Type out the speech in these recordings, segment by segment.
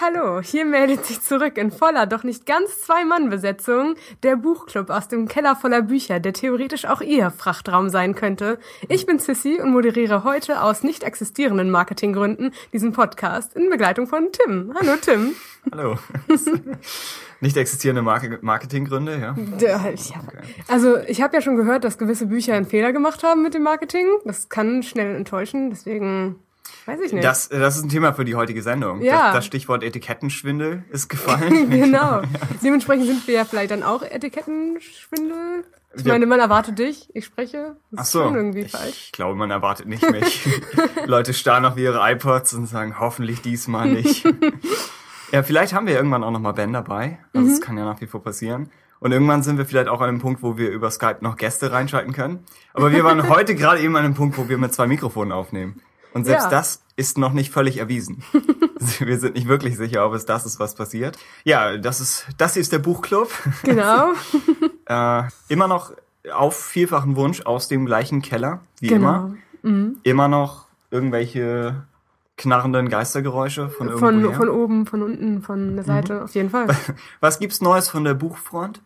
Hallo. Hier meldet sich zurück in voller, doch nicht ganz Zwei-Mann-Besetzung der Buchclub aus dem Keller voller Bücher, der theoretisch auch Ihr Frachtraum sein könnte. Ich bin Sissy und moderiere heute aus nicht existierenden Marketinggründen diesen Podcast in Begleitung von Tim. Hallo, Tim. Hallo. nicht existierende Marke Marketinggründe, ja? Ja. Also ich habe ja schon gehört, dass gewisse Bücher einen Fehler gemacht haben mit dem Marketing. Das kann schnell enttäuschen, deswegen weiß ich nicht. Das, das ist ein Thema für die heutige Sendung. Ja. Das, das Stichwort Etikettenschwindel ist gefallen. genau. Dementsprechend sind wir ja vielleicht dann auch Etikettenschwindel. Ich meine, man erwartet dich, ich spreche. Das Ach so. irgendwie ich falsch. glaube, man erwartet nicht mich. Leute starren auf ihre iPods und sagen, hoffentlich diesmal nicht. ja, vielleicht haben wir irgendwann auch noch mal Ben dabei. Also Mhm. Das kann ja nach wie vor passieren. Und irgendwann sind wir vielleicht auch an einem Punkt, wo wir über Skype noch Gäste reinschalten können. Aber wir waren heute gerade eben an einem Punkt, wo wir mit zwei Mikrofonen aufnehmen. Und selbst Ja. das ist noch nicht völlig erwiesen. wir sind nicht wirklich sicher, ob es das ist, was passiert. Ja, das ist, das hier ist der Buchclub. Genau. Äh, immer noch auf vielfachen Wunsch aus dem gleichen Keller, wie Genau. immer. Immer noch irgendwelche knarrenden Geistergeräusche von irgendwo Von, von oben, von unten, von der Seite, auf jeden Fall. Was gibt's Neues von der Buchfront?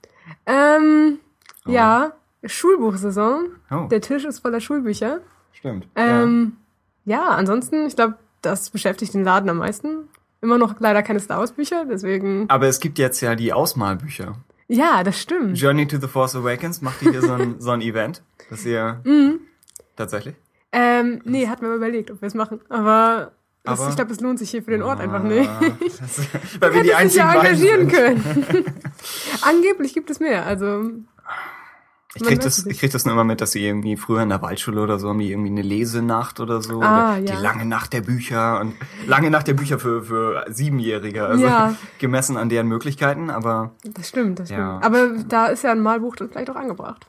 ähm, ja, Schulbuchsaison. Oh, Der Tisch ist voller Schulbücher. stimmt. Ähm, ja. Ansonsten, ich glaube, das beschäftigt den Laden am meisten. Immer noch leider keine Star Wars Bücher, deswegen. Aber es gibt jetzt ja die Ausmalbücher. Ja, das stimmt. Journey to the Force Awakens macht ihr hier so ein, so ein Event, dass ihr Mhm. tatsächlich. Ähm, nee, hatten wir überlegt, ob wir es machen. Aber, das, Aber- ich glaube, es lohnt sich hier für den Ort einfach nicht. Ah, das, weil wir die einzigen ja engagieren können. Angeblich gibt es mehr. Also Ich krieg, das, ich krieg das nur immer mit, dass sie irgendwie früher in der Waldschule oder so haben die irgendwie eine Lesenacht oder so. Ah, oder ja. Die lange Nacht der Bücher und lange Nacht der Bücher für, für Siebenjährige. Also Ja. gemessen an deren Möglichkeiten, aber das stimmt, das stimmt. Ja. Aber da ist ja ein Malbuch dann vielleicht auch angebracht.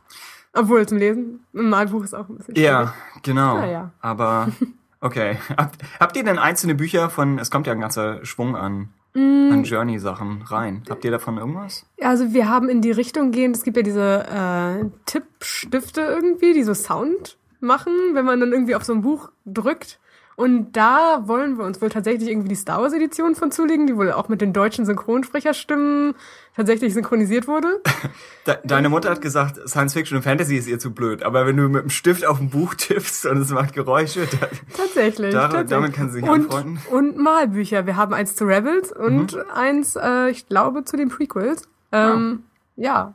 Obwohl zum Lesen, ein Malbuch ist auch ein bisschen ja, genau. Ah, ja. Aber okay. Habt, habt ihr denn einzelne Bücher von, es kommt ja ein ganzer Schwung an. An Journey-Sachen rein. Habt ihr davon irgendwas? Also wir haben in die Richtung gehend, es gibt ja diese äh, Tippstifte irgendwie, die so Sound machen, wenn man dann irgendwie auf so ein Buch drückt. Und da wollen wir uns wohl tatsächlich irgendwie die Star Wars Edition von zulegen, die wohl auch mit den deutschen Synchronsprecherstimmen tatsächlich synchronisiert wurde. De deine Mutter hat gesagt, Science Fiction und Fantasy ist ihr zu blöd, aber wenn du mit dem Stift auf ein Buch tippst und es macht Geräusche, dann, Tatsächlich. Dar- tatsächlich. damit kann sie sich und, anfreunden. Und Malbücher. Wir haben eins zu Rebels und Mhm. eins, äh, ich glaube, zu den Prequels. Ähm, ja,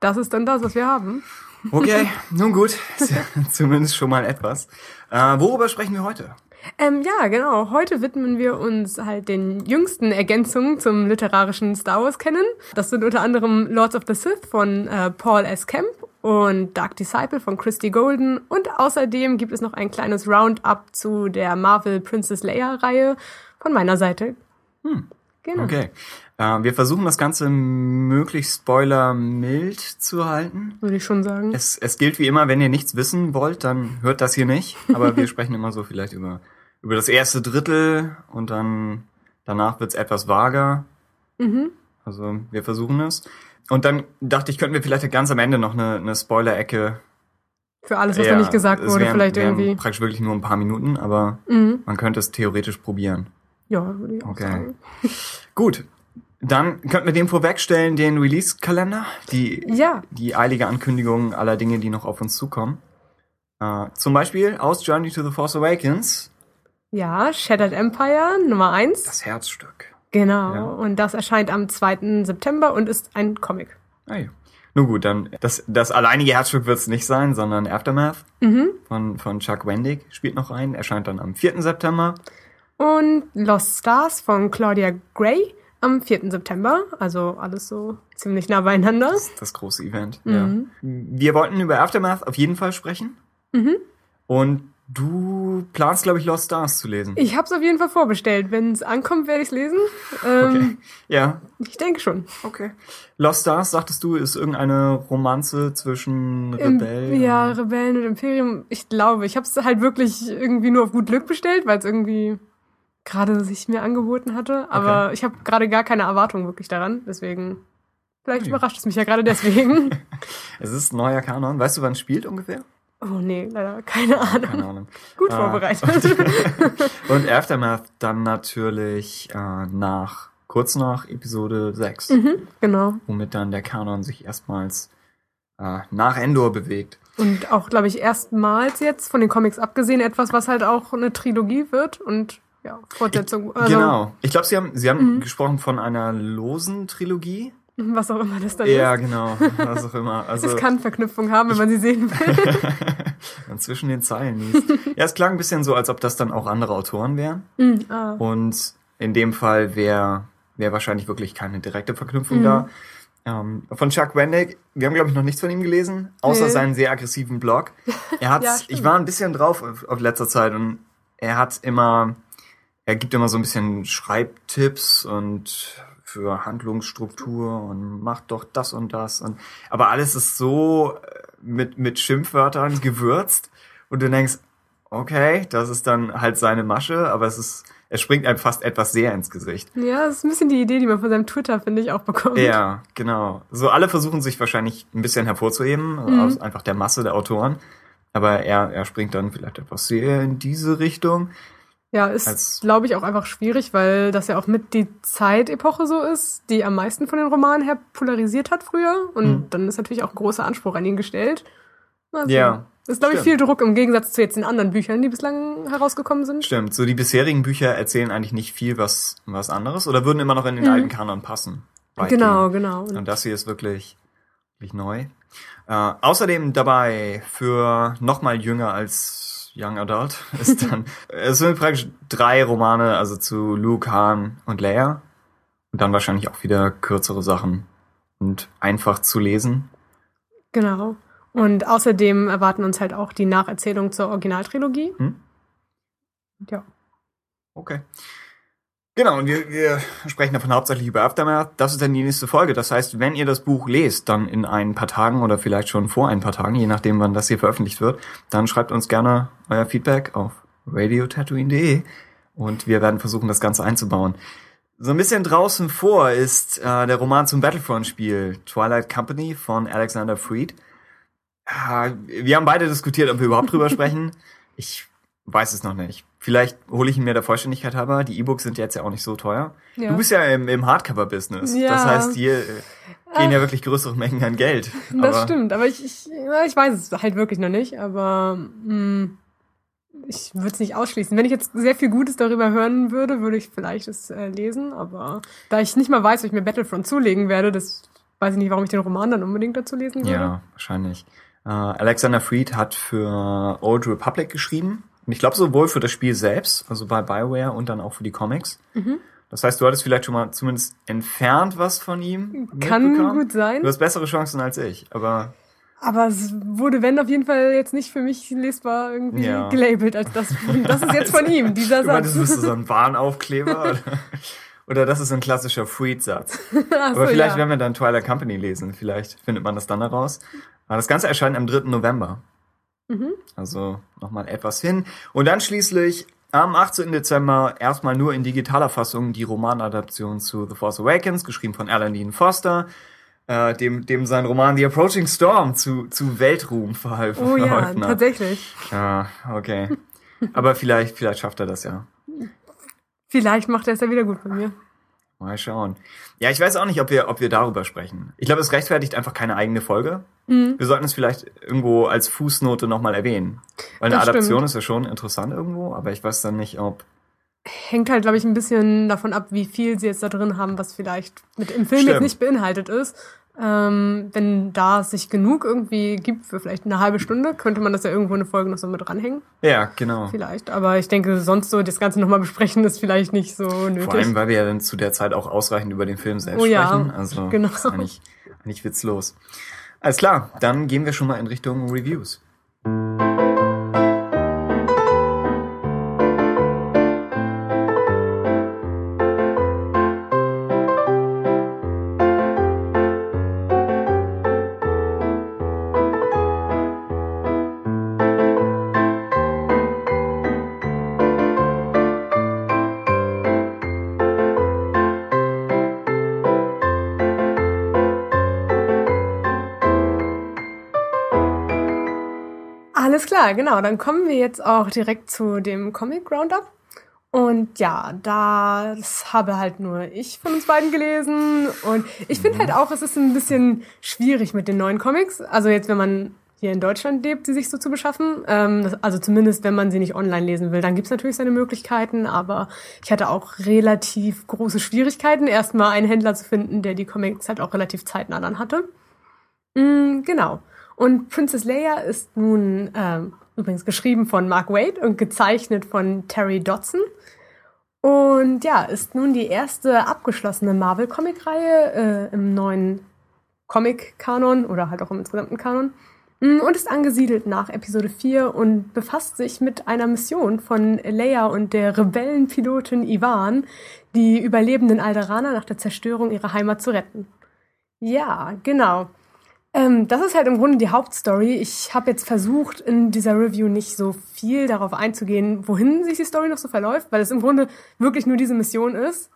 das ist dann das, was wir haben. Okay, nun gut, ja zumindest schon mal etwas. Äh, worüber sprechen wir heute? Ähm, ja, genau. Heute widmen wir uns halt den jüngsten Ergänzungen zum literarischen Star Wars kennen. Das sind unter anderem Lords of the Sith von äh, Paul S. Kemp und Dark Disciple von Christy Golden. Und außerdem gibt es noch ein kleines Roundup zu der Marvel Princess Leia Reihe von meiner Seite. Hm. Genau. Okay. Äh, wir versuchen das Ganze möglichst spoilermild zu halten. Würde ich schon sagen. Es, es gilt wie immer, wenn ihr nichts wissen wollt, dann hört das hier nicht. Aber wir sprechen immer so vielleicht über, über das erste Drittel und dann danach wird's etwas vager. Mhm. Also wir versuchen es. Und dann dachte ich, könnten wir vielleicht ganz am Ende noch eine, eine Spoiler-Ecke. Für alles, was Ja, noch nicht gesagt es wurde, wären- vielleicht wären irgendwie. Praktisch wirklich nur ein paar Minuten, aber Mhm. man könnte es theoretisch probieren. Ja, würde ich auch Okay. sagen. Gut. Dann könnten wir dem vorwegstellen, den Release-Kalender, die, Ja, die eilige Ankündigung aller Dinge, die noch auf uns zukommen. Äh, zum Beispiel aus Journey to the Force Awakens, ja, Shattered Empire Nummer eins. das Herzstück. Genau. Ja. Und das erscheint am 2. September und ist ein Comic. Ah, ja. Nun gut, dann das, das alleinige Herzstück wird es nicht sein, sondern Aftermath Mhm. von, von Chuck Wendig spielt noch ein, erscheint dann am 4. September. Und Lost Stars von Claudia Gray am 4. September. Also alles so ziemlich nah beieinander. Das große Event. Mhm. Ja. Wir wollten über Aftermath auf jeden Fall sprechen. Mhm. Und du planst, glaube ich, Lost Stars zu lesen. Ich habe es auf jeden Fall vorbestellt. Wenn es ankommt, werde ich es lesen. Ähm, Okay. Ja, Ich denke schon. okay. Lost Stars, sagtest du, ist irgendeine Romanze zwischen Im- Rebellen? Ja, Rebellen und Imperium. Ich glaube, ich habe es halt wirklich irgendwie nur auf gut Glück bestellt, weil es irgendwie gerade sich mir angeboten hatte. Aber Okay. ich habe gerade gar keine Erwartung wirklich daran. Deswegen, vielleicht Okay. überrascht es mich ja gerade deswegen. Es ist neuer Kanon. Weißt du, wann es spielt ungefähr? Oh nee, leider keine Ahnung. Keine Ahnung. Gut Ah. vorbereitet. Und Aftermath dann natürlich äh, nach, kurz nach Episode 6, genau. womit dann der Kanon sich erstmals äh, nach Endor bewegt. Und auch, glaube ich, erstmals jetzt von den Comics abgesehen etwas, was halt auch eine Trilogie wird und ja, Fortsetzung. Also, genau. Ich glaube, Sie haben, Sie haben gesprochen von einer losen Trilogie. Was auch immer das dann Ja, ist. genau. Was auch immer. Also, Es kann Verknüpfung haben, wenn man sie sehen will. man zwischen den Zeilen liest. ja, es klang ein bisschen so, als ob das dann auch andere Autoren wären. Mhm, ah. Und in dem Fall wäre wär wahrscheinlich wirklich keine direkte Verknüpfung Mhm. da. Ähm, von Chuck Wendig, wir haben, glaube ich, noch nichts von ihm gelesen, außer Nee. seinen sehr aggressiven Blog. Er hat, Ja, ich war ein bisschen drauf auf, auf letzter Zeit und er hat immer, er gibt immer so ein bisschen Schreibtipps und für Handlungsstruktur und macht doch das und das und aber alles ist so äh, mit mit Schimpfwörtern gewürzt und du denkst, okay, das ist dann halt seine Masche, aber es ist es springt einem fast etwas sehr ins Gesicht. Ja, das ist ein bisschen die Idee, die man von seinem Twitter, finde ich, auch bekommt. Ja, genau. So alle versuchen sich wahrscheinlich ein bisschen hervorzuheben Mhm. aus einfach der Masse der Autoren, aber er er springt dann vielleicht etwas sehr in diese Richtung. Ja, ist, glaube ich, auch einfach schwierig, weil das ja auch mit die Zeitepoche so ist, die am meisten von den Romanen her polarisiert hat früher. Und Mhm. dann ist natürlich auch ein großer Anspruch an ihn gestellt. Also, Ja, Ist, glaube ich, viel Druck im Gegensatz zu jetzt den anderen Büchern, die bislang herausgekommen sind. Stimmt. So die bisherigen Bücher erzählen eigentlich nicht viel was was anderes oder würden immer noch in den alten Kanon passen. Weitgehend. Mhm. Genau, genau. Und Und das hier ist wirklich, wirklich neu. Äh, außerdem dabei für noch mal jünger als Young Adult ist dann, es sind praktisch drei Romane, also zu Luke, Han und Leia. Und dann wahrscheinlich auch wieder kürzere Sachen und einfach zu lesen. Genau. Und außerdem erwarten uns halt auch die Nacherzählung zur Originaltrilogie. Hm? Ja. Okay. Genau, und wir, wir sprechen davon hauptsächlich über Aftermath. Das ist dann die nächste Folge. Das heißt, wenn ihr das Buch lest, dann in ein paar Tagen oder vielleicht schon vor ein paar Tagen, je nachdem, wann das hier veröffentlicht wird, dann schreibt uns gerne euer Feedback auf radiotatooine.de und wir werden versuchen, das Ganze einzubauen. So ein bisschen draußen vor ist äh, der Roman zum Battlefront-Spiel Twilight Company von Alexander Freed. Ah, wir haben beide diskutiert, ob wir überhaupt drüber sprechen. Ich weiß es noch nicht. Vielleicht hole ich ihn mir der Vollständigkeit halber. Die E-Books sind jetzt ja auch nicht so teuer. Ja. Du bist ja im, im Hardcover-Business. Ja. Das heißt, hier äh, gehen ja wirklich größere Mengen an Geld. Das Aber- stimmt, aber ich, ich, ich weiß es halt wirklich noch nicht, aber mh, ich würde es nicht ausschließen. Wenn ich jetzt sehr viel Gutes darüber hören würde, würde ich vielleicht es äh, lesen, aber da ich nicht mal weiß, ob ich mir Battlefront zulegen werde, das weiß ich nicht, warum ich den Roman dann unbedingt dazu lesen würde. Ja, wahrscheinlich. Äh, Alexander Freed hat für Old Republic geschrieben. Und ich glaube sowohl für das Spiel selbst, also bei Bioware und dann auch für die Comics. Mhm. Das heißt, du hattest vielleicht schon mal zumindest entfernt was von ihm. Kann gut sein. Du hast bessere Chancen als ich, aber Aber es wurde, wenn, auf jeden Fall jetzt nicht für mich lesbar irgendwie Ja. gelabelt als das. Das ist jetzt von ihm, dieser du meintest, Satz. bist du so ein Warnaufkleber? oder, oder das ist ein klassischer Freed-Satz. Aber so, vielleicht, ja. wenn wir dann Twilight Company lesen, vielleicht findet man das dann heraus. Aber das Ganze erscheint am 3. November. Mhm. Also nochmal etwas hin. Und dann schließlich am 18. Dezember erstmal nur in digitaler Fassung die Romanadaption zu The Force Awakens, geschrieben von Alan Dean Foster, äh, dem, dem sein Roman The Approaching Storm zu, zu Weltruhm verhalfen. Oh ja, hat. tatsächlich. Ja, okay. Aber vielleicht, vielleicht schafft er das ja. Vielleicht macht er es ja wieder gut bei mir. Mal schauen. Ja, ich weiß auch nicht, ob wir, ob wir darüber sprechen. Ich glaube, es rechtfertigt einfach keine eigene Folge. Mhm. Wir sollten es vielleicht irgendwo als Fußnote nochmal erwähnen. Weil eine Das Adaption stimmt. ist ja schon interessant irgendwo, aber ich weiß dann nicht, ob. Hängt halt, glaube ich, ein bisschen davon ab, wie viel sie jetzt da drin haben, was vielleicht mit im Film Stimmt. jetzt nicht beinhaltet ist. Ähm, wenn da sich genug irgendwie gibt für vielleicht eine halbe Stunde, könnte man das ja irgendwo in eine Folge noch so mit dranhängen. Ja, genau. Vielleicht. Aber ich denke, sonst so das Ganze nochmal besprechen ist vielleicht nicht so nötig. Vor allem, weil wir ja dann zu der Zeit auch ausreichend über den Film selbst Oh ja, sprechen. Also genau. ist eigentlich, eigentlich witzlos. Alles klar, dann gehen wir schon mal in Richtung Reviews. Klar, genau. Dann kommen wir jetzt auch direkt zu dem Comic Roundup. Und ja, das habe halt nur ich von uns beiden gelesen. Und ich finde halt auch, es ist ein bisschen schwierig mit den neuen Comics. Also jetzt, wenn man hier in Deutschland lebt, sie sich so zu beschaffen. Ähm, also zumindest, wenn man sie nicht online lesen will, dann gibt's natürlich seine Möglichkeiten. Aber ich hatte auch relativ große Schwierigkeiten, erstmal einen Händler zu finden, der die Comics halt auch relativ zeitnah dann hatte. Mm, genau. Und Princess Leia ist nun ähm, übrigens geschrieben von Mark Waid und gezeichnet von Terry Dodson. Und ja, ist nun die erste abgeschlossene Marvel-Comic-Reihe äh, im neuen Comic-Kanon oder halt auch im insgesamten Kanon. Mm, und ist angesiedelt nach Episode 4 und befasst sich mit einer Mission von Leia und der Rebellenpilotin Ivan, die überlebenden Alderaner nach der Zerstörung ihrer Heimat zu retten. Ja, genau. Ähm, das ist halt im Grunde die Hauptstory. Ich habe jetzt versucht, in dieser Review nicht so viel darauf einzugehen, wohin sich die Story noch so verläuft, weil es im Grunde wirklich nur diese Mission ist.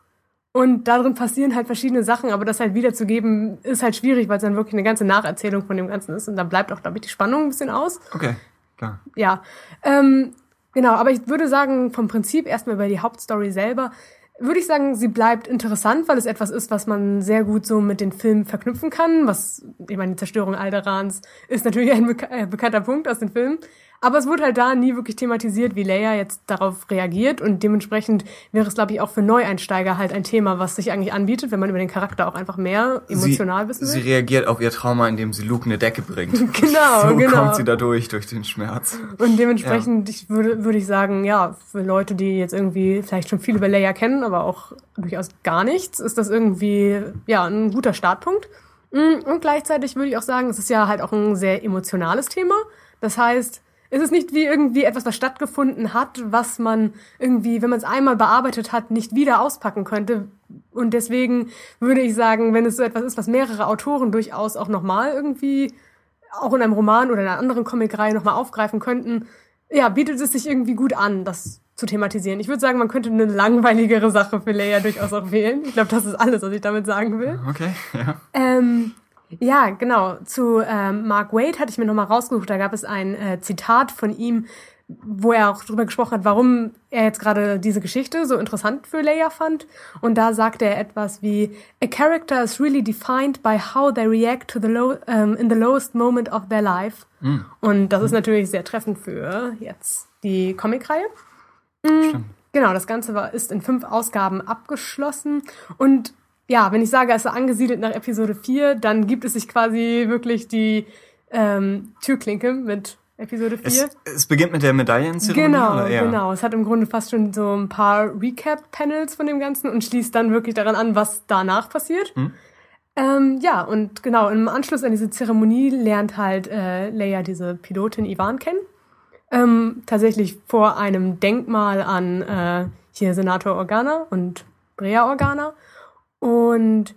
Und darin passieren halt verschiedene Sachen, aber das halt wiederzugeben, ist halt schwierig, weil es dann wirklich eine ganze Nacherzählung von dem Ganzen ist. Und da bleibt auch, glaube ich, die Spannung ein bisschen aus. Okay, klar. Ja. Ähm, genau, aber ich würde sagen, vom Prinzip erstmal über die Hauptstory selber, würde ich sagen, sie bleibt interessant, weil es etwas ist, was man sehr gut so mit den Filmen verknüpfen kann. Was, ich meine, die Zerstörung Alderans ist natürlich ein beka äh, bekannter Punkt aus den Filmen. Aber es wurde halt da nie wirklich thematisiert, wie Leia jetzt darauf reagiert und dementsprechend wäre es, glaube ich, auch für Neueinsteiger halt ein Thema, was sich eigentlich anbietet, wenn man über den Charakter auch einfach mehr emotional sie, wissen will. Sie reagiert auf ihr Trauma, indem sie Luke eine Decke bringt. genau, so genau. kommt sie dadurch, durch den Schmerz. Und dementsprechend, ja. ich würde, würde ich sagen, ja, für Leute, die jetzt irgendwie vielleicht schon viel über Leia kennen, aber auch durchaus gar nichts, ist das irgendwie, ja, ein guter Startpunkt. Mm, und gleichzeitig würde ich auch sagen, es ist ja halt auch ein sehr emotionales Thema. Das heißt, es ist nicht wie irgendwie etwas, was stattgefunden hat, was man irgendwie, wenn man es einmal bearbeitet hat, nicht wieder auspacken könnte. Und deswegen würde ich sagen, wenn es so etwas ist, was mehrere Autoren durchaus auch nochmal irgendwie, auch in einem Roman oder in einer anderen Comicreihe nochmal aufgreifen könnten, ja, bietet es sich irgendwie gut an, das zu thematisieren. Ich würde sagen, man könnte eine langweiligere Sache für Leia durchaus auch wählen. Ich glaube, das ist alles, was ich damit sagen will. Okay, ja. Ähm, ja, genau. Zu ähm, Mark Wade hatte ich mir nochmal rausgesucht. Da gab es ein äh, Zitat von ihm, wo er auch drüber gesprochen hat, warum er jetzt gerade diese Geschichte so interessant für Leia fand. Und da sagte er etwas wie, A character is really defined by how they react to the low, um, in the lowest moment of their life. Mhm. Und das ist natürlich sehr treffend für jetzt die Comicreihe. Mhm. Stimmt. Genau, das Ganze war, ist in fünf Ausgaben abgeschlossen und ja, wenn ich sage, es ist angesiedelt nach Episode 4, dann gibt es sich quasi wirklich die ähm, Türklinke mit Episode 4. Es, es beginnt mit der Medaillenzeremonie? Genau? Ja. genau. Es hat im Grunde fast schon so ein paar Recap-Panels von dem Ganzen und schließt dann wirklich daran an, was danach passiert. Hm. Ähm, ja, und genau, im Anschluss an diese Zeremonie lernt halt äh, Leia diese Pilotin Ivan kennen. Ähm, tatsächlich vor einem Denkmal an äh, hier Senator Organa und Brea Organa. Und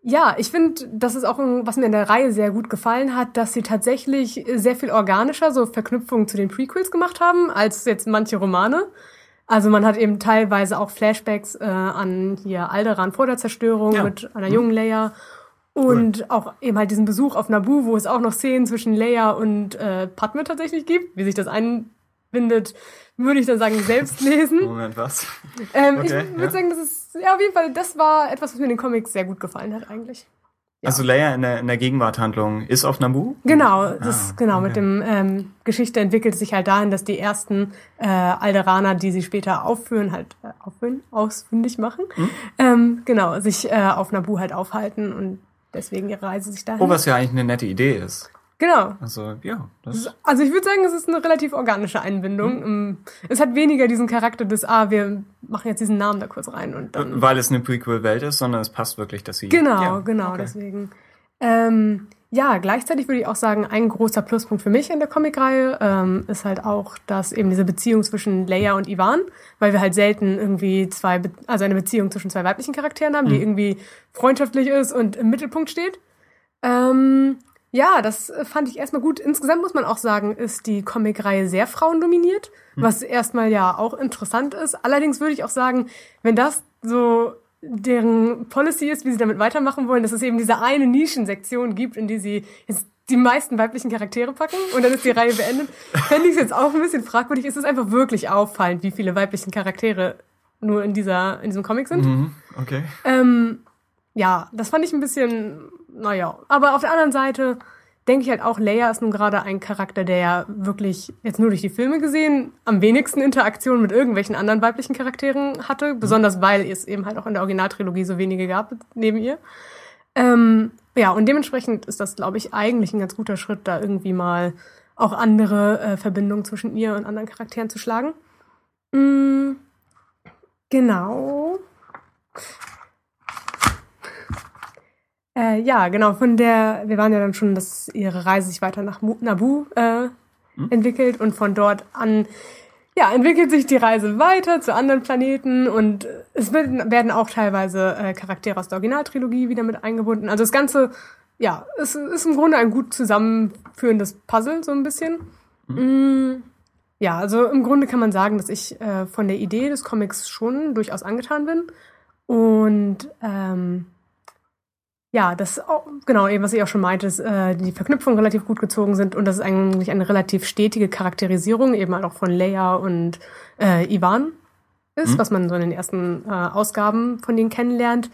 ja, ich finde, das ist auch, ein, was mir in der Reihe sehr gut gefallen hat, dass sie tatsächlich sehr viel organischer so Verknüpfungen zu den Prequels gemacht haben, als jetzt manche Romane. Also man hat eben teilweise auch Flashbacks äh, an hier Alderan vor der Zerstörung ja. mit einer jungen Leia und cool. auch eben halt diesen Besuch auf Nabu, wo es auch noch Szenen zwischen Leia und äh, Padme tatsächlich gibt, wie sich das einbindet würde ich dann sagen, selbst lesen. Moment, was? Ähm, okay, ich würde ja. sagen, das ist, ja, auf jeden Fall, das war etwas, was mir in den Comics sehr gut gefallen hat, eigentlich. Ja. Also Leia in der, in der Gegenwarthandlung ist auf Nabu? Genau, das ah, genau okay. mit dem ähm, Geschichte entwickelt sich halt dahin, dass die ersten äh, Alderaner, die sie später aufführen, halt äh, aufführen, ausfindig machen, hm? ähm, genau, sich äh, auf Nabu halt aufhalten und deswegen ihre Reise sich dahin. Oh, was ja eigentlich eine nette Idee ist. Genau. Also, ja. Also ich würde sagen, es ist eine relativ organische Einbindung. Hm. Es hat weniger diesen Charakter des, ah, wir machen jetzt diesen Namen da kurz rein und dann. Weil es eine Prequel-Welt ist, sondern es passt wirklich, dass sie. Genau, ja, genau, okay. deswegen. Ähm, ja, gleichzeitig würde ich auch sagen, ein großer Pluspunkt für mich in der Comicreihe ähm, ist halt auch, dass eben diese Beziehung zwischen Leia und Ivan, weil wir halt selten irgendwie zwei, Be also eine Beziehung zwischen zwei weiblichen Charakteren haben, mhm. die hm. irgendwie freundschaftlich ist und im Mittelpunkt steht. Ähm, ja, das äh, fand ich erstmal gut. Insgesamt muss man auch sagen, ist die Comicreihe sehr frauendominiert, hm. was erstmal ja auch interessant ist. Allerdings würde ich auch sagen, wenn das so deren Policy ist, wie sie damit weitermachen wollen, dass es eben diese eine Nischensektion gibt, in die sie jetzt die meisten weiblichen Charaktere packen und dann ist die Reihe beendet, fände ich es jetzt auch ein bisschen fragwürdig. Es ist einfach wirklich auffallend, wie viele weiblichen Charaktere nur in dieser, in diesem Comic sind. Mhm, okay. Ähm, ja, das fand ich ein bisschen, naja. Aber auf der anderen Seite denke ich halt auch, Leia ist nun gerade ein Charakter, der ja wirklich, jetzt nur durch die Filme gesehen, am wenigsten Interaktion mit irgendwelchen anderen weiblichen Charakteren hatte. Besonders weil es eben halt auch in der Originaltrilogie so wenige gab neben ihr. Ähm, ja, und dementsprechend ist das, glaube ich, eigentlich ein ganz guter Schritt, da irgendwie mal auch andere äh, Verbindungen zwischen ihr und anderen Charakteren zu schlagen. Mm, genau. Äh, ja, genau, von der, wir waren ja dann schon, dass ihre Reise sich weiter nach Naboo äh, entwickelt und von dort an, ja, entwickelt sich die Reise weiter zu anderen Planeten und es werden auch teilweise äh, Charaktere aus der Originaltrilogie wieder mit eingebunden. Also das Ganze, ja, es ist im Grunde ein gut zusammenführendes Puzzle, so ein bisschen. Mm, ja, also im Grunde kann man sagen, dass ich äh, von der Idee des Comics schon durchaus angetan bin. Und ähm, ja, das auch, genau, eben was ich auch schon meinte, ist, äh, die Verknüpfungen relativ gut gezogen sind und das ist eigentlich eine relativ stetige Charakterisierung, eben halt auch von Leia und äh, Ivan ist, was man so in den ersten äh, Ausgaben von denen kennenlernt.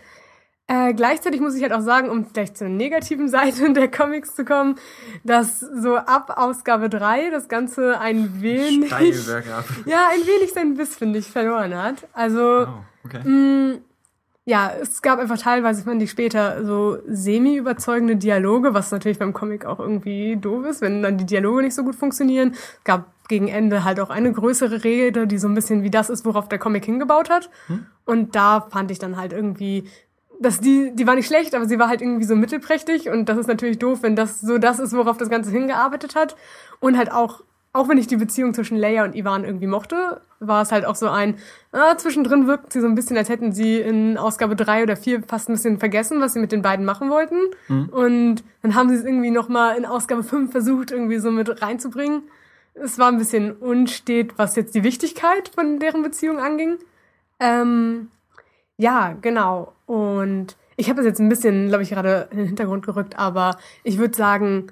Äh, gleichzeitig muss ich halt auch sagen, um gleich zur negativen Seite der Comics zu kommen, dass so ab Ausgabe 3 das Ganze ein wenig, Steil bergab. ja, ein wenig seinen Biss, finde ich, verloren hat. Also, Oh, okay. Mm, ja, es gab einfach teilweise, fand ich später, so semi-überzeugende Dialoge, was natürlich beim Comic auch irgendwie doof ist, wenn dann die Dialoge nicht so gut funktionieren. Es gab gegen Ende halt auch eine größere Rede, die so ein bisschen wie das ist, worauf der Comic hingebaut hat. Und da fand ich dann halt irgendwie, dass die, die war nicht schlecht, aber sie war halt irgendwie so mittelprächtig und das ist natürlich doof, wenn das so das ist, worauf das Ganze hingearbeitet hat. Und halt auch, auch wenn ich die Beziehung zwischen Leia und Ivan irgendwie mochte, war es halt auch so ein, ah, zwischendrin wirkt sie so ein bisschen, als hätten sie in Ausgabe drei oder vier fast ein bisschen vergessen, was sie mit den beiden machen wollten. Und dann haben sie es irgendwie nochmal in Ausgabe fünf versucht, irgendwie so mit reinzubringen. Es war ein bisschen unstet, was jetzt die Wichtigkeit von deren Beziehung anging. Ähm, ja, genau. Und ich habe das jetzt ein bisschen, glaube ich, gerade in den Hintergrund gerückt, aber ich würde sagen,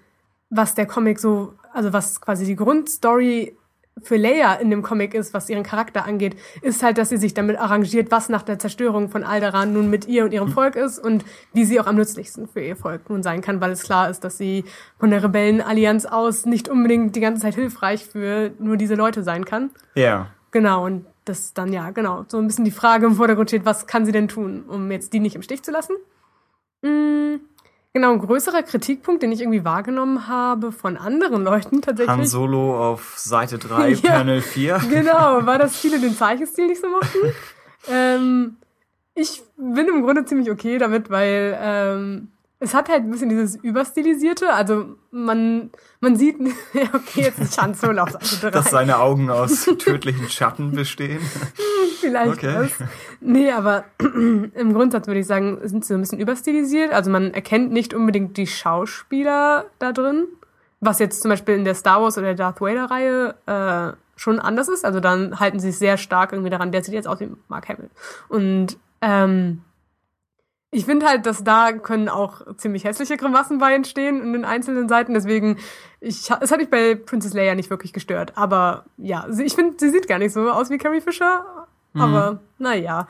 was der Comic so, also was quasi die Grundstory für Leia in dem Comic ist, was ihren Charakter angeht, ist halt, dass sie sich damit arrangiert, was nach der Zerstörung von Alderaan nun mit ihr und ihrem Volk ist und wie sie auch am nützlichsten für ihr Volk nun sein kann, weil es klar ist, dass sie von der Rebellenallianz aus nicht unbedingt die ganze Zeit hilfreich für nur diese Leute sein kann. Ja. Genau, und das dann ja, genau, so ein bisschen die Frage im Vordergrund steht, was kann sie denn tun, um jetzt die nicht im Stich zu lassen? Mm, genau, ein größerer Kritikpunkt, den ich irgendwie wahrgenommen habe von anderen Leuten tatsächlich. Han Solo auf Seite 3, Ja. Panel 4. Genau, war, dass viele den Zeichenstil nicht so mochten. ähm, ich bin im Grunde ziemlich okay damit, weil ähm, es hat halt ein bisschen dieses Überstilisierte. Also man, man sieht, okay, jetzt ist Han Solo auf Seite 3. Dass seine Augen aus tödlichen Schatten bestehen. Vielleicht Okay. das. Nee, aber im Grundsatz würde ich sagen, sind sie so ein bisschen überstilisiert. Also man erkennt nicht unbedingt die Schauspieler da drin. Was jetzt zum Beispiel in der Star Wars oder der Darth Vader-Reihe äh, schon anders ist. Also dann halten sie sich sehr stark irgendwie daran, der sieht jetzt aus wie Mark Hamill. Und ähm, ich finde halt, dass da können auch ziemlich hässliche Grimassen bei entstehen in den einzelnen Seiten. Deswegen, ich, es hat mich bei Princess Leia nicht wirklich gestört. Aber ja, sie, ich finde, sie sieht gar nicht so aus wie Carrie Fisher. Aber naja.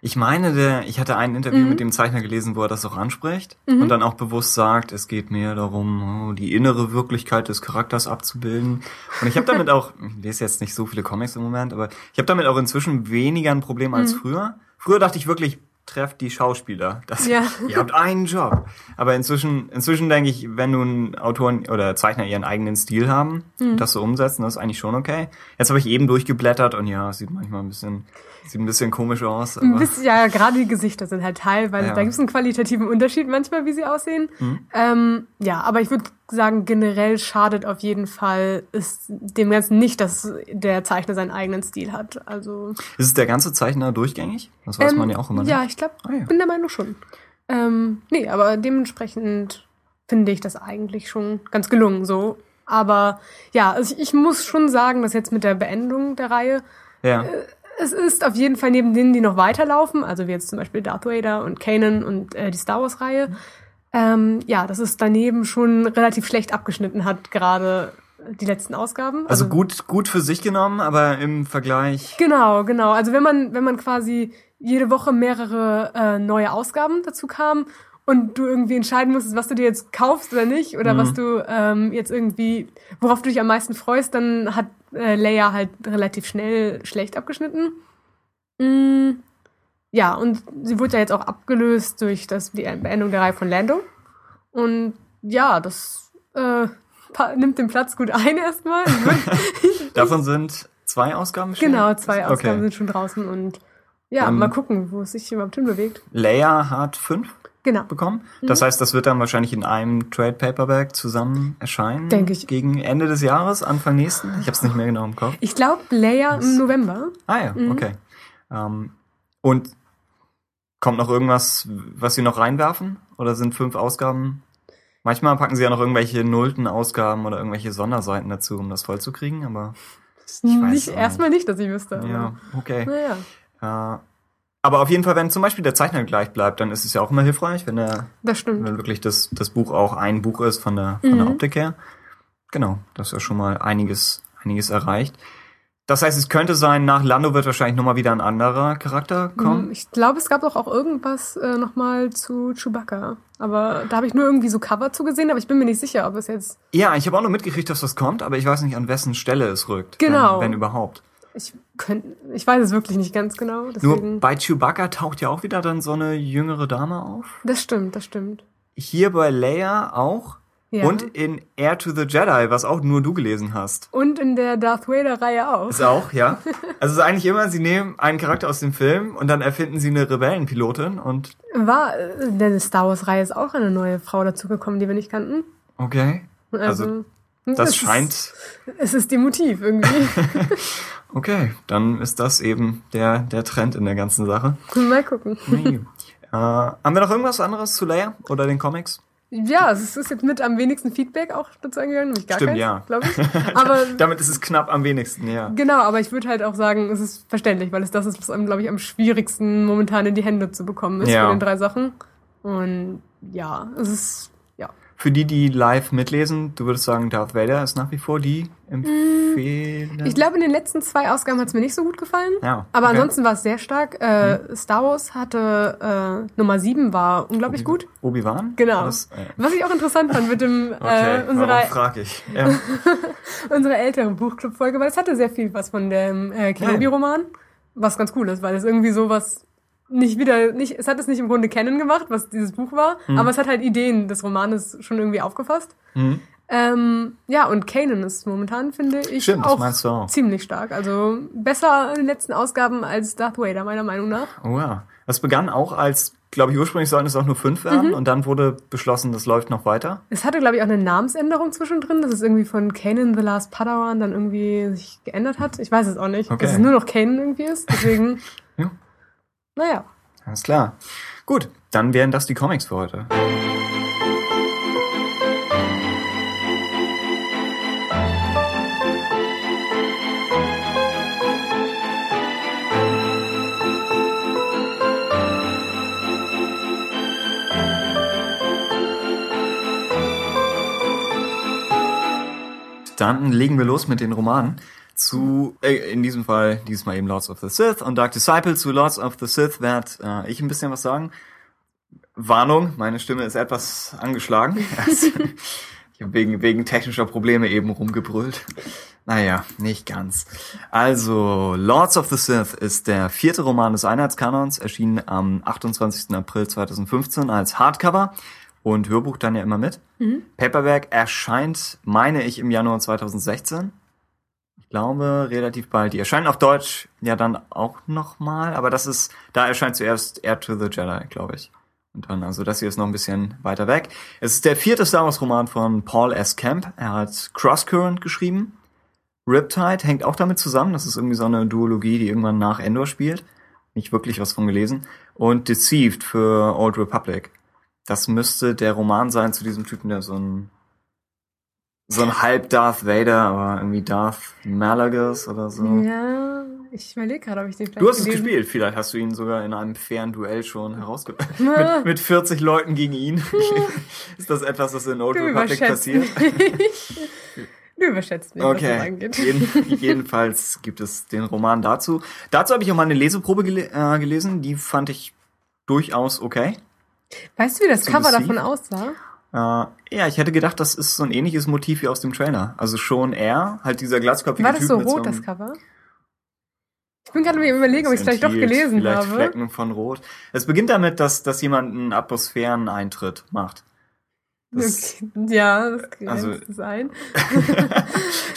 Ich meine, der, ich hatte ein Interview Mhm. mit dem Zeichner gelesen, wo er das auch anspricht und dann auch bewusst sagt, es geht mehr darum, oh, die innere Wirklichkeit des Charakters abzubilden. Und ich habe damit auch, ich lese jetzt nicht so viele Comics im Moment, aber ich habe damit auch inzwischen weniger ein Problem Mhm. als früher. Früher dachte ich wirklich, trefft die Schauspieler. Das, Ja. Ihr habt einen Job. Aber inzwischen, inzwischen denke ich, wenn nun Autoren oder Zeichner ihren eigenen Stil haben Mhm. und das so umsetzen, das ist eigentlich schon okay. Jetzt habe ich eben durchgeblättert und ja, es sieht manchmal ein bisschen, sieht ein bisschen komisch aus. Ein Aber bisschen, ja, gerade die Gesichter sind halt teilweise, Ja. da gibt es einen qualitativen Unterschied manchmal, wie sie aussehen. Ähm, ja, aber ich würde sagen, generell schadet auf jeden Fall ist dem Ganzen nicht, dass der Zeichner seinen eigenen Stil hat. Also Ist es der ganze Zeichner durchgängig? Das weiß ähm, man ja auch immer nicht. Ja, ich glaube, Ah, ja. bin der Meinung schon. Ähm, nee, aber dementsprechend finde ich das eigentlich schon ganz gelungen so. Aber ja, also ich, ich muss schon sagen, dass jetzt mit der Beendung der Reihe Ja. Es ist auf jeden Fall neben denen, die noch weiterlaufen, also wie jetzt zum Beispiel Darth Vader und Kanan und äh, die Star Wars-Reihe, Ähm, ja, dass es daneben schon relativ schlecht abgeschnitten hat, gerade die letzten Ausgaben. Also, gut, gut für sich genommen, aber im Vergleich. Genau, genau. Also wenn man, wenn man quasi jede Woche mehrere äh, neue Ausgaben dazu kam und du irgendwie entscheiden musstest, was du dir jetzt kaufst oder nicht, oder Mhm. was du ähm, jetzt irgendwie, worauf du dich am meisten freust, dann hat äh, Leia halt relativ schnell schlecht abgeschnitten. Mm, ja, und sie wurde ja jetzt auch abgelöst durch das, die Beendung der Reihe von Lando. Und ja, das äh, nimmt den Platz gut ein erstmal. Davon sind zwei Ausgaben schon? genau, zwei Ausgaben Okay. sind schon draußen und ja, Ähm, mal gucken, wo es sich überhaupt hinbewegt. Leia hat fünf Genau. bekommen. Das heißt, das wird dann wahrscheinlich in einem Trade Paperback zusammen erscheinen. Denke ich. Gegen Ende des Jahres, Anfang nächsten. Ich habe es nicht mehr genau im Kopf. Ich glaube, Leia im November. Ah ja, Mhm. okay. Ähm, und kommt noch irgendwas, was sie noch reinwerfen? Oder sind fünf Ausgaben? Manchmal packen sie ja noch irgendwelche nullten Ausgaben oder irgendwelche Sonderseiten dazu, um das vollzukriegen, aber Ich weiß nicht, erstmal nicht, dass ich wüsste. ja, okay. Naja, Äh, aber auf jeden Fall, wenn zum Beispiel der Zeichner gleich bleibt, dann ist es ja auch immer hilfreich, wenn der das stimmt. wenn wirklich das, das Buch auch ein Buch ist von der, von der Mhm. Optik her. Genau, das ist ja schon mal einiges, einiges erreicht. Das heißt, es könnte sein, nach Lando wird wahrscheinlich nochmal wieder ein anderer Charakter kommen. Hm, Ich glaube, es gab doch auch irgendwas äh, nochmal zu Chewbacca. Aber da habe ich nur irgendwie so Cover zugesehen, aber ich bin mir nicht sicher, ob es jetzt. Ja, ich habe auch nur mitgekriegt, dass das kommt, aber ich weiß nicht, an wessen Stelle es rückt. Genau. Wenn, wenn überhaupt. Ich, könnt, ich weiß es wirklich nicht ganz genau. Deswegen. Nur bei Chewbacca taucht ja auch wieder dann so eine jüngere Dame auf. das stimmt, das stimmt. Hier bei Leia auch. Ja. Und in Air to the Jedi, was auch nur du gelesen hast. Und in der Darth Vader-Reihe auch. Ist auch, ja. Also es ist eigentlich immer, sie nehmen einen Charakter aus dem Film und dann erfinden sie eine Rebellenpilotin und War, in der Star Wars-Reihe ist auch eine neue Frau dazugekommen, die wir nicht kannten. okay. Also, Das es scheint, Ist, es ist die Motiv irgendwie. okay, dann ist das eben der, der Trend in der ganzen Sache. Mal gucken. Nee. äh, haben wir noch irgendwas anderes zu Leia oder den Comics? Ja, es ist jetzt mit am wenigsten Feedback auch dazu eingegangen, nämlich gar Stimmt, keins, ja. glaube ich. Aber Damit ist es knapp am wenigsten, ja. genau, aber ich würde halt auch sagen, es ist verständlich, weil es das ist, was einem, glaube ich, am schwierigsten momentan in die Hände zu bekommen ist Ja. von den drei Sachen. Und ja, es ist. Für die, die live mitlesen, du würdest sagen, Darth Vader ist nach wie vor die Empfehlung. Ich glaube, in den letzten zwei Ausgaben hat es mir nicht so gut gefallen. Ja, Aber okay. ansonsten war es sehr stark. Äh, Star Wars hatte äh, Nummer sieben war unglaublich gut. Obi-Wan? Genau. Das, äh, Was ich auch interessant fand mit dem okay, äh, unserer frag ich? Ja. unsere ältere Buchclub-Folge, weil es hatte sehr viel was von dem äh, Kenobi-Roman, was ganz cool ist, weil es irgendwie sowas nicht wieder, nicht, es hat es nicht im Grunde kennen gemacht, was dieses Buch war, aber es hat halt Ideen des Romanes schon irgendwie aufgefasst. Hm. Ähm, ja, und Kanan ist momentan, finde ich, Stimmt, auch, auch. ziemlich stark. Also besser in den letzten Ausgaben als Darth Vader, meiner Meinung nach. Oh ja. Das begann auch als, glaube ich, ursprünglich sollten es auch nur fünf werden Mhm. und dann wurde beschlossen, das läuft noch weiter. Es hatte, glaube ich, auch eine Namensänderung zwischendrin, dass es irgendwie von Kanan the Last Padawan dann irgendwie sich geändert hat. Ich weiß es auch nicht. Okay. Dass es nur noch Kanan irgendwie ist. Deswegen. naja. Alles klar. Gut, dann wären das die Comics für heute. Dann legen wir los mit den Romanen zu, äh, in diesem Fall, diesmal eben Lords of the Sith und Dark Disciple zu Lords of the Sith werd äh, ich ein bisschen was sagen. Warnung, meine Stimme ist etwas angeschlagen. Also, ich habe wegen, wegen technischer Probleme eben rumgebrüllt. Naja, nicht ganz. Also, Lords of the Sith ist der vierte Roman des Einheitskanons, erschienen am 28. April 2015 als Hardcover und Hörbuch dann ja immer mit. Paperback erscheint, meine ich, im Januar 2016. Glaube, relativ bald. Die erscheinen auf Deutsch ja dann auch nochmal, aber das ist, da erscheint zuerst Air to the Jedi, glaube ich. Und dann, also das hier ist noch ein bisschen weiter weg. Es ist der vierte Star Wars Roman von Paul S. Camp. Er hat Crosscurrent geschrieben. Riptide hängt auch damit zusammen. Das ist irgendwie so eine Duologie, die irgendwann nach Endor spielt. Nicht wirklich was von gelesen. Und Deceived für Old Republic. Das müsste der Roman sein zu diesem Typen, der so ein so ein halb Darth Vader, aber irgendwie Darth Malagus oder so. Ja, ich überlege gerade, ob ich den vielleicht Du hast es gelesen- gespielt, vielleicht hast du ihn sogar in einem fairen Duell schon herausgefunden. mit, mit 40 Leuten gegen ihn. ist das etwas, was in Old Du Republic passiert? Du überschätzt mich, was das Okay. angeht. Jeden, jedenfalls gibt es den Roman dazu. Dazu habe ich auch mal eine Leseprobe gele äh, gelesen, die fand ich durchaus okay. Weißt du, wie das Cover davon aussah? Äh, ja, ich hätte gedacht, das ist so ein ähnliches Motiv wie aus dem Trailer. Also schon er, halt dieser glatzköpfige War das Typ so rot, einem das Cover? Ich bin gerade mir überlegen, ob ich es vielleicht doch gelesen vielleicht habe. Flecken von Rot. Es beginnt damit, dass, dass jemand einen Atmosphäreneintritt macht. Das, Okay. Ja, das kann Also- sein.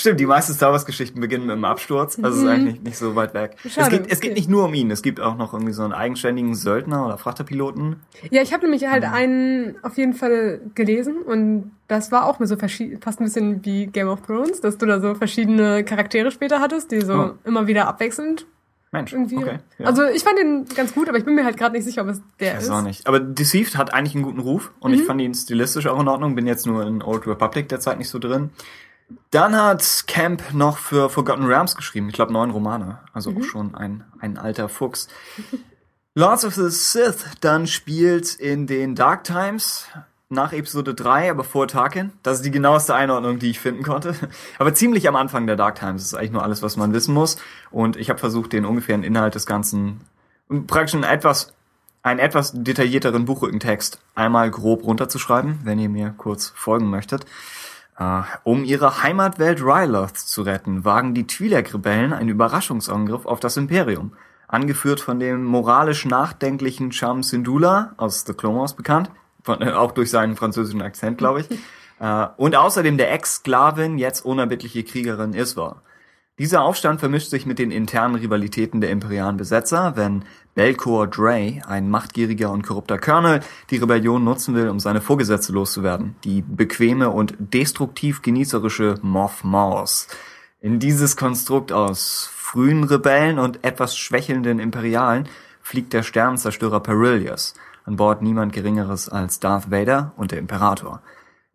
Stimmt, die meisten Star Wars Geschichten beginnen mit einem Absturz, also es ist eigentlich nicht so weit weg. es, Mhm. Geht, es geht nicht nur um ihn, es gibt auch noch irgendwie so einen eigenständigen Söldner oder Frachterpiloten. Ja, ich habe nämlich halt Mhm. einen auf jeden Fall gelesen und das war auch mir so fast ein bisschen wie Game of Thrones, dass du da so verschiedene Charaktere später hattest, die so Oh. immer wieder abwechselnd Mensch, irgendwie. okay. Ja. Also ich fand den ganz gut, aber ich bin mir halt gerade nicht sicher, ob es der Ich ist. auch nicht. Aber Deceived hat eigentlich einen guten Ruf und Mhm. ich fand ihn stilistisch auch in Ordnung. Bin jetzt nur in Old Republic derzeit nicht so drin. Dann hat Camp noch für Forgotten Realms geschrieben. Ich glaube, neun Romane. Also Mhm. auch schon ein, ein alter Fuchs. Lords of the Sith dann spielt in den Dark Times nach Episode 3, aber vor Tarkin. Das ist die genaueste Einordnung, die ich finden konnte. Aber ziemlich am Anfang der Dark Times. Das ist eigentlich nur alles, was man wissen muss. Und ich habe versucht, den ungefähren Inhalt des Ganzen praktisch einen etwas, einen etwas detaillierteren Buchrückentext einmal grob runterzuschreiben, wenn ihr mir kurz folgen möchtet. Äh, um ihre Heimatwelt Ryloth zu retten, wagen die Twi'lek-Rebellen einen Überraschungsangriff auf das Imperium. Angeführt von dem moralisch nachdenklichen Cham Syndulla aus The Clone Wars bekannt, von, äh, auch durch seinen französischen Akzent, glaube ich. äh, und außerdem der Ex-Sklavin, jetzt unerbittliche Kriegerin Iswa. Dieser Aufstand vermischt sich mit den internen Rivalitäten der imperialen Besetzer, wenn Belkor Dre, ein machtgieriger und korrupter Colonel, die Rebellion nutzen will, um seine Vorgesetzte loszuwerden, die bequeme und destruktiv genießerische Moff Maus. In dieses Konstrukt aus frühen Rebellen und etwas schwächelnden Imperialen fliegt der Sternenzerstörer Perillius, an Bord niemand Geringeres als Darth Vader und der Imperator.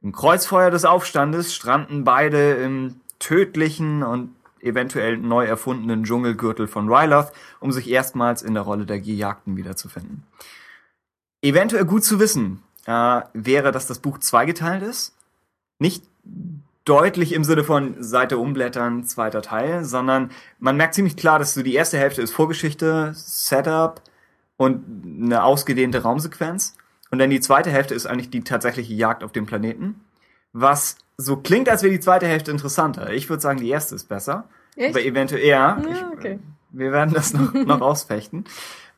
Im Kreuzfeuer des Aufstandes stranden beide im tödlichen und eventuell neu erfundenen Dschungelgürtel von Ryloth, um sich erstmals in der Rolle der Gejagten wiederzufinden. Eventuell gut zu wissen äh, wäre, dass das Buch zweigeteilt ist. Nicht deutlich im Sinne von Seite umblättern, zweiter Teil, sondern man merkt ziemlich klar, dass so die erste Hälfte ist Vorgeschichte, Setup und eine ausgedehnte Raumsequenz. Und dann die zweite Hälfte ist eigentlich die tatsächliche Jagd auf dem Planeten. Was so klingt, als wäre die zweite Hälfte interessanter. Ich würde sagen, die erste ist besser. Echt? Aber eventuell, ja. Ja, ich, okay. Wir werden das noch, noch ausfechten.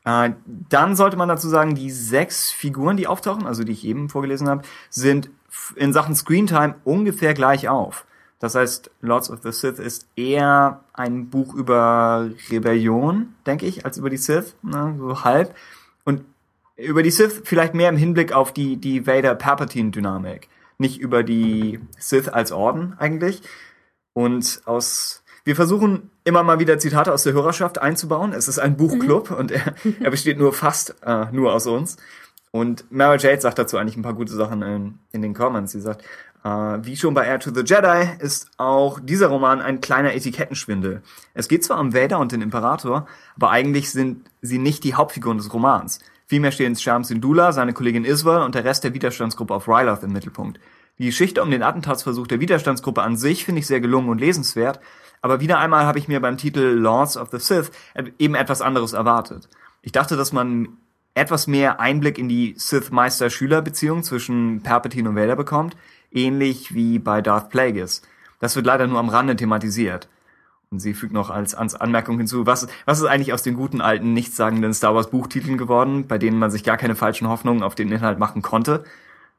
Äh, dann sollte man dazu sagen, die sechs Figuren, die auftauchen, also die ich eben vorgelesen habe, sind in Sachen Screentime ungefähr gleich auf. Das heißt, Lords of the Sith ist eher ein Buch über Rebellion, denke ich, als über die Sith, ne, so halb. Und über die Sith vielleicht mehr im Hinblick auf die, die Vader-Palpatine-Dynamik. Nicht über die Sith als Orden eigentlich. Und aus, wir versuchen immer mal wieder Zitate aus der Hörerschaft einzubauen. Es ist ein Buchclub und er, er besteht nur fast äh, nur aus uns. Und Mara Jade sagt dazu eigentlich ein paar gute Sachen in, in den Comments. Sie sagt, äh, wie schon bei Air to the Jedi ist auch dieser Roman ein kleiner Etikettenschwindel. Es geht zwar um Vader und den Imperator, aber eigentlich sind sie nicht die Hauptfiguren des Romans. Vielmehr stehen Sham Syndulla, seine Kollegin Iswal und der Rest der Widerstandsgruppe auf Ryloth im Mittelpunkt. Die Geschichte um den Attentatsversuch der Widerstandsgruppe an sich finde ich sehr gelungen und lesenswert, aber wieder einmal habe ich mir beim Titel Lords of the Sith eben etwas anderes erwartet. Ich dachte, dass man etwas mehr Einblick in die Sith-Meister-Schüler-Beziehung zwischen Palpatine und Vader bekommt, ähnlich wie bei Darth Plagueis. Das wird leider nur am Rande thematisiert. Und sie fügt noch als, als Anmerkung hinzu, was, was ist eigentlich aus den guten alten, nichtssagenden Star Wars Buchtiteln geworden, bei denen man sich gar keine falschen Hoffnungen auf den Inhalt machen konnte?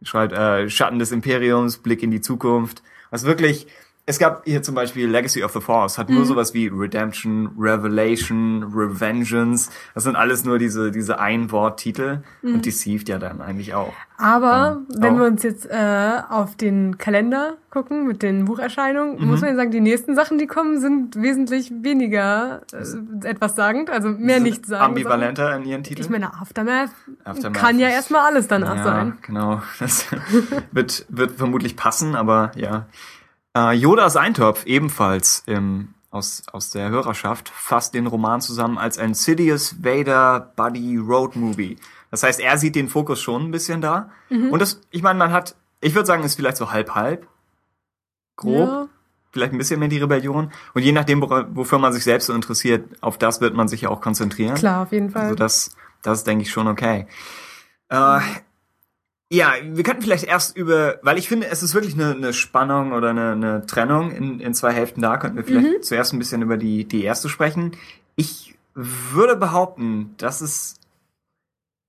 Schreibt äh, Schatten des Imperiums, Blick in die Zukunft. Was wirklich, es gab hier zum Beispiel Legacy of the Force, hat nur sowas wie Redemption, Revelation, Revengeance. Das sind alles nur diese, diese Ein-Wort-Titel. Und Deceived ja dann eigentlich auch. Aber Ähm, wenn oh. wir uns jetzt äh, auf den Kalender gucken mit den Bucherscheinungen, Mhm. muss man ja sagen, die nächsten Sachen, die kommen, sind wesentlich weniger äh, etwas sagend, also mehr nicht sagen. Ambivalenter in ihren Titeln. Ich meine, Aftermath, Aftermath kann ja erstmal alles danach ja, sein. genau. Das wird, wird vermutlich passen, aber ja. Äh, Yodas Eintopf, ebenfalls im, aus, aus der Hörerschaft, fasst den Roman zusammen als ein Sidious Vader Buddy Road Movie. Das heißt, er sieht den Fokus schon ein bisschen da. Und das, ich meine, man hat, ich würde sagen, ist vielleicht so halb-halb. Grob. Ja. Vielleicht ein bisschen mehr die Rebellion. Und je nachdem, wofür man sich selbst so interessiert, auf das wird man sich ja auch konzentrieren. Klar, auf jeden Fall. Also das, das ist, denke ich, schon okay. Äh, ja, wir könnten vielleicht erst über, weil ich finde, es ist wirklich eine, eine Spannung oder eine, eine Trennung in, in zwei Hälften da, könnten wir vielleicht zuerst ein bisschen über die, die erste sprechen. Ich würde behaupten, dass es,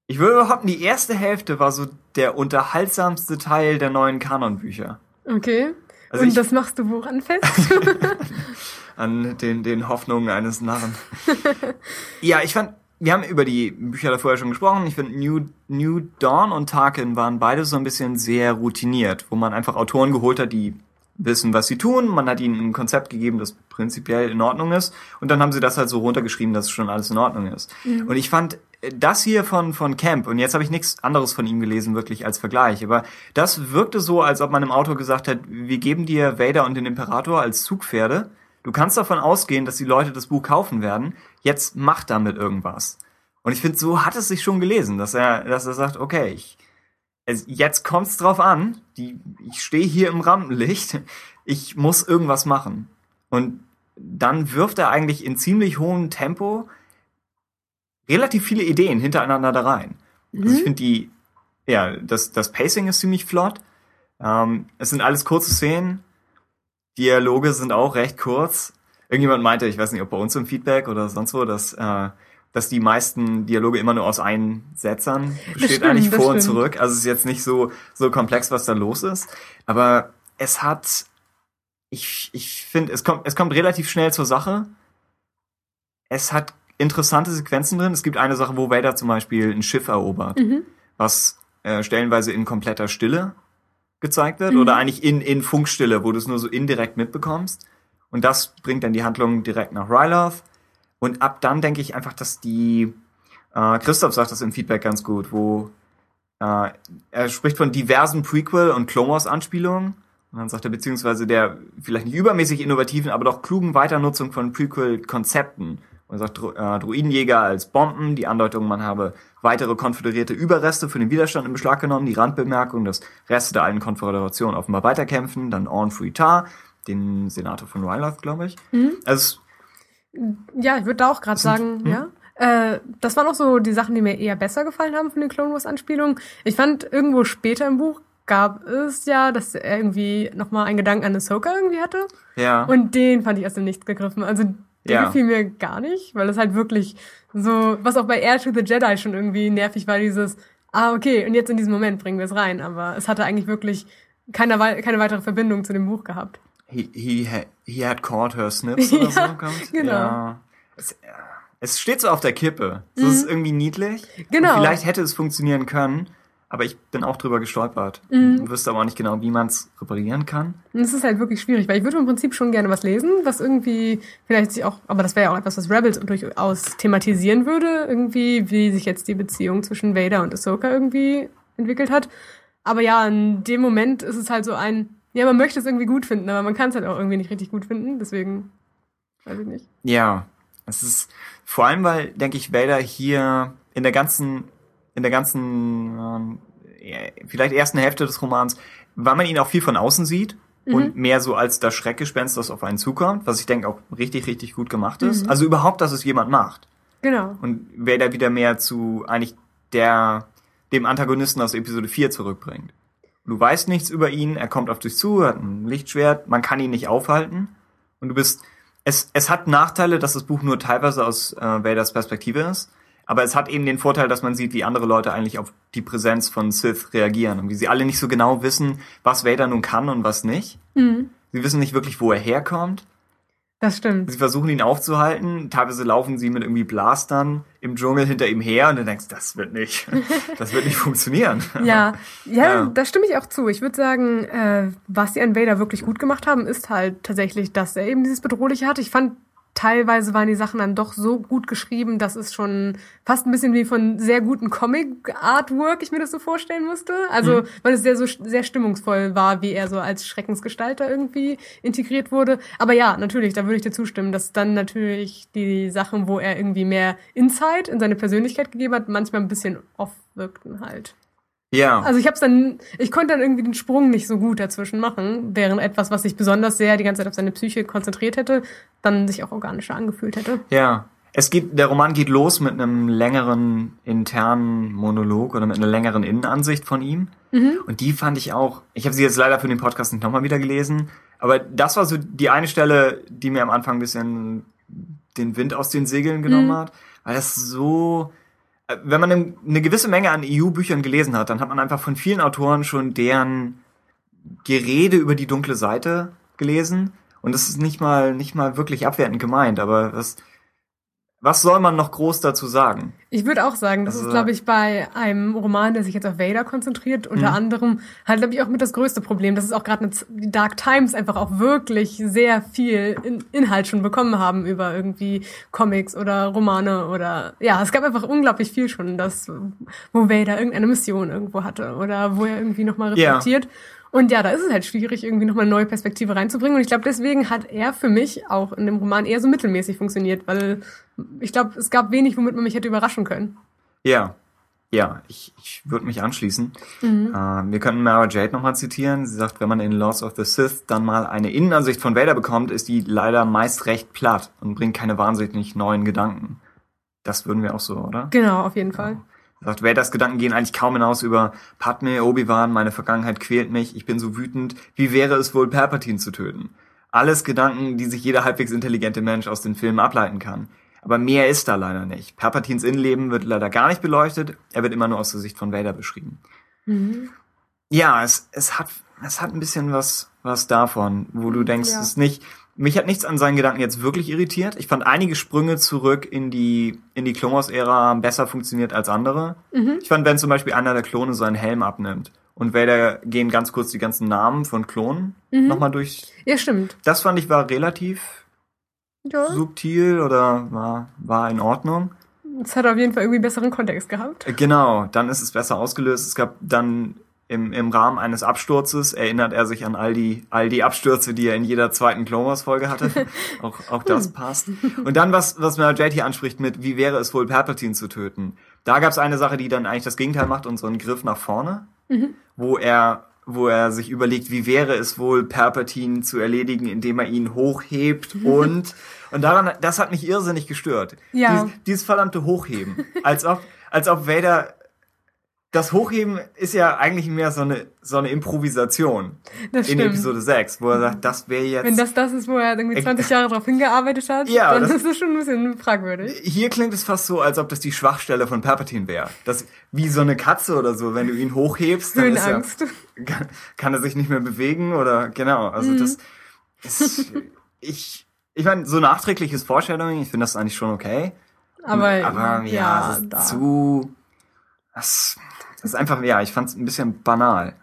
ich würde behaupten, die erste Hälfte war so der unterhaltsamste Teil der neuen Kanonbücher. okay. Also Und ich- das machst du woran fest? an den, den Hoffnungen eines Narren. ja, ich fand, wir haben über die Bücher da vorher schon gesprochen. Ich finde, New, New Dawn und Tarkin waren beide so ein bisschen sehr routiniert, wo man einfach Autoren geholt hat, die wissen, was sie tun. Man hat ihnen ein Konzept gegeben, das prinzipiell in Ordnung ist. Und dann haben sie das halt so runtergeschrieben, dass schon alles in Ordnung ist. Und ich fand äh, das hier von, von Camp, und jetzt habe ich nichts anderes von ihm gelesen, wirklich als Vergleich, aber das wirkte so, als ob man im Autor gesagt hat, wir geben dir Vader und den Imperator als Zugpferde. Du kannst davon ausgehen, dass die Leute das Buch kaufen werden. Jetzt mach damit irgendwas. Und ich finde, so hat es sich schon gelesen, dass er, dass er sagt, okay, ich, es, jetzt kommt's drauf an. Die, ich stehe hier im Rampenlicht. Ich muss irgendwas machen. Und dann wirft er eigentlich in ziemlich hohem Tempo relativ viele Ideen hintereinander da rein. Also ich finde die, ja, das, das Pacing ist ziemlich flott. Ähm, es sind alles kurze Szenen. Dialoge sind auch recht kurz. Irgendjemand meinte, ich weiß nicht, ob bei uns im Feedback oder sonst wo, dass, äh, dass die meisten Dialoge immer nur aus Einsetzern besteht eigentlich vor und zurück. Also es ist jetzt nicht so, so komplex, was da los ist. Aber es hat, ich, ich finde, es kommt, es kommt relativ schnell zur Sache. Es hat interessante Sequenzen drin. Es gibt eine Sache, wo Vader zum Beispiel ein Schiff erobert, was äh, stellenweise in kompletter Stille gezeigt wird oder eigentlich in, in Funkstille, wo du es nur so indirekt mitbekommst. Und das bringt dann die Handlung direkt nach Ryloth. Und ab dann denke ich einfach, dass die, äh, Christoph sagt das im Feedback ganz gut, wo äh, er spricht von diversen Prequel- und Clone Wars-Anspielungen. Und dann sagt er, beziehungsweise der vielleicht nicht übermäßig innovativen, aber doch klugen Weiternutzung von Prequel-Konzepten. Er sagt, äh, Druidenjäger als Bomben, die Andeutung, man habe weitere konföderierte Überreste für den Widerstand in Beschlag genommen, die Randbemerkung, dass Reste der alten Konföderation offenbar weiterkämpfen, dann Orn Fruitar, den Senator von Ryloth, glaube ich. Also Ja, ich würde da auch gerade sagen, hm? ja. Äh, das waren auch so die Sachen, die mir eher besser gefallen haben von den Clone Wars Anspielungen. Ich fand irgendwo später im Buch gab es ja, dass er irgendwie nochmal einen Gedanken an Ahsoka irgendwie hatte. ja. Und den fand ich aus dem Nichts gegriffen. Also der Ja. gefiel mir gar nicht, weil es halt wirklich so, was auch bei Air to the Jedi schon irgendwie nervig war, dieses, ah, okay, und jetzt in diesem Moment bringen wir es rein. Aber es hatte eigentlich wirklich keine, keine weitere Verbindung zu dem Buch gehabt. He, he, he had caught her snips oder so. Kommt. genau. Ja. Es, es steht so auf der Kippe. Es ist irgendwie niedlich. Mhm. Genau. Und vielleicht hätte es funktionieren können, aber ich bin auch drüber gestolpert. Mhm. Ich wüsste aber auch nicht genau, wie man es reparieren kann. Und es ist halt wirklich schwierig, weil ich würde im Prinzip schon gerne was lesen, was irgendwie vielleicht sich auch, aber das wäre ja auch etwas, was Rebels durchaus thematisieren würde, irgendwie, wie sich jetzt die Beziehung zwischen Vader und Ahsoka irgendwie entwickelt hat. Aber ja, in dem Moment ist es halt so ein, ja, man möchte es irgendwie gut finden, aber man kann es halt auch irgendwie nicht richtig gut finden, deswegen weiß ich nicht. Ja, es ist vor allem, weil, denke ich, Vader hier in der ganzen, in der ganzen, ja, vielleicht ersten Hälfte des Romans, weil man ihn auch viel von außen sieht und mehr so als das Schreckgespenst, das auf einen zukommt, was ich denke auch richtig, richtig gut gemacht ist. Also überhaupt, dass es jemand macht. Genau. Und Vader wieder mehr zu eigentlich der, dem Antagonisten aus Episode 4 zurückbringt. Du weißt nichts über ihn, er kommt auf dich zu, hat ein Lichtschwert, man kann ihn nicht aufhalten. Und du bist, es, es hat Nachteile, dass das Buch nur teilweise aus äh, Vaders Perspektive ist. Aber es hat eben den Vorteil, dass man sieht, wie andere Leute eigentlich auf die Präsenz von Sith reagieren und wie sie alle nicht so genau wissen, was Vader nun kann und was nicht. Mhm. Sie wissen nicht wirklich, wo er herkommt. Das stimmt. Sie versuchen ihn aufzuhalten. Teilweise laufen sie mit irgendwie Blastern im Dschungel hinter ihm her und du denkst, das wird nicht, das wird nicht funktionieren. Ja, ja, Ja. da stimme ich auch zu. Ich würde sagen, äh, was die an Vader wirklich gut gemacht haben, ist halt tatsächlich, dass er eben dieses Bedrohliche hat. Ich fand teilweise waren die Sachen dann doch so gut geschrieben, dass es schon fast ein bisschen wie von sehr guten Comic-Artwork ich mir das so vorstellen musste. Also, mhm. weil es sehr so sehr stimmungsvoll war, wie er so als Schreckensgestalter irgendwie integriert wurde. Aber ja, natürlich, da würde ich dir zustimmen, dass dann natürlich die Sachen, wo er irgendwie mehr Insight in seine Persönlichkeit gegeben hat, manchmal ein bisschen off wirkten halt. Ja. Also ich hab's dann, ich konnte dann irgendwie den Sprung nicht so gut dazwischen machen, während etwas, was sich besonders sehr die ganze Zeit auf seine Psyche konzentriert hätte, dann sich auch organischer angefühlt hätte. Ja. Es geht, der Roman geht los mit einem längeren internen Monolog oder mit einer längeren Innenansicht von ihm. Mhm. Und die fand ich auch, ich habe sie jetzt leider für den Podcast nicht nochmal wieder gelesen, aber das war so die eine Stelle, die mir am Anfang ein bisschen den Wind aus den Segeln genommen mhm. hat, weil das so, wenn man eine gewisse Menge an EU-Büchern gelesen hat, dann hat man einfach von vielen Autoren schon deren Gerede über die dunkle Seite gelesen. Und das ist nicht mal, nicht mal wirklich abwertend gemeint, aber das, was soll man noch groß dazu sagen? Ich würde auch sagen, das also, ist, glaube ich, bei einem Roman, der sich jetzt auf Vader konzentriert, unter mhm. anderem halt, glaube ich, auch mit das größte Problem. Das ist auch gerade die Dark Times einfach auch wirklich sehr viel in Inhalt schon bekommen haben über irgendwie Comics oder Romane oder ja, es gab einfach unglaublich viel schon, das, wo Vader irgendeine Mission irgendwo hatte oder wo er irgendwie nochmal reflektiert. Ja. Und ja, da ist es halt schwierig, irgendwie nochmal eine neue Perspektive reinzubringen. Und ich glaube, deswegen hat er für mich auch in dem Roman eher so mittelmäßig funktioniert, weil ich glaube, es gab wenig, womit man mich hätte überraschen können. Ja, ja, ich, ich würde mich anschließen. Mhm. Äh, wir können Mara Jade nochmal zitieren. Sie sagt, wenn man in Lords of the Sith dann mal eine Innenansicht von Vader bekommt, ist die leider meist recht platt und bringt keine wahnsinnig neuen Gedanken. Das würden wir auch so, oder? Genau, auf jeden Fall. Sagt, Vaders Gedanken gehen eigentlich kaum hinaus über Padme, Obi-Wan, meine Vergangenheit quält mich, ich bin so wütend, wie wäre es wohl, Palpatine zu töten? Alles Gedanken, die sich jeder halbwegs intelligente Mensch aus den Filmen ableiten kann. Aber mehr ist da leider nicht. Palpatines Innenleben wird leider gar nicht beleuchtet, er wird immer nur aus der Sicht von Vader beschrieben. Mhm. Ja, es, es hat, es hat ein bisschen was, was davon, wo du denkst, ja. es ist nicht, mich hat nichts an seinen Gedanken jetzt wirklich irritiert. Ich fand einige Sprünge zurück in die, in die Klonos-Ära besser funktioniert als andere. Mhm. Ich fand, wenn zum Beispiel einer der Klone seinen Helm abnimmt und Vader gehen ganz kurz die ganzen Namen von Klonen mhm. nochmal durch. Ja, stimmt. Das fand ich war relativ ja. subtil oder war, war in Ordnung. Es hat auf jeden Fall irgendwie besseren Kontext gehabt. Genau, dann ist es besser ausgelöst. Es gab dann im, im Rahmen eines Absturzes erinnert er sich an all die, all die Abstürze, die er in jeder zweiten Clone Wars Folge hatte. auch, auch das hm. passt. Und dann, was, was Mel hier anspricht mit, wie wäre es wohl, Palpatine zu töten? Da gab es eine Sache, die dann eigentlich das Gegenteil macht und so einen Griff nach vorne, mhm. wo er, wo er sich überlegt, wie wäre es wohl, Palpatine zu erledigen, indem er ihn hochhebt und, und daran, das hat mich irrsinnig gestört. Ja. Dies, dieses verdammte Hochheben. Als ob, als ob Vader das Hochheben ist ja eigentlich mehr so eine, so eine Improvisation. Das stimmt. In Episode 6, wo er sagt, das wäre jetzt. Wenn das das ist, wo er irgendwie 20 Jahre drauf hingearbeitet hat, ja, dann das, ist das schon ein bisschen fragwürdig. Hier klingt es fast so, als ob das die Schwachstelle von Palpatine wäre. Das, wie so eine Katze oder so, wenn du ihn hochhebst, dann ist er, kann, kann, er sich nicht mehr bewegen oder, genau, also mhm. das ist, ich, ich meine, so nachträgliches Foreshadowing, ich finde das eigentlich schon okay. Aber, aber ja, ja zu, das, das ist einfach, ja, ich fand es ein bisschen banal.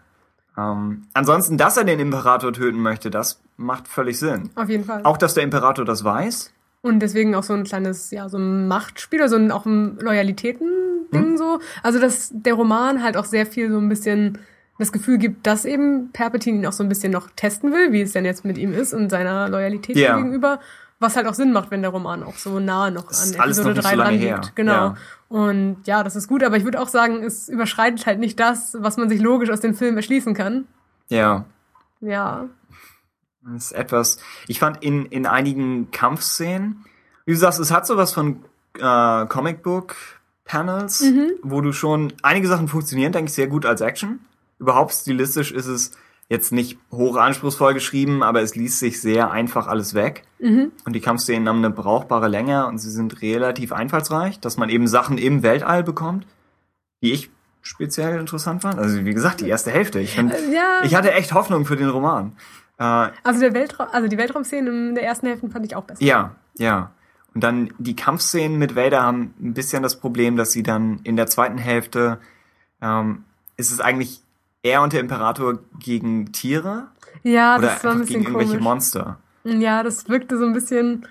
Ähm, ansonsten, dass er den Imperator töten möchte, das macht völlig Sinn. Auf jeden Fall. Auch, dass der Imperator das weiß. Und deswegen auch so ein kleines, ja, so ein Machtspiel oder so ein, auch ein Loyalitäten-Ding hm. so. Also, dass der Roman halt auch sehr viel so ein bisschen das Gefühl gibt, dass eben Perpetin ihn auch so ein bisschen noch testen will, wie es denn jetzt mit ihm ist und seiner Loyalität yeah. gegenüber. Was halt auch Sinn macht, wenn der Roman auch so nah noch an Episode 3 dran liegt. Genau. Ja. Und ja, das ist gut, aber ich würde auch sagen, es überschreitet halt nicht das, was man sich logisch aus dem Film erschließen kann. Ja. Ja. Das ist etwas. Ich fand in, in einigen Kampfszenen, wie du sagst, es hat sowas von äh, Comicbook Panels, mhm. wo du schon einige Sachen funktionieren, denke ich, sehr gut als Action. Überhaupt stilistisch ist es jetzt nicht hoch anspruchsvoll geschrieben, aber es liest sich sehr einfach alles weg. Mhm. Und die Kampfszenen haben eine brauchbare Länge und sie sind relativ einfallsreich, dass man eben Sachen im Weltall bekommt, die ich speziell interessant fand. Also wie gesagt, die erste Hälfte. Ich, find, ja. ich hatte echt Hoffnung für den Roman. Äh, also, der Weltraum, also die Weltraumszenen in der ersten Hälfte fand ich auch besser. Ja, ja. Und dann die Kampfszenen mit Vader haben ein bisschen das Problem, dass sie dann in der zweiten Hälfte ähm, ist es eigentlich er und der Imperator gegen Tiere? Ja, Oder das war ein bisschen gegen irgendwelche Monster? Ja, das wirkte so ein bisschen.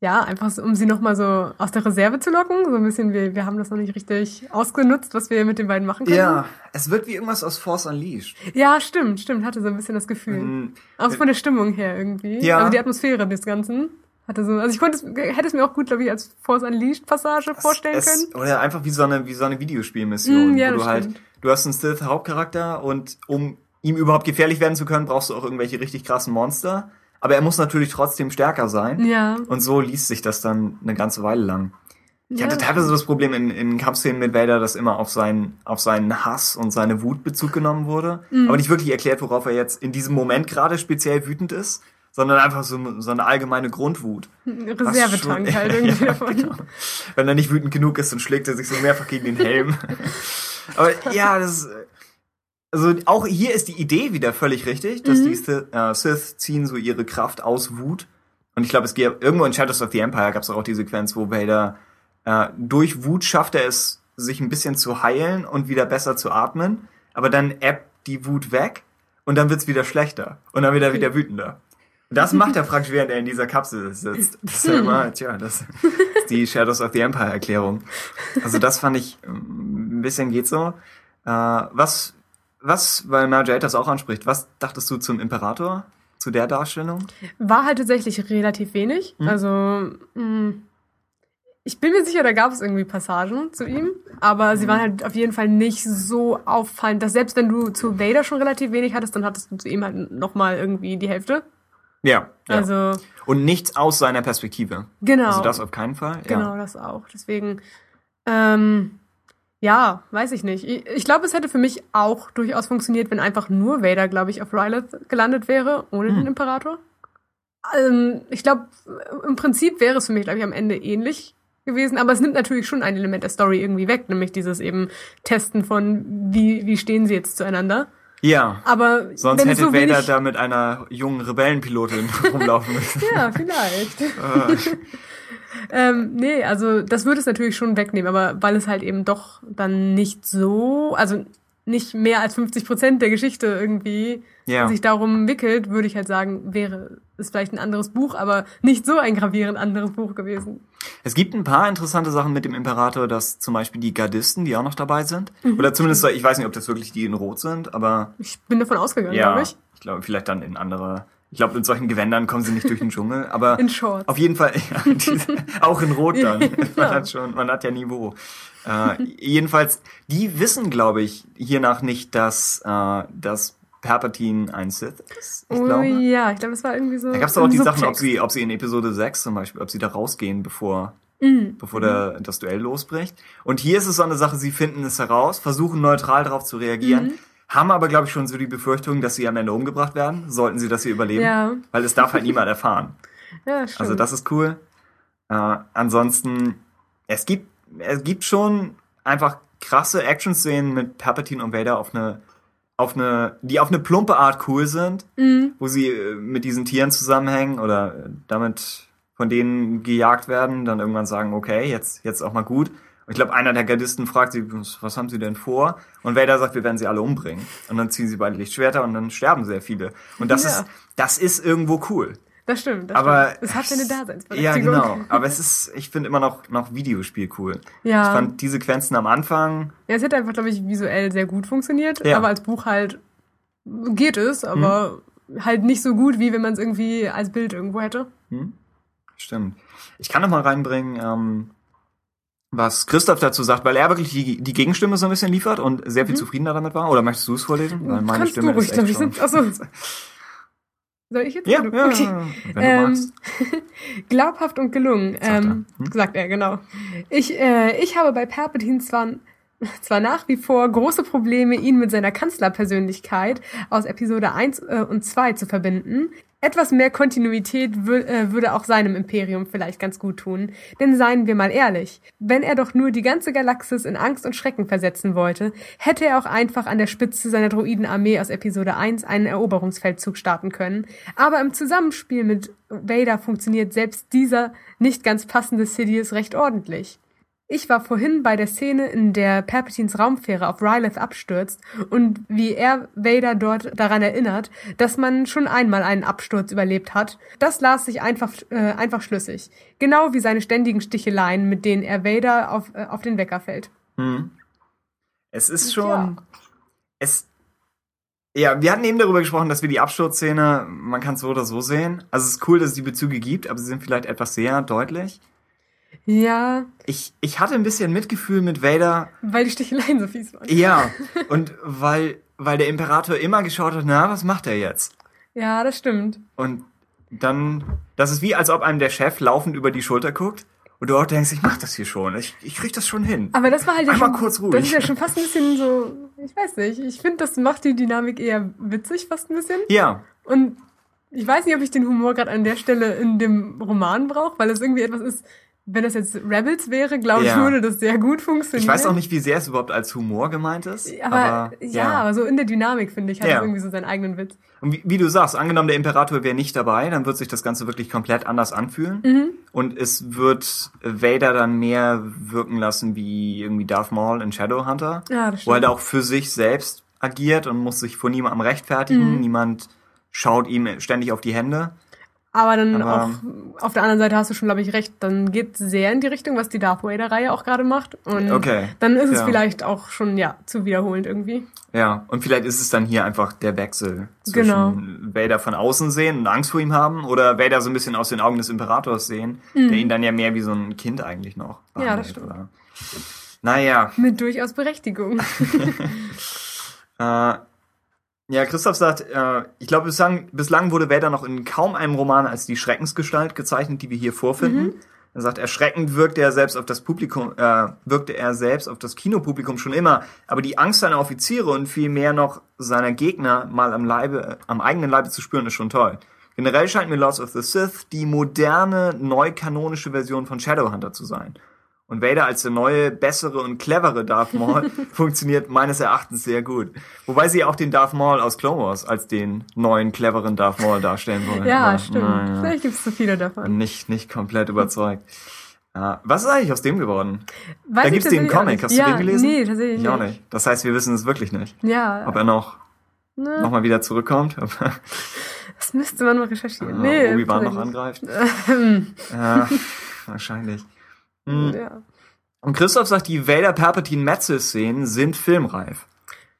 ja, einfach so, um sie nochmal so aus der Reserve zu locken. So ein bisschen, wir, wir haben das noch nicht richtig ausgenutzt, was wir mit den beiden machen können. Ja, es wird wie irgendwas aus Force Unleashed. Ja, stimmt, stimmt. Hatte so ein bisschen das Gefühl. Mhm. Auch von der Stimmung her irgendwie. Ja. Also die Atmosphäre des Ganzen. Hatte so, also ich konnte es, hätte es mir auch gut, glaube ich, als Force Unleashed Passage vorstellen es, können. Oder einfach wie so eine, wie so eine Videospielmission, Mm, ja, wo du halt, stimmt. Du hast einen Sith-Hauptcharakter und um ihm überhaupt gefährlich werden zu können, brauchst du auch irgendwelche richtig krassen Monster. Aber er muss natürlich trotzdem stärker sein. Ja. Und so liest sich das dann eine ganze Weile lang. Ich Ja, hatte teilweise das Problem in, in Kampfszenen mit Vader, dass immer auf seinen, auf seinen Hass und seine Wut Bezug genommen wurde. Mhm. Aber nicht wirklich erklärt, worauf er jetzt in diesem Moment gerade speziell wütend ist, sondern einfach so, so eine allgemeine Grundwut. Reservetank halt irgendwie Ja, davon. genau. Wenn er nicht wütend genug ist, dann schlägt er sich so mehrfach gegen den Helm. Aber ja, das also auch hier ist die Idee wieder völlig richtig, dass Mhm. die Sith, äh, Sith ziehen so ihre Kraft aus Wut. Und ich glaube, es geht irgendwo in Shadows of the Empire gab es auch die Sequenz, wo Vader äh, durch Wut schafft er es, sich ein bisschen zu heilen und wieder besser zu atmen. Aber dann ebbt die Wut weg und dann wird's wieder schlechter und dann wird er wieder wütender. Das macht er praktisch, während er in dieser Kapsel sitzt. Das ist ja immer, tja, das ist die Shadows of the Empire Erklärung. Also das fand ich ähm, ein bisschen geht so. Äh, was, was, weil Marjade das auch anspricht, was dachtest du zum Imperator? Zu der Darstellung? War halt tatsächlich relativ wenig. Mhm. Also, mh, ich bin mir sicher, da gab es irgendwie Passagen zu ihm, aber sie waren halt auf jeden Fall nicht so auffallend, dass selbst wenn du zu Vader schon relativ wenig hattest, dann hattest du zu ihm halt nochmal irgendwie die Hälfte. Ja. ja. Also, Und nichts aus seiner Perspektive. genau. Also das auf keinen Fall. Genau, Ja. das auch. Deswegen, ähm, ja, weiß ich nicht. Ich, ich glaube, es hätte für mich auch durchaus funktioniert, wenn einfach nur Vader, glaube ich, auf Rylith gelandet wäre, ohne Hm. den Imperator. Ähm, ich glaube, im Prinzip wäre es für mich, glaube ich, am Ende ähnlich gewesen, aber es nimmt natürlich schon ein Element der Story irgendwie weg, nämlich dieses eben Testen von, wie, wie stehen sie jetzt zueinander. Ja. Aber Sonst hätte so Vader wenig, da mit einer jungen Rebellenpilotin rumlaufen müssen. Ja, vielleicht. Äh, Ähm, nee, also das würde es natürlich schon wegnehmen, aber weil es halt eben doch dann nicht so, also nicht mehr als 50 Prozent der Geschichte irgendwie Ja. sich darum wickelt, würde ich halt sagen, wäre es vielleicht ein anderes Buch, aber nicht so ein gravierend anderes Buch gewesen. Es gibt ein paar interessante Sachen mit dem Imperator, dass zum Beispiel die Gardisten, die auch noch dabei sind, Mhm. oder zumindest, ich weiß nicht, ob das wirklich die in Rot sind, aber Ich bin davon ausgegangen, ja, glaube ich. ich glaube, vielleicht dann in andere, ich glaube, in solchen Gewändern kommen sie nicht durch den Dschungel, aber In Shorts. auf jeden Fall, ja, diese, auch in Rot dann. Man Ja. hat schon, man hat ja Niveau. Äh, jedenfalls, die wissen, glaube ich, hiernach nicht, dass, äh, dass Palpatine ein Sith ist. Ich oh glaube. ja, ich glaube, das war irgendwie so. Da gab es auch die im Sachen, ob Subtext. sie, ob sie in Episode 6 zum Beispiel, ob sie da rausgehen, bevor, Mhm. bevor der, das Duell losbricht. Und hier ist es so eine Sache, sie finden es heraus, versuchen neutral darauf zu reagieren, Mhm. haben aber, glaube ich, schon so die Befürchtung, dass sie am Ende umgebracht werden, sollten sie das hier überleben. Ja. Weil es darf halt niemand erfahren. Ja, stimmt. Also das ist cool. Äh, ansonsten, es gibt, es gibt schon einfach krasse Action-Szenen mit Palpatine und Vader auf eine, auf eine, die auf eine plumpe Art cool sind, Mhm. wo sie äh, mit diesen Tieren zusammenhängen oder äh, damit von denen gejagt werden, dann irgendwann sagen, okay, jetzt, jetzt auch mal gut. Und ich glaube, einer der Gardisten fragt sie, was, was haben sie denn vor? Und Vader sagt, wir werden sie alle umbringen. Und dann ziehen sie beide Lichtschwerter und dann sterben sehr viele. Und das Ja. ist, das ist irgendwo cool. Das stimmt. Das Aber stimmt. es hat seine Ja, Daseinsberechtigung. genau. Aber es ist, ich finde immer noch, noch Videospiel cool. Ja. Ich fand die Sequenzen am Anfang, Ja, es hätte einfach, glaube ich, visuell sehr gut funktioniert, Ja. aber als Buch halt geht es, aber halt nicht so gut, wie wenn man es irgendwie als Bild irgendwo hätte. stimmt. Ich kann noch mal reinbringen, ähm, was Christoph dazu sagt, weil er wirklich die, die Gegenstimme so ein bisschen liefert und sehr viel zufriedener damit war. Oder möchtest du es vorlesen? Weil meine Mhm. Kannst Stimme du ruhig, ist echt glaube ich. schon... Sind, achso. Soll ich jetzt? Ja, ja, okay. wenn du Ähm. Glaubhaft und gelungen, Sagt er. ähm, Hm? sagt er, genau. Ich, äh, ich habe bei Palpatine zwar, zwar nach wie vor große Probleme, ihn mit seiner Kanzlerpersönlichkeit aus Episode 1 äh, und 2 zu verbinden. Etwas mehr Kontinuität äh, würde auch seinem Imperium vielleicht ganz gut tun. Denn seien wir mal ehrlich, wenn er doch nur die ganze Galaxis in Angst und Schrecken versetzen wollte, hätte er auch einfach an der Spitze seiner Droidenarmee aus Episode 1 einen Eroberungsfeldzug starten können. Aber im Zusammenspiel mit Vader funktioniert selbst dieser nicht ganz passende Sidious recht ordentlich. Ich war vorhin bei der Szene, in der Palpatines Raumfähre auf Ryleth abstürzt und wie er Vader dort daran erinnert, dass man schon einmal einen Absturz überlebt hat. Das las sich einfach, äh, einfach schlüssig. Genau wie seine ständigen Sticheleien, mit denen er Vader auf, äh, auf den Wecker fällt. Hm. Es ist schon. Ja. Es. Ja, wir hatten eben darüber gesprochen, dass wir die Absturzszene, man kann es so oder so sehen. Also es ist cool, dass es die Bezüge gibt, aber sie sind vielleicht etwas sehr deutlich. Ja, Ich, ich hatte ein bisschen Mitgefühl mit Vader, weil die Sticheleien so fies waren. ja, und weil, weil der Imperator immer geschaut hat, na, was macht er jetzt? Ja, das stimmt. Und dann, das ist wie, als ob einem der Chef laufend über die Schulter guckt und du auch denkst, ich mach das hier schon, ich, ich krieg das schon hin. Aber das war halt ja Einmal schon, kurz ruhig. Das ist ja schon fast ein bisschen so, ich weiß nicht, ich finde, das macht die Dynamik eher witzig, fast ein bisschen. Ja, Und ich weiß nicht, ob ich den Humor gerade an der Stelle in dem Roman brauche, weil es irgendwie etwas ist, wenn das jetzt Rebels wäre, glaube ich, Ja. würde das sehr gut funktionieren. ich weiß auch nicht, wie sehr es überhaupt als Humor gemeint ist. Aber, ja, aber so in der Dynamik, finde ich, hat Ja. es irgendwie so seinen eigenen Witz. Und wie, wie du sagst, angenommen der Imperator wäre nicht dabei, dann wird sich das Ganze wirklich komplett anders anfühlen. Mhm. Und es wird Vader dann mehr wirken lassen wie irgendwie Darth Maul in Shadowhunter. Ja, das Wo er stimmt. auch für sich selbst agiert und muss sich vor niemandem rechtfertigen. Mhm. Niemand schaut ihm ständig auf die Hände. Aber dann Aber- auch, auf der anderen Seite hast du schon, glaube ich, recht, dann geht sehr in die Richtung, was die Darth Vader-Reihe auch gerade macht. Und Okay. dann ist es Ja. vielleicht auch schon, ja, zu wiederholend irgendwie. Ja, und vielleicht ist es dann hier einfach der Wechsel zwischen Genau. Vader von außen sehen und Angst vor ihm haben oder Vader so ein bisschen aus den Augen des Imperators sehen, der ihn dann ja mehr wie so ein Kind eigentlich noch Mhm. Ja, das behandelt, stimmt. oder? Naja, Mit durchaus Berechtigung. äh, ja, Christoph sagt, äh, ich glaube, bislang, bislang wurde Vader noch in kaum einem Roman als die Schreckensgestalt gezeichnet, die wir hier vorfinden. Mhm. Er sagt, erschreckend wirkte er selbst auf das Publikum, äh, wirkte er selbst auf das Kinopublikum schon immer, aber die Angst seiner Offiziere und vielmehr noch seiner Gegner mal am Leibe, am eigenen Leibe zu spüren, ist schon toll. Generell scheint mir Lords of the Sith die moderne, neukanonische Version von Shadowhunter zu sein. Und Vader als der neue, bessere und clevere Darth Maul funktioniert meines Erachtens sehr gut. Wobei sie auch den Darth Maul aus Clone Wars als den neuen, cleveren Darth Maul darstellen wollen. ja, Aber, stimmt. naja, Vielleicht gibt es zu viele davon. nicht, nicht komplett überzeugt. Ja, was ist eigentlich aus dem geworden? Weiß da ich gibt's den Comic. Hast du ja, den gelesen? Nee, tatsächlich Ich auch nicht. Das heißt, wir wissen es wirklich nicht. Ja, Ob er noch, ne, noch mal wieder zurückkommt, das müsste man mal recherchieren. nee, Nee, Obi-Wan noch angreift. ja, wahrscheinlich. Hm. Ja. Und Christoph sagt, die Vader-Palpatine-Metzel-Szenen sind filmreif.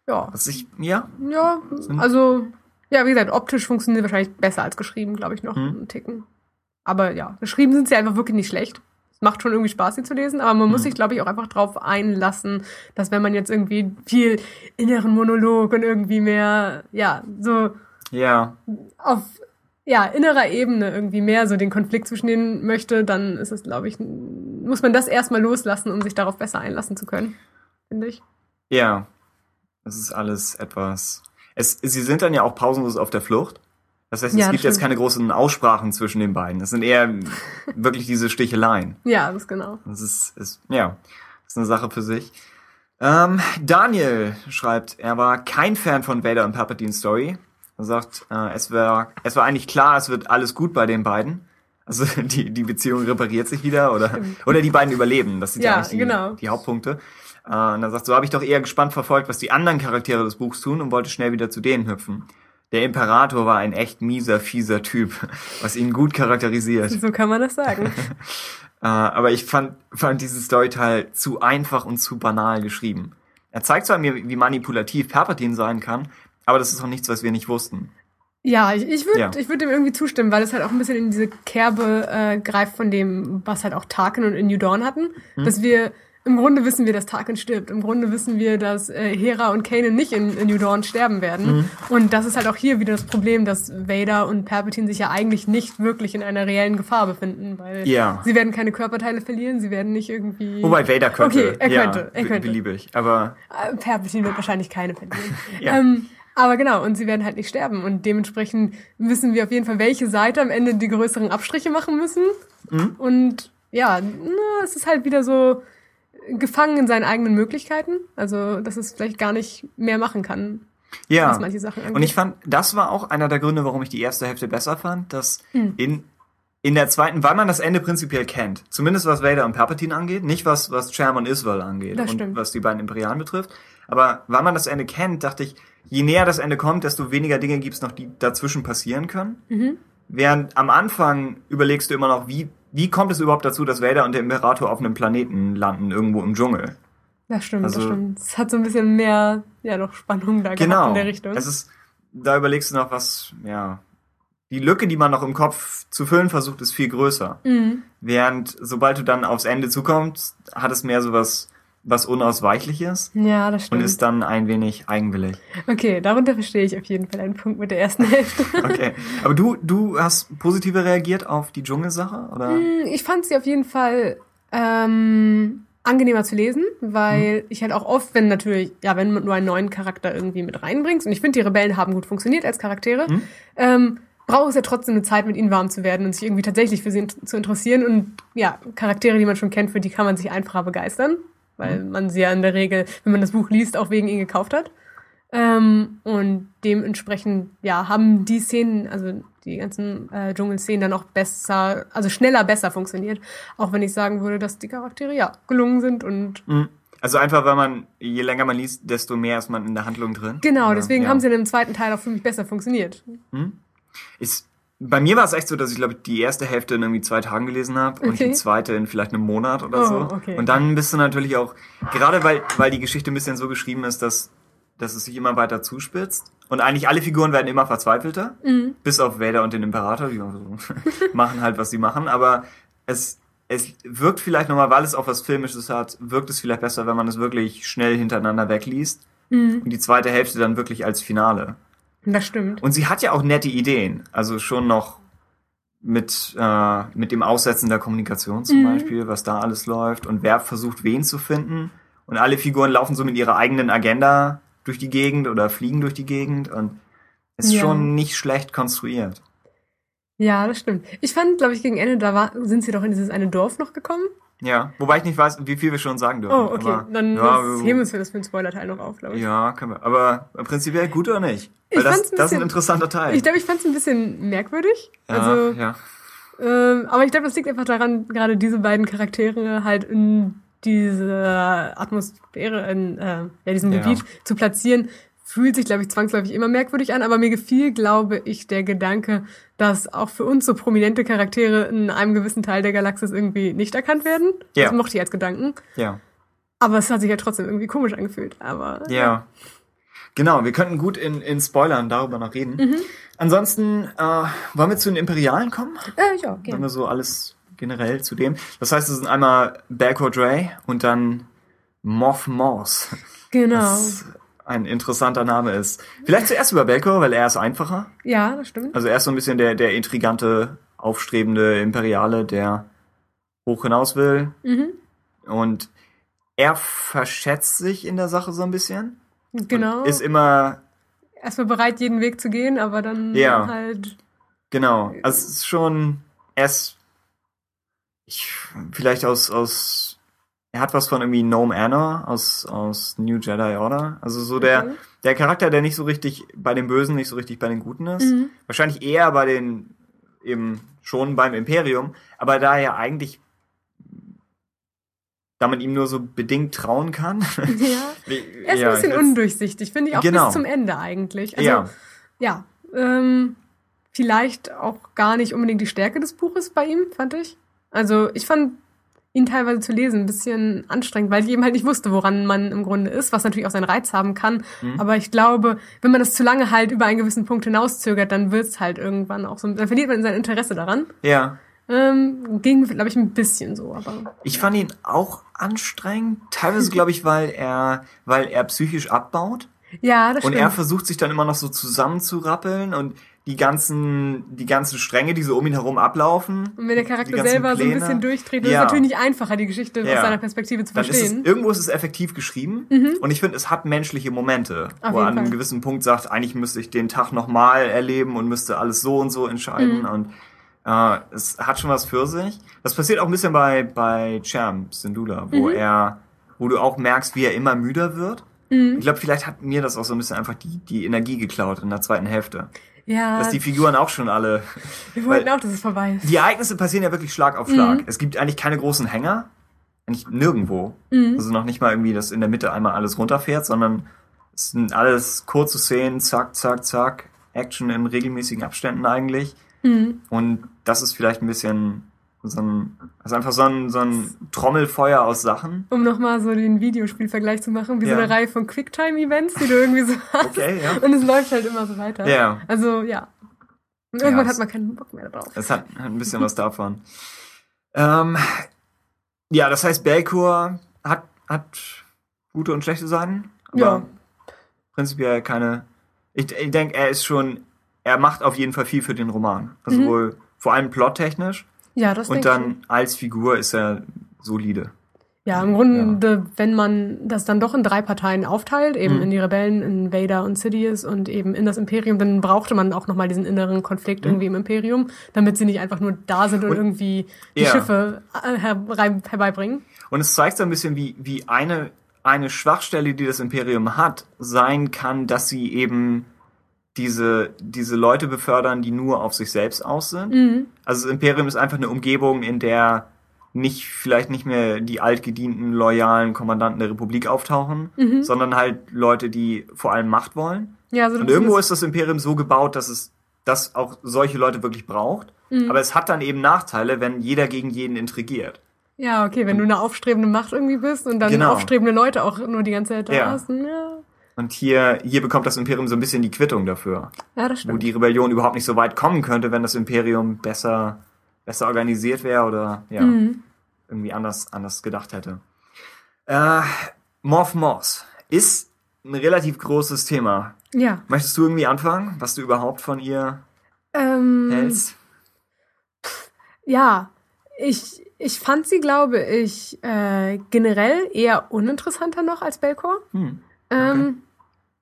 Ja. Was ich, ja, ja, also, ja, wie gesagt, optisch funktioniert wahrscheinlich besser als geschrieben, glaube ich, noch Hm. einen Ticken. Aber ja, geschrieben sind sie einfach wirklich nicht schlecht. Es macht schon irgendwie Spaß, sie zu lesen, aber man muss Hm. sich, glaube ich, auch einfach drauf einlassen, dass wenn man jetzt irgendwie viel inneren Monolog und irgendwie mehr, ja, so ja, auf ja, innerer Ebene irgendwie mehr so den Konflikt zwischen denen möchte, dann ist es, glaube ich, muss man das erstmal loslassen, um sich darauf besser einlassen zu können, finde ich. ja. Es ist alles etwas. Es, sie sind dann ja auch pausenlos auf der Flucht. Das heißt, es Ja, das gibt jetzt stimmt. keine großen Aussprachen zwischen den beiden. Das sind eher wirklich diese Sticheleien. Ja, das ist genau. Das ist, ist ja, das ist eine Sache für sich. Ähm, Daniel schreibt, er war kein Fan von Vader und Palpatine Story. Er sagt, äh, es war, es war eigentlich klar, es wird alles gut bei den beiden. Also die, die Beziehung repariert sich wieder oder, Stimmt. oder die beiden überleben. Das sind ja, Ja, eigentlich die, genau. die Hauptpunkte. Äh, und er sagt, so habe ich doch eher gespannt verfolgt, was die anderen Charaktere des Buchs tun und wollte schnell wieder zu denen hüpfen. Der Imperator war ein echt mieser, fieser Typ, was ihn gut charakterisiert. So kann man das sagen. Äh, aber ich fand, fand diesen Storyteil zu einfach und zu banal geschrieben. Er zeigt zwar mir, wie manipulativ Palpatine sein kann, aber das ist auch nichts, was wir nicht wussten. Ja, ich, ich würde Ja. ich würd dem irgendwie zustimmen, weil es halt auch ein bisschen in diese Kerbe äh, greift von dem, was halt auch Tarkin und in New Dawn hatten. Hm. Dass wir, im Grunde wissen wir, dass Tarkin stirbt. Im Grunde wissen wir, dass äh, Hera und Kanan nicht in, in New Dawn sterben werden. Hm. Und das ist halt auch hier wieder das Problem, dass Vader und Palpatine sich ja eigentlich nicht wirklich in einer reellen Gefahr befinden, weil Ja. sie werden keine Körperteile verlieren, sie werden nicht irgendwie... Wobei Vader könnte. Okay, er ja, könnte, er be- könnte. Beliebig. Aber Äh, Palpatine wird wahrscheinlich keine verlieren. Ja. ähm, aber genau, und sie werden halt nicht sterben. Und dementsprechend wissen wir auf jeden Fall, welche Seite am Ende die größeren Abstriche machen müssen. Mhm. Und ja, na, es ist halt wieder so gefangen in seinen eigenen Möglichkeiten. Also, dass es vielleicht gar nicht mehr machen kann, ja. was manche Sachen angeht. Und ich fand, das war auch einer der Gründe, warum ich die erste Hälfte besser fand, dass Hm. in in der zweiten, weil man das Ende prinzipiell kennt, zumindest was Vader und Palpatine angeht, nicht was, was Cham und Isval angeht Das und stimmt. was die beiden Imperialen betrifft, aber weil man das Ende kennt, dachte ich, je näher das Ende kommt, desto weniger Dinge gibt's noch, die dazwischen passieren können. Mhm. Während am Anfang überlegst du immer noch, wie, wie kommt es überhaupt dazu, dass Vader und der Imperator auf einem Planeten landen, irgendwo im Dschungel? Das stimmt, Also- das stimmt. Es hat so ein bisschen mehr, ja, noch Spannung da gehabt Genau. in der Richtung. Es ist, da überlegst du noch was, ja. Die Lücke, die man noch im Kopf zu füllen versucht, ist viel größer. mhm. Während, sobald du dann aufs Ende zukommst, hat es mehr so was, was Unausweichliches Ja, das und stimmt. ist dann ein wenig eigenwillig. Okay, darunter verstehe ich auf jeden Fall einen Punkt mit der ersten Hälfte. Okay. Aber du, du hast positiver reagiert auf die Dschungelsache, oder? Hm, Ich fand sie auf jeden Fall ähm, angenehmer zu lesen, weil Mhm. ich halt auch oft, wenn natürlich, ja, wenn du nur einen neuen Charakter irgendwie mit reinbringst, und ich finde, die Rebellen haben gut funktioniert als Charaktere, Mhm. ähm, braucht es ja trotzdem eine Zeit, mit ihnen warm zu werden und sich irgendwie tatsächlich für sie in zu interessieren. Und ja, Charaktere, die man schon kennt, für die kann man sich einfacher begeistern, weil Mhm. man sie ja in der Regel, wenn man das Buch liest, auch wegen ihnen gekauft hat. Ähm, und dementsprechend, ja, haben die Szenen, also die ganzen äh, Dschungelszenen dann auch besser, also schneller besser funktioniert. Auch wenn ich sagen würde, dass die Charaktere ja gelungen sind und Mhm. Also einfach, weil man, je länger man liest, desto mehr ist man in der Handlung drin. genau, deswegen Ja. haben sie in dem zweiten Teil auch für mich besser funktioniert. Ist, bei mir war es echt so, dass ich glaube die erste Hälfte in irgendwie zwei Tagen gelesen habe und Okay. die zweite in vielleicht einem Monat oder Oh, so. okay. Und dann bist du natürlich auch, gerade weil, weil die Geschichte ein bisschen so geschrieben ist, dass, dass es sich immer weiter zuspitzt. Und eigentlich alle Figuren werden immer verzweifelter, Mhm. bis auf Vader und den Imperator, die machen halt, was sie machen. Aber es, es wirkt vielleicht nochmal, weil es auch was Filmisches hat, wirkt es vielleicht besser, wenn man es wirklich schnell hintereinander wegliest. Mhm. Und die zweite Hälfte dann wirklich als Finale. Das stimmt. Und sie hat ja auch nette Ideen. Also schon noch mit, äh, mit dem Aussetzen der Kommunikation zum Mhm. Beispiel, was da alles läuft und wer versucht, wen zu finden. Und alle Figuren laufen so mit ihrer eigenen Agenda durch die Gegend oder fliegen durch die Gegend und ist Ja. schon nicht schlecht konstruiert. Ja, das stimmt. Ich fand, glaube ich, gegen Ende, da war, sind sie doch in dieses eine Dorf noch gekommen. Ja, wobei ich nicht weiß, wie viel wir schon sagen dürfen. Oh, okay. Aber, Dann ja, heben wir uns für das für den Spoiler-Teil noch auf, glaube ich. ja, können wir. Aber prinzipiell gut oder nicht? Ich Weil das, ein das ist ein bisschen- interessanter Teil. Ich glaube, ich fand es ein bisschen merkwürdig. ja, also, ja. Ähm, aber ich glaube, das liegt einfach daran, gerade diese beiden Charaktere halt in diese Atmosphäre, in äh, ja, diesem Ja. Gebiet zu platzieren, fühlt sich, glaube ich, zwangsläufig immer merkwürdig an. Aber mir gefiel, glaube ich, der Gedanke, dass auch für uns so prominente Charaktere in einem gewissen Teil der Galaxis irgendwie nicht erkannt werden. Ja. Das mochte ich als Gedanken. ja. Aber es hat sich ja trotzdem irgendwie komisch angefühlt. Aber Ja. Genau, wir könnten gut in, in Spoilern darüber noch reden. Mhm. Ansonsten, äh, wollen wir zu den Imperialen kommen? äh, ja, Wenn gerne. wir so alles generell zu dem. Das heißt, es sind einmal Belkor Dre und dann Moff Moss. Genau. Was ein interessanter Name ist. Vielleicht zuerst über Belkor, weil er ist einfacher. Ja, das stimmt. Also er ist so ein bisschen der, der intrigante, aufstrebende Imperiale, der hoch hinaus will. Mhm. Und er verschätzt sich in der Sache so ein bisschen. Genau. Ist immer Erstmal bereit, jeden Weg zu gehen, aber dann Ja. halt. Genau. Also es ist schon, er ist, ich, vielleicht aus, aus, er hat was von irgendwie Gnome Anna aus, aus New Jedi Order. Also so der, Okay. der Charakter, der nicht so richtig bei den Bösen, nicht so richtig bei den Guten ist. Mhm. Wahrscheinlich eher bei den, eben schon beim Imperium. Aber da er eigentlich, da man ihm nur so bedingt trauen kann. Ja. Er ist Ja, ein bisschen undurchsichtig, finde ich, auch Genau. bis zum Ende eigentlich. Also, Ja. ja. Ähm, vielleicht auch gar nicht unbedingt die Stärke des Buches bei ihm, fand ich. Also ich fand ihn teilweise zu lesen ein bisschen anstrengend, weil ich eben halt nicht wusste, woran man im Grunde ist, was natürlich auch seinen Reiz haben kann. Mhm. Aber ich glaube, wenn man das zu lange halt über einen gewissen Punkt hinauszögert, dann wird's halt irgendwann auch so, dann verliert man sein Interesse daran. Ja. Ähm, ging, glaube ich, ein bisschen so, aber. Ich fand ihn auch anstrengend, teilweise glaube ich, weil er, weil er psychisch abbaut Ja, das und stimmt. er versucht sich dann immer noch so zusammenzurappeln und die ganzen, die ganzen Stränge, die so um ihn herum ablaufen. Und wenn der Charakter selber so ein Pläne. bisschen durchdreht, ist Ja. es natürlich nicht einfacher, die Geschichte Ja. aus seiner Perspektive zu Dann ist es, verstehen. irgendwo ist es effektiv geschrieben und ich finde, es hat menschliche Momente, Auf wo er an einem Fall. gewissen Punkt sagt, eigentlich müsste ich den Tag nochmal erleben und müsste alles so und so entscheiden Mhm. und äh, es hat schon was für sich. Das passiert auch ein bisschen bei, bei Cham Syndulla, wo Mhm. er, wo du auch merkst, wie er immer müder wird. Mhm. Ich glaube, vielleicht hat mir das auch so ein bisschen einfach die, die Energie geklaut in der zweiten Hälfte. Ja. Dass die Figuren auch schon alle. Wir wollten auch, dass es vorbei ist. Die Ereignisse passieren ja wirklich Schlag auf Schlag. Es gibt eigentlich keine großen Hänger. Eigentlich nirgendwo. Also noch nicht mal irgendwie, dass in der Mitte einmal alles runterfährt, sondern es sind alles kurze Szenen, zack, zack, zack. Action in regelmäßigen Abständen eigentlich. Und das ist vielleicht ein bisschen so ein, also einfach so ein, so ein Trommelfeuer aus Sachen. Um nochmal so den Videospielvergleich zu machen, wie Ja. so eine Reihe von Quicktime-Events, die du irgendwie so hast. Okay, ja. Und es läuft halt immer so weiter. Ja. Also, ja. Und irgendwann Ja, hat man keinen Bock mehr drauf. Es hat, hat ein bisschen was davon. Ähm, ja, das heißt, Belcour hat, hat gute und schlechte Seiten. Aber Ja. prinzipiell keine. Ich, ich denke, er ist schon. Er macht auf jeden Fall viel für den Roman. Also Mhm. wohl vor allem plottechnisch. Ja, das Und denke ich. dann als Figur ist er solide. Ja, im Grunde, wenn man das dann doch in drei Parteien aufteilt, eben Mhm. in die Rebellen, in Vader und Sidious und eben in das Imperium, dann brauchte man auch nochmal diesen inneren Konflikt irgendwie im Imperium, damit sie nicht einfach nur da sind und, Mhm. Und- irgendwie die Ja. Schiffe äh, herbei, herbeibringen. Und es zeigt so ein bisschen, wie, wie eine, eine Schwachstelle, die das Imperium hat, sein kann, dass sie eben diese, diese Leute befördern, die nur auf sich selbst aus sind. Mhm. Also das Imperium ist einfach eine Umgebung, in der nicht, vielleicht nicht mehr die altgedienten, loyalen Kommandanten der Republik auftauchen, Mhm. sondern halt Leute, die vor allem Macht wollen. Ja, so Und irgendwo ist das Imperium so gebaut, dass es das auch solche Leute wirklich braucht. Mhm. Aber es hat dann eben Nachteile, wenn jeder gegen jeden intrigiert. Ja, okay, wenn du eine aufstrebende Macht irgendwie bist und dann Genau. aufstrebende Leute auch nur die ganze Zeit da Ja. hast. Ja, Und hier, hier bekommt das Imperium so ein bisschen die Quittung dafür. ja das Wo stimmt. die Rebellion überhaupt nicht so weit kommen könnte, wenn das Imperium besser, besser organisiert wäre oder ja, Mhm. irgendwie anders, anders gedacht hätte. Äh, Morph Moss ist ein relativ großes Thema. Ja. Möchtest du irgendwie anfangen, was du überhaupt von ihr Ähm, hältst? Ja, ich, ich fand sie, glaube ich, äh, generell eher uninteressanter noch als Belcor. Hm. Ähm,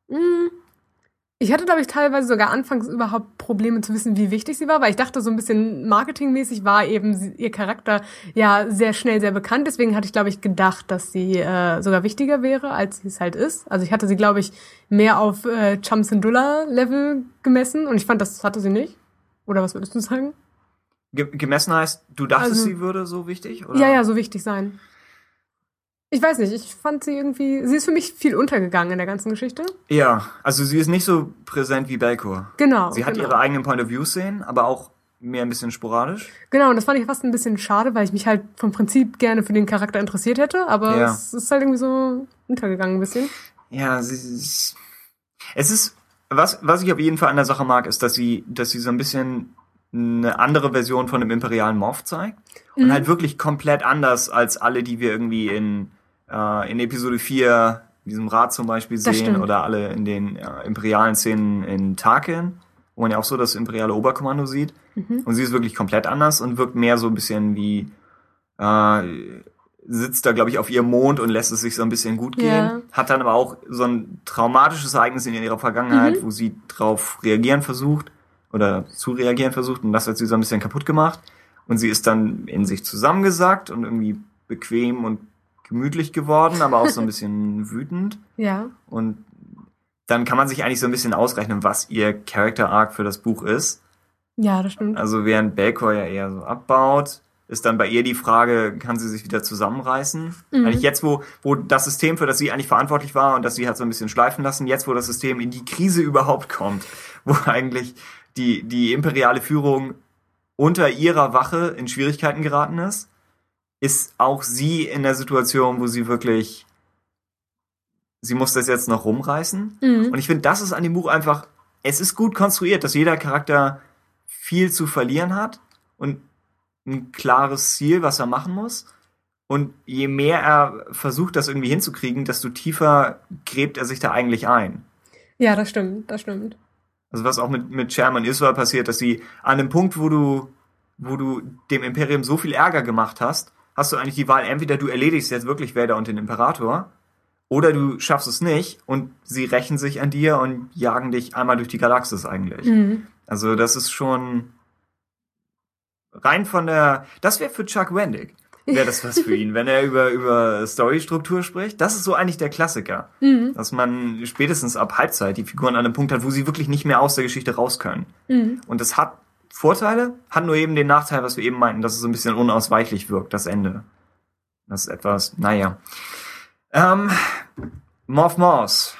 mh, ich hatte, glaube ich, teilweise sogar anfangs überhaupt Probleme zu wissen, wie wichtig sie war, weil ich dachte, so ein bisschen marketingmäßig war eben sie, ihr Charakter ja sehr schnell sehr bekannt. Deswegen hatte ich, glaube ich, gedacht, dass sie äh, sogar wichtiger wäre, als sie es halt ist. Also ich hatte sie, glaube ich, mehr auf äh, Chumsindullah-Level gemessen und ich fand, das hatte sie nicht. Oder was würdest du sagen? Ge gemessen heißt, du dachtest, Also- sie würde so wichtig? Oder? Ja, ja, so wichtig sein. Ich weiß nicht, ich fand sie irgendwie, sie ist für mich viel untergegangen in der ganzen Geschichte. Ja, also sie ist nicht so präsent wie Belcor. Genau. Sie hat genau. ihre eigenen Point of View Szenen, aber auch mehr ein bisschen sporadisch. Genau, und das fand ich fast ein bisschen schade, weil ich mich halt vom Prinzip gerne für den Charakter interessiert hätte, aber Ja. es ist halt irgendwie so untergegangen ein bisschen. Ja, sie ist. Es ist. Was, was ich auf jeden Fall an der Sache mag, ist, dass sie, dass sie so ein bisschen eine andere Version von dem imperialen Morph zeigt. Und Mhm. halt wirklich komplett anders als alle, die wir irgendwie in, äh, in Episode 4, in diesem Rad zum Beispiel Das sehen, stimmt. oder alle in den äh, imperialen Szenen in Tarkin, wo man ja auch so das imperiale Oberkommando sieht. Mhm. Und sie ist wirklich komplett anders und wirkt mehr so ein bisschen wie, äh, sitzt da, glaube ich, auf ihrem Mond und lässt es sich so ein bisschen gut gehen. Ja. Hat dann aber auch so ein traumatisches Ereignis in ihrer Vergangenheit, Mhm. wo sie drauf reagieren versucht oder zu reagieren versucht und das hat sie so ein bisschen kaputt gemacht. Und sie ist dann in sich zusammengesackt und irgendwie bequem und gemütlich geworden, aber auch so ein bisschen wütend. Ja. Und dann kann man sich eigentlich so ein bisschen ausrechnen, was ihr Character Arc für das Buch ist. Ja, das stimmt. Also während Belcor ja eher so abbaut, ist dann bei ihr die Frage, kann sie sich wieder zusammenreißen? Mhm. Eigentlich jetzt, wo, wo das System, für das sie eigentlich verantwortlich war und das sie hat so ein bisschen schleifen lassen, jetzt, wo das System in die Krise überhaupt kommt, wo eigentlich die, die imperiale Führung unter ihrer Wache in Schwierigkeiten geraten ist, ist auch sie in der Situation, wo sie wirklich, sie muss das jetzt noch rumreißen. Mhm. Und ich finde, das ist an dem Buch einfach, es ist gut konstruiert, dass jeder Charakter viel zu verlieren hat und ein klares Ziel, was er machen muss. Und je mehr er versucht, das irgendwie hinzukriegen, desto tiefer gräbt er sich da eigentlich ein. Ja, das stimmt, das stimmt. Also was auch mit, mit Sherman Iswell passiert, dass sie an dem Punkt, wo du, wo du dem Imperium so viel Ärger gemacht hast, hast du eigentlich die Wahl, entweder du erledigst jetzt wirklich Vader und den Imperator, oder du schaffst es nicht und sie rächen sich an dir und jagen dich einmal durch die Galaxis eigentlich. Mhm. Also das ist schon rein von der, das wäre für Chuck Wendig. wäre das was für ihn, wenn er über, über Storystruktur spricht. Das ist so eigentlich der Klassiker. Mhm. Dass man spätestens ab Halbzeit die Figuren an einem Punkt hat, wo sie wirklich nicht mehr aus der Geschichte raus können. Mhm. Und das hat Vorteile, hat nur eben den Nachteil, was wir eben meinten, dass es so ein bisschen unausweichlich wirkt, das Ende. Das ist etwas, naja. Ähm, Morph Morse.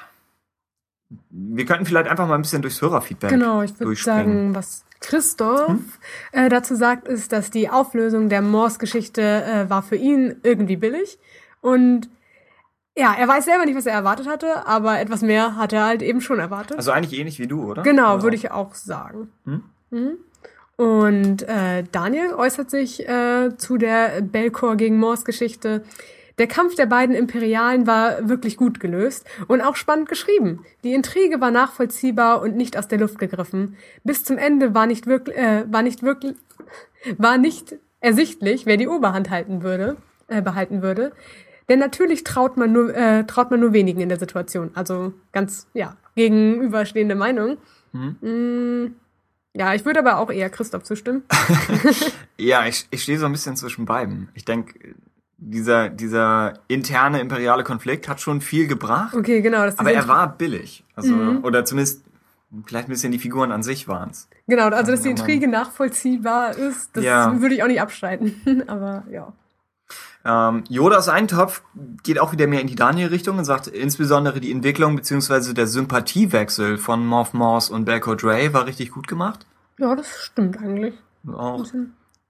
Wir könnten vielleicht einfach mal ein bisschen durchs Hörerfeedback Genau, ich würde sagen, was Christoph hm? äh, dazu sagt, ist, dass die Auflösung der Morse-Geschichte äh, war für ihn irgendwie billig. Und ja, er weiß selber nicht, was er erwartet hatte, aber etwas mehr hat er halt eben schon erwartet. Also eigentlich ähnlich wie du, oder? Genau, würde ich auch sagen. Hm? Mhm. Und äh, Daniel äußert sich äh, zu der Belcor gegen Morse-Geschichte. Der Kampf der beiden Imperialen war wirklich gut gelöst und auch spannend geschrieben. Die Intrige war nachvollziehbar und nicht aus der Luft gegriffen. Bis zum Ende war nicht wirklich, äh, war nicht wirklich, war nicht ersichtlich, wer die Oberhand halten würde, äh, behalten würde. Denn natürlich traut man nur, äh, traut man nur wenigen in der Situation. Also ganz, ja, gegenüberstehende Meinung. Hm. Mm, ja, ich würde aber auch eher Christoph zustimmen. ja, ich, ich stehe so ein bisschen zwischen beiden. Ich denke, dieser, dieser interne imperiale Konflikt hat schon viel gebracht. Okay, genau. Das aber er war billig. Also, mhm. oder zumindest vielleicht ein bisschen die Figuren an sich waren's. Genau, also dass die Intrige nachvollziehbar ist, das ja. würde ich auch nicht abstreiten. aber ja. Ähm, Yodas Eintopf geht auch wieder mehr in die Daniel-Richtung und sagt insbesondere die Entwicklung beziehungsweise der Sympathiewechsel von Moff Moss und Belko Dre war richtig gut gemacht. Ja, das stimmt eigentlich. Auch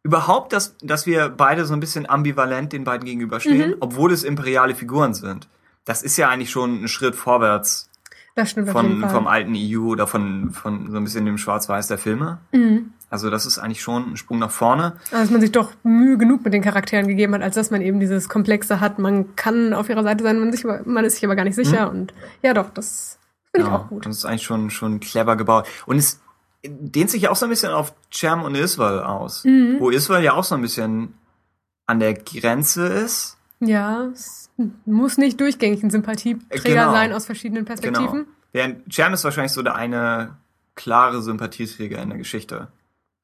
überhaupt, dass, dass wir beide so ein bisschen ambivalent den beiden gegenüberstehen, mhm. obwohl es imperiale Figuren sind. Das ist ja eigentlich schon ein Schritt vorwärts von, vom alten EU oder von, von so ein bisschen dem Schwarz-Weiß der Filme. Mhm. Also das ist eigentlich schon ein Sprung nach vorne. Also dass man sich doch Mühe genug mit den Charakteren gegeben hat, als dass man eben dieses Komplexe hat. Man kann auf ihrer Seite sein, man, sich, man ist sich aber gar nicht sicher. Mhm. Und ja doch, das finde ja, ich auch gut. Das ist eigentlich schon, schon clever gebaut. Und es dehnt sich ja auch so ein bisschen auf Cham und Iswal aus. Mhm. Wo Iswal ja auch so ein bisschen an der Grenze ist. Ja, es muss nicht durchgängig ein Sympathieträger genau. sein aus verschiedenen Perspektiven. Genau. Während Cham ist wahrscheinlich so der eine klare Sympathieträger in der Geschichte.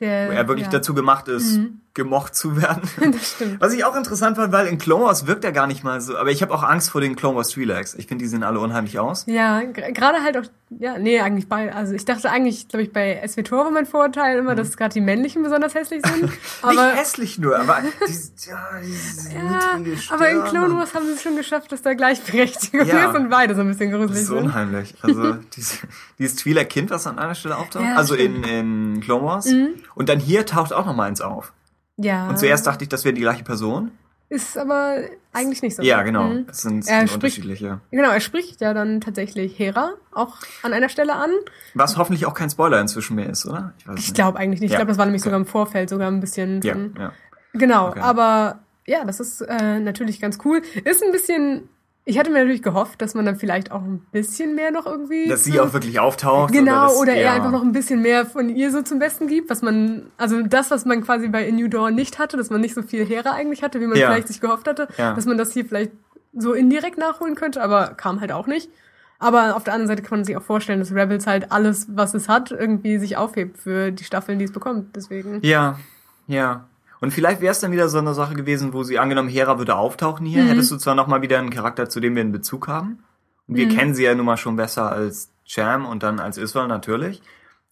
Der, wo er wirklich ja. dazu gemacht ist, mhm. Gemocht zu werden. Das stimmt. Was ich auch interessant fand, weil in Clone Wars wirkt er gar nicht mal so, aber ich habe auch Angst vor den Clone Wars Twi'leks. Ich finde, die sehen alle unheimlich aus. Ja, gerade halt auch, ja, nee, eigentlich bei, also ich dachte eigentlich, glaube ich, bei SWTOR war mein Vorurteil immer, mhm. dass gerade die männlichen besonders hässlich sind. aber nicht hässlich nur, aber die, ja, diese ja, aber in Clone Wars haben sie es schon geschafft, dass da Gleichberechtigung ja. ist und beide so ein bisschen gruselig sind. Das ist unheimlich. Also dieses, dieses Twi'lek-Kind, was an einer Stelle auftaucht, ja, also in, in Clone Wars. Mhm. Und dann hier taucht auch noch mal eins auf. Ja. Und zuerst dachte ich, das wäre die gleiche Person. Ist aber eigentlich nicht so. Ja, genau. Mhm. Das sind, sind spricht, unterschiedliche. Genau, er spricht ja dann tatsächlich Hera auch an einer Stelle an. Was hoffentlich auch kein Spoiler inzwischen mehr ist, oder? Ich, ich glaube eigentlich nicht. Ja. Ich glaube, das war nämlich okay. sogar im Vorfeld sogar ein bisschen. Ja, ja. Genau, okay. aber ja, das ist äh, natürlich ganz cool. Ist ein bisschen ich hatte mir natürlich gehofft, dass man dann vielleicht auch ein bisschen mehr noch irgendwie. Dass sie auch wirklich auftaucht. Genau, oder, das, oder er ja. einfach noch ein bisschen mehr von ihr so zum Besten gibt, was man, also das, was man quasi bei A New Dawn nicht hatte, dass man nicht so viel Hera eigentlich hatte, wie man ja. vielleicht sich gehofft hatte, ja. dass man das hier vielleicht so indirekt nachholen könnte, aber kam halt auch nicht. Aber auf der anderen Seite kann man sich auch vorstellen, dass Rebels halt alles, was es hat, irgendwie sich aufhebt für die Staffeln, die es bekommt. Deswegen. Ja, ja. Und vielleicht wäre es dann wieder so eine Sache gewesen, wo sie angenommen, Hera würde auftauchen hier, mhm. hättest du zwar nochmal wieder einen Charakter, zu dem wir einen Bezug haben. Und wir mhm. kennen sie ja nun mal schon besser als Cham und dann als Iswal natürlich.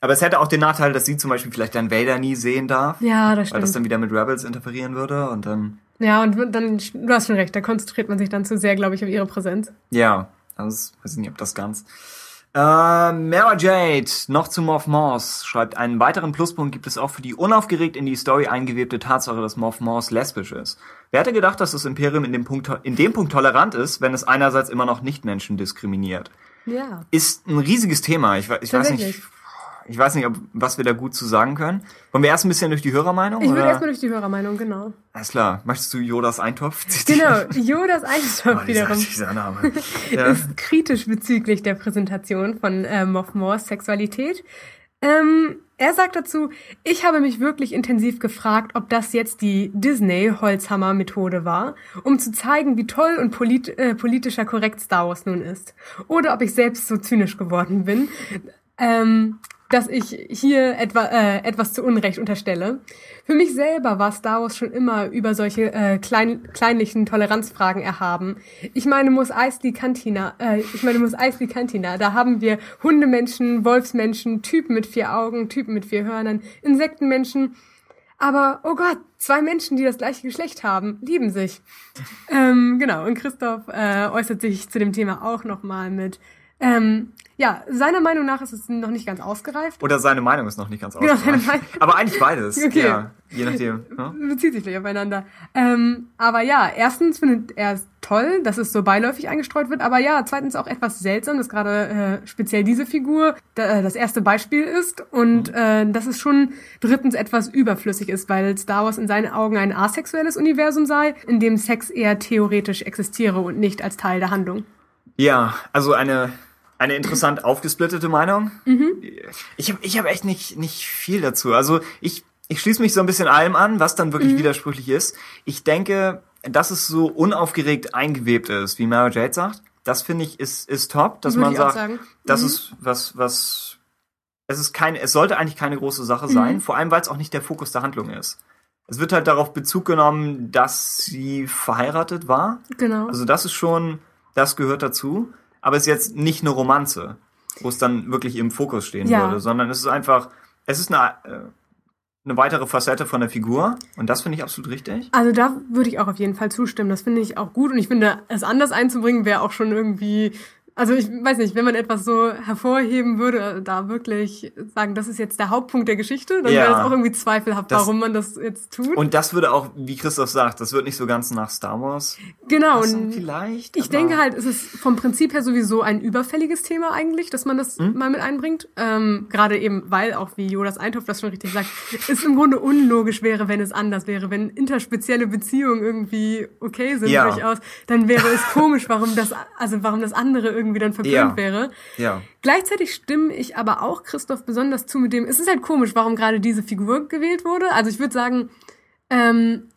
Aber es hätte auch den Nachteil, dass sie zum Beispiel vielleicht dann Vader nie sehen darf. Ja, das stimmt. Weil das dann wieder mit Rebels interferieren würde und dann. Ja, und dann, du hast schon recht, da konzentriert man sich dann zu sehr, glaube ich, auf ihre Präsenz. Ja, das weiß ich nicht, ob das ganz. Äh, Mara Jade, noch zu Moff Moss, schreibt, einen weiteren Pluspunkt gibt es auch für die unaufgeregt in die Story eingewebte Tatsache, dass Moff Moss lesbisch ist. Wer hätte gedacht, dass das Imperium in dem Punkt, in dem Punkt tolerant ist, wenn es einerseits immer noch Nichtmenschen diskriminiert? Ja. Ist ein riesiges Thema. Ich, ich weiß nicht, ich weiß nicht, ob, was wir da gut zu sagen können. Wollen wir erst ein bisschen durch die Hörermeinung? Ich würde erstmal durch die Hörermeinung, genau. Alles klar. Möchtest du Jodas Eintopf zitieren? Genau, Jodas Eintopf oh, wiederum. Dieser Name. Ja. ist kritisch bezüglich der Präsentation von äh, Moff Moores Sexualität. Ähm, er sagt dazu, ich habe mich wirklich intensiv gefragt, ob das jetzt die Disney-Holzhammer-Methode war, um zu zeigen, wie toll und polit äh, politischer korrekt Star Wars nun ist. Oder ob ich selbst so zynisch geworden bin. Ähm, dass ich hier etwa, äh, etwas zu Unrecht unterstelle. Für mich selber war Star Wars schon immer über solche äh, klein, kleinlichen Toleranzfragen erhaben. Ich meine, muss Eisley Cantina, äh, ich meine, muss Eisley Cantina, da haben wir Hundemenschen, Wolfsmenschen, Typen mit vier Augen, Typen mit vier Hörnern, Insektenmenschen. Aber, oh Gott, zwei Menschen, die das gleiche Geschlecht haben, lieben sich. ähm, genau, und Christoph äh, äußert sich zu dem Thema auch nochmal mit, ähm, ja, seiner Meinung nach ist es noch nicht ganz ausgereift. Oder seine Meinung ist noch nicht ganz Genau, ausgereift. seine Meinung. Aber eigentlich beides. Okay. Ja, je nachdem. Ne? Bezieht sich gleich aufeinander. Ähm, aber ja, erstens findet er es toll, dass es so beiläufig eingestreut wird. Aber ja, zweitens auch etwas seltsam, dass gerade äh, speziell diese Figur da, äh, das erste Beispiel ist. Und äh, dass es schon drittens etwas überflüssig ist, weil Star Wars in seinen Augen ein asexuelles Universum sei, in dem Sex eher theoretisch existiere und nicht als Teil der Handlung. Ja, also eine, eine interessant aufgesplittete Meinung. Mhm. Ich habe ich hab echt nicht, nicht viel dazu. Also ich, ich schließe mich so ein bisschen allem an, was dann Mhm. wirklich widersprüchlich ist. Ich denke, dass es so unaufgeregt eingewebt ist, wie Mara Jade sagt. Das finde ich ist, ist top, dass Würde man sagt, sagen. das Mhm. ist was, was, es ist keine, es sollte eigentlich keine große Mhm. Sache sein, vor allem weil es auch nicht der Fokus der Handlung ist. Es wird halt darauf Bezug genommen, dass sie verheiratet war. Genau. Also das ist schon, das gehört dazu. Aber es ist jetzt nicht eine Romanze, wo es dann wirklich im Fokus stehen Ja. würde, sondern es ist einfach, es ist eine, äh, eine weitere Facette von der Figur und das finde ich absolut richtig. Also da würde ich auch auf jeden Fall zustimmen. Das finde ich auch gut. Und ich finde, es anders einzubringen wäre auch schon irgendwie. Also ich weiß nicht, wenn man etwas so hervorheben würde, da wirklich sagen, das ist jetzt der Hauptpunkt der Geschichte, dann Ja. wäre es auch irgendwie zweifelhaft, Das- warum man das jetzt tut. Und das würde auch, wie Christoph sagt, das wird nicht so ganz nach Star Wars. genau. passen Und vielleicht. ich denke halt, es ist vom Prinzip her sowieso ein überfälliges Thema eigentlich, dass man das Hm? mal mit einbringt. Ähm, Gerade eben, weil auch wie Jodas Eintopf das schon richtig sagt, es im Grunde unlogisch wäre, wenn es anders wäre. Wenn interspezielle Beziehungen irgendwie okay sind Ja. durchaus, dann wäre es komisch, warum das, also warum das andere irgendwie dann verpönt Ja. wäre. Ja. Gleichzeitig stimme ich aber auch Christoph besonders zu mit dem, es ist halt komisch, warum gerade diese Figur gewählt wurde. Also ich würde sagen, ähm,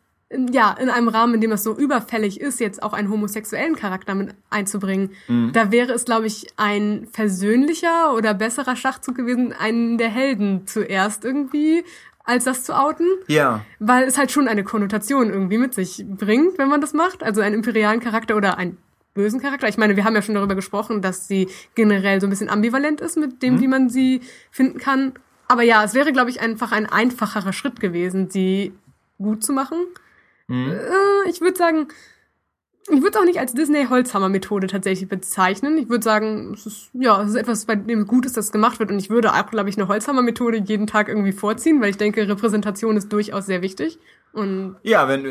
ja, in einem Rahmen, in dem es so überfällig ist, jetzt auch einen homosexuellen Charakter mit einzubringen, da wäre es, glaube ich, ein versöhnlicher oder besserer Schachzug gewesen, einen der Helden zuerst irgendwie als das zu outen, Ja. weil es halt schon eine Konnotation irgendwie mit sich bringt, wenn man das macht. Also einen imperialen Charakter oder einen bösen Charakter. Ich meine, wir haben ja schon darüber gesprochen, dass sie generell so ein bisschen ambivalent ist mit dem, wie man sie finden kann. Aber ja, es wäre, glaube ich, einfach ein einfacherer Schritt gewesen, sie gut zu machen. Äh, ich würde sagen, ich würde es auch nicht als Disney-Holzhammer-Methode tatsächlich bezeichnen. Ich würde sagen, es ist, ja, es ist etwas, bei dem gut ist, dass es gemacht wird. Und ich würde auch, glaube ich, eine Holzhammer-Methode jeden Tag irgendwie vorziehen, weil ich denke, Repräsentation ist durchaus sehr wichtig. Und Ja, wenn,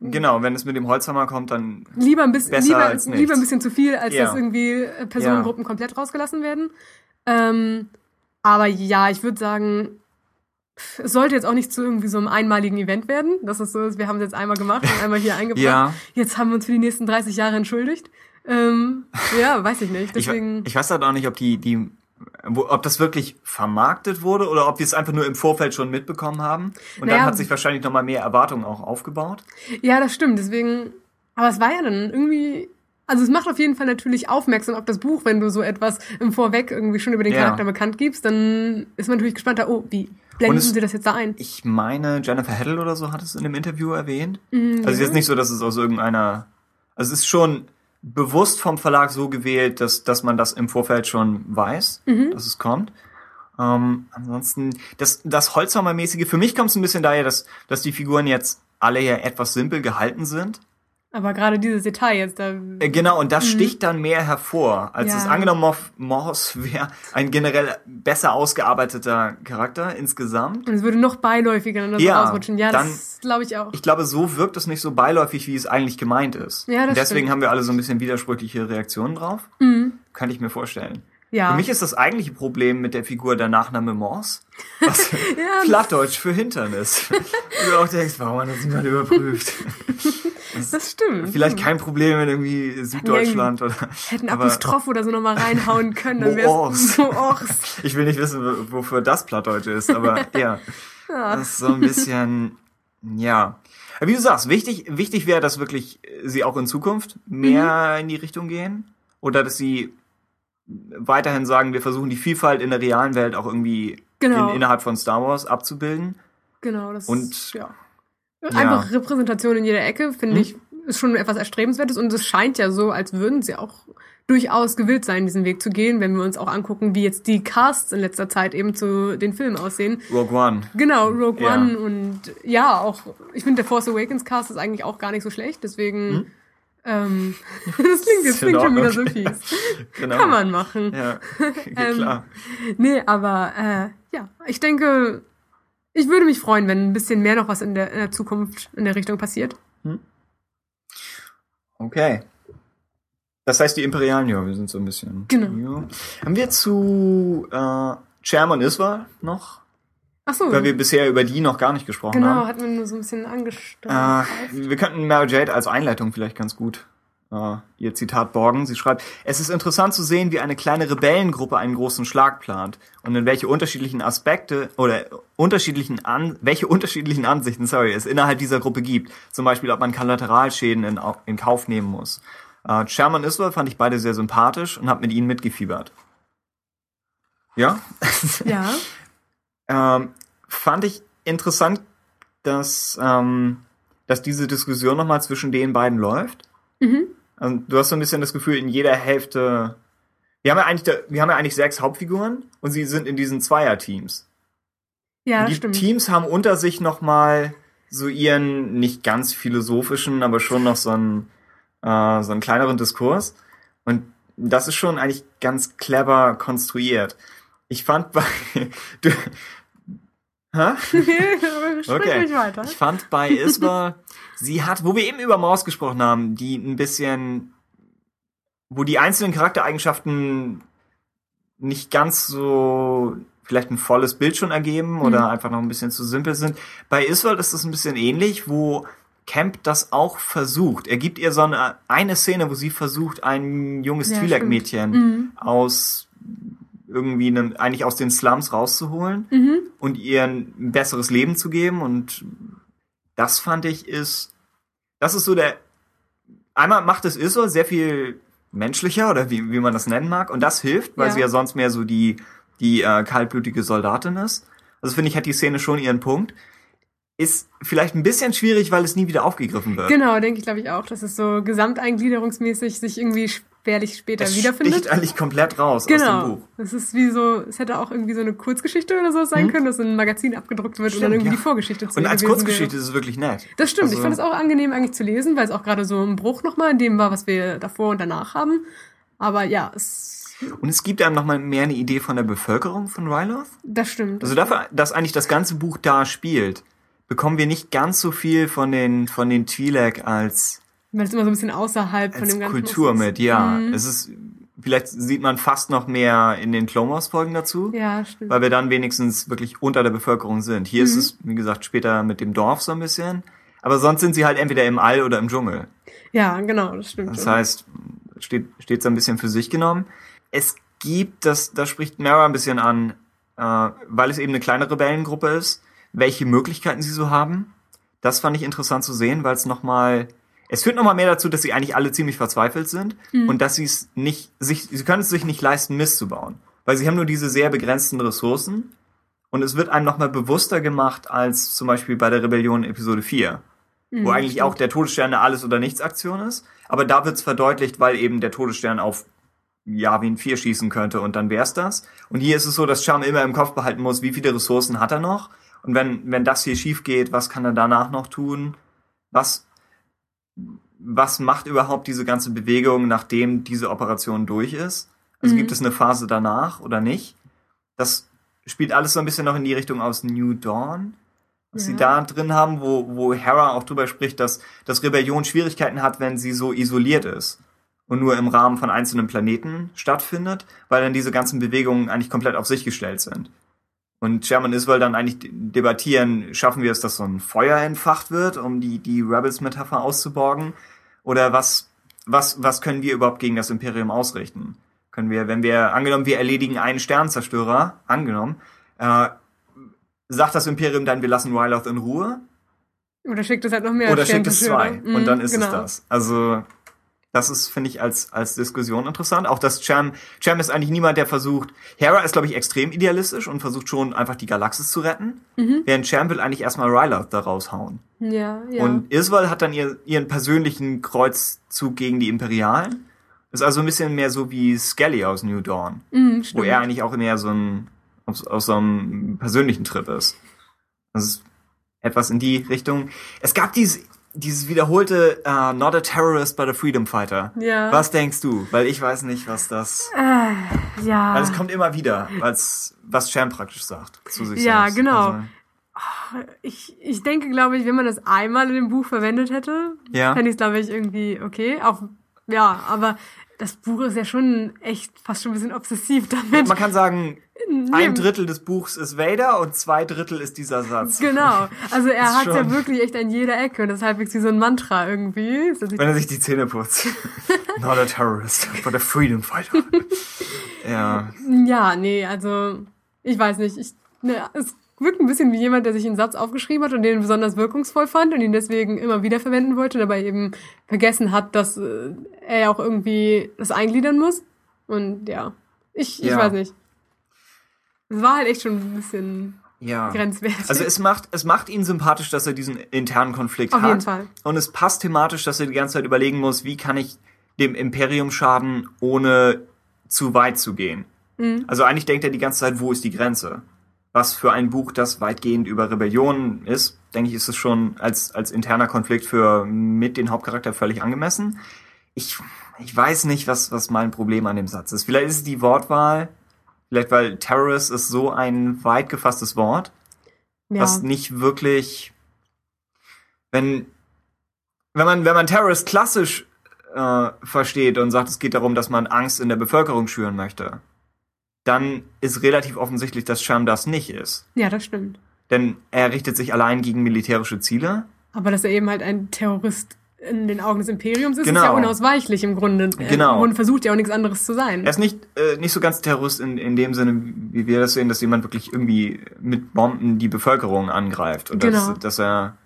genau, wenn es mit dem Holzhammer kommt, dann, lieber ein bisschen, lieber, als lieber ein bisschen zu viel, als Ja. dass irgendwie äh, Personengruppen komplett rausgelassen werden. Ähm, aber ja, ich würde sagen, es sollte jetzt auch nicht zu irgendwie so einem einmaligen Event werden. Das ist so, ist, wir haben es jetzt einmal gemacht und einmal hier eingebracht. Ja. Jetzt haben wir uns für die nächsten 30 Jahre entschuldigt. Ähm, ja, weiß ich nicht. ich, Deswegen. ich weiß halt auch nicht, ob die, die, ob das wirklich vermarktet wurde oder ob wir es einfach nur im Vorfeld schon mitbekommen haben. Und Naja. dann hat sich wahrscheinlich nochmal mehr Erwartungen auch aufgebaut. Ja, das stimmt. Deswegen, aber es war ja dann irgendwie, also es macht auf jeden Fall natürlich aufmerksam auf das Buch, wenn du so etwas im Vorweg irgendwie schon über den Ja. Charakter bekannt gibst, dann ist man natürlich gespannt, oh, wie blenden es- sie das jetzt da ein? Ich meine, Jennifer Heddle oder so hat es in dem Interview erwähnt. Mhm. Also es ist jetzt nicht so, dass es aus irgendeiner, also es ist schon bewusst vom Verlag so gewählt, dass, dass man das im Vorfeld schon weiß, Mhm. dass es kommt. Ähm, ansonsten, das, das Holzhammer-mäßige, für mich kommt es ein bisschen daher, dass, dass die Figuren jetzt alle ja etwas simpel gehalten sind. Aber gerade dieses Detail jetzt, da, Äh, Genau, und das sticht dann mehr hervor, als Ja. es angenommen Morse wäre ein generell besser ausgearbeiteter Charakter insgesamt. und es würde noch beiläufiger dann Ja, ausrutschen. Ja, dann- das glaube ich auch. Ich glaube, so wirkt es nicht so beiläufig, wie es eigentlich gemeint ist. Ja, das und deswegen stimmt. haben wir alle so ein bisschen widersprüchliche Reaktionen drauf. Mhm. Kann ich mir vorstellen. Ja. Für mich ist das eigentliche Problem mit der Figur der Nachname Morse, was Ja. Plattdeutsch für Hintern ist. Wo du auch denkst, warum hat das niemand überprüft? das stimmt. Vielleicht kein Problem in irgendwie Süddeutschland oder. Hätten Apostroph oder so nochmal reinhauen können, dann wär's Moors. Moors. Ich will nicht wissen, wo- wofür das Plattdeutsch ist, aber ja. Das ist so ein bisschen, ja. Aber Wie du sagst, wichtig, wichtig wäre, dass wirklich sie auch in Zukunft mehr Mhm. in die Richtung gehen. Oder dass sie weiterhin sagen, wir versuchen die Vielfalt in der realen Welt auch irgendwie Genau. in, innerhalb von Star Wars abzubilden. Genau, das Und- ist, ja. Einfach Repräsentation in jeder Ecke, finde Hm. ich, ist schon etwas Erstrebenswertes und es scheint ja so, als würden sie auch durchaus gewillt sein, diesen Weg zu gehen, wenn wir uns auch angucken, wie jetzt die Casts in letzter Zeit eben zu den Filmen aussehen. Rogue One. Genau, Rogue Ja. One und ja, auch, ich finde, der Force Awakens Cast ist eigentlich auch gar nicht so schlecht, deswegen, ähm, das klingt, das Hm? Klingt schon wieder so fies. Genau. Kann man machen. Ja, Ähm, klar. Nee, aber äh, ja, ich denke, ich würde mich freuen, wenn ein bisschen mehr noch was in der, in der Zukunft in der Richtung passiert. Okay. Das heißt, die Imperialen, ja, wir sind so ein bisschen. Genau. Ja. Haben wir zu äh, Chairman Iswa noch? Ach so, Weil wir bisher über die noch gar nicht gesprochen genau, haben. hat man nur so ein bisschen angesteuert. Äh, wir könnten Mary Jade als Einleitung vielleicht ganz gut äh, ihr Zitat borgen. Sie schreibt, es ist interessant zu sehen, wie eine kleine Rebellengruppe einen großen Schlag plant und in welche unterschiedlichen Aspekte oder unterschiedlichen an, welche unterschiedlichen Ansichten, sorry, es innerhalb dieser Gruppe gibt. Zum Beispiel, ob man Kollateralschäden in, in Kauf nehmen muss. Äh, Sherman Iswell fand ich beide sehr sympathisch und habe mit ihnen mitgefiebert. Ja, ja, ähm, fand ich interessant, dass, ähm, dass diese Diskussion nochmal zwischen den beiden läuft. mhm. Also, du hast so ein bisschen das Gefühl, in jeder Hälfte. Wir haben ja eigentlich, da- wir haben ja eigentlich sechs Hauptfiguren und sie sind in diesen Zweierteams. ja, Und die stimmt. Teams haben unter sich nochmal so ihren nicht ganz philosophischen, aber schon noch so einen, äh, so einen kleineren Diskurs. Und das ist schon eigentlich ganz clever konstruiert. Ich fand bei. Du, Okay. Ich fand bei Isma, sie hat, wo wir eben über Maus gesprochen haben, die ein bisschen, wo die einzelnen Charaktereigenschaften nicht ganz so vielleicht ein volles Bild schon ergeben oder Mhm. einfach noch ein bisschen zu simpel sind. Bei Iswald ist das ein bisschen ähnlich, wo Camp das auch versucht. Er gibt ihr so eine, eine Szene, wo sie versucht, ein junges Ja, Twi'lek-Mädchen Mhm. aus irgendwie einem, eigentlich aus den Slums rauszuholen Mhm. und ihr ein besseres Leben zu geben. Und das fand ich ist, das ist so der, einmal macht es Isol sehr viel menschlicher oder wie, wie man das nennen mag. Und das hilft, weil Ja. sie ja sonst mehr so die, die äh, kaltblütige Soldatin ist. Also finde ich, hat die Szene schon ihren Punkt. Ist vielleicht ein bisschen schwierig, weil es nie wieder aufgegriffen wird. Genau, denke ich, glaube ich auch, dass es so gesamteingliederungsmäßig sich irgendwie spärlich später es wiederfindet. sticht eigentlich komplett raus aus dem Genau. Buch. Das ist wie so, es hätte auch irgendwie so eine Kurzgeschichte oder so sein können, dass in einem Magazin abgedruckt wird und dann Stimmt, irgendwie ja. die Vorgeschichte zu Und als Kurzgeschichte wäre. ist es wirklich nett. Das stimmt, ich Also- fand es auch angenehm eigentlich zu lesen, weil es auch gerade so ein Bruch nochmal in dem war, was wir davor und danach haben. Aber ja, es, Und es gibt einem nochmal mehr eine Idee von der Bevölkerung von Ryloth. das stimmt. Also dafür, dass eigentlich das ganze Buch da spielt, bekommen wir nicht ganz so viel von den, von den Twi'lek als, Weil es immer so ein bisschen außerhalb von dem ganzen Kultur ist. mit, ja. Mhm. Es ist, vielleicht sieht man fast noch mehr in den Clone Wars Folgen dazu, Ja, stimmt. weil wir dann wenigstens wirklich unter der Bevölkerung sind. Hier Mhm. ist es, wie gesagt, später mit dem Dorf so ein bisschen. Aber sonst sind sie halt entweder im All oder im Dschungel. Ja, genau, das stimmt. Das schon. heißt, steht, steht so ein bisschen für sich genommen. Es gibt, das, das spricht Mara ein bisschen an, äh, weil es eben eine kleine Rebellengruppe ist, welche Möglichkeiten sie so haben. Das fand ich interessant zu sehen, weil es nochmal, es führt nochmal mehr dazu, dass sie eigentlich alle ziemlich verzweifelt sind und dass sie es nicht, sich, sie können es sich nicht leisten, Mist zu bauen. Weil sie haben nur diese sehr begrenzten Ressourcen und es wird einem nochmal bewusster gemacht als zum Beispiel bei der Rebellion Episode 4 wo eigentlich auch der Todesstern eine Alles- oder Nichts-Aktion ist. Aber da wird's verdeutlicht, weil eben der Todesstern auf Yavin 4 schießen könnte und dann wär's das. Und hier ist es so, dass Cham immer im Kopf behalten muss, wie viele Ressourcen hat er noch. Und wenn, wenn das hier schief geht, was kann er danach noch tun? Was, was macht überhaupt diese ganze Bewegung, nachdem diese Operation durch ist? Also Mhm. gibt es eine Phase danach oder nicht? Das spielt alles so ein bisschen noch in die Richtung aus New Dawn was sie Ja. da drin haben, wo, wo Hera auch drüber spricht, dass, dass Rebellion Schwierigkeiten hat, wenn sie so isoliert ist und nur im Rahmen von einzelnen Planeten stattfindet, weil dann diese ganzen Bewegungen eigentlich komplett auf sich gestellt sind. Und Sherman Iswell dann eigentlich de- debattieren, schaffen wir es, dass so ein Feuer entfacht wird, um die, die Rebels-Metapher auszuborgen? Oder was, was, was können wir überhaupt gegen das Imperium ausrichten? Können wir, wenn wir, angenommen, wir erledigen einen Sternzerstörer, angenommen, äh, sagt das Imperium dann, wir lassen Ryloth in Ruhe? Oder schickt es halt noch mehr Oder schickt es zwei? Sternzerstörer. und dann Mhm, ist genau. es das. Also, Das ist, finde ich, als, als Diskussion interessant. Auch dass Cham, Cham ist eigentlich niemand, der versucht, Hera ist, glaube ich, extrem idealistisch und versucht schon einfach die Galaxis zu retten. Mhm. Während Cham will eigentlich erstmal Ryloth da raushauen. Ja, ja. Und Isval hat dann ihr, ihren persönlichen Kreuzzug gegen die Imperialen. Ist also ein bisschen mehr so wie Skelly aus New Dawn. Mhm, Wo er eigentlich auch mehr so ein, aus, aus so einem persönlichen Trip ist. Das ist etwas in die Richtung. Es gab dieses, dieses wiederholte uh, Not a Terrorist but a Freedom Fighter. Ja. Was denkst du? Weil ich weiß nicht, was das. Äh, ja. Weil es kommt immer wieder, als was Cham praktisch sagt zu sich Ja, selbst. genau. Also, Ich, ich denke, glaube ich, wenn man das einmal in dem Buch verwendet hätte, Ja. fände ich es, glaube ich, irgendwie okay. Auch, ja, aber das Buch ist ja schon echt fast schon ein bisschen obsessiv damit. man kann sagen, ein. Drittel des Buchs ist Vader und zwei Drittel ist dieser Satz. Genau. Also er hat ja wirklich echt an jeder Ecke und das ist halbwegs wie so ein Mantra irgendwie. Wenn er sich die Zähne putzt. Not a terrorist, but a freedom fighter. ja. Ja, nee, also ich weiß nicht. Ich, ne, es wirkt ein bisschen wie jemand, der sich einen Satz aufgeschrieben hat und den besonders wirkungsvoll fand und ihn deswegen immer wieder verwenden wollte, dabei eben vergessen hat, dass äh, er ja auch irgendwie das eingliedern muss. Und ja, ich, ich Ja. weiß nicht. Es war halt echt schon ein bisschen Ja. grenzwertig. Also es macht, es macht ihn sympathisch, dass er diesen internen Konflikt Auf hat. jeden Fall. Und es passt thematisch, dass er die ganze Zeit überlegen muss, wie kann ich dem Imperium schaden, ohne zu weit zu gehen. Mhm. Also eigentlich denkt er die ganze Zeit, wo ist die Grenze? Was für ein Buch, das weitgehend über Rebellion ist, denke ich, ist es schon als, als interner Konflikt für mit den Hauptcharakter völlig angemessen. Ich, ich weiß nicht, was, was mein Problem an dem Satz ist. Vielleicht ist es die Wortwahl. Vielleicht, weil Terrorist ist so ein weit gefasstes Wort ja. was nicht wirklich, wenn, wenn man, wenn man Terrorist klassisch äh, versteht und sagt, es geht darum, dass man Angst in der Bevölkerung schüren möchte, dann ist relativ offensichtlich, dass Sham das nicht ist. ja, das stimmt. Denn er richtet sich allein gegen militärische Ziele. Aber dass er eben halt ein Terrorist in den Augen des Imperiums ist, Genau. ist ja unausweichlich im Grunde. Genau. Grunde versucht ja auch nichts anderes zu sein. Er ist nicht, äh, nicht so ganz Terrorist in, in dem Sinne, wie wir das sehen, dass jemand wirklich irgendwie mit Bomben die Bevölkerung angreift. Und Genau. dass, dass er,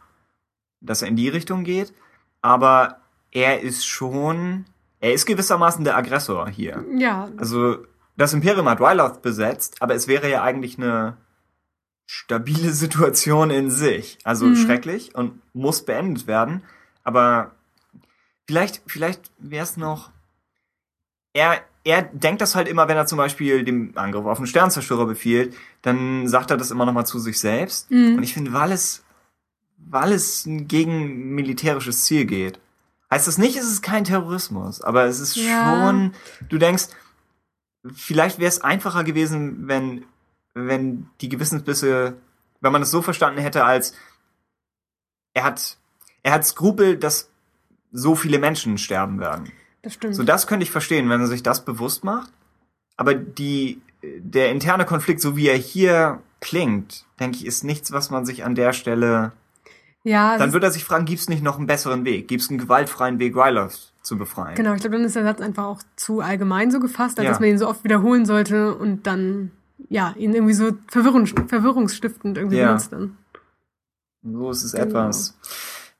dass er in die Richtung geht. Aber er ist schon, er ist gewissermaßen der Aggressor hier. ja, Also, das Imperium hat Ryloth besetzt, aber es wäre ja eigentlich eine stabile Situation in sich. Also Mhm. schrecklich und muss beendet werden. Aber vielleicht, vielleicht wäre es noch. Er, er denkt das halt immer, wenn er zum Beispiel den Angriff auf einen Sternzerstörer befiehlt, dann sagt er das immer nochmal zu sich selbst. Mhm. Und ich finde, weil es, weil es gegen militärisches Ziel geht, heißt das nicht, es ist kein Terrorismus, aber es ist Ja. schon, du denkst, vielleicht wäre es einfacher gewesen, wenn, wenn die Gewissensbisse, wenn man es so verstanden hätte, als er hat, er hat Skrupel, dass so viele Menschen sterben werden. das stimmt. So, das könnte ich verstehen, wenn er sich das bewusst macht. Aber die, der interne Konflikt, so wie er hier klingt, denke ich, ist nichts, was man sich an der Stelle, ja, dann wird er sich fragen, gibt es nicht noch einen besseren Weg? Gibt es einen gewaltfreien Weg, Ryloth zu befreien? Genau, ich glaube, dann ist der Satz einfach auch zu allgemein so gefasst, als Ja. dass man ihn so oft wiederholen sollte und dann, ja, ihn irgendwie so verwirrung, verwirrungsstiftend irgendwie Ja. benutzt dann. So ist es Genau. etwas.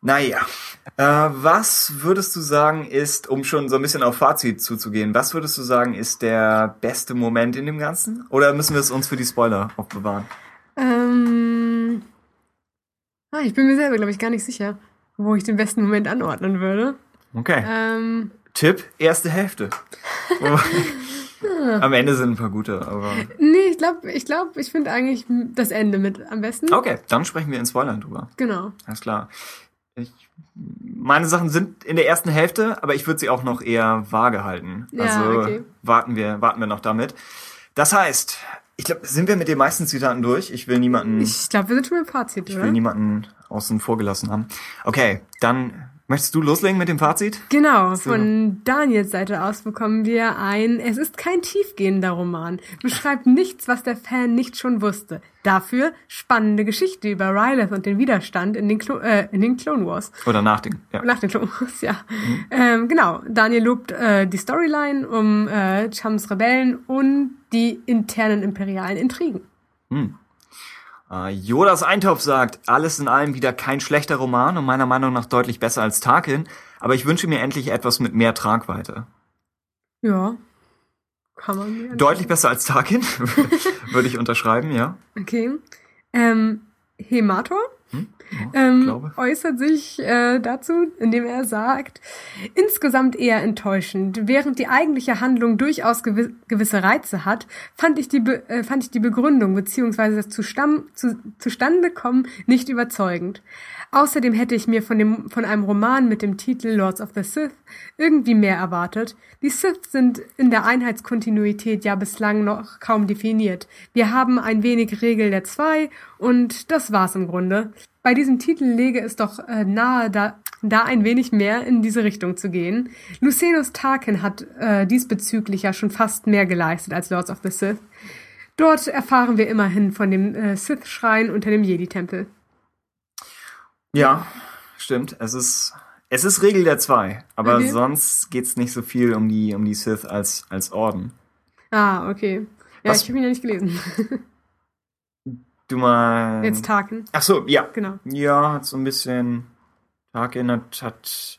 Naja. Äh, was würdest du sagen ist, um schon so ein bisschen auf Fazit zuzugehen, was würdest du sagen ist der beste Moment in dem Ganzen? Oder müssen wir es uns für die Spoiler aufbewahren? Ähm, ah, ich bin mir selber, glaube ich, gar nicht sicher, wo ich den besten Moment anordnen würde. Okay. Ähm, Tipp, erste Hälfte. Am Ende sind ein paar gute, aber. nee, ich glaube, ich glaube, ich finde eigentlich das Ende mit am besten. Okay, dann sprechen wir in Spoilern drüber. Genau. Alles klar. Ich, meine Sachen sind in der ersten Hälfte, aber ich würde sie auch noch eher vage halten. Ja, also okay. warten wir, warten wir noch damit. Das heißt, ich glaube, sind wir mit den meisten Zitaten durch? Ich will niemanden, ich, Ich glaube, wir sind schon beim Fazit, will oder? niemanden außen vor gelassen haben. Okay, dann möchtest du loslegen mit dem Fazit? Genau, von Daniels Seite aus bekommen wir ein Es ist kein tiefgehender Roman, beschreibt nichts, was der Fan nicht schon wusste. Dafür spannende Geschichte über Ryleth und den Widerstand in den, Clo äh, in den Clone Wars. Oder nach dem? Ja. Nach den Clone Wars, ja. Ähm, genau, Daniel lobt äh, die Storyline um äh, Chums Rebellen und die internen imperialen Intrigen. Äh, Jodas Eintopf sagt, alles in allem wieder kein schlechter Roman und meiner Meinung nach deutlich besser als Tarkin. Aber ich wünsche mir endlich etwas mit mehr Tragweite. Ja. Kann man mir Deutlich besser als Tarkin, würde ich unterschreiben, ja. Okay. Ähm, Hemator ähm, äußert sich äh, dazu, indem er sagt, insgesamt eher enttäuschend. Während die eigentliche Handlung durchaus gewi gewisse Reize hat, fand ich die, Be äh, fand ich die Begründung bzw. das Zustamm zu Zustandekommen nicht überzeugend. Außerdem hätte ich mir von, dem, von einem Roman mit dem Titel Lords of the Sith irgendwie mehr erwartet. Die Sith sind in der Einheitskontinuität ja bislang noch kaum definiert. Wir haben ein wenig Regel der Zwei und das war's im Grunde. Bei diesem Titel lege es doch äh, nahe, da, da ein wenig mehr in diese Richtung zu gehen. Lucenus Tarkin hat äh, diesbezüglich ja schon fast mehr geleistet als Lords of the Sith. Dort erfahren wir immerhin von dem äh, Sith-Schrein unter dem Jedi-Tempel. Ja, stimmt. Es ist, es ist Regel der zwei, aber Okay. sonst geht's nicht so viel um die, um die Sith als, als Orden. Ah, okay. Ja, Was- ich habe ihn ja nicht gelesen. Du mal. Jetzt Tarkin, Ach so, ja. genau. Ja, hat so ein bisschen. Tarkin hat, hat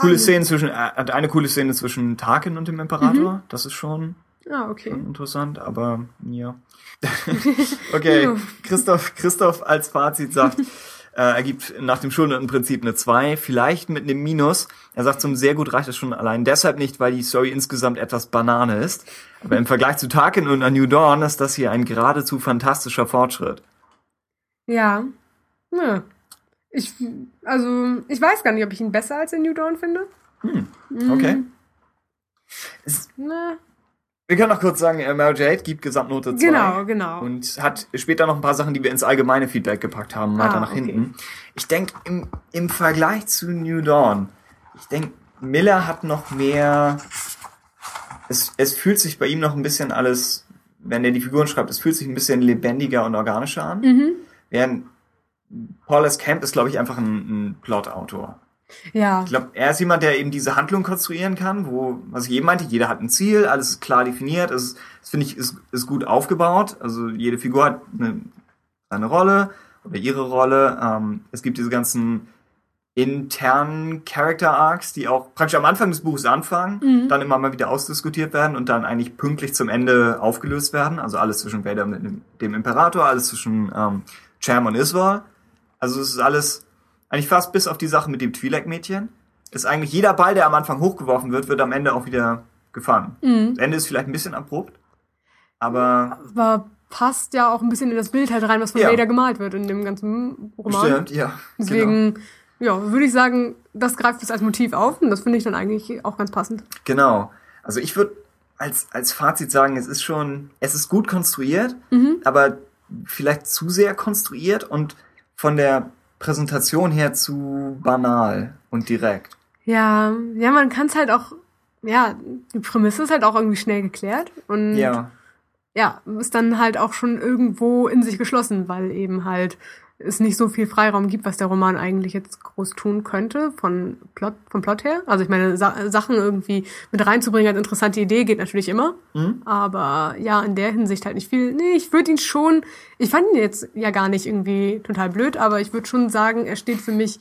coole Ah, Szenen zwischen, äh, hat eine coole Szene zwischen Tarkin und dem Imperator. Das ist schon, Ah, okay. schon interessant, aber ja. okay. Christoph, Christoph als Fazit sagt, äh, er gibt nach dem Schulnotenprinzip eine 2, vielleicht mit einem Minus. Er sagt, zum sehr gut reicht es schon allein deshalb nicht, weil die Story insgesamt etwas Banane ist. Aber im Vergleich zu Tarkin und A New Dawn ist das hier ein geradezu fantastischer Fortschritt. Ja. ja. Ich, also, ich weiß gar nicht, ob ich ihn besser als in New Dawn finde. Mhm. Okay. Es, Na, wir können noch kurz sagen, äh, Mary Jade gibt Gesamtnote 2. genau, genau. Und hat später noch ein paar Sachen, die wir ins allgemeine Feedback gepackt haben, weiter Ah, nach okay. hinten. Ich denke, im, im Vergleich zu New Dawn, ich denke, Miller hat noch mehr. Es, es fühlt sich bei ihm noch ein bisschen alles, wenn er die Figuren schreibt, es fühlt sich ein bisschen lebendiger und organischer an. Mhm. Während Paul S. Camp ist, glaube ich, einfach ein, ein Plot-Autor. Ja. Ich glaube, er ist jemand, der eben diese Handlung konstruieren kann, wo, was ich eben meinte, jeder hat ein Ziel, alles ist klar definiert, es, ist- das finde ich, ist, ist gut aufgebaut. Also jede Figur hat eine, seine Rolle oder ihre Rolle. Ähm, es gibt diese ganzen internen Character Arcs, die auch praktisch am Anfang des Buches anfangen, dann immer mal wieder ausdiskutiert werden und dann eigentlich pünktlich zum Ende aufgelöst werden. Also alles zwischen Vader und dem, dem Imperator, alles zwischen ähm, Cham und Iswar. Also es ist alles eigentlich fast bis auf die Sache mit dem Twi'lek-Mädchen. Ist eigentlich jeder Ball, der am Anfang hochgeworfen wird, wird am Ende auch wieder gefangen. Mhm. Das Ende ist vielleicht ein bisschen abrupt, aber Aber passt ja auch ein bisschen in das Bild halt rein, was von Ja. Vader gemalt wird in dem ganzen Roman. stimmt, ja. genau. Deswegen, ja, würde ich sagen, das greift es als Motiv auf und das finde ich dann eigentlich auch ganz passend. Genau. Also ich würde als, als Fazit sagen, es ist schon, es ist gut konstruiert, Mhm. aber vielleicht zu sehr konstruiert und von der Präsentation her zu banal und direkt. Ja, ja, man kann es halt auch, ja, die Prämisse ist halt auch irgendwie schnell geklärt und Ja. ja, ist dann halt auch schon irgendwo in sich geschlossen, weil eben halt es nicht so viel Freiraum gibt, was der Roman eigentlich jetzt groß tun könnte von Plot, vom Plot her. Also ich meine, Sa Sachen irgendwie mit reinzubringen als interessante Idee geht natürlich immer. Mhm. Aber ja, in der Hinsicht halt nicht viel. Nee, ich würde ihn schon, ich fand ihn jetzt ja gar nicht irgendwie total blöd, aber ich würde schon sagen, er steht für mich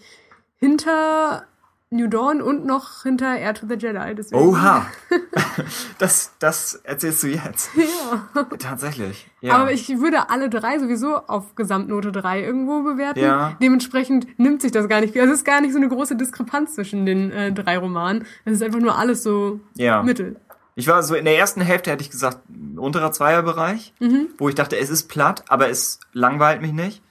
hinter New Dawn und noch hinter Air to the Jedi. Deswegen. Oha. das, das erzählst du jetzt. Ja. Tatsächlich. Ja. Aber ich würde alle drei sowieso auf Gesamtnote 3 irgendwo bewerten. Ja. Dementsprechend nimmt sich das gar nicht. Also es ist gar nicht so eine große Diskrepanz zwischen den äh, drei Romanen. Es ist einfach nur alles so ja. Mittel. Ich war so in der ersten Hälfte hätte ich gesagt unterer Zweierbereich, Mhm. wo ich dachte, es ist platt, aber es langweilt mich nicht.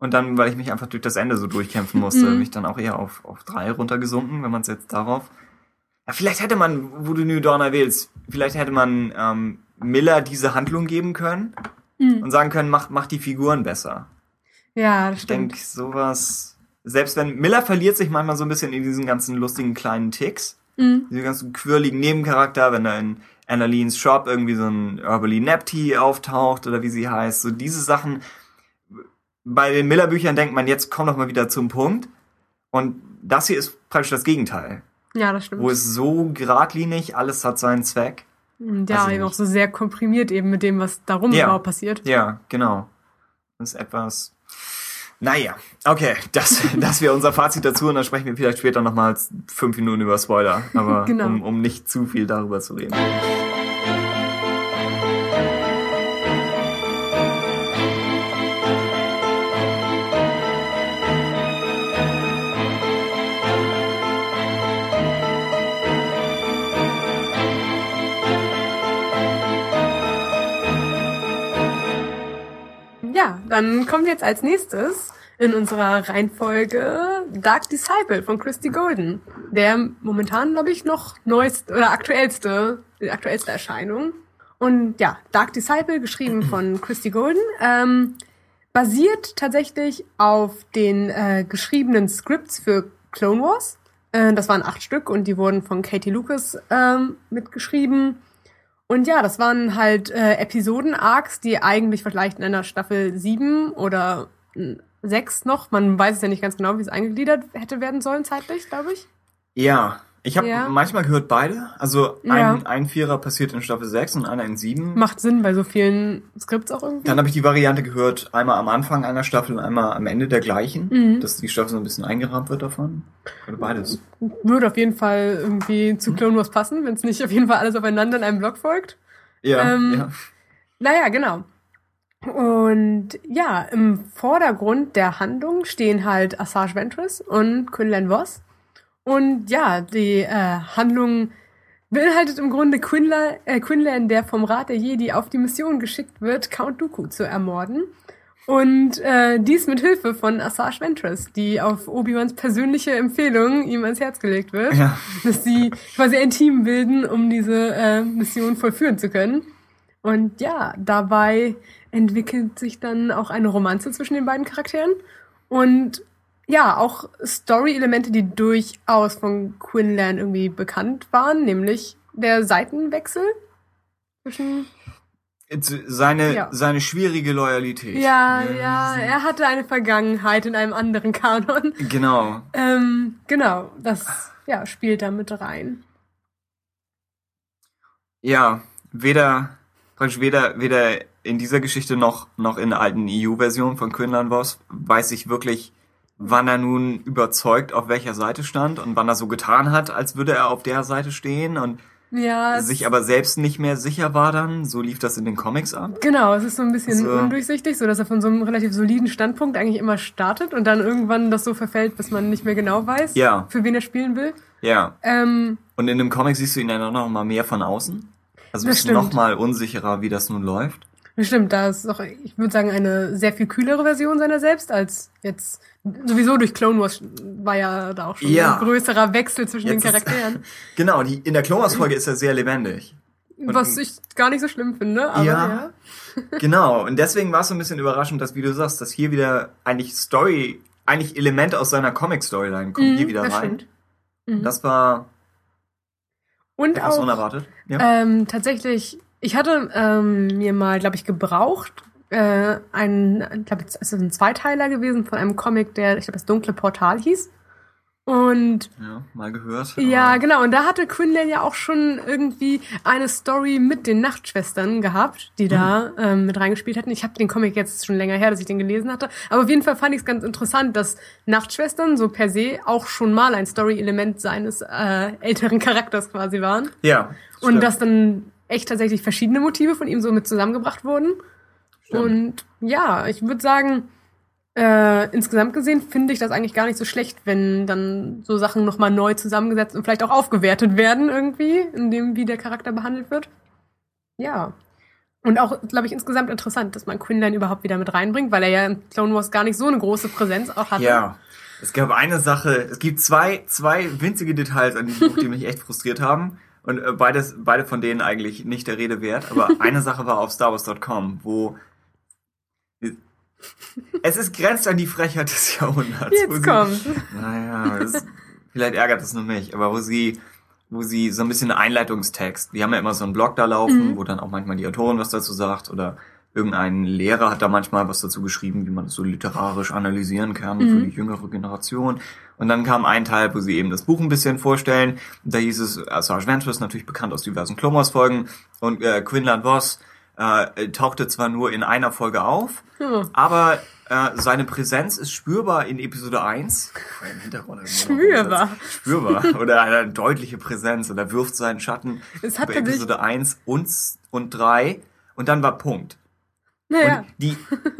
Und dann, weil ich mich einfach durch das Ende so durchkämpfen musste, Mhm. bin ich dann auch eher auf, auf drei runtergesunken, wenn man es jetzt darauf. Ja, vielleicht hätte man, wo du New Dawn erwählst, vielleicht hätte man ähm, Miller diese Handlung geben können Mhm. und sagen können, mach, mach die Figuren besser. Ja, das Ich stimmt. denke, sowas. Selbst wenn Miller verliert sich manchmal so ein bisschen in diesen ganzen lustigen kleinen Ticks, Mhm. diese ganzen quirligen Nebencharakter, wenn da in Annaleens Shop irgendwie so ein Herbally Napty auftaucht oder wie sie heißt, so diese Sachen. Bei den Miller-Büchern denkt man, jetzt komm doch mal wieder zum Punkt. Und das hier ist praktisch das Gegenteil, Ja, das stimmt. wo es so geradlinig, alles hat seinen Zweck. Ja, ich eben auch so sehr komprimiert eben mit dem, was darum Ja. überhaupt passiert. Ja, genau. Das ist etwas. Naja, okay, das, das wäre unser Fazit dazu und dann sprechen wir vielleicht später nochmal fünf Minuten über Spoiler, aber Genau. um, um nicht zu viel darüber zu reden. Ja, dann kommt jetzt als nächstes in unserer Reihenfolge Dark Disciple von Christy Golden. Der momentan, glaube ich, noch neueste oder aktuellste, die aktuellste Erscheinung. Und ja, Dark Disciple, geschrieben von Christy Golden, ähm, basiert tatsächlich auf den äh, geschriebenen Scripts für Clone Wars. Äh, das waren acht Stück und die wurden von Katie Lucas ähm, mitgeschrieben. Und ja, das waren halt äh, Episoden-Arcs, die eigentlich vielleicht in einer Staffel 7 oder äh, 6 noch, man weiß es ja nicht ganz genau, wie es eingegliedert hätte werden sollen zeitlich, glaube ich. Ja, ich habe Ja. manchmal gehört beide. Also ein, Ja. ein Vierer passiert in Staffel 6 und einer in 7. Macht Sinn bei so vielen Skripts auch irgendwie. Dann habe ich die Variante gehört, einmal am Anfang einer Staffel und einmal am Ende der gleichen, Mhm. dass die Staffel so ein bisschen eingerahmt wird davon. Oder beides. Würde auf jeden Fall irgendwie zu Clone Wars passen, wenn es nicht auf jeden Fall alles aufeinander in einem Blog folgt. Ja, Ähm, ja. Naja, genau. Und ja, im Vordergrund der Handlung stehen halt Asajj Ventress und Quinlan Voss. Und ja, die äh, Handlung beinhaltet im Grunde Quinlan, äh, Quinlan, der vom Rat der Jedi auf die Mission geschickt wird, Count Dooku zu ermorden. Und äh, dies mit Hilfe von Asajj Ventress, die auf Obi-Wans persönliche Empfehlung ihm ans Herz gelegt wird, Ja. dass sie quasi ein Team bilden, um diese äh, Mission vollführen zu können. Und ja, dabei entwickelt sich dann auch eine Romanze zwischen den beiden Charakteren. Und ja, auch Story-Elemente, die durchaus von Quinlan irgendwie bekannt waren, nämlich der Seitenwechsel zwischen. Seine, Ja. seine schwierige Loyalität. Ja, Ne? ja, er hatte eine Vergangenheit in einem anderen Kanon. Genau. Ähm, genau, das ja, spielt da mit rein. Ja, weder, praktisch weder, weder in dieser Geschichte noch, noch in der alten EU-Version von Quinlan Voss weiß ich wirklich, wann er nun überzeugt auf welcher Seite stand und wann er so getan hat, als würde er auf der Seite stehen und Ja, sich aber selbst nicht mehr sicher war dann. So lief das in den Comics ab. Genau, es ist so ein bisschen So. undurchsichtig, so dass er von so einem relativ soliden Standpunkt eigentlich immer startet und dann irgendwann das so verfällt, bis man nicht mehr genau weiß, Ja. für wen er spielen will. Ja. Ähm, Und in dem Comic siehst du ihn dann auch noch mal mehr von außen. Also bist stimmt. noch mal unsicherer, wie das nun läuft. stimmt, da ist auch, ich würde sagen, eine sehr viel kühlere Version seiner selbst als jetzt sowieso durch Clone Wars war ja da auch schon Ja. ein größerer Wechsel zwischen Jetzt den ist- Charakteren, Genau, die, in der Clone Wars Folge ist er sehr lebendig. was ich gar nicht so schlimm finde, aber Ja. ja. Genau, und deswegen war es so ein bisschen überraschend, dass, wie du sagst, dass hier wieder eigentlich Story, eigentlich Elemente aus seiner Comic-Storyline kommen hier Mhm, wieder das rein. Mhm. Das war Und auch unerwartet. Ja. Ähm, tatsächlich, ich hatte ähm, mir mal, glaube ich, gebraucht, äh, ein, ich glaube, es ist ein Zweiteiler gewesen von einem Comic, der, ich glaube, das dunkle Portal hieß. Und ja, mal gehört. ja, genau, und da hatte Quinlan ja auch schon irgendwie eine Story mit den Nachtschwestern gehabt, die da ähm, mit reingespielt hatten. Ich habe den Comic jetzt schon länger her, dass ich den gelesen hatte. Aber auf jeden Fall fand ich es ganz interessant, dass Nachtschwestern so per se auch schon mal ein Story-Element seines äh, älteren Charakters quasi waren. Ja. Und stimmt. dass dann echt tatsächlich verschiedene Motive von ihm so mit zusammengebracht wurden. Stimmt. Und ja, ich würde sagen, äh, insgesamt gesehen finde ich das eigentlich gar nicht so schlecht, wenn dann so Sachen nochmal neu zusammengesetzt und vielleicht auch aufgewertet werden irgendwie, in dem, wie der Charakter behandelt wird. Ja. Und auch, glaube ich, insgesamt interessant, dass man Quinlan überhaupt wieder mit reinbringt, weil er ja in Clone Wars gar nicht so eine große Präsenz auch hatte. Ja. Es gab eine Sache, es gibt zwei, zwei winzige Details an diesem Buch, die mich echt frustriert haben. Und äh, beides, beide von denen eigentlich nicht der Rede wert. Aber eine Sache war auf StarWars.com, wo es ist grenzt an die Frechheit des Jahrhunderts. Jetzt kommt. Naja, das, vielleicht ärgert es nur mich, aber wo sie, wo sie so ein bisschen Einleitungstext, die haben ja immer so einen Blog da laufen, wo dann auch manchmal die Autorin was dazu sagt oder irgendein Lehrer hat da manchmal was dazu geschrieben, wie man das so literarisch analysieren kann für die jüngere Generation. Und dann kam ein Teil, wo sie eben das Buch ein bisschen vorstellen. Da hieß es, äh, Sarge Ventress, natürlich bekannt aus diversen Clone Wars Folgen, und äh, Quinlan Voss äh, tauchte zwar nur in einer Folge auf, Hm. aber Äh, seine Präsenz ist spürbar in Episode 1. Im Hintergrund spürbar. Spürbar. Oder eine deutliche Präsenz. Und er wirft seinen Schatten es hat über Episode 1 und, und 3. Und dann war Punkt. Naja. Und die,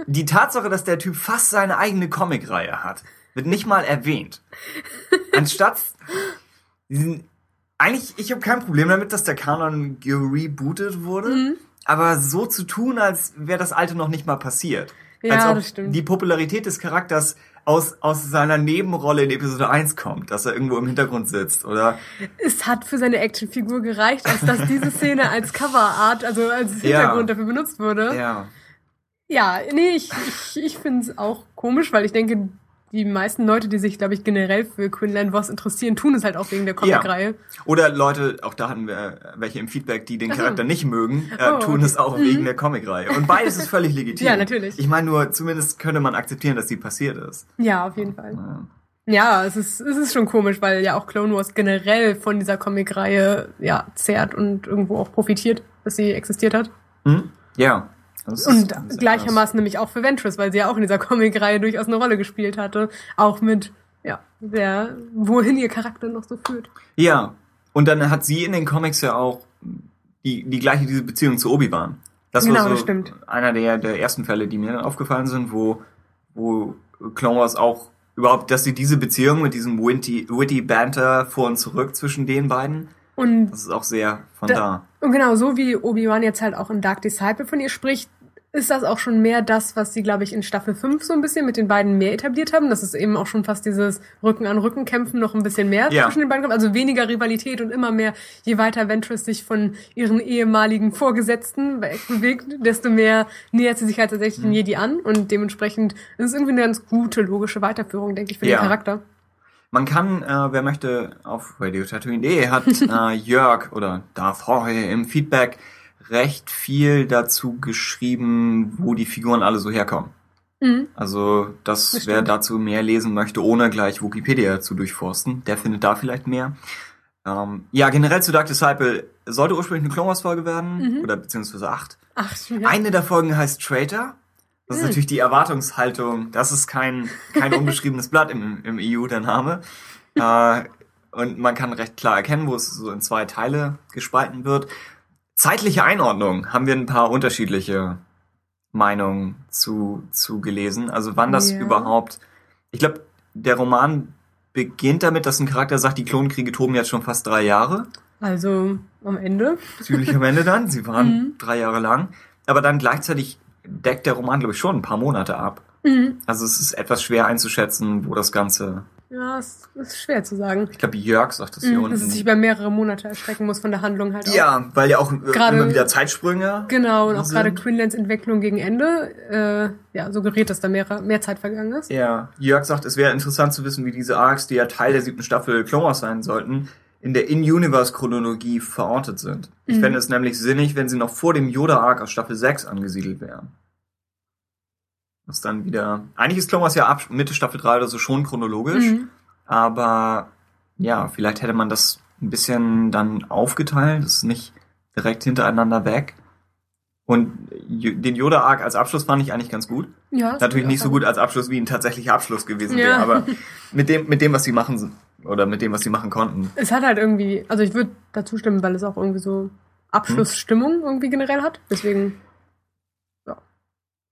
die Tatsache, dass der Typ fast seine eigene Comicreihe hat, wird nicht mal erwähnt. Anstatt diesen, eigentlich, ich habe kein Problem damit, dass der Kanon gerebootet wurde, mhm. Aber so zu tun, als wäre das alte noch nicht mal passiert. Ja, als ob das stimmt. die Popularität des Charakters aus, aus seiner Nebenrolle in Episode 1 kommt, dass er irgendwo im Hintergrund sitzt, oder? Es hat für seine Actionfigur gereicht, als dass diese Szene als Coverart, also als Hintergrund Ja. dafür benutzt wurde. Ja. Ja, nee, ich, ich, ich finde es auch komisch, weil ich denke, die meisten Leute, die sich, glaube ich, generell für Quinlan Voss interessieren, tun es halt auch wegen der Comicreihe. Oder Leute, auch da hatten wir welche im Feedback, die den Ach so. Charakter nicht mögen, äh, Oh, tun okay. es auch wegen der Comicreihe. Und beides ist völlig legitim. Ja, natürlich. Ich meine nur, zumindest könnte man akzeptieren, dass die passiert ist. Ja, auf jeden Fall. Ja. Ja, es ist, es ist schon komisch, weil ja auch Clone Wars generell von dieser Comicreihe ja zehrt und irgendwo auch profitiert, dass sie existiert hat. Hm? Ja. Das Und gleichermaßen nämlich auch für Ventress, weil sie ja auch in dieser Comicreihe durchaus eine Rolle gespielt hatte. Auch mit, ja, der, wohin ihr Charakter noch so führt. Ja. Und dann hat sie in den Comics ja auch die, die gleiche diese Beziehung zu Obi-Wan. Das Genau, war so das stimmt. einer der, der ersten Fälle, die mir dann aufgefallen sind, wo, wo Clone Wars auch überhaupt, dass sie diese Beziehung mit diesem witty, witty Banter vor und zurück zwischen den beiden, Und das ist auch sehr von Da- da. Und genau, so wie Obi-Wan jetzt halt auch in Dark Disciple von ihr spricht, ist das auch schon mehr das, was sie, glaube ich, in Staffel 5 so ein bisschen mit den beiden mehr etabliert haben. Das ist eben auch schon fast dieses Rücken an Rücken kämpfen noch ein bisschen mehr Ja. zwischen den beiden kommt. Also weniger Rivalität und immer mehr, je weiter Ventress sich von ihren ehemaligen Vorgesetzten wegbewegt, desto mehr nähert sie sich halt tatsächlich Mhm. den Jedi an. Und dementsprechend ist es irgendwie eine ganz gute, logische Weiterführung, denke ich, für Ja. den Charakter. Man kann, äh, wer möchte, auf Radio Tatooine.de hat äh, Jörg oder Darth Jorge im Feedback recht viel dazu geschrieben, wo die Figuren alle so herkommen. Mhm. Also, das, Das wer dazu mehr lesen möchte, ohne gleich Wikipedia zu durchforsten, der findet da vielleicht mehr. Ähm, ja, generell zu Dark Disciple sollte ursprünglich eine Clone Wars Folge werden, Mhm. oder beziehungsweise acht. Ach, ja. Eine der Folgen heißt Traitor. Das ist Hm. natürlich die Erwartungshaltung. Das ist kein, kein unbeschriebenes Blatt im, im EU, der Name. Äh, und man kann recht klar erkennen, wo es so in zwei Teile gespalten wird. Zeitliche Einordnung haben wir ein paar unterschiedliche Meinungen zu, zu gelesen. Also wann das Ja. überhaupt. Ich glaube, der Roman beginnt damit, dass ein Charakter sagt, die Klonkriege toben jetzt schon fast drei Jahre Also am Ende. ziemlich am Ende dann. Sie waren Mhm. drei Jahre lang. Aber dann gleichzeitig deckt der Roman, glaube ich, schon ein paar Monate ab. Mhm. Also es ist etwas schwer einzuschätzen, wo das Ganze. Ja, es ist schwer zu sagen. Ich glaube, Jörg sagt das hier Mhm, unten. dass es sich über mehrere Monate erstrecken muss von der Handlung halt auch. ja, weil ja auch äh, Gerade- immer wieder Zeitsprünge. Genau, und auch gerade Quinlands Entwicklung gegen Ende, äh, ja, suggeriert, dass da mehr, mehr Zeit vergangen ist. Ja, Jörg sagt, es wäre interessant zu wissen, wie diese Arcs, die ja Teil der siebten Staffel Clone sein sollten, in der In-Universe-Chronologie verortet sind. Ich Mhm. fände es nämlich sinnig, wenn sie noch vor dem Yoda-Arc aus Staffel 6 angesiedelt wären. Was dann wieder. Eigentlich ist Clone Wars ja ab Mitte Staffel 3 oder so schon chronologisch, Mhm. aber ja, vielleicht hätte man das ein bisschen dann aufgeteilt, das ist nicht direkt hintereinander weg. Und den Yoda-Arc als Abschluss fand ich eigentlich ganz gut. Ja, Natürlich nicht so gut als Abschluss, wie ein tatsächlicher Abschluss gewesen Ja. wäre, aber mit dem, mit dem, was sie machen, oder mit dem, was sie machen konnten. Es hat halt irgendwie, also ich würde dazu stimmen, weil es auch irgendwie so Abschlussstimmung irgendwie generell hat. Deswegen, ja.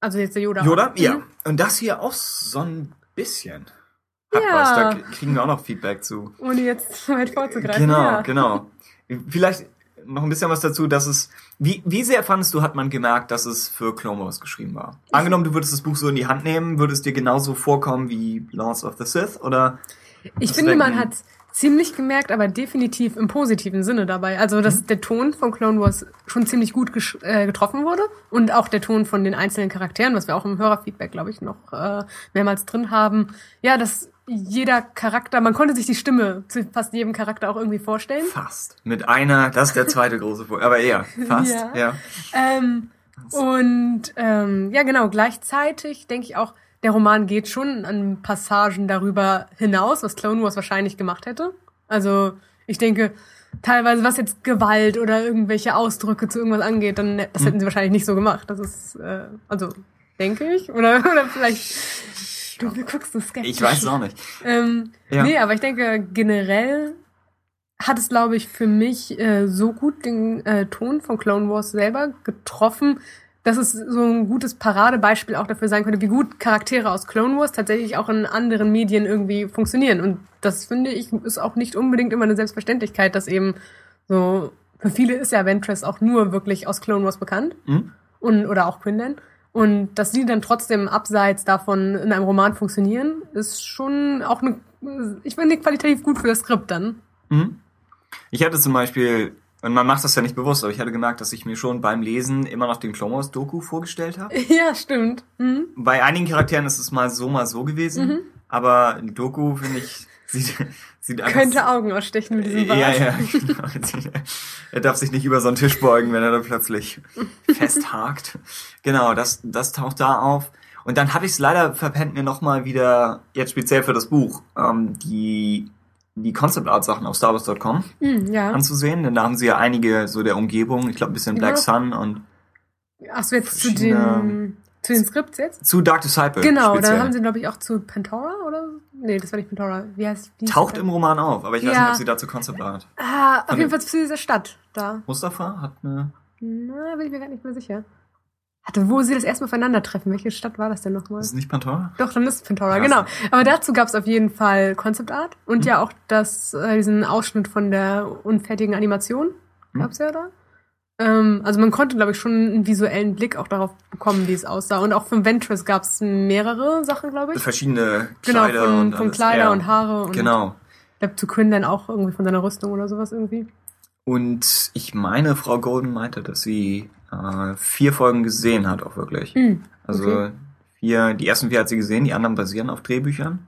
Also jetzt der Yoda. Yoda? Ja. Mhm. Und das hier auch so ein bisschen. Hat Ja. was, da kriegen wir auch noch Feedback zu. Ohne jetzt zu weit vorzugreifen. Genau, ja. genau. Vielleicht noch ein bisschen was dazu, dass es, wie, wie sehr fandest du, hat man gemerkt, dass es für Clone Wars geschrieben war? Angenommen, du würdest das Buch so in die Hand nehmen, würde es dir genauso vorkommen wie Lords of the Sith, oder? Ich finde, man hat ziemlich gemerkt, aber definitiv im positiven Sinne dabei. Also, Mhm. dass der Ton von Clone Wars schon ziemlich gut äh, getroffen wurde und auch der Ton von den einzelnen Charakteren, was wir auch im Hörerfeedback, glaube ich, noch äh, mehrmals drin haben. Ja, dass jeder Charakter, man konnte sich die Stimme zu fast jedem Charakter auch irgendwie vorstellen. Fast. Mit einer, das ist der zweite große Punkt, aber eher, fast, Ja. ja. Ähm, und ähm, ja, genau, gleichzeitig denke ich auch, der Roman geht schon an Passagen darüber hinaus, was Clone Wars wahrscheinlich gemacht hätte. Also ich denke, teilweise was jetzt Gewalt oder irgendwelche Ausdrücke zu irgendwas angeht, dann das hätten sie wahrscheinlich nicht so gemacht. Das ist äh, also denke ich. Oder, oder vielleicht. Du guckst so skeptisch. Ich weiß es auch nicht. Ähm, Ja. Nee, aber ich denke, generell hat es, glaube ich, für mich äh, so gut den äh, Ton von Clone Wars selber getroffen, dass es so ein gutes Paradebeispiel auch dafür sein könnte, wie gut Charaktere aus Clone Wars tatsächlich auch in anderen Medien irgendwie funktionieren. Und das finde ich ist auch nicht unbedingt immer eine Selbstverständlichkeit, dass eben so für viele ist ja Ventress auch nur wirklich aus Clone Wars bekannt Hm? und oder auch Quinlan. Und dass sie dann trotzdem abseits davon in einem Roman funktionieren, ist schon auch eine, ich finde qualitativ gut für das Skript dann. Mhm. Ich hatte zum Beispiel, und man macht das ja nicht bewusst, aber ich hatte gemerkt, dass ich mir schon beim Lesen immer noch den Clone Doku vorgestellt habe. Ja, stimmt. Mhm. Bei einigen Charakteren ist es mal so, mal so gewesen, aber die Doku, finde ich, sieht, sieht einfach... Könnte Augen ausstechen mit diesem Bart. ja, ja, genau. Er darf sich nicht über so einen Tisch beugen, wenn er da plötzlich festhakt. Genau, das, das taucht da auf. Und dann habe ich es leider verpennt, mir nochmal wieder, jetzt speziell für das Buch, ähm, die, die Concept Art Sachen auf StarWars.com Mhm, ja. anzusehen, denn da haben sie ja einige so der Umgebung, ich glaube ein bisschen Black Ja. Sun und Achso, jetzt zu den, zu den Skripts jetzt? zu Dark Disciple. Genau, speziell. dann haben sie, glaube ich, auch zu Pantora oder? Nee, das war nicht Pantora. Wie heißt hieß Taucht im Roman auf, aber ich weiß Ja. nicht, ob sie dazu Concept Art. Ah, auf jeden Fall zu dieser Stadt da. Mustafa hat eine. Na, bin ich mir gar nicht mehr sicher. Hatte, wo sie das erste Mal aufeinandertreffen. Welche Stadt war das denn nochmal? Ist es nicht Pantora? Doch, dann ist es Pantora, Krass. genau. Aber dazu gab es auf jeden Fall Concept Art und Mhm. ja auch das, äh, diesen Ausschnitt von der unfertigen Animation Mhm. gab's ja da. Ähm, also man konnte, glaube ich, schon einen visuellen Blick auch darauf bekommen, wie es aussah. Und auch von Ventress gab's mehrere Sachen, glaube ich. Verschiedene Genau, Kleider von, und von alles. Kleider Ja. und Haare und Genau. ich glaube zu Quinlan auch irgendwie von seiner Rüstung oder sowas irgendwie. Und ich meine, Frau Golden meinte, dass sie äh, vier Folgen gesehen hat, auch wirklich. Mhm. Also okay. vier, die ersten vier hat sie gesehen, die anderen basieren auf Drehbüchern.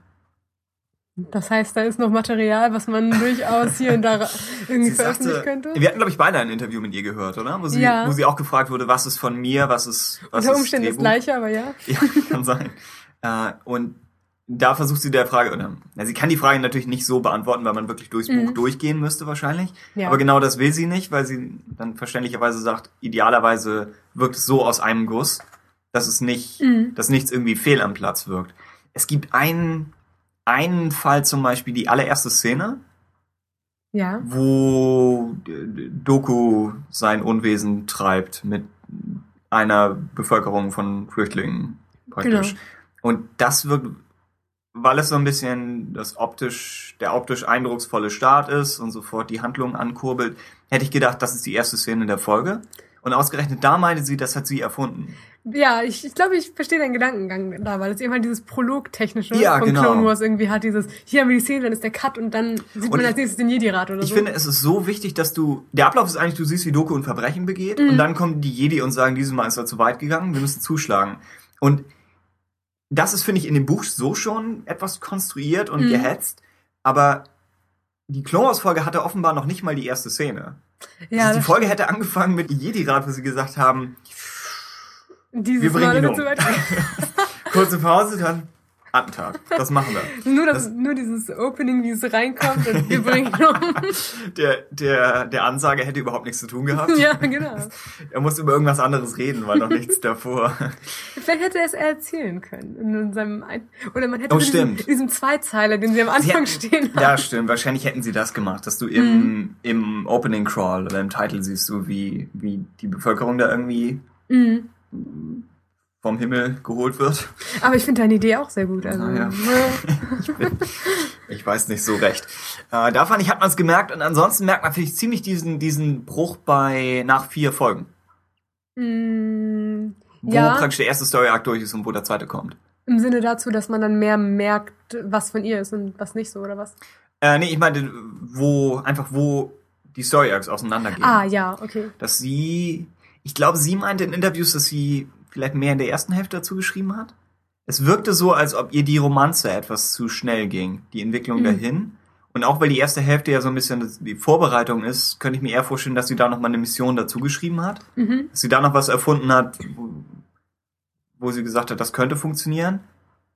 Das heißt, da ist noch Material, was man durchaus hier und da irgendwie veröffentlichen sagte, könnte. wir hatten, glaube ich, beide ein Interview mit ihr gehört, oder? Wo sie, Ja. wo sie auch gefragt wurde, was ist von mir, was ist, was Unter ist Umständen das Drehbuch? gleiche, aber ja. Ja, kann sein. Äh, und da versucht sie der Frage, oder, na, sie kann die Frage natürlich nicht so beantworten, weil man wirklich durchs Buch Mhm. durchgehen müsste wahrscheinlich. Ja. Aber genau das will sie nicht, weil sie dann verständlicherweise sagt, idealerweise wirkt es so aus einem Guss, dass es nicht, Mhm. dass nichts irgendwie fehl am Platz wirkt. Es gibt einen, einen Fall zum Beispiel, die allererste Szene, Ja. wo Doku sein Unwesen treibt mit einer Bevölkerung von Flüchtlingen praktisch. Genau. Und das wirkt, weil es so ein bisschen das optisch, der optisch eindrucksvolle Start ist und sofort die Handlung ankurbelt, hätte ich gedacht, das ist die erste Szene der Folge. Und ausgerechnet da meinte sie, das hat sie erfunden. Ja, ich, ich glaube, ich verstehe deinen Gedankengang da, weil es eben halt dieses Prolog-technische Ja, von genau. Clone Wars irgendwie hat, dieses, hier haben wir die Szene, dann ist der Cut und dann sieht Und man ich- als nächstes den Jedi-Rat oder Ich so. finde, es ist so wichtig, dass du. Der Ablauf ist eigentlich, du siehst, wie Doku ein Verbrechen begeht Mhm. und dann kommen die Jedi und sagen, dieses Mal ist er zu weit gegangen, wir müssen zuschlagen. Und das ist, finde ich, in dem Buch so schon etwas konstruiert und Mhm. gehetzt, aber die Clone Wars Folge hatte offenbar noch nicht mal die erste Szene. ja, also die Folge hätte angefangen mit Jedi-Rat, wo sie gesagt haben, stimmt. dieses wir bringen Mal ihn um. kurze Pause, dann Attentat. Das machen wir. nur, das, Das- nur dieses Opening, wie es reinkommt und wir bringen um. Der, der, der Ansage hätte überhaupt nichts zu tun gehabt. ja, genau. Er muss über irgendwas anderes reden, weil noch nichts davor. Vielleicht hätte er es erzählen können. In seinem Ein oder man hätte Oh, diesen, diesen Zweizeiler, den sie am Anfang Sie stehen hätten- Ja, stimmt. Wahrscheinlich hätten sie das gemacht, dass du im, im Opening Crawl oder im Title siehst du, wie, wie die Bevölkerung da irgendwie Mhm. Vom Himmel geholt wird. Aber ich finde deine Idee auch sehr gut. Also, Na ja. ne? Ich, bin, ich weiß nicht so recht. Äh, da fand ich, hat man es gemerkt und ansonsten merkt man natürlich ziemlich diesen, diesen Bruch bei nach vier Folgen. Mm, Wo ja, praktisch der erste Story Arc durch ist und wo der zweite kommt. im Sinne dazu, dass man dann mehr merkt, was von ihr ist und was nicht so, oder was? Äh, nee, ich meinte, wo, einfach wo die Story Arcs auseinandergehen. Ah, ja, okay. dass sie, ich glaube, sie meinte in Interviews, dass sie vielleicht mehr in der ersten Hälfte dazu geschrieben hat. Es wirkte so, als ob ihr die Romanze etwas zu schnell ging, die Entwicklung Mhm. dahin. Und auch weil die erste Hälfte ja so ein bisschen die Vorbereitung ist, könnte ich mir eher vorstellen, dass sie da noch mal eine Mission dazu geschrieben hat. Mhm. Dass sie da noch was erfunden hat, wo, wo sie gesagt hat, das könnte funktionieren.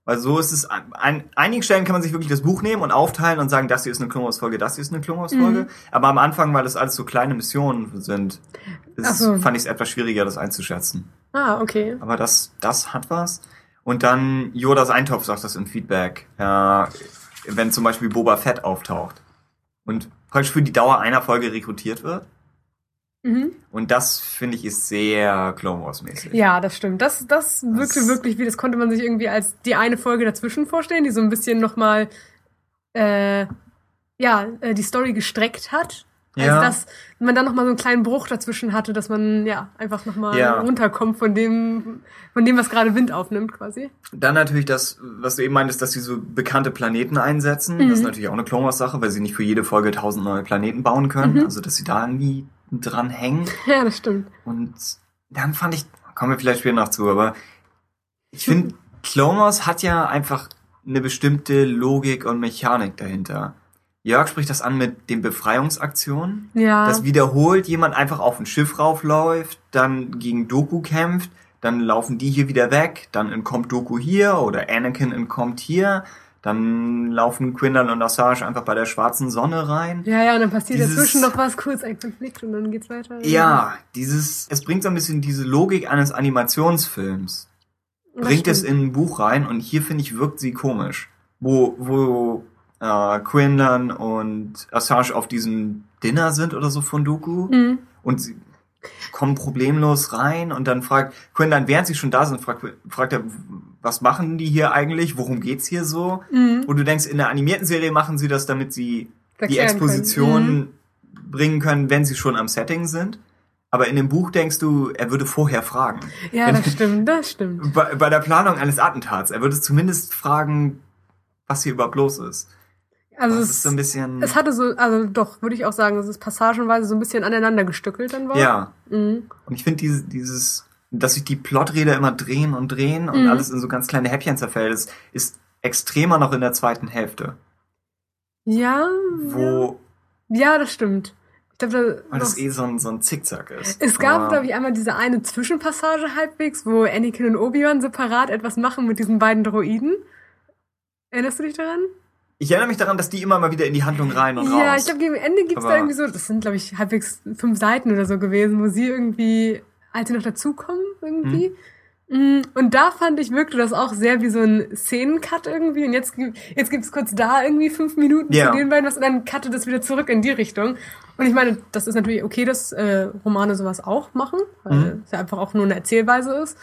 Weil so ist es, an an einigen Stellen kann man sich wirklich das Buch nehmen und aufteilen und sagen, das hier ist eine Klon Folge, das hier ist eine Klon Folge. Mhm. Aber am Anfang, weil das alles so kleine Missionen sind, ist, so. fand ich es etwas schwieriger, das einzuschätzen. Ah, okay. Aber das, das hat was. Und dann Yodas Eintopf sagt das im Feedback, äh, wenn zum Beispiel Boba Fett auftaucht und praktisch für die Dauer einer Folge rekrutiert wird. Mhm. Und das finde ich ist sehr Clone Wars mäßig. Ja, das stimmt. Das, das wirkte Das- wirklich wie, das konnte man sich irgendwie als die eine Folge dazwischen vorstellen, die so ein bisschen nochmal, äh, ja, äh, die Story gestreckt hat. Also, Ja. dass man dann nochmal so einen kleinen Bruch dazwischen hatte, dass man, ja, einfach nochmal Ja. runterkommt von dem, von dem, was gerade Wind aufnimmt, quasi. Dann natürlich das, was du eben meintest, dass sie so bekannte Planeten einsetzen. Das ist natürlich auch eine Clone Wars Sache, weil sie nicht für jede Folge tausend neue Planeten bauen können. Also, dass sie da irgendwie dran hängen. Ja, das stimmt. Und dann fand ich, kommen wir vielleicht später noch zu, aber ich finde, Clone Wars hat ja einfach eine bestimmte Logik und Mechanik dahinter. Jörg spricht das an mit den Befreiungsaktionen. Ja. Das wiederholt jemand einfach auf ein Schiff raufläuft, dann gegen Doku kämpft, dann laufen die hier wieder weg, dann entkommt Doku hier oder Anakin entkommt hier, dann laufen Quinlan und Assange einfach bei der schwarzen Sonne rein. ja, ja, und dann passiert Dieses- dazwischen noch was, kurz ein Konflikt und dann geht's weiter. Ja, dieses, es bringt so ein bisschen diese Logik eines Animationsfilms. Das bringt es stimmt. in ein Buch rein und hier finde ich wirkt sie komisch. Wo, wo äh, Quinlan und Assange auf diesem Dinner sind oder so von Doku Mhm. und sie kommen problemlos rein und dann fragt Quinlan, während sie schon da sind, fragt, fragt er, was machen die hier eigentlich? Worum geht's hier so? Mhm. Wo du denkst, in der animierten Serie machen sie das, damit sie die Erklären Exposition. Mhm. bringen können, wenn sie schon am Setting sind. Aber in dem Buch denkst du, er würde vorher fragen. Ja, das stimmt, das stimmt. Bei, bei der Planung eines Attentats, er würde zumindest fragen, was hier überhaupt los ist. Also es, ist so ein bisschen. es hatte so, also doch, würde ich auch sagen, dass es passagenweise so ein bisschen aneinander gestückelt dann war. ja. Mhm. Und ich finde diese, dieses, dass sich die Ploträder immer drehen und drehen und Mhm. alles in so ganz kleine Häppchen zerfällt, ist, ist extremer noch in der zweiten Hälfte. Ja, Wo, ja, das stimmt. Ich glaube, weil da, das eh so ein, so ein Zickzack ist. es gab, glaube ich, einmal diese eine Zwischenpassage halbwegs, wo Anakin und Obi-Wan separat etwas machen mit diesen beiden Droiden. Erinnerst du dich daran? Ich erinnere mich daran, dass die immer mal wieder in die Handlung rein und raus. Ja, ich glaube, gegen Ende gibt's da Aber- irgendwie so, das sind, glaube ich, halbwegs fünf Seiten oder so gewesen, wo sie irgendwie, als sie noch dazukommen, irgendwie. Mm, Und da fand ich, wirkte das auch sehr wie so ein Szenencut irgendwie. Und jetzt, gibt- jetzt gibt's kurz da irgendwie fünf Minuten Ja. zu den beiden was und dann cuttet das wieder zurück in die Richtung. Und ich meine, das ist natürlich okay, dass äh, Romane sowas auch machen, weil Mhm. es ja einfach auch nur eine Erzählweise ist.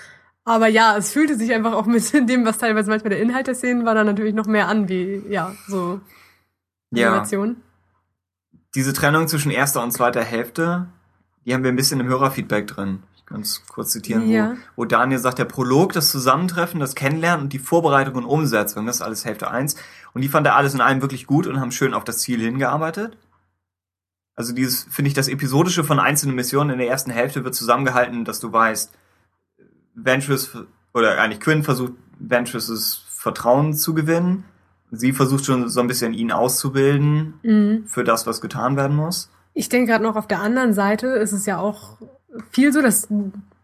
Aber ja, es fühlte sich einfach auch mit dem, was teilweise manchmal der Inhalt der Szenen war, dann natürlich noch mehr an, wie, ja, so ja. Animation. Diese Trennung zwischen erster und zweiter Hälfte, die haben wir ein bisschen im Hörerfeedback drin. Ich kann es kurz zitieren, Ja. wo, wo Daniel sagt, der Prolog, das Zusammentreffen, das Kennenlernen und die Vorbereitung und Umsetzung, das ist alles Hälfte 1. Und die fand er alles in allem wirklich gut und haben schön auf das Ziel hingearbeitet. Also dieses, finde ich, das Episodische von einzelnen Missionen in der ersten Hälfte wird zusammengehalten, dass du weißt, Ventress, oder eigentlich Quinn versucht, Ventress' Vertrauen zu gewinnen. Sie versucht schon so ein bisschen ihn auszubilden Mhm. für das, was getan werden muss. Ich denke gerade noch auf der anderen Seite ist es ja auch viel so, dass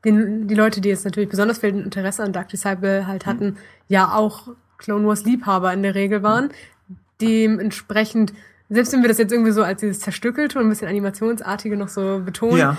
den, die Leute, die jetzt natürlich besonders viel Interesse an Dark Disciple halt hatten, ja auch Clone Wars Liebhaber in der Regel waren. Dementsprechend, selbst wenn wir das jetzt irgendwie so als dieses zerstückelte und ein bisschen animationsartige noch so betonen, Ja.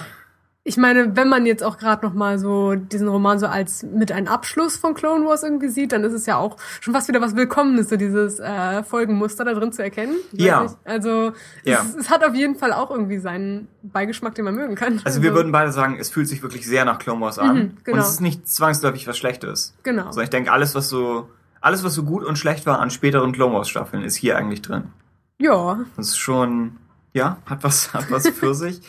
Ich meine, wenn man jetzt auch gerade noch mal so diesen Roman so als mit einem Abschluss von Clone Wars irgendwie sieht, dann ist es ja auch schon fast wieder was Willkommenes, so dieses äh, Folgenmuster da drin zu erkennen. Ich Ja. nicht. Also Ja. es, es hat auf jeden Fall auch irgendwie seinen Beigeschmack, den man mögen kann. Also wir würden beide sagen, es fühlt sich wirklich sehr nach Clone Wars an. Mhm, genau. Und es ist nicht zwangsläufig was Schlechtes. genau. Also ich denke, alles, was so, alles, was so gut und schlecht war an späteren Clone Wars Staffeln, ist hier eigentlich drin. Ja, Das ist schon, ja, hat was, hat was für sich.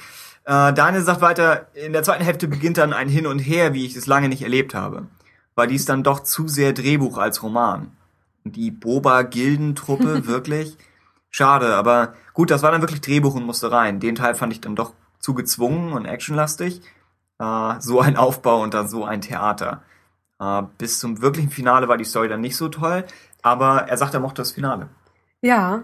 Äh, Daniel sagt weiter, in der zweiten Hälfte beginnt dann ein Hin und Her, wie ich es lange nicht erlebt habe. Weil dies dann doch zu sehr Drehbuch als Roman. Und die Boba-Gildentruppe, wirklich. Schade, aber gut, das war dann wirklich Drehbuch und musste rein. Den Teil fand ich dann doch zu gezwungen und actionlastig. Äh, so ein Aufbau und dann so ein Theater. Äh, bis zum wirklichen Finale war die Story dann nicht so toll, aber er sagt, er mochte das Finale. ja,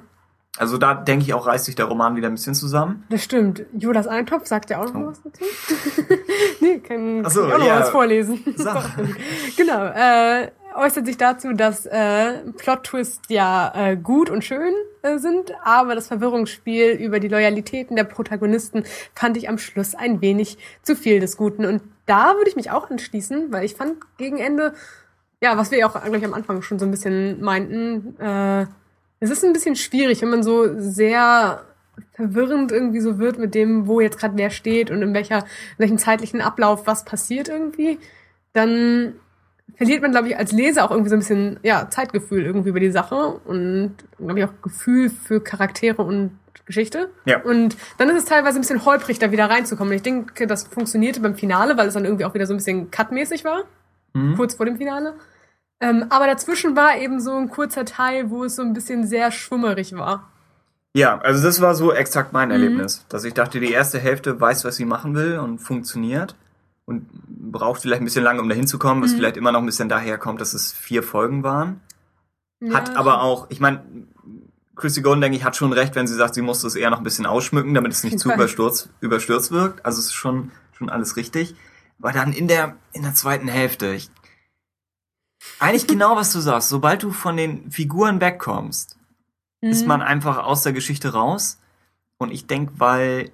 Also da denke ich auch, reißt sich der Roman wieder ein bisschen zusammen. das stimmt. Jodas Eintopf sagt ja auch noch Oh. was dazu. nee, kann, Ach so, kann ich auch noch ja. was vorlesen. Genau. Äh, äußert sich dazu, dass äh, Plot-Twists ja äh, gut und schön äh, sind, aber das Verwirrungsspiel über die Loyalitäten der Protagonisten fand ich am Schluss ein wenig zu viel des Guten. Und da würde ich mich auch anschließen, weil ich fand gegen Ende, ja, was wir ja auch gleich am Anfang schon so ein bisschen meinten, äh, es ist ein bisschen schwierig, wenn man so sehr verwirrend irgendwie so wird mit dem, wo jetzt gerade wer steht und in welcher, in welchem zeitlichen Ablauf was passiert irgendwie, dann verliert man, glaube ich, als Leser auch irgendwie so ein bisschen ja, Zeitgefühl irgendwie über die Sache und, glaube ich, auch Gefühl für Charaktere und Geschichte. Ja. Und dann ist es teilweise ein bisschen holprig, da wieder reinzukommen. Und ich denke, das funktionierte beim Finale, weil es dann irgendwie auch wieder so ein bisschen cutmäßig war. Mhm. Kurz vor dem Finale. Ähm, aber dazwischen war eben so ein kurzer Teil, wo es so ein bisschen sehr schwummerig war. Ja, also das war so exakt mein Mhm. Erlebnis, dass ich dachte, die erste Hälfte weiß, was sie machen will und funktioniert und braucht vielleicht ein bisschen lange, um dahin zu kommen, was Mhm. vielleicht immer noch ein bisschen daher kommt, dass es vier Folgen waren. Hat Ja, aber auch, ich meine, Chrissy Golden, denke ich, hat schon recht, wenn sie sagt, sie musste es eher noch ein bisschen ausschmücken, damit es nicht zu überstürzt, überstürzt wirkt. Also es ist schon, schon alles richtig. Aber dann in der, in der zweiten Hälfte, ich, eigentlich genau, was du sagst, sobald du von den Figuren wegkommst, ist Mhm. man einfach aus der Geschichte raus. Und ich denke, weil,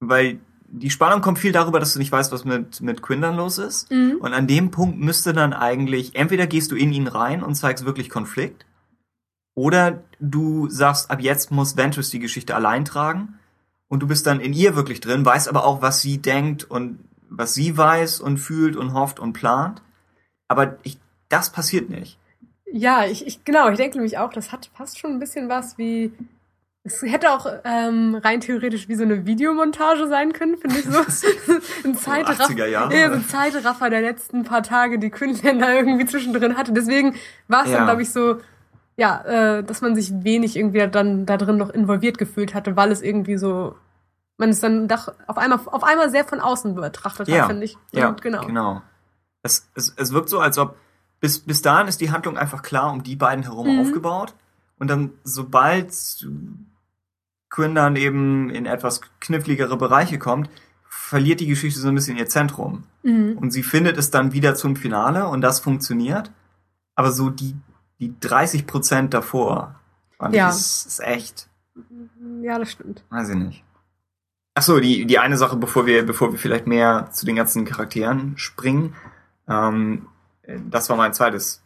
weil die Spannung kommt viel darüber, dass du nicht weißt, was mit, mit Quinn dann los ist. Mhm. Und an dem Punkt müsste dann eigentlich, entweder gehst du in ihn rein und zeigst wirklich Konflikt, oder du sagst, ab jetzt muss Ventress die Geschichte allein tragen. Und du bist dann in ihr wirklich drin, weißt aber auch, was sie denkt und was sie weiß und fühlt und hofft und plant. Aber ich, das passiert nicht. Ja, ich, ich genau, ich denke nämlich auch, das hat fast schon ein bisschen was wie. Es hätte auch ähm, rein theoretisch wie so eine Videomontage sein können, finde ich so. ein Zeitraffer, 80er Jahre. ja, so ein Zeitraffer der letzten paar Tage, die Quinlan da irgendwie zwischendrin hatte. Deswegen war es Ja. dann, glaube ich, so, ja, äh, dass man sich wenig irgendwie dann da drin noch involviert gefühlt hatte, weil es irgendwie so, man es dann doch auf einmal, auf einmal sehr von außen betrachtet Ja, hat, finde ich. Ja, Und genau. genau. Es, es, es wirkt so, als ob bis, bis dahin ist die Handlung einfach klar um die beiden herum Mhm. aufgebaut. Und dann, sobald Quinn dann eben in etwas kniffligere Bereiche kommt, verliert die Geschichte so ein bisschen ihr Zentrum. Mhm. Und sie findet es dann wieder zum Finale und das funktioniert. Aber so die, die 30 Prozent davor, fand Ja. ich, ist, ist echt, Ja, das stimmt. weiß ich nicht. Ach so, die, die eine Sache, bevor wir, bevor wir vielleicht mehr zu den ganzen Charakteren springen, ähm, das war mein zweites,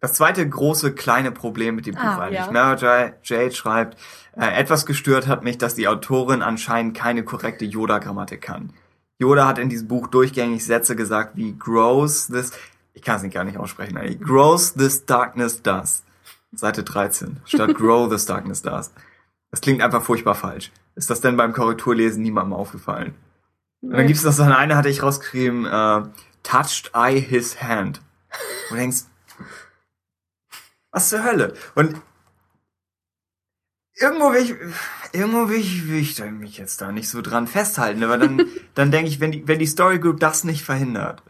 das zweite große kleine Problem mit dem Buch Ah, eigentlich. ja. Ne? Jade, schreibt, äh, etwas gestört hat mich, dass die Autorin anscheinend keine korrekte Yoda-Grammatik kann. Yoda hat in diesem Buch durchgängig Sätze gesagt wie grows this, ich kann es nicht gar nicht aussprechen, eigentlich. grows this darkness does. Seite 13, statt grow this darkness does. Das klingt einfach furchtbar falsch. Ist das denn beim Korrekturlesen niemandem aufgefallen? Und dann gibt's noch so eine, hatte ich rausgeschrieben, äh, touched I his hand. Und du denkst, was zur Hölle? Und irgendwo will ich, irgendwo will ich, will ich mich jetzt da nicht so dran festhalten, aber dann, dann denke ich, wenn die, wenn die Story Group das nicht verhindert,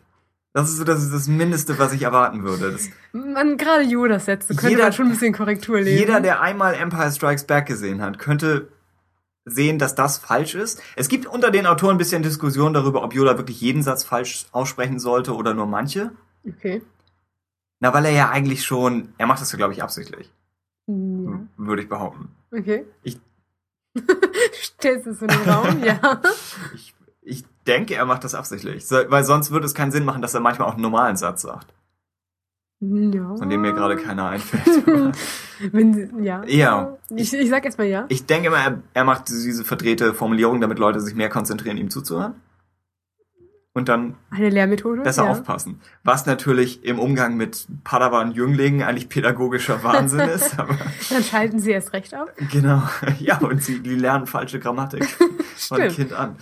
das ist so das, ist das Mindeste, was ich erwarten würde. Das, Man, gerade Yoda-Sätze könnte Jeder- man schon ein bisschen Korrektur lesen. jeder, der einmal Empire Strikes Back gesehen hat, könnte sehen, dass das falsch ist. Es gibt unter den Autoren ein bisschen Diskussion darüber, ob Yoda wirklich jeden Satz falsch aussprechen sollte oder nur manche. Okay. Na, weil er ja eigentlich schon, er macht das ja, glaube ich, absichtlich, Ja. würde ich behaupten. Okay. Ich- Stellst es in den Raum, ja. Ich, ich denke, er macht das absichtlich, weil sonst würde es keinen Sinn machen, dass er manchmal auch einen normalen Satz sagt, ja. von dem mir gerade keiner einfällt. Wenn sie, ja. Ja. Ich, ich sag erstmal ja. ich denke immer, er, er macht diese verdrehte Formulierung, damit Leute sich mehr konzentrieren, ihm zuzuhören. Und dann Eine Lehrmethode. besser ja. aufpassen. Was natürlich im Umgang mit Padawan-Jünglingen eigentlich pädagogischer Wahnsinn ist, Dann schalten sie erst recht ab. genau. Ja, und sie die lernen falsche Grammatik von. Kind an.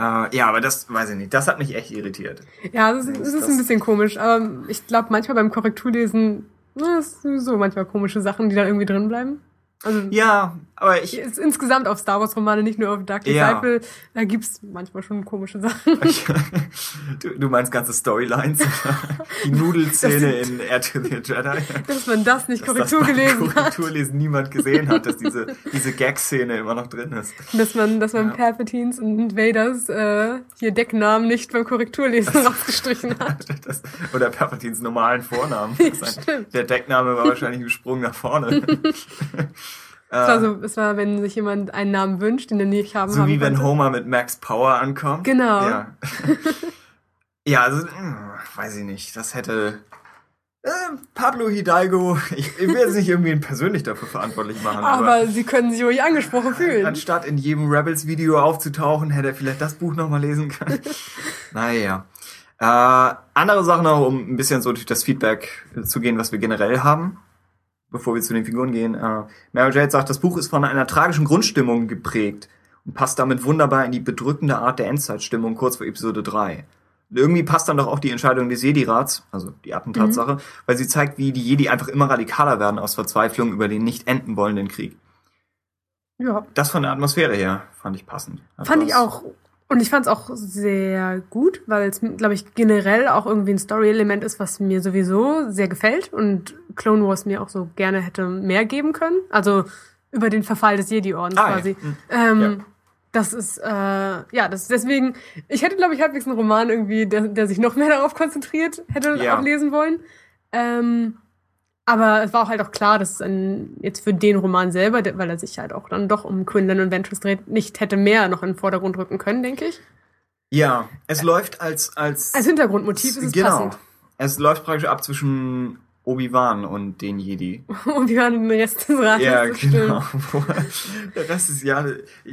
Äh, ja, aber das weiß ich nicht. Das hat mich echt irritiert. Ja, das, ist- das ist das- ein bisschen komisch. Aber ich glaube, manchmal beim Korrekturlesen, na, ist sowieso manchmal komische Sachen, die dann irgendwie drin bleiben. Also Ja, aber ich, ist insgesamt auf Star Wars Romane, nicht nur auf Dark Ja. Disciple, da gibt's manchmal schon komische Sachen. du, du meinst ganze Storylines? Die Nudelszene in Air to the Jedi? Dass man das nicht Dass das Korrektur beim gelesen hat. Korrekturlesen niemand gesehen hat, dass diese, diese Gag-Szene immer noch drin ist. Dass man, dass man Ja. Palpatines und Vaders äh, hier Decknamen nicht beim Korrekturlesen rausgestrichen hat. Das, oder Palpatines normalen Vornamen. Ja, Das stimmt. der Deckname war wahrscheinlich ein Sprung nach vorne. Es war so, es war, wenn sich jemand einen Namen wünscht, den er nicht haben So haben wie wenn konnte. Homer mit Max Power ankommt. Genau. Ja, ja also, mh, weiß ich nicht. Das hätte. Äh, Pablo Hidalgo, ich, ich will jetzt nicht irgendwie ihn persönlich dafür verantwortlich machen, aber, Aber sie können sich ruhig angesprochen fühlen. anstatt in jedem Rebels-Video aufzutauchen, hätte er vielleicht das Buch nochmal lesen können. naja. Äh, andere Sachen noch, um ein bisschen so durch das Feedback zu gehen, was wir generell haben, bevor wir zu den Figuren gehen. Äh, Mary Jade sagt, das Buch ist von einer tragischen Grundstimmung geprägt und passt damit wunderbar in die bedrückende Art der Endzeitstimmung kurz vor Episode 3. Und irgendwie passt dann doch auch die Entscheidung des Jedi-Rats, also die Attentatssache, weil sie zeigt, wie die Jedi einfach immer radikaler werden aus Verzweiflung über den nicht enden wollenden Krieg. Ja, Das von der Atmosphäre her fand ich passend. Hat fand ich auch. Und ich fand es auch sehr gut, weil es, glaube ich, generell auch irgendwie ein Story-Element ist, was mir sowieso sehr gefällt und Clone Wars mir auch so gerne hätte mehr geben können. Also über den Verfall des Jedi-Ordens Ah, ja. quasi. Hm. Ähm, Ja. Das ist, äh, ja, das ist deswegen, ich hätte, glaube ich, halbwegs einen Roman irgendwie, der, der sich noch mehr darauf konzentriert, hätte Ja. auch lesen wollen. Ähm, aber es war auch halt auch klar, dass es ein, jetzt für den Roman selber, weil er sich halt auch dann doch um Quinlan und Ventress dreht, nicht hätte mehr noch in den Vordergrund rücken können, denke ich. Ja, es läuft als als Als Hintergrundmotiv ist es genau. passend. Es läuft praktisch ab zwischen Obi-Wan und den Jedi. Und wir waren den Rest des Rates. ja, genau. Der Rest ist ja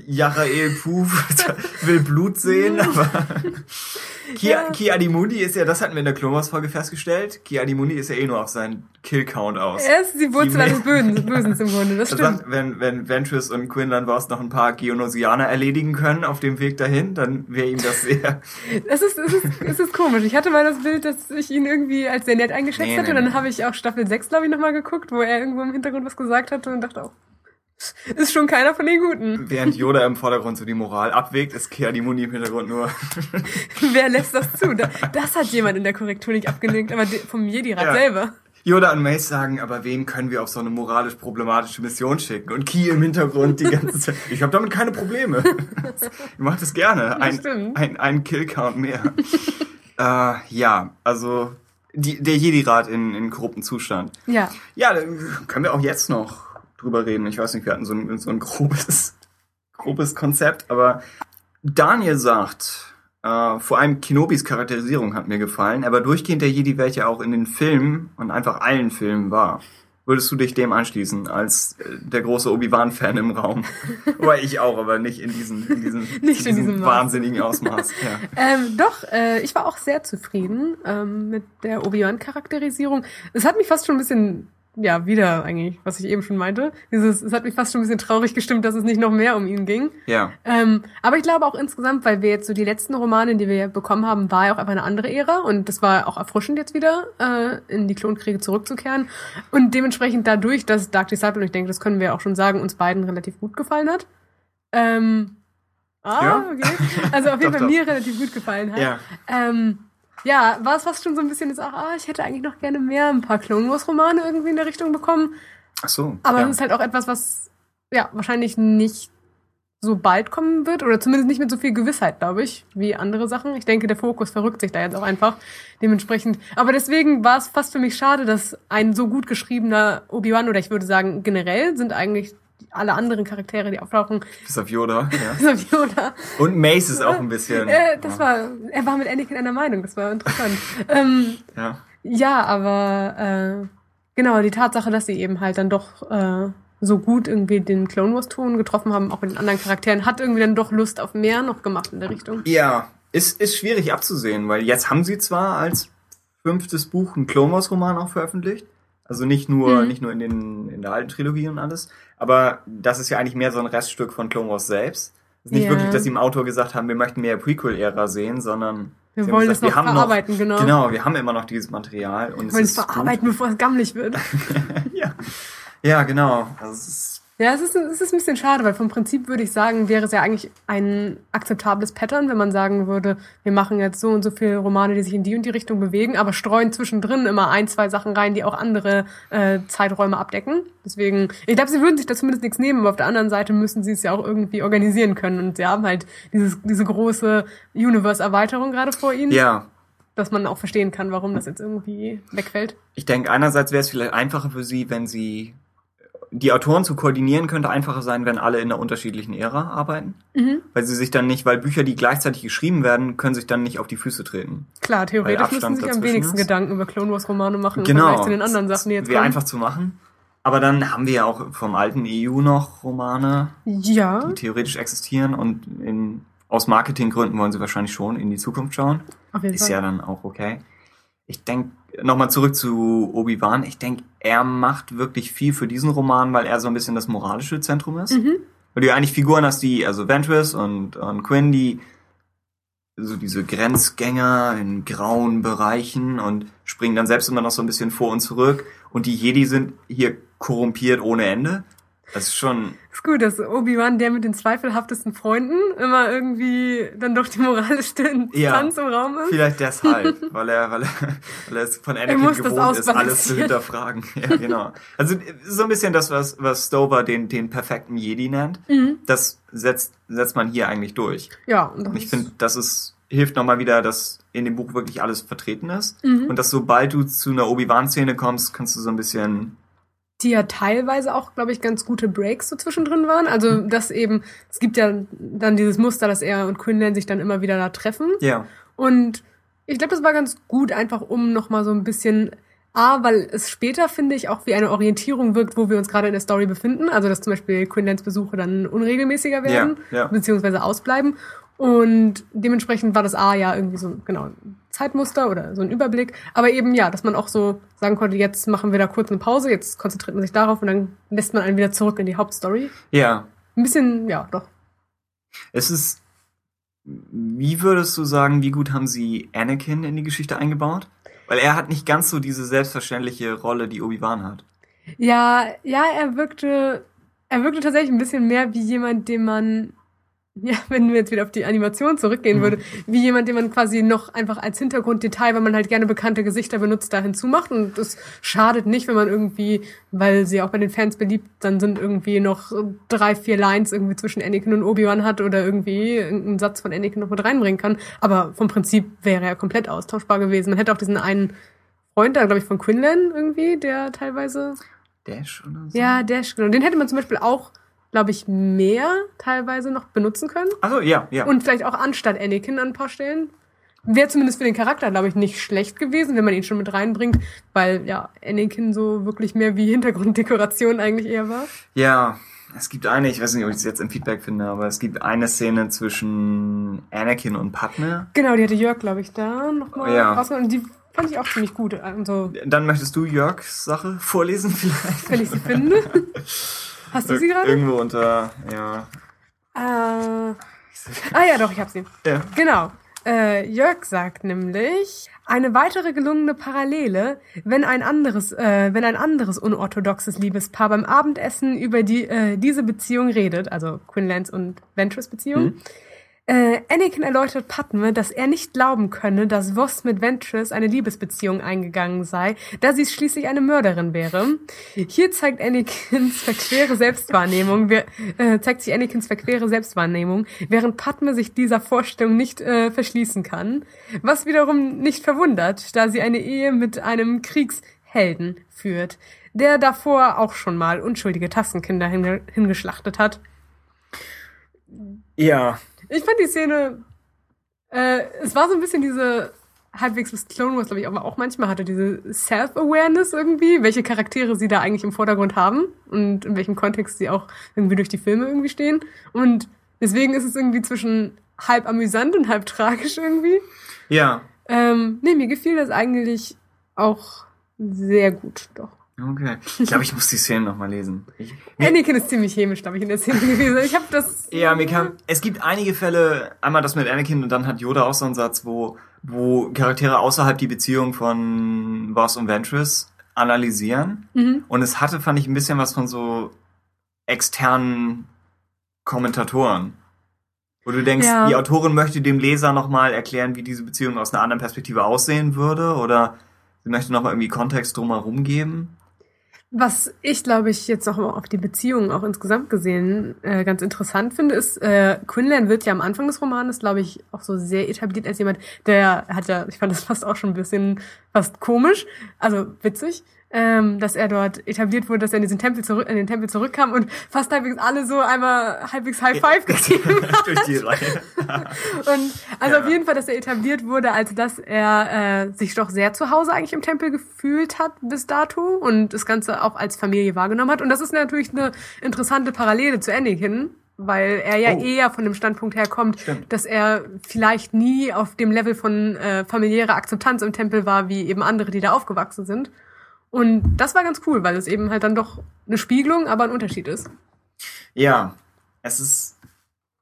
Yarael Puf will Blut sehen, aber Kia, Ja. Ki Adimuni ist ja, das hatten wir in der Clone Wars Folge festgestellt. Ki Adimuni ist ja eh nur auf seinen Kill Count aus. Er ist die Wurzel eines Bösen, Bösens im Grunde, das Also, stimmt. wenn, wenn Ventress und Quinlan Voss noch ein paar Geonosianer erledigen können auf dem Weg dahin, dann wäre ihm das sehr. Es ist, es, ist, es ist komisch. Ich hatte mal das Bild, dass ich ihn irgendwie als sehr nett eingeschätzt Nee, hatte. nee, und dann nee. habe ich auch Staffel 6, glaube ich, nochmal geguckt, wo er irgendwo im Hintergrund was gesagt hatte und dachte auch, ist schon keiner von den Guten. Während Yoda im Vordergrund so die Moral abwägt, ist Ki Adimuni im Hintergrund nur. Wer lässt das zu? Da- Das hat jemand in der Korrektur nicht abgenickt, aber vom Jedi-Rat Ja. selber. Yoda und Mace sagen, aber wen können wir auf so eine moralisch problematische Mission schicken? Und Ki im Hintergrund die ganze Zeit. Ich habe damit keine Probleme. Ich mache das gerne. Ein, stimmt. ein, ein Killcount mehr. äh, ja, also die, der Jedi-Rat in, in korrupten Zustand. Ja. Ja, da können wir auch jetzt noch drüber reden. Ich weiß nicht, wir hatten so ein, so ein grobes, grobes Konzept, aber Daniel sagt, äh, vor allem Kinobis Charakterisierung hat mir gefallen, aber durchgehend der Jedi, welcher auch in den Filmen und einfach allen Filmen war. Würdest du dich dem anschließen, als äh, der große Obi-Wan-Fan im Raum? Wobei ich auch, aber nicht in diesem, in diesem, in diesem Maß. wahnsinnigen Ausmaß. Ja. Ähm, doch, äh, ich war auch sehr zufrieden ähm, mit der Obi-Wan-Charakterisierung. Es hat mich fast schon ein bisschen, ja, wieder eigentlich, was ich eben schon meinte. Dieses, es hat mich fast schon ein bisschen traurig gestimmt, dass es nicht noch mehr um ihn ging. ja. Ähm, aber ich glaube auch insgesamt, weil wir jetzt so die letzten Romane, die wir bekommen haben, war ja auch einfach eine andere Ära und das war auch erfrischend jetzt wieder äh, in die Klonkriege zurückzukehren und dementsprechend dadurch, dass Dark Disciple, und ich denke, das können wir auch schon sagen, uns beiden relativ gut gefallen hat. Ähm, ah, Ja. okay. Also auf jeden Doch, Fall doch. mir relativ gut gefallen hat. Ja. Ähm, ja, war es fast schon so ein bisschen jetzt auch, ah, ich hätte eigentlich noch gerne mehr ein paar Clone Wars Romane irgendwie in der Richtung bekommen. Ach so. Aber ja. es ist halt auch etwas, was ja wahrscheinlich nicht so bald kommen wird oder zumindest nicht mit so viel Gewissheit, glaube ich, wie andere Sachen. Ich denke, der Fokus verrückt sich da jetzt auch einfach dementsprechend. Aber deswegen war es fast für mich schade, dass ein so gut geschriebener Obi-Wan oder ich würde sagen generell sind eigentlich alle anderen Charaktere, die auftauchen, Bis auf Yoda. Ja. so wie Yoda. Und Mace ist auch ein bisschen. Äh, das ja. war, er war mit Anakin einer Meinung, das war interessant. ähm, Ja. ja, aber äh, genau, die Tatsache, dass sie eben halt dann doch äh, so gut irgendwie den Clone Wars Ton getroffen haben, auch mit den anderen Charakteren, hat irgendwie dann doch Lust auf mehr noch gemacht in der Richtung. Ja, ist, ist schwierig abzusehen, weil jetzt haben sie zwar als fünftes Buch einen Clone Wars Roman auch veröffentlicht. Also nicht nur, Mhm. nicht nur in den, in der alten Trilogie und alles. Aber das ist ja eigentlich mehr so ein Reststück von Clone Wars selbst. Es ist nicht Ja. wirklich, dass sie im Autor gesagt haben, wir möchten mehr Prequel-Ära sehen, sondern Wir wollen gesagt, das noch wir haben verarbeiten, genau. Genau, wir haben immer noch dieses Material und Wir es wollen es verarbeiten, bevor es gammelig wird. Gut. ja. ja, genau. Also es ist, Ja, es ist, es ist ein bisschen schade, weil vom Prinzip würde ich sagen, wäre es ja eigentlich ein akzeptables Pattern, wenn man sagen würde, wir machen jetzt so und so viele Romane, die sich in die und die Richtung bewegen, aber streuen zwischendrin immer ein, zwei Sachen rein, die auch andere äh, Zeiträume abdecken. Deswegen, ich glaube, sie würden sich da zumindest nichts nehmen, aber auf der anderen Seite müssen sie es ja auch irgendwie organisieren können. Und sie haben halt dieses, diese große Universe-Erweiterung gerade vor ihnen. Ja, Dass man auch verstehen kann, warum das jetzt irgendwie wegfällt. ich denke, einerseits wäre es vielleicht einfacher für sie, wenn sie die Autoren zu koordinieren könnte einfacher sein, wenn alle in einer unterschiedlichen Ära arbeiten. Mhm. Weil sie sich dann nicht, weil Bücher, die gleichzeitig geschrieben werden, können sich dann nicht auf die Füße treten. Klar, theoretisch müssen sich am wenigsten ist. Gedanken über Clone Wars Romane machen im Genau. Vergleich zu den anderen Sachen, die jetzt Wäre einfach zu machen. Aber dann haben wir ja auch vom alten EU noch Romane, ja, die theoretisch existieren und in, aus Marketinggründen wollen sie wahrscheinlich schon in die Zukunft schauen. Ist Fall. ja dann auch okay. Ich denke, nochmal zurück zu Obi-Wan. Ich denke, er macht wirklich viel für diesen Roman, weil er so ein bisschen das moralische Zentrum ist. Mhm. Weil du ja eigentlich Figuren hast, die, also Ventress und, und Quinn, die so diese Grenzgänger in grauen Bereichen und springen dann selbst immer noch so ein bisschen vor und zurück. Und die Jedi sind hier korrumpiert ohne Ende. Das ist schon, Ist gut, dass Obi-Wan, der mit den zweifelhaftesten Freunden, immer irgendwie dann doch die moralischste Instanz im Raum ist. Vielleicht deshalb, weil er, weil er, weil er es von Anakin gewohnt ist, alles zu hinterfragen. Ja, genau. Also so ein bisschen das, was, was Stover den, den perfekten Jedi nennt. Mhm. Das setzt, setzt man hier eigentlich durch. Ja, und das Und ich finde, das ist, hilft nochmal wieder, dass in dem Buch wirklich alles vertreten ist. Mhm. Und dass sobald du zu einer Obi-Wan-Szene kommst, kannst du so ein bisschen, die ja teilweise auch, glaube ich, ganz gute Breaks so zwischendrin waren. Also, Mhm. dass eben, es gibt ja dann dieses Muster, dass er und Quinlan sich dann immer wieder da treffen. ja, Und ich glaube, das war ganz gut, einfach um nochmal so ein bisschen, A, weil es später, finde ich, auch wie eine Orientierung wirkt, wo wir uns gerade in der Story befinden. Also, dass zum Beispiel Quinlans Besuche dann unregelmäßiger werden, Ja, ja. beziehungsweise ausbleiben. Und dementsprechend war das A ja irgendwie so, genau, Zeitmuster oder so ein Überblick. Aber eben, ja, dass man auch so sagen konnte, jetzt machen wir da kurz eine Pause, jetzt konzentriert man sich darauf und dann lässt man einen wieder zurück in die Hauptstory. ja. Ein bisschen, ja, doch. Es ist, wie würdest du sagen, wie gut haben sie Anakin in die Geschichte eingebaut? Weil er hat nicht ganz so diese selbstverständliche Rolle, die Obi-Wan hat. Ja, ja, er wirkte, er wirkte tatsächlich ein bisschen mehr wie jemand, den man, ja, wenn wir jetzt wieder auf die Animation zurückgehen Mhm. würde, wie jemand, den man quasi noch einfach als Hintergrunddetail, weil man halt gerne bekannte Gesichter benutzt, da hinzumacht. Und das schadet nicht, wenn man irgendwie, weil sie auch bei den Fans beliebt dann sind, irgendwie noch drei, vier Lines irgendwie zwischen Anakin und Obi-Wan hat oder irgendwie einen Satz von Anakin noch mit reinbringen kann. Aber vom Prinzip wäre er komplett austauschbar gewesen. Man hätte auch diesen einen Freund da, glaube ich, von Quinlan irgendwie, der teilweise Dash oder so? ja, Dash, genau. Den hätte man zum Beispiel auch, glaube ich, mehr teilweise noch benutzen können. Also ja, ja. Und vielleicht auch anstatt Anakin an ein paar Stellen. Wäre zumindest für den Charakter, glaube ich, nicht schlecht gewesen, wenn man ihn schon mit reinbringt, weil ja Anakin so wirklich mehr wie Hintergrunddekoration eigentlich eher war. Ja, es gibt eine, ich weiß nicht, ob ich es jetzt im Feedback finde, aber es gibt eine Szene zwischen Anakin und Padme. Genau, die hatte Jörg, glaube ich, da nochmal Ja. rausgenommen. Und die fand ich auch ziemlich gut. Also, Dann möchtest du Jörgs Sache vorlesen vielleicht? wenn ich sie finde. Hast du sie gerade? Irgendwo unter, ja. Äh, ah ja, doch, ich habe sie. Ja. Genau. Äh, Jörg sagt nämlich, eine weitere gelungene Parallele, wenn ein anderes, äh, wenn ein anderes unorthodoxes Liebespaar beim Abendessen über die, äh, diese Beziehung redet, also Quinlans und Ventress Beziehung. Mhm. Äh, Anakin erläutert Padme, dass er nicht glauben könne, dass Voss mit Ventress eine Liebesbeziehung eingegangen sei, da sie schließlich eine Mörderin wäre. Hier zeigt Anakins verquere Selbstwahrnehmung, äh, zeigt sich Anakins verquere Selbstwahrnehmung, während Padme sich dieser Vorstellung nicht äh, verschließen kann, was wiederum nicht verwundert, da sie eine Ehe mit einem Kriegshelden führt, der davor auch schon mal unschuldige Tassenkinder hinge hingeschlachtet hat. Ja. Ich fand die Szene, äh, es war so ein bisschen diese halbwegs bis Clone Wars, glaube ich, aber auch manchmal hatte diese Self-Awareness irgendwie, welche Charaktere sie da eigentlich im Vordergrund haben und in welchem Kontext sie auch irgendwie durch die Filme irgendwie stehen. Und deswegen ist es irgendwie zwischen halb amüsant und halb tragisch irgendwie. Ja. Ähm, nee, mir gefiel das eigentlich auch sehr gut, doch. Okay. Ich glaube, ich muss die Szene nochmal lesen. Ich, mir, Anakin ist ziemlich hämisch, glaube ich, in der Szene gewesen. Ich habe das. ja, mir kam, es gibt einige Fälle, einmal das mit Anakin und dann hat Yoda auch so einen Satz, wo, wo Charaktere außerhalb die Beziehung von Voss und Ventress analysieren. Mhm. Und es hatte, fand ich, ein bisschen was von so externen Kommentatoren. Wo du denkst, Ja. die Autorin möchte dem Leser nochmal erklären, wie diese Beziehung aus einer anderen Perspektive aussehen würde, oder sie möchte nochmal irgendwie Kontext drumherum geben. Was ich, glaube ich, jetzt mal auf die Beziehungen auch insgesamt gesehen äh, ganz interessant finde, ist, äh, Quinlan wird ja am Anfang des Romanes, glaube ich, auch so sehr etabliert als jemand, der hat ja, ich fand das fast auch schon ein bisschen fast komisch, also witzig, ähm, dass er dort etabliert wurde, dass er in diesen Tempel zurück, in den Tempel zurückkam und fast halbwegs alle so einmal halbwegs High Five gegeben Durch die Reihe. Und also Ja. auf jeden Fall, dass er etabliert wurde, als dass er äh, sich doch sehr zu Hause eigentlich im Tempel gefühlt hat bis dato und das Ganze auch als Familie wahrgenommen hat. Und das ist natürlich eine interessante Parallele zu Anakin, weil er ja Oh. eher von dem Standpunkt herkommt, Stimmt. dass er vielleicht nie auf dem Level von äh, familiärer Akzeptanz im Tempel war, wie eben andere, die da aufgewachsen sind. Und das war ganz cool, weil es eben halt dann doch eine Spiegelung, aber ein Unterschied ist. Ja, es ist.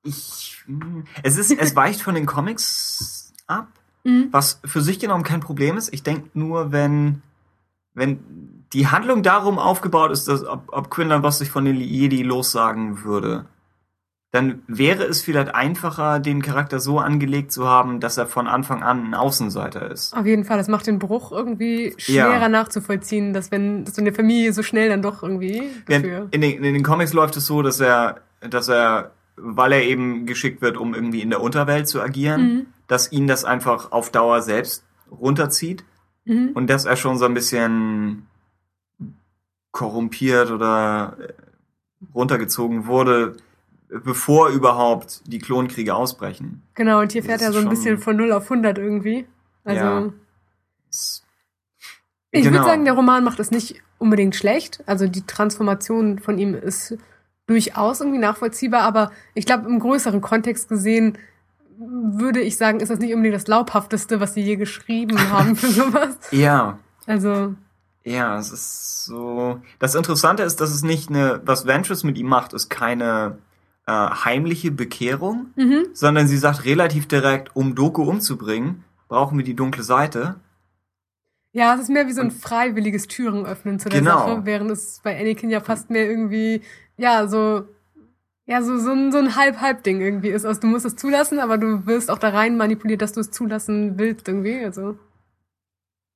Ich. hm, Es ist. Es weicht von den Comics ab, Mhm. was für sich genommen kein Problem ist. Ich denke nur, wenn. Wenn die Handlung darum aufgebaut ist, dass ob, ob Quinlan was sich von den Jedi lossagen würde, dann wäre es vielleicht einfacher, den Charakter so angelegt zu haben, dass er von Anfang an ein Außenseiter ist. Auf jeden Fall, das macht den Bruch irgendwie schwerer Ja. nachzuvollziehen, dass wenn dass so eine Familie so schnell dann doch irgendwie dafür. in, den, in den Comics läuft es so, dass er, dass er, weil er eben geschickt wird, um irgendwie in der Unterwelt zu agieren, Mhm. dass ihn das einfach auf Dauer selbst runterzieht Mhm. und dass er schon so ein bisschen korrumpiert oder runtergezogen wurde, bevor überhaupt die Klonkriege ausbrechen. Genau, und hier Das fährt er so ein bisschen von 0 auf 100 irgendwie. Also Ja. Ich Genau. würde sagen, der Roman macht es nicht unbedingt schlecht. Also die Transformation von ihm ist durchaus irgendwie nachvollziehbar, aber ich glaube, im größeren Kontext gesehen würde ich sagen, ist das nicht unbedingt das Laubhafteste, was sie je geschrieben haben für sowas. Ja, Also, Ja, es ist so. Das Interessante ist, dass es nicht eine, was Ventress mit ihm macht, ist keine äh, heimliche Bekehrung, mhm. sondern sie sagt relativ direkt, um Doku umzubringen, brauchen wir die dunkle Seite. Ja, es ist mehr wie so ein freiwilliges Türen öffnen zu der Genau. Sache, während es bei Anakin ja fast mehr irgendwie, ja, so, ja, so, so ein, so ein Halb-Halb-Ding irgendwie ist. Also du musst es zulassen, aber du wirst auch da rein manipuliert, dass du es zulassen willst irgendwie, also.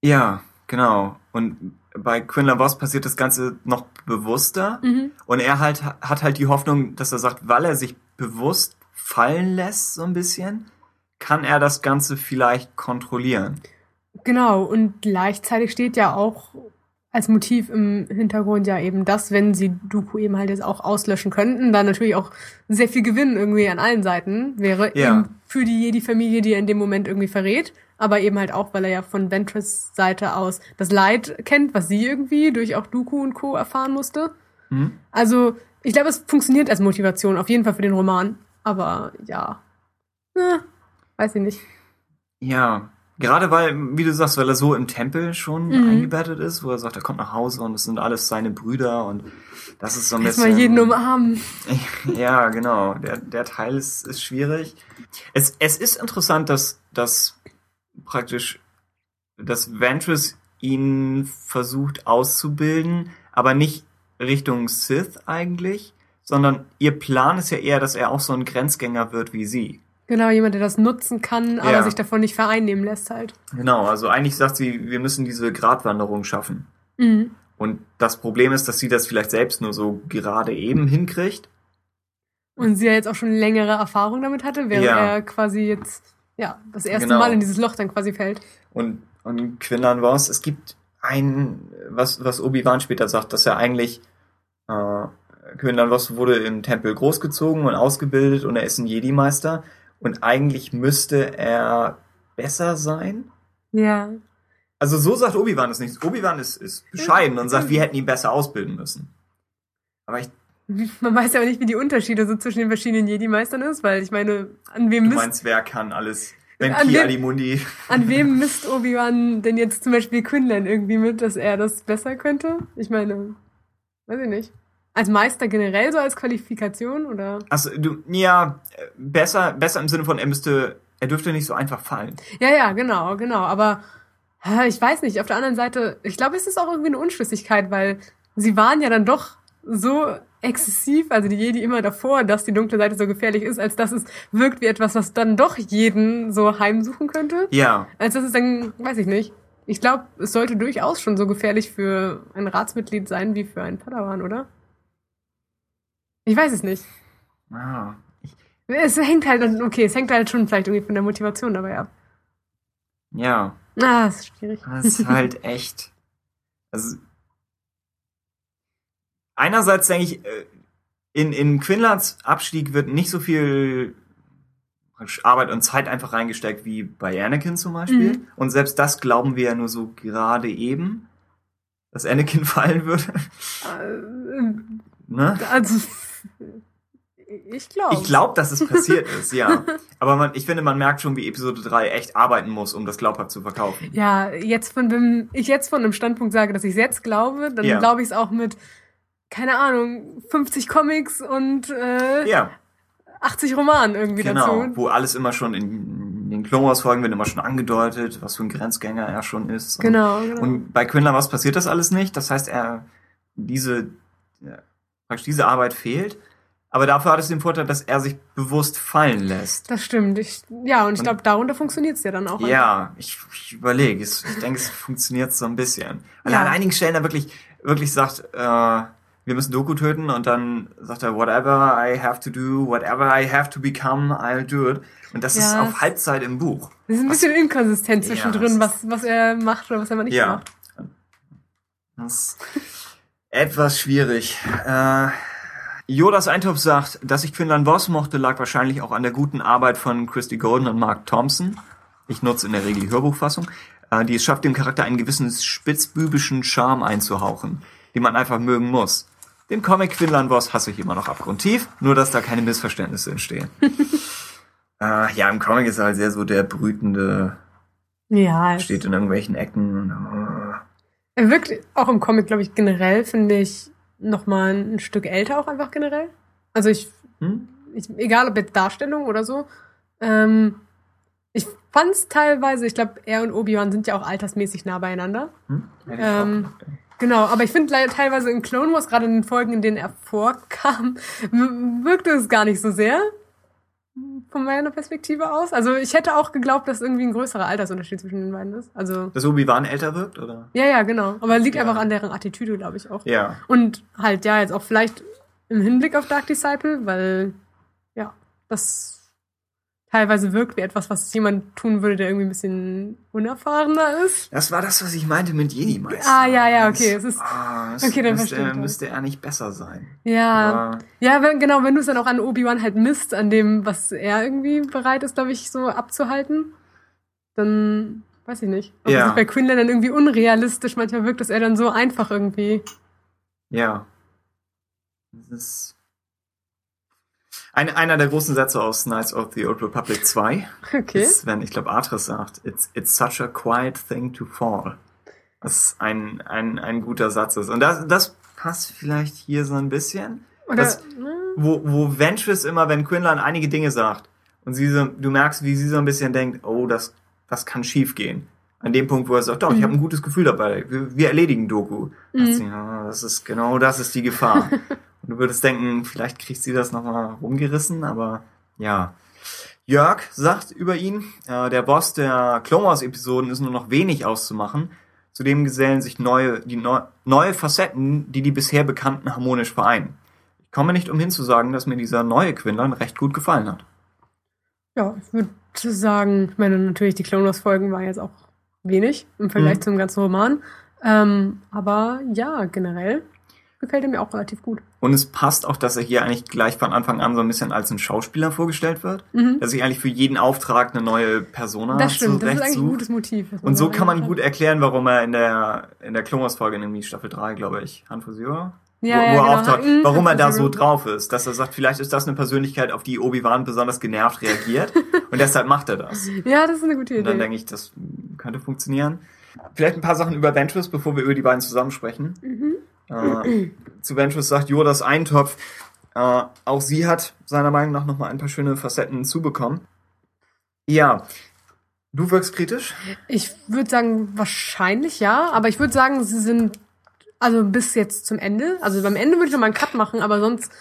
Ja, genau. Und bei Quinlan Voss passiert das Ganze noch bewusster. Mhm. Und er halt hat halt die Hoffnung, dass er sagt, weil er sich bewusst fallen lässt, so ein bisschen, kann er das Ganze vielleicht kontrollieren. Genau, und gleichzeitig steht ja auch als Motiv im Hintergrund ja eben das, wenn sie Dooku eben halt jetzt auch auslöschen könnten, dann natürlich auch sehr viel Gewinn irgendwie an allen Seiten wäre, Ja. eben für die Jedi-Familie, die er in dem Moment irgendwie verrät, aber eben halt auch, weil er ja von Ventress Seite aus das Leid kennt, was sie irgendwie durch auch Dooku und Co. erfahren musste. Hm? Also, ich glaube, es funktioniert als Motivation, auf jeden Fall für den Roman, aber ja, äh, weiß ich nicht. Ja, gerade weil, wie du sagst, weil er so im Tempel schon Mhm. eingebettet ist, wo er sagt, er kommt nach Hause und es sind alles seine Brüder und das ist so ein bisschen. Erstmal jeden umarmen. Ja, genau. Der, der Teil ist, ist schwierig. Es, es ist interessant, dass, dass praktisch, dass Ventress ihn versucht auszubilden, aber nicht Richtung Sith eigentlich, sondern ihr Plan ist ja eher, dass er auch so ein Grenzgänger wird wie sie. Genau, jemand, der das nutzen kann, aber Ja. sich davon nicht vereinnehmen lässt halt. Genau, also eigentlich sagt sie, wir müssen diese Gratwanderung schaffen. Mhm. Und das Problem ist, dass sie das vielleicht selbst nur so gerade eben hinkriegt. Und sie ja jetzt auch schon längere Erfahrung damit hatte, während Ja. er quasi jetzt, ja, das erste Genau. Mal in dieses Loch dann quasi fällt. Und, und Quinlan Voss, es gibt ein, was, was Obi-Wan später sagt, dass er eigentlich, äh, Quinlan Voss wurde im Tempel großgezogen und ausgebildet und er ist ein Jedi-Meister. Und eigentlich müsste er besser sein. Ja. Also so sagt Obi-Wan es nicht. Obi-Wan ist, ist bescheiden und sagt, wir hätten ihn besser ausbilden müssen. Aber ich, Man weiß ja auch nicht, wie die Unterschiede so zwischen den verschiedenen Jedi-Meistern ist, weil ich meine, an wem du misst, meinst, wer kann alles? Wenn An Ki wem- Alimundi. an wem misst Obi-Wan denn jetzt zum Beispiel Quinlan irgendwie mit, dass er das besser könnte? Ich meine, weiß ich nicht. Als Meister generell so als Qualifikation oder? Also du, ja, besser, besser im Sinne von, er müsste, er dürfte nicht so einfach fallen. Ja, ja, genau, genau. Aber ich weiß nicht, auf der anderen Seite, ich glaube, es ist auch irgendwie eine Unschlüssigkeit, weil sie waren ja dann doch so exzessiv, also die Jedi immer davor, dass die dunkle Seite so gefährlich ist, als dass es wirkt wie etwas, was dann doch jeden so heimsuchen könnte. Ja. Als dass es dann, weiß ich nicht. Ich glaube, es sollte durchaus schon so gefährlich für ein Ratsmitglied sein wie für einen Padawan, oder? Ich weiß es nicht. Ah. Es hängt halt, okay, es hängt halt schon vielleicht irgendwie von der Motivation dabei ab. Ja. Ah, das ist schwierig. Das ist halt echt. Also. Einerseits denke ich, äh, in, in Quinlands Abstieg wird nicht so viel Arbeit und Zeit einfach reingesteckt wie bei Anakin zum Beispiel. Mhm. Und selbst das glauben wir ja nur so gerade eben, dass Anakin fallen würde. Äh, ne? Also, ich glaube. Ich glaube, dass es passiert ist, ja. Aber man, ich finde, man merkt schon, wie Episode 3 echt arbeiten muss, um das glaubhaft zu verkaufen. Ja, jetzt von, wenn ich jetzt von einem Standpunkt sage, dass ich es jetzt glaube, dann Ja. glaube ich es auch mit, keine Ahnung, 50 Comics und äh, Ja, 80 Romanen irgendwie genau. dazu. Wo alles immer schon in den Clone Wars Folgen wird immer schon angedeutet, was für ein Grenzgänger er schon ist. Und- Genau, genau. Und bei Quinlan was passiert das alles nicht. Das heißt, er diese ja, praktisch diese Arbeit fehlt. Aber dafür hat es den Vorteil, dass er sich bewusst fallen lässt. das stimmt. Ich, ja, und ich glaube, darunter funktioniert es ja dann auch. Ja, ich, ich überlege. es- Ich denke, es funktioniert so ein bisschen. Weil er Ja. an einigen Stellen er wirklich, wirklich sagt, äh, wir müssen Doku töten und dann sagt er, whatever I have to do, whatever I have to become, I'll do it. Und das ist Ja. auf Halbzeit im Buch. Es ist ein bisschen inkonsistent Ja, zwischendrin, das was, was er macht oder was er mal nicht Ja. macht. Das ist etwas schwierig. Äh, Jodas Eintopf sagt, dass ich Quinlan Voss mochte, lag wahrscheinlich auch an der guten Arbeit von Christy Golden und Mark Thompson. Ich nutze in der Regel die Hörbuchfassung, äh, die es schafft, dem Charakter einen gewissen spitzbübischen Charme einzuhauchen, den man einfach mögen muss. Den Comic Quinlan Voss hasse ich immer noch abgrundtief, nur dass da keine Missverständnisse entstehen. äh, ja, im Comic ist er halt sehr so der brütende, Ja, es- steht in irgendwelchen Ecken und, äh, er wirkt auch im Comic, glaube ich, generell, finde ich, noch mal ein Stück älter auch einfach generell. Also ich hm? ich, egal ob jetzt Darstellung oder so. Ähm, ich fand's teilweise, ich glaube, er und Obi-Wan sind ja auch altersmäßig nah beieinander. Hm? Ähm. Genau, aber ich finde teilweise in Clone Wars, gerade in den Folgen, in denen er vorkam, wirkte es gar nicht so sehr. Von meiner Perspektive aus. Also ich hätte auch geglaubt, dass irgendwie ein größerer Altersunterschied zwischen den beiden ist. Also, Dass Obi-Wan älter wirkt, oder? ja, ja, genau. Aber liegt Ja. einfach an deren Attitüde, glaube ich auch. Ja. Und halt, ja, jetzt auch vielleicht im Hinblick auf Dark Disciple, weil, ja, das teilweise wirkt wie etwas, was jemand tun würde, der irgendwie ein bisschen unerfahrener ist. Das war das, was ich meinte mit Jedi-Meister. Ah, ja, ja, okay, es ist- Ah, es okay, dann müsste, verstehe ich das. müsste er nicht besser sein. Ja, Aber, ja, wenn, genau, wenn du es dann auch an Obi-Wan halt misst, an dem, was er irgendwie bereit ist, glaube ich, so abzuhalten, dann weiß ich nicht. Ob Ja. es sich bei Quinlan dann irgendwie unrealistisch manchmal wirkt, dass er dann so einfach irgendwie. ja. Das ist ein, einer der großen Sätze aus Knights of the Old Republic 2 Okay. ist, wenn, ich glaube, Atris sagt, it's, it's such a quiet thing to fall. Was ein, ein, ein guter Satz ist. Und das, das passt vielleicht hier so ein bisschen. Oder, das- ne? wo, wo Ventress immer, wenn Quinlan einige Dinge sagt und sie so, du merkst, wie sie so ein bisschen denkt, oh, das, das kann schief gehen. An dem Punkt, wo er sagt, doch, ich Mhm. habe ein gutes Gefühl dabei, wir, wir erledigen Doku. Mhm. Sie, ja, das ist genau das ist die Gefahr. und du würdest denken, vielleicht kriegt sie das nochmal rumgerissen, aber ja. Jörg sagt über ihn, äh, der Boss der Clone Wars Episoden ist nur noch wenig auszumachen. Zudem gesellen sich neue, die neu, neue Facetten, die die bisher bekannten harmonisch vereinen. Ich komme nicht umhin zu sagen, dass mir dieser neue Quinlan recht gut gefallen hat. Ja, ich würde sagen, ich meine, natürlich, die Clone Wars Folgen waren jetzt auch wenig im Vergleich Mhm. zum ganzen Roman. Ähm, aber ja, generell gefällt er mir auch relativ gut. Und es passt auch, dass er hier eigentlich gleich von Anfang an so ein bisschen als ein Schauspieler vorgestellt wird. Mhm. Dass sich eigentlich für jeden Auftrag eine neue Persona Das stimmt, das ist eigentlich ein gutes Motiv. Und so kann man gut erklären, warum er in der, in der Clone Wars Folge, nämlich Staffel 3, glaube ich, Han Fusior, Ja, wo, ja, wo er genau. auftaucht, Mhm, warum er da so drauf ist. Dass er sagt, vielleicht ist das eine Persönlichkeit, auf die Obi-Wan besonders genervt reagiert. und deshalb macht er das. Ja, das ist eine gute Und dann Idee. denke ich, das könnte funktionieren. Vielleicht ein paar Sachen über Ventress, bevor wir über die beiden zusammen sprechen. Mhm. Äh, zu Ventress sagt Jodas Eintopf, äh, auch sie hat seiner Meinung nach nochmal ein paar schöne Facetten zubekommen. Ja, du wirkst kritisch? Ich würde sagen, wahrscheinlich ja, aber ich würde sagen, sie sind Also bis jetzt zum Ende. Also beim Ende würde ich noch mal einen Cut machen, aber sonst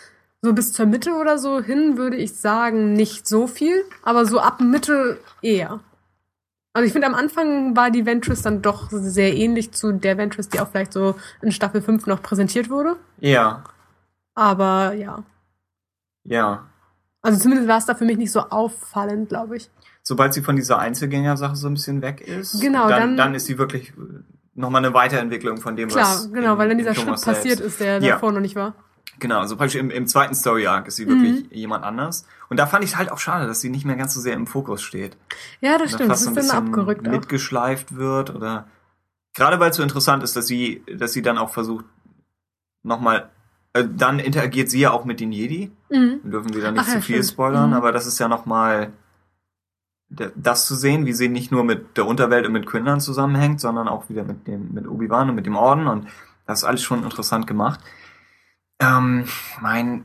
so bis zur Mitte oder so hin würde ich sagen nicht so viel, aber so ab Mitte eher. Also ich finde am Anfang war die Ventress dann doch sehr ähnlich zu der Ventress, die auch vielleicht so in Staffel 5 noch präsentiert wurde. Ja, Aber ja. ja. Also zumindest war es da für mich nicht so auffallend, glaube ich. Sobald sie von dieser Einzelgänger-Sache so ein bisschen weg ist, Genau, dann, dann- dann ist sie wirklich nochmal eine Weiterentwicklung von dem, Klar, was genau, in- weil dann dieser Schritt passiert selbst- ist, der Ja. davor noch nicht war. Genau, also praktisch im, im zweiten Story-Arc ist sie wirklich Mhm. jemand anders. Und da fand ich es halt auch schade, dass sie nicht mehr ganz so sehr im Fokus steht. Ja, das Oder stimmt. Das ist so ein dann bisschen abgerückt auch. mitgeschleift wird oder gerade weil es so interessant ist, dass sie, dass sie dann auch versucht, nochmal, äh, dann interagiert sie ja auch mit den Jedi. Mhm. Wir dürfen wieder nicht Ach ja, zu viel stimmt. spoilern, Mhm. aber das ist ja nochmal das zu sehen, wie sie nicht nur mit der Unterwelt und mit Kindern zusammenhängt, sondern auch wieder mit dem, mit Obi-Wan und mit dem Orden und das ist alles schon interessant gemacht. Ähm, mein,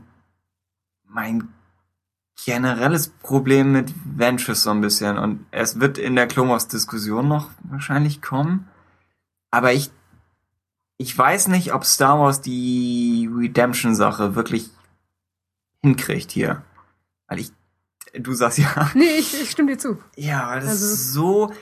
mein generelles Problem mit Ventress so ein bisschen und es wird in der Clone Wars Diskussion noch wahrscheinlich kommen, aber ich, ich weiß nicht, ob Star Wars die Redemption Sache wirklich hinkriegt hier. Weil ich, du sagst ja, Nee, ich, ich stimme dir zu. ja, weil das Also- ist so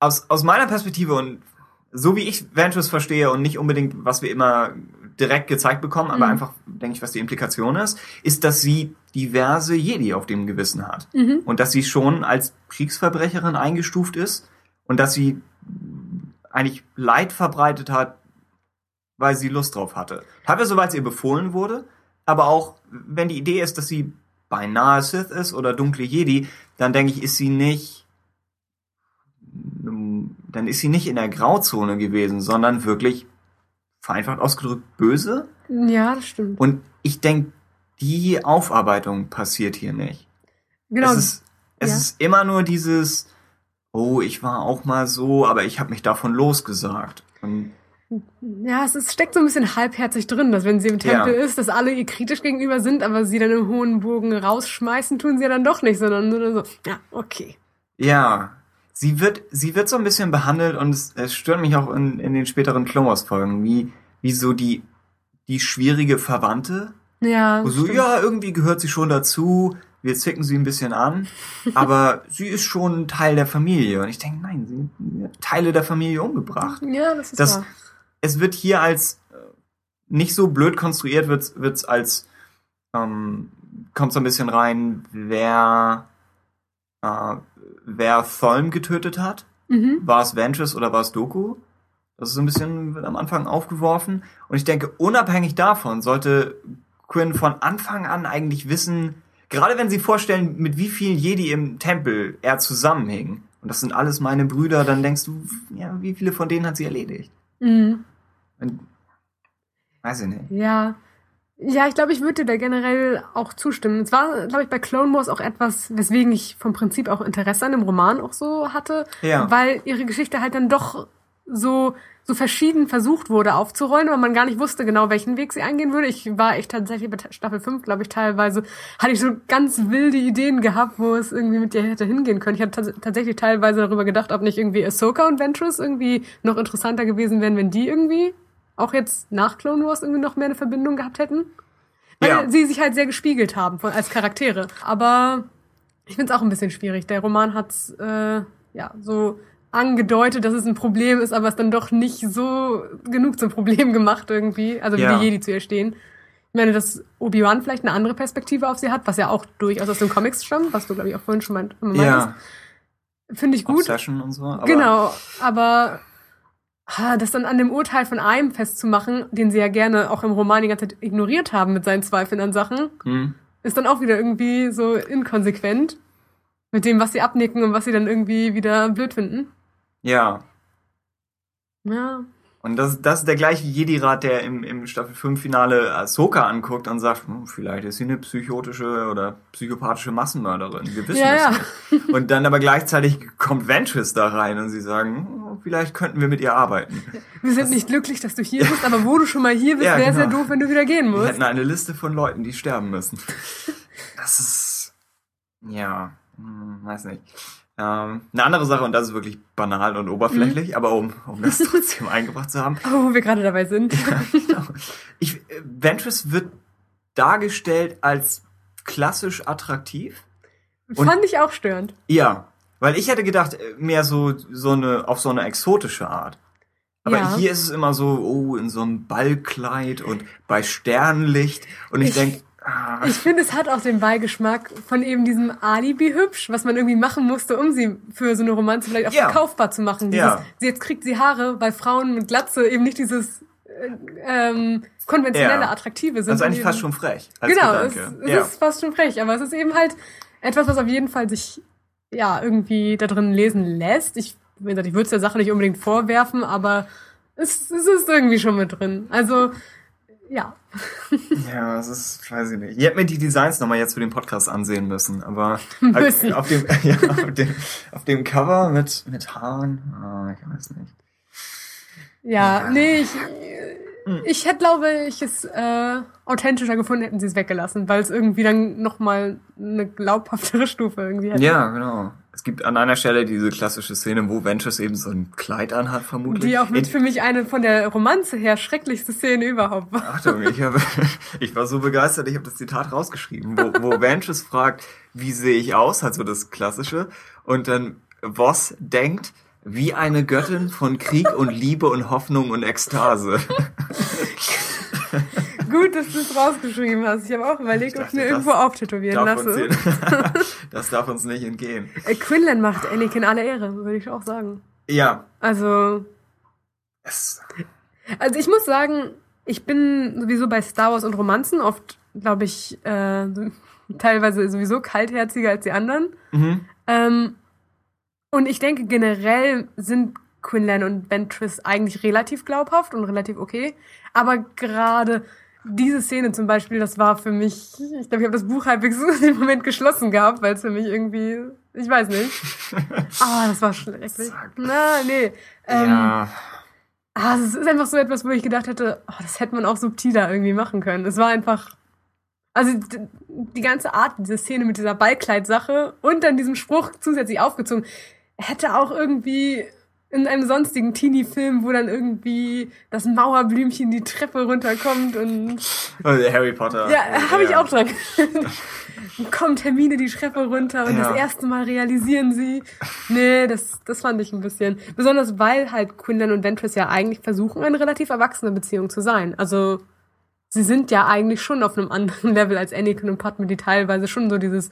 aus, aus meiner Perspektive und so wie ich Ventress verstehe und nicht unbedingt, was wir immer direkt gezeigt bekommen, aber Mhm. einfach, denke ich, was die Implikation ist, ist, dass sie diverse Jedi auf dem Gewissen hat. Mhm. Und dass sie schon als Kriegsverbrecherin eingestuft ist und dass sie eigentlich Leid verbreitet hat, weil sie Lust drauf hatte. Teilweise, weil es ihr befohlen wurde, aber auch, wenn die Idee ist, dass sie beinahe Sith ist oder dunkle Jedi, dann denke ich, ist sie nicht, dann ist sie nicht in der Grauzone gewesen, sondern wirklich vereinfacht ausgedrückt böse. Ja, das stimmt. Und ich denke, die Aufarbeitung passiert hier nicht. Genau. Es ist, es ja. ist immer nur dieses, oh, ich war auch mal so, aber ich habe mich davon losgesagt. Und Ja, es ist, steckt so ein bisschen halbherzig drin, dass wenn sie im Tempel Ja. ist, dass alle ihr kritisch gegenüber sind, aber sie dann im hohen Bogen rausschmeißen, tun sie ja dann doch nicht, sondern nur so, ja, okay. ja, sie wird, sie wird so ein bisschen behandelt und es, es stört mich auch in, in den späteren Clone Folgen, wie, wie so die, die schwierige Verwandte. Ja, Wo so, stimmt. ja, irgendwie gehört sie schon dazu, wir zicken sie ein bisschen an, aber sie ist schon Teil der Familie. Und ich denke, nein, sie hat Teile der Familie umgebracht. ja, das ist Das, wahr. es wird hier als äh, nicht so blöd konstruiert, wird wird's als ähm, kommt so ein bisschen rein, wer äh, wer Tholm getötet hat. Mhm. War es Ventress oder war es Doku? Das ist so ein bisschen am Anfang aufgeworfen. Und ich denke, unabhängig davon sollte Quinn von Anfang an eigentlich wissen, gerade wenn sie vorstellen, mit wie vielen Jedi im Tempel er zusammenhing, und das sind alles meine Brüder, dann denkst du, ja, wie viele von denen hat sie erledigt? Mhm. Und, weiß ich nicht. Ja. Ja, ich glaube, ich würde dir da generell auch zustimmen. Es war, glaube ich, bei Clone Wars auch etwas, weswegen ich vom Prinzip auch Interesse an dem Roman auch so hatte, Ja. weil ihre Geschichte halt dann doch so so verschieden versucht wurde aufzurollen, weil man gar nicht wusste genau, welchen Weg sie eingehen würde. Ich war echt tatsächlich bei Staffel 5, glaube ich, teilweise, hatte ich so ganz wilde Ideen gehabt, wo es irgendwie mit dir hätte hingehen können. Ich hatte tats tatsächlich teilweise darüber gedacht, ob nicht irgendwie Ahsoka und Ventress irgendwie noch interessanter gewesen wären, wenn die irgendwie auch jetzt nach Clone Wars irgendwie noch mehr eine Verbindung gehabt hätten. Weil Ja. sie sich halt sehr gespiegelt haben von, als Charaktere. Aber ich finde es auch ein bisschen schwierig. Der Roman hat äh, ja so angedeutet, dass es ein Problem ist, aber es dann doch nicht so genug zum Problem gemacht irgendwie. Also wie Ja. die Jedi zu ihr stehen. Ich meine, dass Obi-Wan vielleicht eine andere Perspektive auf sie hat, was ja auch durchaus aus den Comics stammt, was du, glaube ich, auch vorhin schon meint, meintest. Ja, Finde ich gut. Obsession und so. Aber Genau, aber ah, das dann an dem Urteil von einem festzumachen, den sie ja gerne auch im Roman die ganze Zeit ignoriert haben mit seinen Zweifeln an Sachen, Hm, ist dann auch wieder irgendwie so inkonsequent mit dem, was sie abnicken und was sie dann irgendwie wieder blöd finden. ja. Ja. Und das, das ist der gleiche Jedi-Rat, der im, im Staffel 5 Finale Ahsoka anguckt und sagt, hm, vielleicht ist sie eine psychotische oder psychopathische Massenmörderin. Wir wissen Ja, es ja. nicht. Und dann aber gleichzeitig kommt Ventress da rein und sie sagen, hm, vielleicht könnten wir mit ihr arbeiten. Wir sind nicht glücklich, dass du hier bist, aber wo du schon mal hier bist, Ja, wäre es ja genau. doof, wenn du wieder gehen Wir musst. hätten eine Liste von Leuten, die sterben müssen. Das ist, ja, hm, weiß nicht. Ähm, eine andere Sache, und das ist wirklich banal und oberflächlich, aber um, um das trotzdem eingebracht zu haben. Oh, wo wir gerade dabei sind. genau. Ich, äh, Ventress wird dargestellt als klassisch attraktiv. Und- Fand ich auch störend. Ja, weil ich hätte gedacht, äh, mehr so, so eine, auf so eine exotische Art. Aber Ja. hier ist es immer so, oh, in so einem Ballkleid und bei Sternlicht. Und ich, Ich- denk, ah, Ich finde, es hat auch den Beigeschmack von eben diesem Alibi-Hübsch, was man irgendwie machen musste, um sie für so eine Romanze vielleicht auch Ja. verkaufbar zu machen. Dieses, Ja. sie jetzt kriegt sie Haare, weil Frauen mit Glatze eben nicht dieses äh, ähm, konventionelle, Ja. attraktive sind. das ist eigentlich fast schon frech. Genau, es, Gedanke. es ja. ist fast schon frech, aber es ist eben halt etwas, was auf jeden Fall sich ja irgendwie da drin lesen lässt. Ich, wie gesagt, ich würde es der Sache nicht unbedingt vorwerfen, aber es, es ist irgendwie schon mit drin. Also, ja. ja, das ist, weiß ich nicht. Ihr hättet mir die Designs nochmal jetzt für den Podcast ansehen müssen, aber Müssen. auf dem, ja, auf dem, auf dem Cover mit, mit Haaren, ah, ich weiß nicht. Ja, Ja. nee, ich, Hm. ich hätte, glaube ich, es äh, authentischer gefunden, hätten sie es weggelassen, weil es irgendwie dann nochmal eine glaubhaftere Stufe irgendwie hätte. Ja, genau. Es gibt an einer Stelle diese klassische Szene, wo Ventress eben so ein Kleid anhat, vermutlich. Die auch mit für mich eine von der Romanze her schrecklichste Szene überhaupt war. Achtung, ich, habe, ich war so begeistert, ich habe das Zitat rausgeschrieben, wo, wo Ventress fragt, wie sehe ich aus, halt so das Klassische, und dann Voss denkt, wie eine Göttin von Krieg und Liebe und Hoffnung und Ekstase. Gut, dass du es rausgeschrieben hast. Ich habe auch überlegt, Ich ob ich mir dachte, irgendwo auftätowieren lasse. das darf uns nicht entgehen. Äh, Quinlan macht Anakin alle Ehre, würde ich auch sagen. Ja, Also, es, also ich muss sagen, ich bin sowieso bei Star Wars und Romanzen oft, glaube ich, äh, teilweise sowieso kaltherziger als die anderen. mhm. Ähm, und ich denke, generell sind Quinlan und Ventress eigentlich relativ glaubhaft und relativ okay. Aber gerade diese Szene zum Beispiel, das war für mich, ich glaube, ich habe das Buch halbwegs in dem Moment geschlossen gehabt, weil es für mich irgendwie, ich weiß nicht. Ah, das war. Zack. Na, nee. Ähm, ja, Ah, es ist einfach so etwas, wo ich gedacht hätte, oh, das hätte man auch subtiler irgendwie machen können. Es war einfach. Also die ganze Art, diese Szene mit dieser Ballkleid-Sache und dann diesem Spruch zusätzlich aufgezogen, hätte auch irgendwie in einem sonstigen Teenie-Film, wo dann irgendwie das Mauerblümchen die Treppe runterkommt und Also Harry Potter. ja, habe ich auch dran. Kommt Hermine die Treppe runter und Ja. das erste Mal realisieren sie. Nee, das, das fand ich ein bisschen. Besonders weil halt Quinlan und Ventress ja eigentlich versuchen, eine relativ erwachsene Beziehung zu sein. Also, sie sind ja eigentlich schon auf einem anderen Level als Anakin und Padme, die teilweise schon so dieses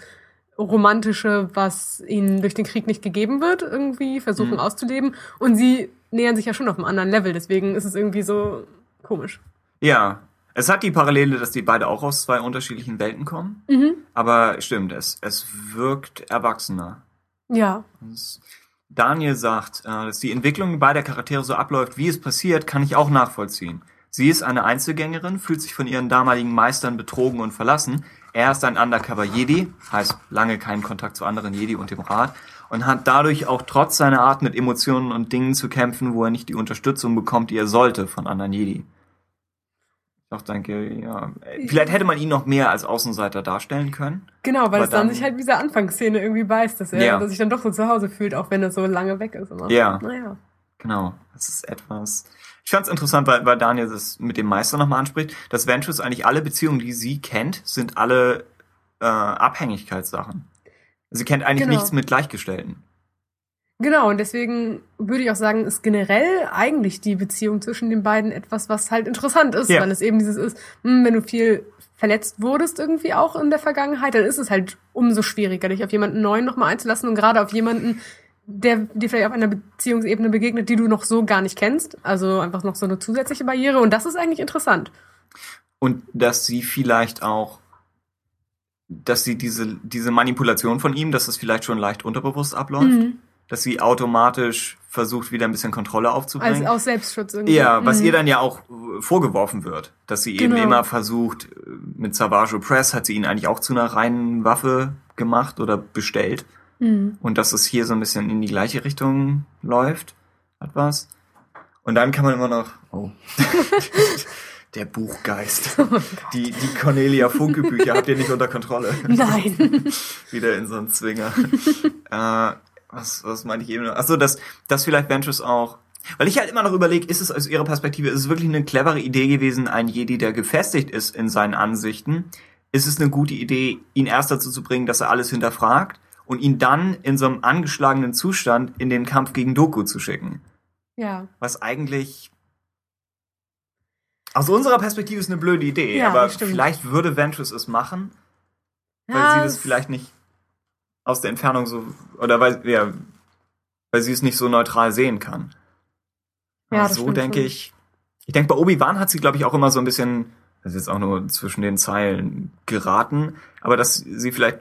romantische, was ihnen durch den Krieg nicht gegeben wird, irgendwie versuchen Mhm. auszuleben. Und sie nähern sich ja schon auf einem anderen Level. Deswegen ist es irgendwie so komisch. Ja, es hat die Parallele, dass die beide auch aus zwei unterschiedlichen Welten kommen. Mhm. Aber stimmt, es, es wirkt erwachsener. Ja. Es- Daniel sagt, äh, dass die Entwicklung beider Charaktere so abläuft, wie es passiert, kann ich auch nachvollziehen. Sie ist eine Einzelgängerin, fühlt sich von ihren damaligen Meistern betrogen und verlassen. Er ist ein Undercover-Jedi, heißt lange keinen Kontakt zu anderen Jedi und dem Rat, und hat dadurch auch trotz seiner Art mit Emotionen und Dingen zu kämpfen, wo er nicht die Unterstützung bekommt, die er sollte von anderen Jedi. Ich auch denke, ja, äh, vielleicht hätte man ihn noch mehr als Außenseiter darstellen können. Genau, weil es dann dann- sich halt mit dieser Anfangsszene irgendwie beißt, dass er Ja. dass sich dann doch so zu Hause fühlt, auch wenn er so lange weg ist. Immer. Ja. Naja. Genau, das ist etwas. Ich fand es interessant, weil, weil Daniel das mit dem Meister nochmal anspricht, dass Ventress eigentlich alle Beziehungen, die sie kennt, sind alle äh, Abhängigkeitssachen. Sie kennt eigentlich Genau. nichts mit Gleichgestellten. Genau, und deswegen würde ich auch sagen, ist generell eigentlich die Beziehung zwischen den beiden etwas, was halt interessant ist, Ja. weil es eben dieses ist, hm, wenn du viel verletzt wurdest irgendwie auch in der Vergangenheit, dann ist es halt umso schwieriger, dich auf jemanden neuen nochmal einzulassen und gerade auf jemanden, der dir vielleicht auf einer Beziehungsebene begegnet, die du noch so gar nicht kennst. Also einfach noch so eine zusätzliche Barriere und das ist eigentlich interessant. Und dass sie vielleicht auch, dass sie diese, diese Manipulation von ihm, dass das vielleicht schon leicht unterbewusst abläuft, Mhm. dass sie automatisch versucht, wieder ein bisschen Kontrolle aufzubringen. aus Selbstschutz irgendwie. Ja, was Mhm. ihr dann ja auch äh, vorgeworfen wird, dass sie eben Genau. immer versucht, äh, mit Savage Press hat sie ihn eigentlich auch zu einer reinen Waffe gemacht oder bestellt. Mhm. Und dass es hier so ein bisschen in die gleiche Richtung läuft, etwas. Und dann kann man immer noch, oh. Der Buchgeist. die, die Cornelia Funke-Bücher habt ihr nicht unter Kontrolle. Nein. Wieder in so einen Zwinger. äh, was, was meine ich eben noch? Achso, dass, dass vielleicht Ventress auch weil ich halt immer noch überlege, ist es aus ihrer Perspektive, ist es wirklich eine clevere Idee gewesen, ein Jedi, der gefestigt ist in seinen Ansichten, ist es eine gute Idee, ihn erst dazu zu bringen, dass er alles hinterfragt und ihn dann in so einem angeschlagenen Zustand in den Kampf gegen Doku zu schicken. Ja. Was eigentlich aus unserer Perspektive ist eine blöde Idee, Ja, aber vielleicht würde Ventress es machen, weil Ja, sie das es- vielleicht nicht aus der Entfernung so oder weil ja, weil sie es nicht so neutral sehen kann. Ja, Aber so denke ich. Ich denke, bei Obi-Wan hat sie, glaube ich, auch immer so ein bisschen, das ist jetzt auch nur zwischen den Zeilen geraten, aber dass sie vielleicht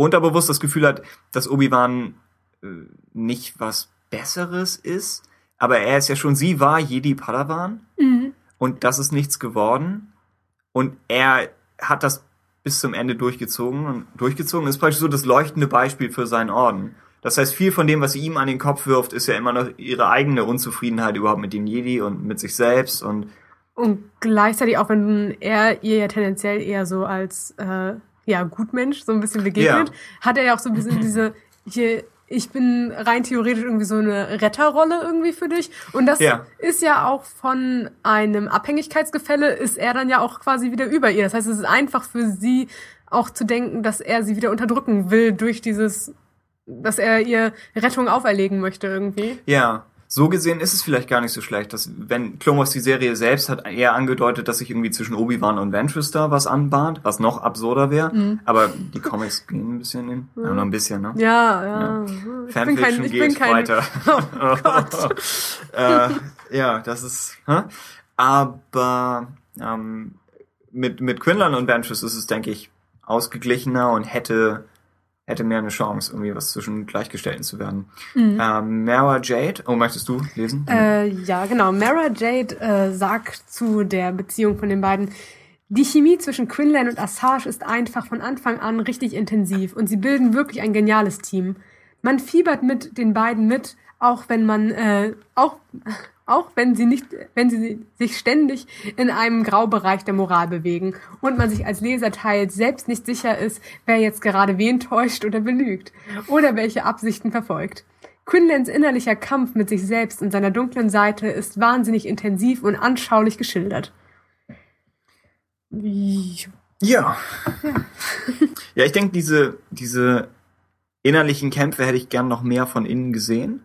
unterbewusst das Gefühl hat, dass Obi-Wan äh, nicht was Besseres ist, aber er ist ja schon, sie war Jedi Padawan Mhm. und das ist nichts geworden und er hat das bis zum Ende durchgezogen und durchgezogen ist praktisch so das leuchtende Beispiel für seinen Orden. Das heißt, viel von dem, was sie ihm an den Kopf wirft, ist ja immer noch ihre eigene Unzufriedenheit überhaupt mit den Jedi und mit sich selbst und Und gleichzeitig auch, wenn er ihr ja tendenziell eher so als äh, ja Gutmensch so ein bisschen begegnet, Ja. hat er ja auch so ein bisschen diese hier ich bin rein theoretisch irgendwie so eine Retterrolle irgendwie für dich und das Ja. ist ja auch von einem Abhängigkeitsgefälle ist er dann ja auch quasi wieder über ihr. Das heißt, es ist einfach für sie auch zu denken, dass er sie wieder unterdrücken will durch dieses dass er ihr Rettung auferlegen möchte irgendwie. ja, so gesehen ist es vielleicht gar nicht so schlecht, dass wenn Clone Wars die Serie selbst hat eher angedeutet, dass sich irgendwie zwischen Obi-Wan und Ventress da was anbahnt, was noch absurder wäre, aber die Comics gehen ein bisschen in, ja, noch ein bisschen, ne? Ja, ja. Ich bin kein, Fanfiction ich geht bin kein, weiter. Oh Gott. äh, ja, das ist. Hä? Aber ähm, mit mit Quinlan und Ventress ist es, denke ich, ausgeglichener und hätte hätte mehr eine Chance, irgendwie was zwischen Gleichgestellten zu werden. Ähm, Mara Jade, oh, möchtest du lesen? Äh, ja, genau. Mara Jade äh, sagt zu der Beziehung von den beiden, die Chemie zwischen Quinlan und Assage ist einfach von Anfang an richtig intensiv und sie bilden wirklich ein geniales Team. Man fiebert mit den beiden mit, auch wenn man, äh, auch, auch wenn sie nicht, wenn sie sich ständig in einem Graubereich der Moral bewegen und man sich als Leser teils selbst nicht sicher ist, wer jetzt gerade wen täuscht oder belügt oder welche Absichten verfolgt. Quinlans innerlicher Kampf mit sich selbst und seiner dunklen Seite ist wahnsinnig intensiv und anschaulich geschildert. Ja. Ja, ich denke, diese, diese innerlichen Kämpfe hätte ich gern noch mehr von innen gesehen.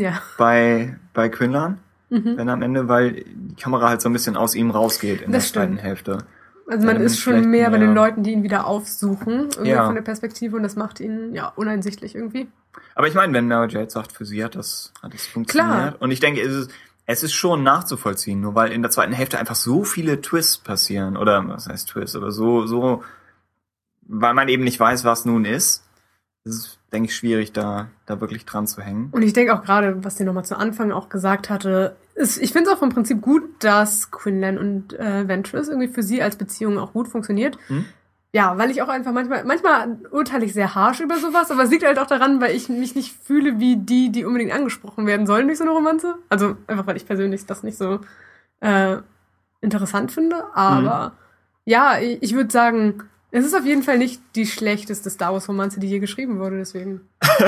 Ja. Bei, bei Quinlan. Mhm. Wenn am Ende, weil die Kamera halt so ein bisschen aus ihm rausgeht in Das der zweiten stimmt. Hälfte. Also man ist schon mehr bei den Leuten, die ihn wieder aufsuchen, irgendwie Ja. von der Perspektive und das macht ihn ja uneinsichtlich irgendwie. Aber ich meine, wenn Mara Jade sagt, für sie hat das, hat das funktioniert. Klar. Und ich denke, es ist, es ist schon nachzuvollziehen, nur weil in der zweiten Hälfte einfach so viele Twists passieren. Oder was heißt Twists, aber so, so, weil man eben nicht weiß, was nun ist. Es ist, denke ich, schwierig, da, da wirklich dran zu hängen. Und ich denke auch gerade, was sie nochmal zu Anfang auch gesagt hatte, ist, ich finde es auch vom Prinzip gut, dass Quinlan und äh, Ventress irgendwie für sie als Beziehung auch gut funktioniert. Hm? Ja, weil ich auch einfach manchmal, manchmal urteile ich sehr harsch über sowas, aber es liegt halt auch daran, weil ich mich nicht fühle wie die, die unbedingt angesprochen werden sollen durch so eine Romanze. Also einfach, weil ich persönlich das nicht so äh, interessant finde. Aber ja, ich, ich würde sagen, es ist auf jeden Fall nicht die schlechteste Star Wars Romanze, die je geschrieben wurde, deswegen.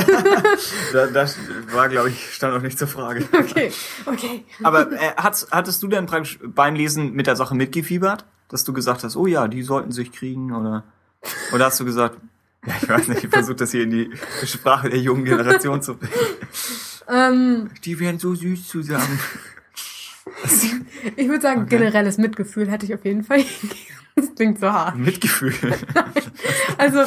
Da, das war, glaube ich, stand noch nicht zur Frage. Okay, okay. Aber äh, hat's, hattest du denn praktisch beim Lesen mit der Sache mitgefiebert? Dass du gesagt hast, oh ja, die sollten sich kriegen? Oder, oder hast du gesagt, ja, ich weiß nicht, ich versuche das hier in die Sprache der jungen Generation zu bringen. Ähm, Die wären so süß zusammen. Ich würde sagen, Okay. generelles Mitgefühl hätte ich auf jeden Fall. Das klingt so hart. Mitgefühl. Also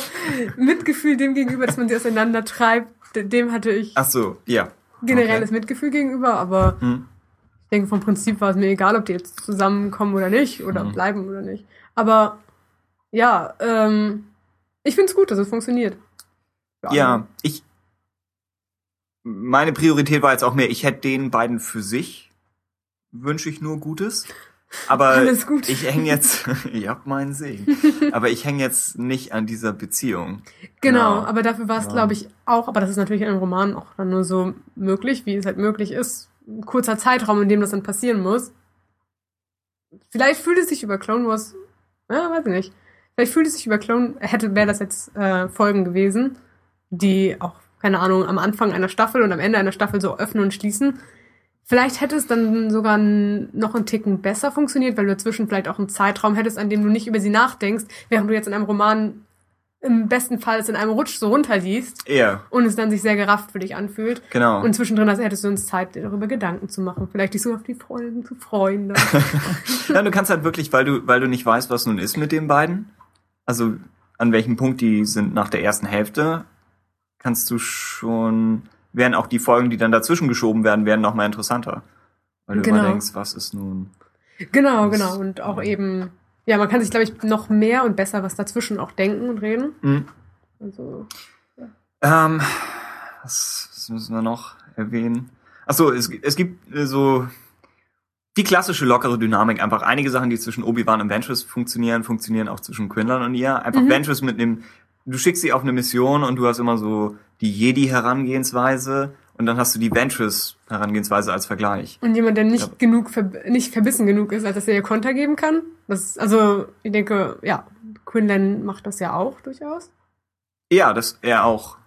Mitgefühl dem gegenüber, dass man sie auseinander treibt, dem hatte ich Ach so, ja. generelles Mitgefühl gegenüber, aber Hm. ich denke, vom Prinzip war es mir egal, ob die jetzt zusammenkommen oder nicht oder Mhm. bleiben oder nicht. Aber ja, ähm, ich finde es gut, dass es funktioniert. Ja, ich. Meine Priorität war jetzt auch mehr, ich hätte den beiden für sich wünsche ich nur Gutes. Aber ich hänge jetzt, ihr habt meinen Segen, aber ich hänge jetzt nicht an dieser Beziehung. Genau, Ja. aber dafür war es, Ja. glaube ich, auch, aber das ist natürlich in einem Roman auch dann nur so möglich, wie es halt möglich ist, ein kurzer Zeitraum, in dem das dann passieren muss. Vielleicht fühlt es sich über Clone Wars, ja, weiß ich nicht. Vielleicht fühlt es sich über Clone, hätte, wäre das jetzt äh, Folgen gewesen, die auch, keine Ahnung, am Anfang einer Staffel und am Ende einer Staffel so öffnen und schließen. Vielleicht hätte es dann sogar noch einen Ticken besser funktioniert, weil du dazwischen vielleicht auch einen Zeitraum hättest, an dem du nicht über sie nachdenkst, während du jetzt in einem Roman im besten Fall es in einem Rutsch so runterliest Ja, und es dann sich sehr gerafft für dich anfühlt. genau. Und zwischendrin also hättest du uns Zeit, dir darüber Gedanken zu machen. Vielleicht dich so auf die Folgen zu freuen. Ja, du kannst halt wirklich, weil du, weil du nicht weißt, was nun ist mit den beiden, also an welchem Punkt die sind nach der ersten Hälfte, kannst du schon, werden auch die Folgen, die dann dazwischen geschoben werden, werden noch mal interessanter. Weil du Genau. immer denkst, was ist nun. genau, genau. Und auch eben, ja, man kann sich, glaube ich, noch mehr und besser was dazwischen auch denken und reden. Hm. Also, Ähm, was, was müssen wir noch erwähnen? Achso, es, es gibt äh, so die klassische lockere Dynamik. Einfach einige Sachen, die zwischen Obi-Wan und Ventress funktionieren, funktionieren auch zwischen Quinlan und ihr. Einfach Mhm. Ventress mit einem, du schickst sie auf eine Mission und du hast immer so die Jedi-Herangehensweise und dann hast du die Ventress-Herangehensweise als Vergleich. und jemand, der nicht Ja. genug, nicht verbissen genug ist, als dass er ihr Konter geben kann. Das, also, ich denke, ja, Quinlan macht das ja auch durchaus. Ja, das er auch.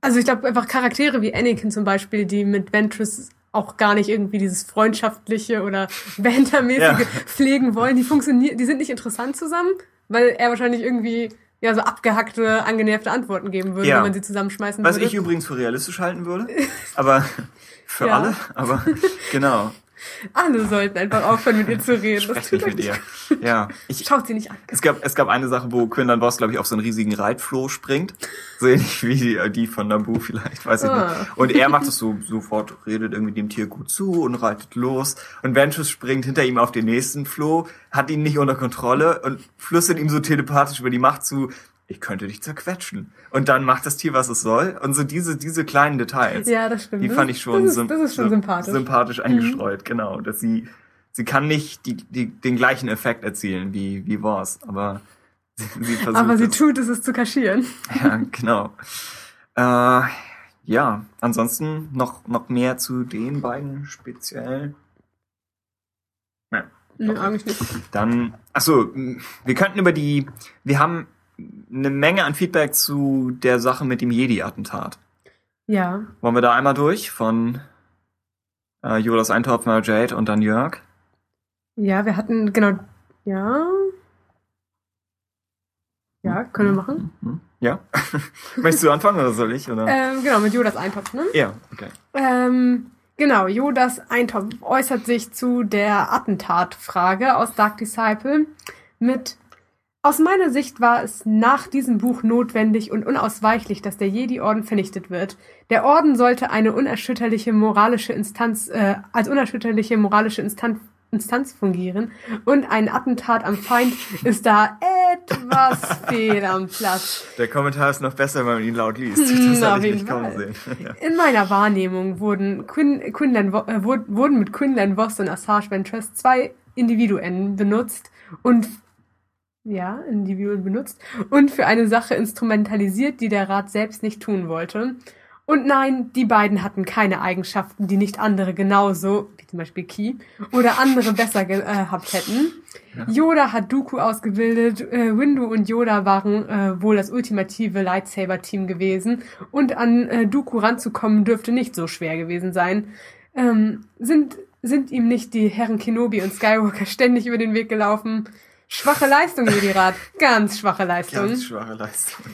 Also ich glaube einfach Charaktere wie Anakin zum Beispiel, die mit Ventress auch gar nicht irgendwie dieses freundschaftliche oder bantermäßige Ja. pflegen wollen, die funktionieren, die sind nicht interessant zusammen, weil er wahrscheinlich irgendwie ja so abgehackte, angenervte Antworten geben würde, Ja. wenn man sie zusammenschmeißen Was würde. ich übrigens für realistisch halten würde. Aber für Ja. alle. Aber genau. Alle sollten einfach aufhören, mit ihr zu reden. Das Sprech tut nicht mit ihr. Ja. Ich, Schaut sie nicht an. Es gab, es gab eine Sache, wo Quinlan Voss, glaube ich, auf so einen riesigen Reitfloh springt. So ähnlich wie die, die von Naboo vielleicht, weiß ich Ah. nicht. Und er macht es so sofort, redet irgendwie dem Tier gut zu und reitet los. Und Ventress springt hinter ihm auf den nächsten Floh, hat ihn nicht unter Kontrolle und flüstert ihm so telepathisch über die Macht zu, ich könnte dich zerquetschen. Und dann macht das Tier, was es soll. Und so diese, diese kleinen Details. Ja, das stimmt. Die fand ich schon, das ist, das ist schon sym- sympathisch. Mhm. sympathisch eingestreut, genau. Dass sie, sie kann nicht die, die, den gleichen Effekt erzielen wie, wie Voss, aber sie, sie versucht Aber sie es. tut es, es zu kaschieren. Ja, genau. Äh, ja, ansonsten noch, noch mehr zu den beiden speziell. Ja. Nö, eigentlich nicht. Dann, ach so, mh, wir könnten über die, wir haben eine Menge an Feedback zu der Sache mit dem Jedi-Attentat. Ja. Wollen wir da einmal durch von äh, Jolas Eintopf, Mary Jade und dann Jörg? Ja, wir hatten, genau, ja. Ja, können wir machen. Mhm. Ja. Möchtest du anfangen oder soll ich? Oder? Ähm, genau, mit Jodas Eintopf, ne? ja, okay. Ähm, genau, Jodas Eintopf äußert sich zu der Attentatfrage aus Dark Disciple mit aus meiner Sicht war es nach diesem Buch notwendig und unausweichlich, dass der Jedi-Orden vernichtet wird. Der Orden sollte eine unerschütterliche moralische Instanz, äh, als unerschütterliche moralische Instanz, Instanz fungieren und ein Attentat am Feind ist da etwas fehl am Platz. Der Kommentar ist noch besser, wenn man ihn laut liest. Hm, Das hatte ich nicht kommen Fall. sehen. Ja. In meiner Wahrnehmung wurden, Quin, Quinlan, äh, wurd- wurden mit Quinlan Voss und Assange Ventress zwei Individuen benutzt und ja, Individuen benutzt und für eine Sache instrumentalisiert, die der Rat selbst nicht tun wollte. Und nein, die beiden hatten keine Eigenschaften, die nicht andere genauso, wie zum Beispiel Ki, oder andere besser gehabt hätten. Yoda hat Dooku ausgebildet, äh, Windu und Yoda waren äh, wohl das ultimative Lightsaber-Team gewesen und an äh, Dooku ranzukommen dürfte nicht so schwer gewesen sein. Ähm, sind, sind ihm nicht die Herren Kenobi und Skywalker ständig über den Weg gelaufen? Schwache Leistung, Jedi-Rat. Ganz schwache Leistung. Ganz schwache Leistung.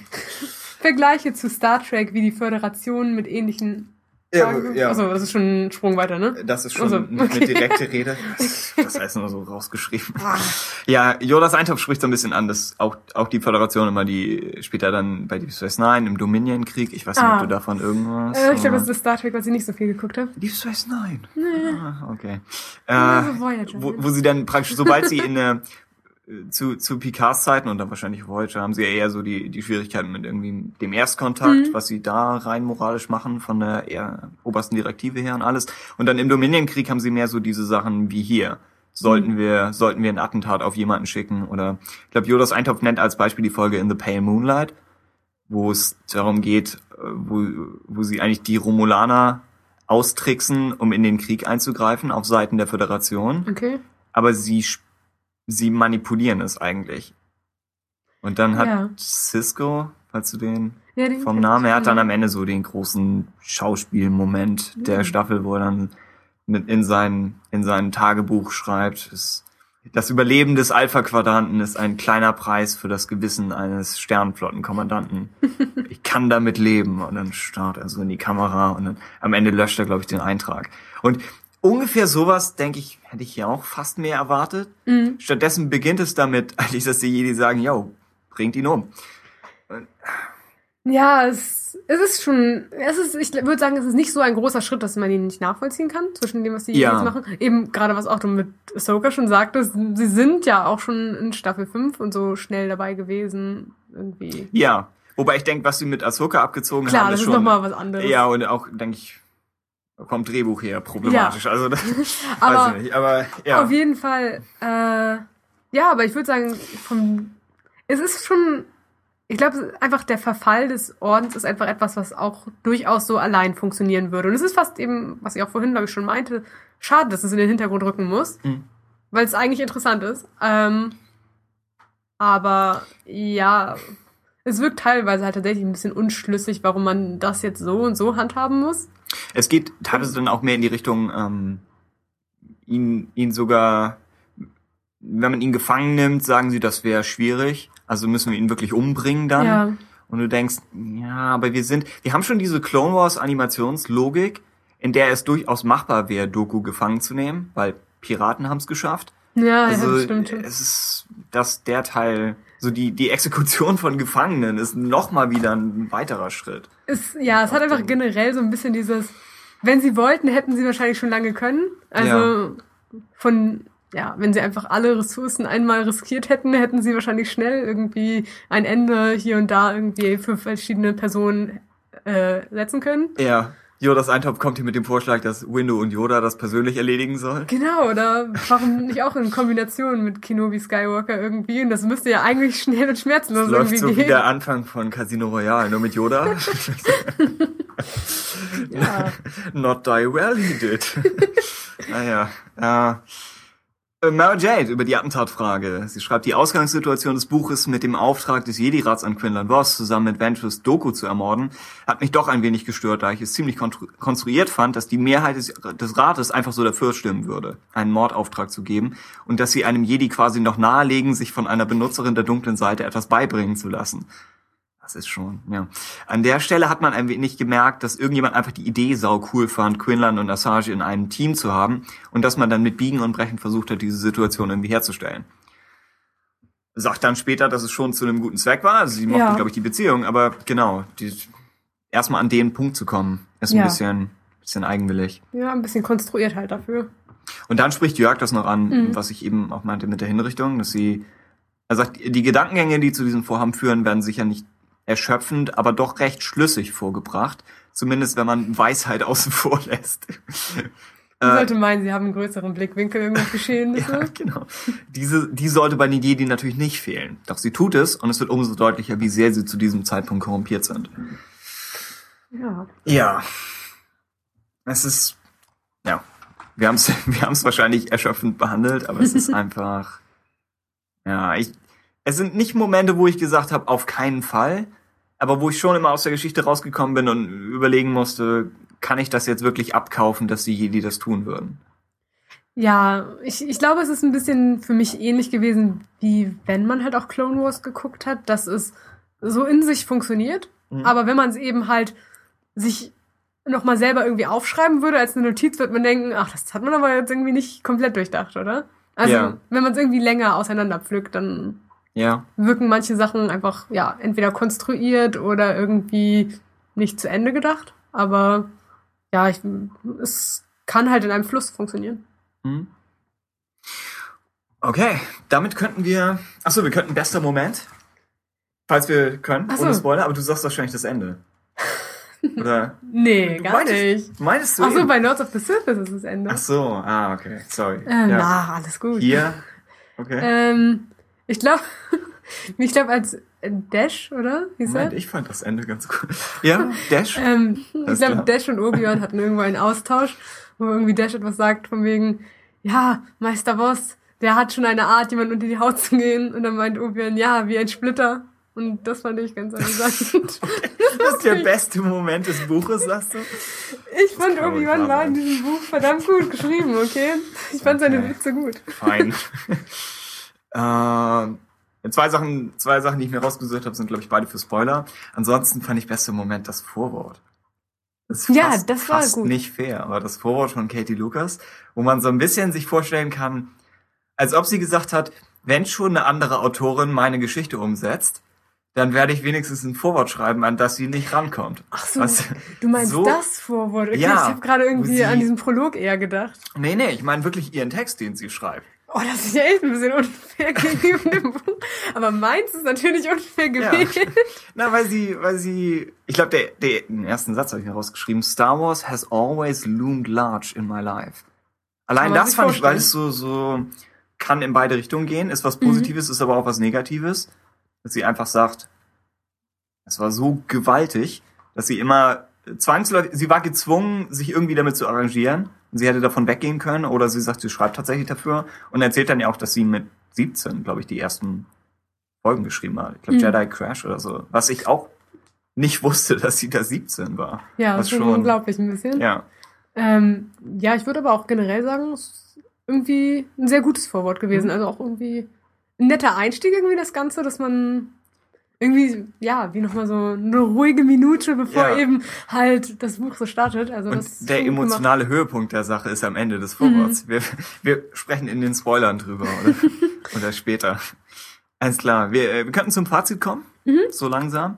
Vergleiche zu Star Trek wie die Föderation mit ähnlichen. Ja, Fragen. ja. Achso, das ist schon ein Sprung weiter, ne? Das ist schon Also, eine okay. direkte Rede. Das, heißt nur so rausgeschrieben. Ah. Ja, Jodas Eintopf spricht so ein bisschen an, dass auch, auch die Föderation immer die, später dann bei Deep Space Nine im Dominion-Krieg, ich weiß nicht, Ah. ob du davon irgendwas. Äh, ich glaube, das ist Star Trek, was ich nicht so viel geguckt habe. Deep Space Nine. Ah, okay. Ja, Äh, so Voyager, wo, wo sie dann praktisch, sobald sie in eine, zu, zu Picards Zeiten und dann wahrscheinlich Voyager haben sie ja eher so die, die Schwierigkeiten mit irgendwie dem Erstkontakt, Mhm. was sie da rein moralisch machen von der eher obersten Direktive her und alles. Und dann im Dominion-Krieg haben sie mehr so diese Sachen wie hier. Sollten Mhm. wir, sollten wir ein Attentat auf jemanden schicken oder, ich glaube, Jodas Eintopf nennt als Beispiel die Folge In the Pale Moonlight, wo es darum geht, äh, wo, wo sie eigentlich die Romulaner austricksen, um in den Krieg einzugreifen auf Seiten der Föderation. Okay. Aber sie, sp- sie manipulieren es eigentlich. Und dann hat Ja. Cisco, falls du den Ja, den vom Namen, er hat dann Ja. am Ende so den großen Schauspielmoment der Mhm. Staffel, wo er dann mit in sein, in sein Tagebuch schreibt, es, das Überleben des Alpha-Quadranten ist ein kleiner Preis für das Gewissen eines Sternflottenkommandanten. ich kann damit leben. Und dann starrt er so in die Kamera und dann am Ende löscht er, glaube ich, den Eintrag. Und ungefähr sowas, denke ich, hätte ich hier auch fast mehr erwartet. Mhm. Stattdessen beginnt es damit, eigentlich, dass die Jedi sagen, yo, bringt ihn um. Ja, es, es ist schon, es ist, ich würde sagen, es ist nicht so ein großer Schritt, dass man ihn nicht nachvollziehen kann, zwischen dem, was die Ja. jetzt machen. Eben gerade, was auch du mit Ahsoka schon sagtest, sie sind ja auch schon in Staffel 5 und so schnell dabei gewesen, irgendwie. Ja, wobei ich denke, was sie mit Ahsoka abgezogen Klar, haben, das ist ist schon... nochmal was anderes. Ja, und auch, denke ich, vom Drehbuch her problematisch. Also, das Aber weiß ich nicht. Aber ja. Auf jeden Fall, äh, ja, aber ich würde sagen, vom, es ist schon, ich glaube, einfach der Verfall des Ordens ist einfach etwas, was auch durchaus so allein funktionieren würde. Und es ist fast eben, was ich auch vorhin, glaube ich, schon meinte, schade, dass es in den Hintergrund rücken muss, Mhm. weil es eigentlich interessant ist. Ähm, aber ja, es wirkt teilweise halt tatsächlich ein bisschen unschlüssig, warum man das jetzt so und so handhaben muss. Es geht teilweise dann auch mehr in die Richtung, ähm, ihn, ihn sogar, wenn man ihn gefangen nimmt, sagen sie, das wäre schwierig. Also müssen wir ihn wirklich umbringen dann. Ja. Und du denkst, ja, aber wir sind, wir haben schon diese Clone Wars Animationslogik, in der es durchaus machbar wäre, Doku gefangen zu nehmen, weil Piraten haben es geschafft. Ja, Also ja, das stimmt. es ist, dass der Teil, so die, die Exekution von Gefangenen ist noch mal wieder ein weiterer Schritt. Es, ja, es hat einfach generell so ein bisschen dieses, wenn sie wollten, hätten sie wahrscheinlich schon lange können. Also von, ja, wenn sie einfach alle Ressourcen einmal riskiert hätten, hätten sie wahrscheinlich schnell irgendwie ein Ende hier und da irgendwie für verschiedene Personen äh, setzen können. Ja. Yodas Eintopf kommt hier mit dem Vorschlag, dass Windu und Yoda das persönlich erledigen sollen. Genau, oder warum nicht auch in Kombination mit Kenobi Skywalker irgendwie? Und das müsste ja eigentlich schnell und schmerzlos Das läuft irgendwie so wie gehen. der Anfang von Casino Royale, nur mit Yoda. Ja. Not die well he did. naja. Äh, Mara Jade über die Attentatfrage. Sie schreibt, die Ausgangssituation des Buches mit dem Auftrag des Jedi-Rats an Quinlan Voss zusammen mit Ventress Doku zu ermorden, hat mich doch ein wenig gestört, da ich es ziemlich konstruiert fand, dass die Mehrheit des, des Rates einfach so dafür stimmen würde, einen Mordauftrag zu geben und dass sie einem Jedi quasi noch nahelegen, sich von einer Benutzerin der dunklen Seite etwas beibringen zu lassen. Das ist schon, ja. An der Stelle hat man ein wenig gemerkt, dass irgendjemand einfach die Idee sau cool fand, Quinlan und Assange in einem Team zu haben und dass man dann mit Biegen und Brechen versucht hat, diese Situation irgendwie herzustellen. Sagt dann später, dass es schon zu einem guten Zweck war. Also sie mochten, Ja. glaube ich, die Beziehung, aber genau, die, erstmal an den Punkt zu kommen, ist ein Ja. bisschen, bisschen eigenwillig. ja, ein bisschen konstruiert halt dafür. Und dann spricht Jörg das noch an, Mhm. was ich eben auch meinte mit der Hinrichtung, dass sie, er sagt, die Gedankengänge, die zu diesem Vorhaben führen, werden sicher nicht erschöpfend, aber doch recht schlüssig vorgebracht. Zumindest wenn man Weisheit außen vor lässt. Man Äh, sollte meinen, sie haben einen größeren Blickwinkel irgendwas Geschehnisse. ja, genau. Diese, die sollte bei den Jedi natürlich nicht fehlen. Doch sie tut es und es wird umso deutlicher, wie sehr sie zu diesem Zeitpunkt korrumpiert sind. Ja. Ja. Es ist, ja. Wir haben es wir haben's wahrscheinlich erschöpfend behandelt, aber es ist einfach, ja, ich, es sind nicht Momente, wo ich gesagt habe, auf keinen Fall, aber wo ich schon immer aus der Geschichte rausgekommen bin und überlegen musste, kann ich das jetzt wirklich abkaufen, dass die Jedi das tun würden? Ja, ich, ich glaube, es ist ein bisschen für mich ähnlich gewesen, wie wenn man halt auch Clone Wars geguckt hat, dass es so in sich funktioniert. Mhm. Aber wenn man es eben halt sich nochmal selber irgendwie aufschreiben würde als eine Notiz, wird man denken, ach, das hat man aber jetzt irgendwie nicht komplett durchdacht, oder? Also, Ja. wenn man es irgendwie länger auseinanderpflückt, dann Ja. wirken manche Sachen einfach, ja, entweder konstruiert oder irgendwie nicht zu Ende gedacht. Aber ja, ich, es kann halt in einem Fluss funktionieren. Mhm. Okay, damit könnten wir. Achso, wir könnten bester Moment. Falls wir können, so. ohne Spoiler, aber du sagst wahrscheinlich das Ende. Oder? Nee, gar meintest, nicht. Meinst du? Ach so, eben? bei Lords of the Sith ist das Ende. Ach so, ah, okay, sorry. Ähm, ja. Na, alles gut. Hier, okay. Ähm, ich glaube, ich glaube, als äh, Dash, oder? Hieß Moment, ich fand das Ende ganz cool. Ja, Dash. Ähm, ich glaube. Dash und Obi-Wan hatten irgendwo einen Austausch, wo irgendwie Dash etwas sagt von wegen, ja, Meister Boss, der hat schon eine Art, jemand unter die Haut zu gehen. Und dann meint Obi-Wan, ja, wie ein Splitter. Und das fand ich ganz amüsant. Das ist der beste Moment des Buches, sagst du? Ich fand kann wohl Obi-Wan war in diesem Buch verdammt gut geschrieben, okay? Ich fand seine Okay. Witze gut. Fein. Äh, zwei Sachen, zwei Sachen, die ich mir rausgesucht habe, sind, glaube ich, beide für Spoiler. Ansonsten fand ich beste Moment das Vorwort. Das ist Ja, fast, das war fast gut. nicht fair, aber das Vorwort von Katie Lucas, wo man so ein bisschen sich vorstellen kann, als ob sie gesagt hat, wenn schon eine andere Autorin meine Geschichte umsetzt, dann werde ich wenigstens ein Vorwort schreiben, an das sie nicht rankommt. Ach so, Weißt du meinst so- das Vorwort. Okay, Ja, ich habe gerade irgendwie sie- an diesen Prolog eher gedacht. Nee, nee, ich meine wirklich ihren Text, den sie schreibt. Oh, das ist ja echt ein bisschen unfair gegenüber dem Buch. Aber meins ist natürlich unfair Ja. gewesen. Na, weil sie, weil sie, ich glaube, der, der, den ersten Satz habe ich mir rausgeschrieben. Star Wars has always loomed large in my life. Allein das fand ich, weil vorstellen. es so, so kann in beide Richtungen gehen, ist was Positives, ist aber auch was Negatives. Dass sie einfach sagt, es war so gewaltig, dass sie immer zwangsläufig, sie war gezwungen, sich irgendwie damit zu arrangieren. Sie hätte davon weggehen können oder sie sagt, sie schreibt tatsächlich dafür und erzählt dann ja auch, dass sie mit 17, glaube ich, die ersten Folgen geschrieben hat. Ich glaube, Mhm. Jedi Crash oder so. Was ich auch nicht wusste, dass sie da 17 war. Ja, das ist schon unglaublich ein bisschen. Ja. Ähm, ja, ich würde aber auch generell sagen, es ist irgendwie ein sehr gutes Vorwort gewesen. Mhm. Also auch irgendwie ein netter Einstieg irgendwie das Ganze, dass man irgendwie, ja, wie nochmal so eine ruhige Minute, bevor Ja. eben halt das Buch so startet. Also das Und ist der gut gemacht. emotionale Höhepunkt der Sache ist am Ende des Vorworts. Mhm. Wir, wir sprechen in den Spoilern drüber oder, oder später. Alles klar. Wir, äh, wir könnten zum Fazit kommen, Mhm. so langsam.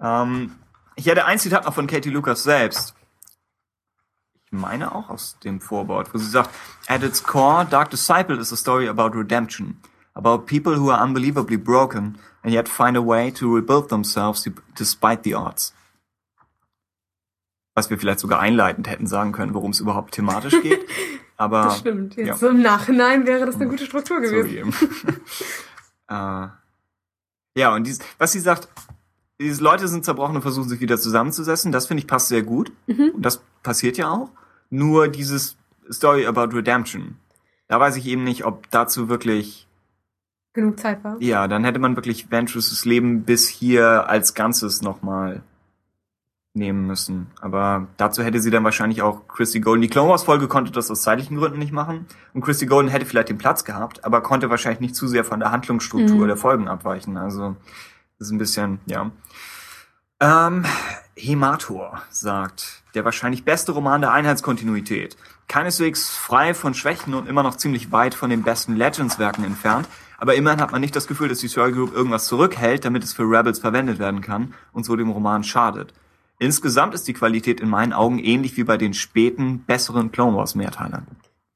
Ähm, ich hätte ein Zitat noch von Katie Lucas selbst. Ich meine auch aus dem Vorwort, wo sie sagt, at its core, Dark Disciple is a story about redemption, about people who are unbelievably broken and yet find a way to rebuild themselves despite the odds. Was wir vielleicht sogar einleitend hätten sagen können, worum es überhaupt thematisch geht. Aber Das stimmt. Jetzt ja. so im Nachhinein wäre das eine gute Struktur so gewesen. eben. äh, ja, und dies, was sie sagt, diese Leute sind zerbrochen und versuchen sich wieder zusammenzusetzen, das finde ich passt sehr gut. Mhm. Und das passiert ja auch. Nur dieses Story about Redemption, da weiß ich eben nicht, ob dazu wirklich, Genug Zeit war. ja, dann hätte man wirklich Ventress' Leben bis hier als Ganzes nochmal nehmen müssen. Aber dazu hätte sie dann wahrscheinlich auch Christy Golden. Die Clone Wars Folge konnte das aus zeitlichen Gründen nicht machen. Und Christy Golden hätte vielleicht den Platz gehabt, aber konnte wahrscheinlich nicht zu sehr von der Handlungsstruktur Mhm. der Folgen abweichen. Also, das ist ein bisschen, ja. Ähm, Hemator sagt, der wahrscheinlich beste Roman der Einheitskontinuität. Keineswegs frei von Schwächen und immer noch ziemlich weit von den besten Legends-Werken entfernt. Aber immerhin hat man nicht das Gefühl, dass die Story Group irgendwas zurückhält, damit es für Rebels verwendet werden kann und so dem Roman schadet. Insgesamt ist die Qualität in meinen Augen ähnlich wie bei den späten, besseren Clone Wars Mehrteilern.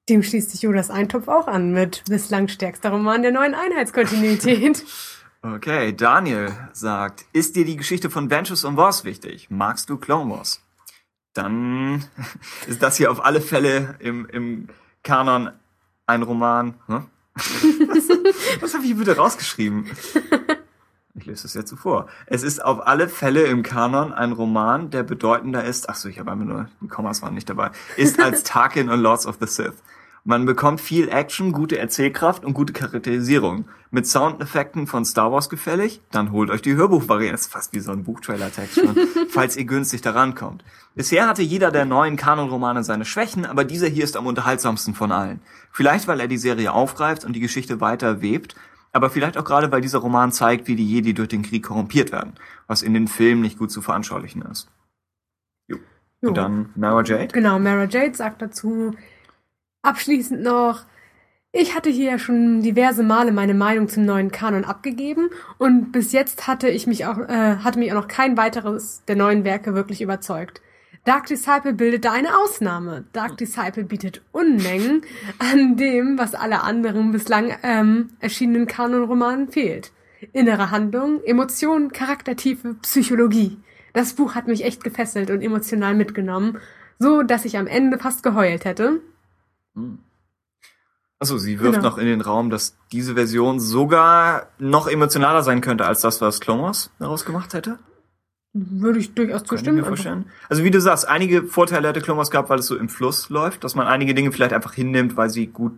Dem schließt sich Jodas Eintopf auch an mit bislang stärkster Roman der neuen Einheitskontinuität. Okay, Daniel sagt, ist dir die Geschichte von Ventress und Wars wichtig? Magst du Clone Wars? Dann ist das hier auf alle Fälle im, im Kanon ein Roman. Hm? Was, habe ich bitte rausgeschrieben? Ich lese es jetzt so vor. Es ist auf alle Fälle im Kanon ein Roman, der bedeutender ist, ach so, ich habe einfach nur, die Kommas waren nicht dabei, ist als Tarkin und Lords of the Sith. Man bekommt viel Action, gute Erzählkraft und gute Charakterisierung. Mit Soundeffekten von Star Wars gefällig? Dann holt euch die Hörbuchvariante. Das ist fast wie so ein Buchtrailer-Text schon, falls ihr günstig daran kommt. Bisher hatte jeder der neuen Kanonromane seine Schwächen, aber dieser hier ist am unterhaltsamsten von allen. Vielleicht, weil er die Serie aufgreift und die Geschichte weiter webt, aber vielleicht auch gerade, weil dieser Roman zeigt, wie die Jedi durch den Krieg korrumpiert werden, was in den Filmen nicht gut zu veranschaulichen ist. Jo. Jo. Und dann Mara Jade. Genau, Mara Jade sagt dazu abschließend noch, ich hatte hier ja schon diverse Male meine Meinung zum neuen Kanon abgegeben und bis jetzt hatte ich mich auch, äh, hatte mich auch noch kein weiteres der neuen Werke wirklich überzeugt. Dark Disciple bildet da eine Ausnahme. Dark Disciple bietet Unmengen an dem, was alle anderen bislang ähm, erschienenen Kanonromanen fehlt. Innere Handlung, Emotionen, Charaktertiefe, Psychologie. Das Buch hat mich echt gefesselt und emotional mitgenommen, so dass ich am Ende fast geheult hätte. Hm. Also sie wirft Genau. noch in den Raum, dass diese Version sogar noch emotionaler sein könnte als das, was Clone Wars daraus gemacht hätte. Würde ich durchaus Kann ich zustimmen. mir vorstellen. Also wie du sagst, einige Vorteile hätte Clone Wars gehabt, weil es so im Fluss läuft, dass man einige Dinge vielleicht einfach hinnimmt, weil sie gut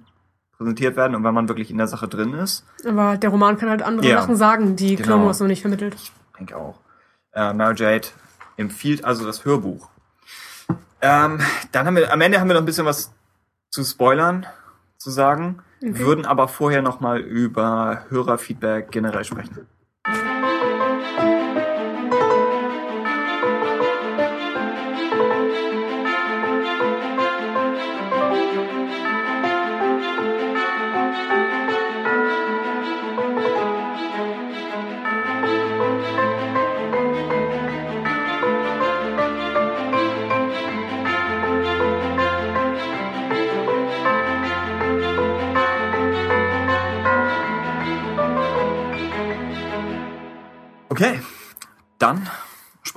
präsentiert werden und weil man wirklich in der Sache drin ist. Aber der Roman kann halt andere Ja. Sachen sagen, die Genau. Clone Wars noch nicht vermittelt. Ich denke auch. Äh, Mary Jade empfiehlt also das Hörbuch. Ähm, dann haben wir, am Ende haben wir noch ein bisschen was zu spoilern zu sagen, würden aber vorher noch mal über Hörerfeedback generell sprechen.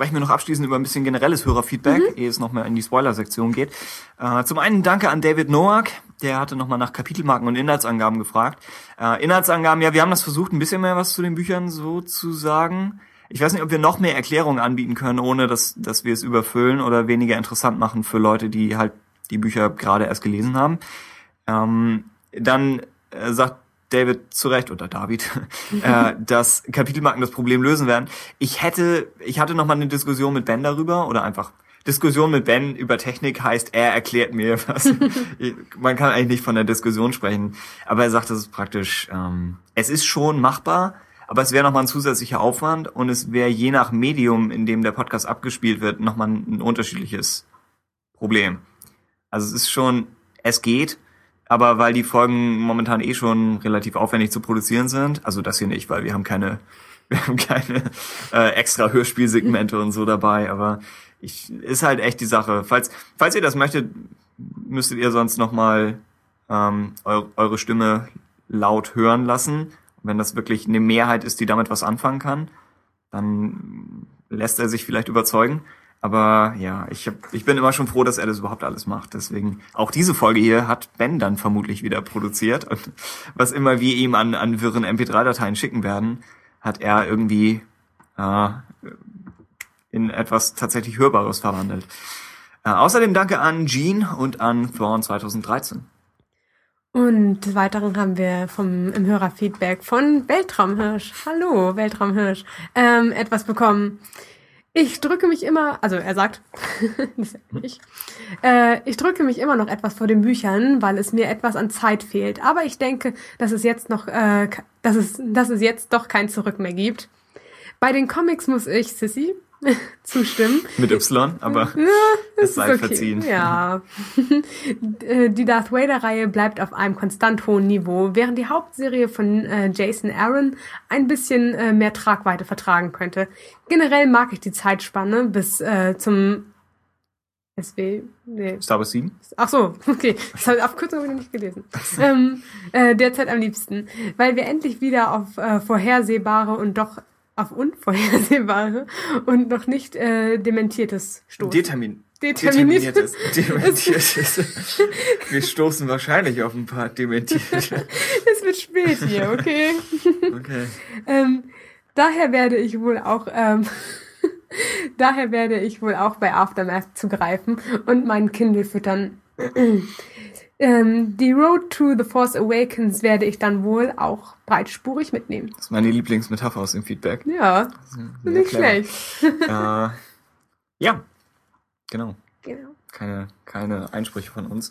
Sprechen wir noch abschließend über ein bisschen generelles Hörerfeedback, ehe es nochmal in die Spoiler-Sektion geht. Äh, zum einen danke an David Noack, der hatte nochmal nach Kapitelmarken und Inhaltsangaben gefragt. Äh, Inhaltsangaben, ja, wir haben das versucht, ein bisschen mehr was zu den Büchern so zu sagen. Ich weiß nicht, ob wir noch mehr Erklärungen anbieten können, ohne dass, dass wir es überfüllen oder weniger interessant machen für Leute, die halt die Bücher gerade erst gelesen haben. Ähm, dann äh, sagt David zu Recht oder David, äh, dass Kapitelmarken das Problem lösen werden. Ich hätte, ich hatte noch mal eine Diskussion mit Ben darüber oder einfach Diskussion mit Ben über Technik heißt, er erklärt mir was. Man kann eigentlich nicht von der Diskussion sprechen, aber er sagt, das ist praktisch. Ähm, es ist schon machbar, aber es wäre noch mal ein zusätzlicher Aufwand und es wäre je nach Medium, in dem der Podcast abgespielt wird, noch mal ein, ein unterschiedliches Problem. Also es ist schon, es geht, aber weil die Folgen momentan eh schon relativ aufwendig zu produzieren sind, also das hier nicht, weil wir haben keine, wir haben keine äh, extra Hörspielsegmente und so dabei, aber ich ist halt echt die Sache. Falls, falls ihr das möchtet, müsstet ihr sonst noch mal ähm, eu eure Stimme laut hören lassen. Wenn das wirklich eine Mehrheit ist, die damit was anfangen kann, dann lässt er sich vielleicht überzeugen. Aber ja, ich, hab, ich bin immer schon froh, dass er das überhaupt alles macht. Deswegen auch diese Folge hier hat Ben dann vermutlich wieder produziert. Und was immer wir ihm an, an wirren MP3-Dateien schicken werden, hat er irgendwie äh, in etwas tatsächlich Hörbares verwandelt. Äh, außerdem danke an Gene und an Thorn 2013. Und des Weiteren haben wir vom im Hörerfeedback von Weltraumhirsch, hallo Weltraumhirsch, ähm, etwas bekommen. Ich drücke mich immer, also er sagt, ist ich, äh, ich drücke mich immer noch etwas vor den Büchern, weil es mir etwas an Zeit fehlt. Aber ich denke, dass es jetzt noch, äh, dass es, dass es jetzt doch kein Zurück mehr gibt. Bei den Comics muss ich, Sissy, zustimmen. Mit Y, aber es sei verziehen. Ja. Äh, die Darth Vader-Reihe bleibt auf einem konstant hohen Niveau, während die Hauptserie von äh, Jason Aaron ein bisschen äh, mehr Tragweite vertragen könnte. Generell mag ich die Zeitspanne bis äh, zum SW. Nee. Star Wars 7? Ach so, okay. Das habe ich Abkürzung noch nicht gelesen. ähm, äh, derzeit am liebsten, weil wir endlich wieder auf äh, vorhersehbare und doch auf unvorhersehbare und noch nicht äh, dementiertes stoßen. Determin Deterministes. Dementiertes. Wir stoßen wahrscheinlich auf ein paar dementierte. Es wird spät hier, okay. Okay. ähm, daher werde ich wohl auch, ähm, daher werde ich wohl auch bei Aftermath zugreifen und meinen Kindle füttern. Ähm, die Road to the Force Awakens werde ich dann wohl auch breitspurig mitnehmen. Das ist meine Lieblingsmetapher aus dem Feedback. Ja, nicht clever. schlecht. Äh, ja, genau. Genau. Keine, keine Einsprüche von uns.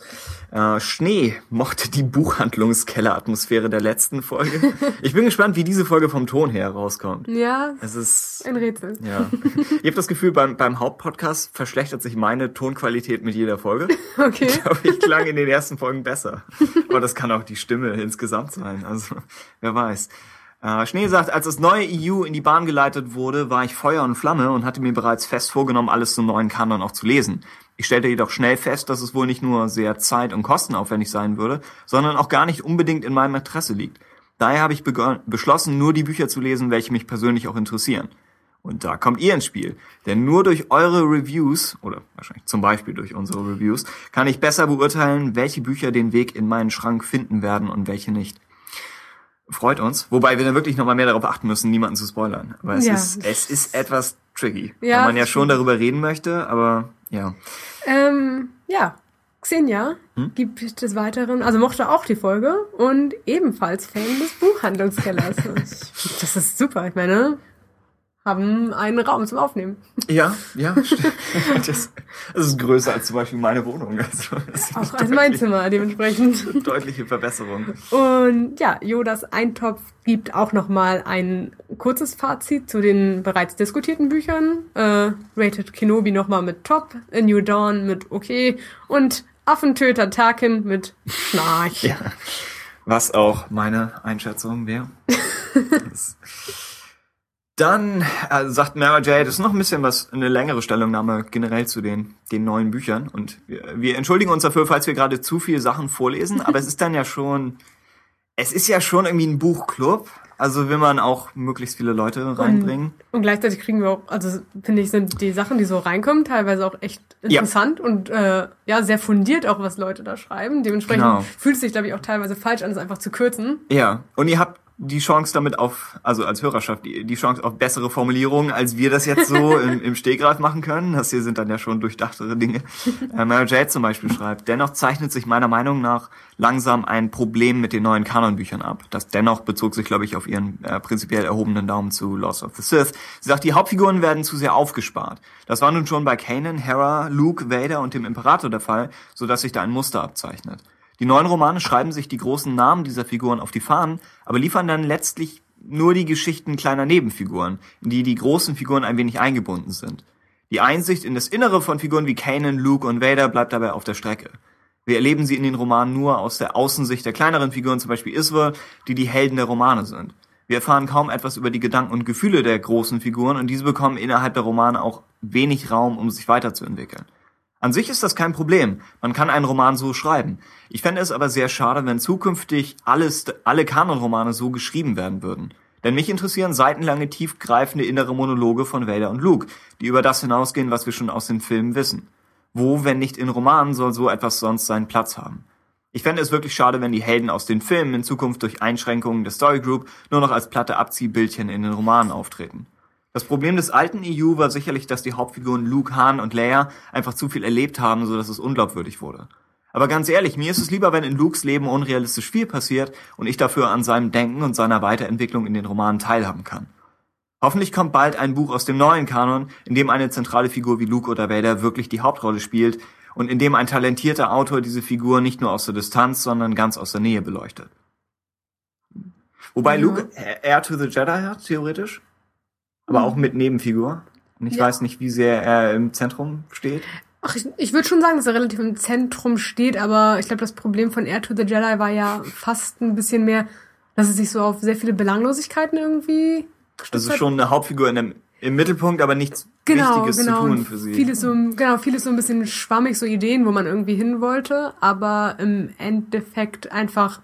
Äh, Schnee mochte die Buchhandlungskelleratmosphäre der letzten Folge. Ich bin gespannt, wie diese Folge vom Ton her rauskommt. Ja, Es ist ein Rätsel. Ja. Ich habe das Gefühl, beim, beim Hauptpodcast verschlechtert sich meine Tonqualität mit jeder Folge. Okay. Ich glaube, ich klang in den ersten Folgen besser. Aber das kann auch die Stimme insgesamt sein. Also, wer weiß. Äh, Schnee sagt, als das neue EU in die Bahn geleitet wurde, war ich Feuer und Flamme und hatte mir bereits fest vorgenommen, alles zum neuen Kanon auch zu lesen. Ich stellte jedoch schnell fest, dass es wohl nicht nur sehr zeit- und kostenaufwendig sein würde, sondern auch gar nicht unbedingt in meinem Interesse liegt. Daher habe ich beschlossen, nur die Bücher zu lesen, welche mich persönlich auch interessieren. Und da kommt ihr ins Spiel. Denn nur durch eure Reviews, oder wahrscheinlich zum Beispiel durch unsere Reviews, kann ich besser beurteilen, welche Bücher den Weg in meinen Schrank finden werden und welche nicht. Freut uns. Wobei wir dann wirklich nochmal mehr darauf achten müssen, niemanden zu spoilern. Aber es, Ja. ist, es ist etwas tricky. Ja, weil man ja schon darüber reden möchte, aber ja. Ähm, ja. Xenia Hm? gibt des Weiteren, also mochte auch die Folge und ebenfalls Fan des Buchhandlungskellers. Das ist super. Ich meine, haben einen Raum zum Aufnehmen. Ja, ja. das, das ist größer als zum Beispiel meine Wohnung. Also, Auch als mein Zimmer dementsprechend. deutliche Verbesserung. Und ja, Jodas Eintopf gibt auch nochmal ein kurzes Fazit zu den bereits diskutierten Büchern. Äh, Rated Kenobi nochmal mit Top, A New Dawn mit Okay und Affentöter Tarkin mit Schnarch. Ja. Was auch meine Einschätzung wäre. Dann äh, sagt Mara Jade, das ist noch ein bisschen was, eine längere Stellungnahme generell zu den, den neuen Büchern. Und wir, wir entschuldigen uns dafür, falls wir gerade zu viele Sachen vorlesen, aber es ist dann ja schon, es ist ja schon irgendwie ein Buchclub. Also will man auch möglichst viele Leute reinbringen. Und gleichzeitig kriegen wir auch, also finde ich, sind die Sachen, die so reinkommen, teilweise auch echt Ja. interessant und äh, ja, sehr fundiert auch, was Leute da schreiben. Dementsprechend Genau. fühlt es sich, glaube ich, auch teilweise falsch an, es einfach zu kürzen. Ja, und ihr habt die Chance damit auf, also als Hörerschaft, die, die Chance auf bessere Formulierungen, als wir das jetzt so im, im Stegreif machen können. Das hier sind dann ja schon durchdachtere Dinge. Äh, Mary Jade zum Beispiel schreibt, dennoch zeichnet sich meiner Meinung nach langsam ein Problem mit den neuen Kanonbüchern ab. Das dennoch bezog sich, glaube ich, auf ihren äh, prinzipiell erhobenen Daumen zu Lost of the Sith. Sie sagt, die Hauptfiguren werden zu sehr aufgespart. Das war nun schon bei Kanan, Hera, Luke, Vader und dem Imperator der Fall, sodass sich da ein Muster abzeichnet. Die neuen Romane schreiben sich die großen Namen dieser Figuren auf die Fahnen, aber liefern dann letztlich nur die Geschichten kleiner Nebenfiguren, in die die großen Figuren ein wenig eingebunden sind. Die Einsicht in das Innere von Figuren wie Kanan, Luke und Vader bleibt dabei auf der Strecke. Wir erleben sie in den Romanen nur aus der Außensicht der kleineren Figuren, zum Beispiel Iswar, die die Helden der Romane sind. Wir erfahren kaum etwas über die Gedanken und Gefühle der großen Figuren und diese bekommen innerhalb der Romane auch wenig Raum, um sich weiterzuentwickeln. An sich ist das kein Problem. Man kann einen Roman so schreiben. Ich fände es aber sehr schade, wenn zukünftig alles, alle Kanonromane so geschrieben werden würden. Denn mich interessieren seitenlange, tiefgreifende innere Monologe von Vader und Luke, die über das hinausgehen, was wir schon aus den Filmen wissen. Wo, wenn nicht in Romanen, soll so etwas sonst seinen Platz haben? Ich fände es wirklich schade, wenn die Helden aus den Filmen in Zukunft durch Einschränkungen der Story Group nur noch als platte Abziehbildchen in den Romanen auftreten. Das Problem des alten EU war sicherlich, dass die Hauptfiguren Luke, Han und Leia einfach zu viel erlebt haben, sodass es unglaubwürdig wurde. Aber ganz ehrlich, mir ist es lieber, wenn in Lukes Leben unrealistisch viel passiert und ich dafür an seinem Denken und seiner Weiterentwicklung in den Romanen teilhaben kann. Hoffentlich kommt bald ein Buch aus dem neuen Kanon, in dem eine zentrale Figur wie Luke oder Vader wirklich die Hauptrolle spielt und in dem ein talentierter Autor diese Figur nicht nur aus der Distanz, sondern ganz aus der Nähe beleuchtet. Wobei Ja. Luke Air to the Jedi hat, theoretisch. Aber auch mit Nebenfigur. Und ich Ja. weiß nicht, wie sehr er im Zentrum steht. Ach, ich, ich würde schon sagen, dass er relativ im Zentrum steht, aber ich glaube, das Problem von Air to the Jedi war ja fast ein bisschen mehr, dass es sich so auf sehr viele Belanglosigkeiten irgendwie Das ist schon eine Hauptfigur in dem, im Mittelpunkt, aber nichts genau, Wichtiges genau. zu tun für sie. Vieles so, genau, vieles so ein bisschen schwammig, so Ideen, wo man irgendwie hin wollte, aber im Endeffekt einfach,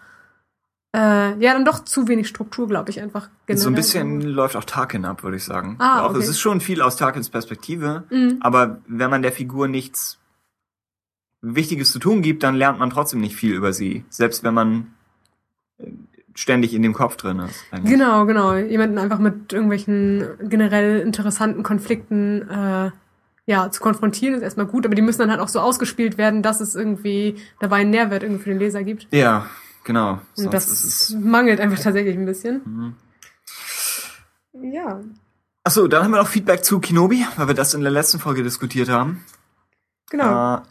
äh, ja, dann doch zu wenig Struktur, glaube ich, einfach. so ein generell. bisschen läuft auch Tarkin ab, würde ich sagen. Ah, auch okay. es ist schon viel aus Tarkins Perspektive, Mhm. aber wenn man der Figur nichts Wichtiges zu tun gibt, dann lernt man trotzdem nicht viel über sie, selbst wenn man äh, ständig in dem Kopf drin ist. eigentlich. Genau, genau. Jemanden einfach mit irgendwelchen generell interessanten Konflikten äh, ja, zu konfrontieren ist erstmal gut, aber die müssen dann halt auch so ausgespielt werden, dass es irgendwie dabei einen Nährwert irgendwie für den Leser gibt. Ja, genau. Und das mangelt einfach tatsächlich ein bisschen. Mhm. Ja, Achso, dann haben wir noch Feedback zu Kenobi, weil wir das in der letzten Folge diskutiert haben. genau. Äh,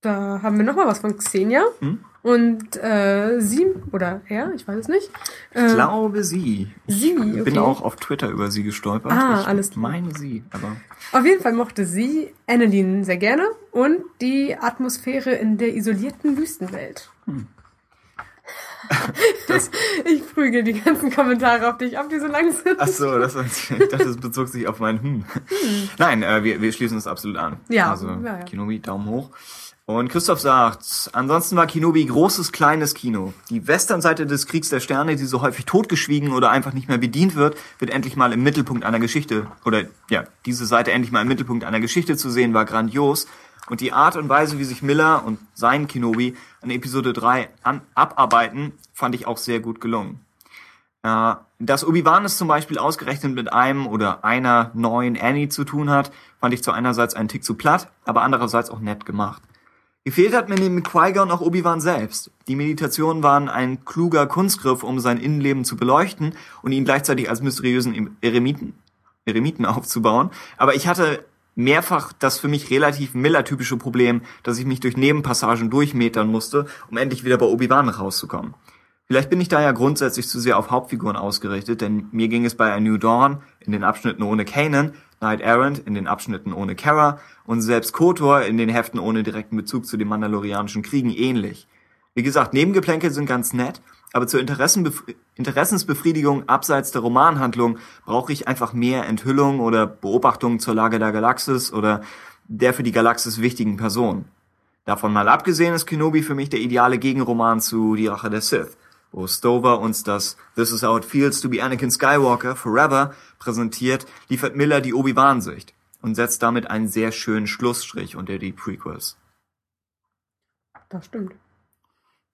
Da haben wir noch mal was von Xenia. Hm? Und äh, sie, oder er, ich weiß es nicht. Äh, ich glaube sie. sie, Ich bin okay. auch auf Twitter über sie gestolpert. Ah, ich alles klar. meine sie, aber Auf jeden Fall mochte sie Annalene sehr gerne und die Atmosphäre in der isolierten Wüstenwelt. Hm. ich prügel die ganzen Kommentare auf dich ab, die so lang sind. Ach so, das, ich dachte, das bezog sich auf mein Hm. Nein, äh, wir, wir schließen das absolut an. Ja, also ja, ja. Kenobi, Daumen hoch. Und Christoph sagt, ansonsten war Kenobi großes, kleines Kino. Die Westernseite des Kriegs der Sterne, die so häufig totgeschwiegen oder einfach nicht mehr bedient wird, wird endlich mal im Mittelpunkt einer Geschichte, oder ja, diese Seite endlich mal im Mittelpunkt einer Geschichte zu sehen, war grandios. Und die Art und Weise, wie sich Miller und sein Kenobi an Episode 3 an, abarbeiten, fand ich auch sehr gut gelungen. Äh, dass Obi-Wan es zum Beispiel ausgerechnet mit einem oder einer neuen Annie zu tun hat, fand ich zu einerseits einen Tick zu platt, aber andererseits auch nett gemacht. Gefehlt hat mir neben Qui-Gon auch Obi-Wan selbst. Die Meditationen waren ein kluger Kunstgriff, um sein Innenleben zu beleuchten und ihn gleichzeitig als mysteriösen Eremiten, Eremiten aufzubauen. Aber ich hatte mehrfach das für mich relativ Miller-typische Problem, dass ich mich durch Nebenpassagen durchmetern musste, um endlich wieder bei Obi-Wan rauszukommen. Vielleicht bin ich da ja grundsätzlich zu sehr auf Hauptfiguren ausgerichtet, denn mir ging es bei A New Dawn in den Abschnitten ohne Kanan Knight Errant in den Abschnitten ohne Kara und selbst KOTOR in den Heften ohne direkten Bezug zu den Mandalorianischen Kriegen ähnlich. Wie gesagt, Nebengeplänkel sind ganz nett, aber zur Interessensbefriedigung abseits der Romanhandlung brauche ich einfach mehr Enthüllung oder Beobachtungen zur Lage der Galaxis oder der für die Galaxis wichtigen Person. Davon mal abgesehen ist Kenobi für mich der ideale Gegenroman zu Die Rache der Sith wo Stover uns das This is how it feels to be Anakin Skywalker forever präsentiert, liefert Miller die Obi-Wan-Sicht und setzt damit einen sehr schönen Schlussstrich unter die Prequels. Das stimmt.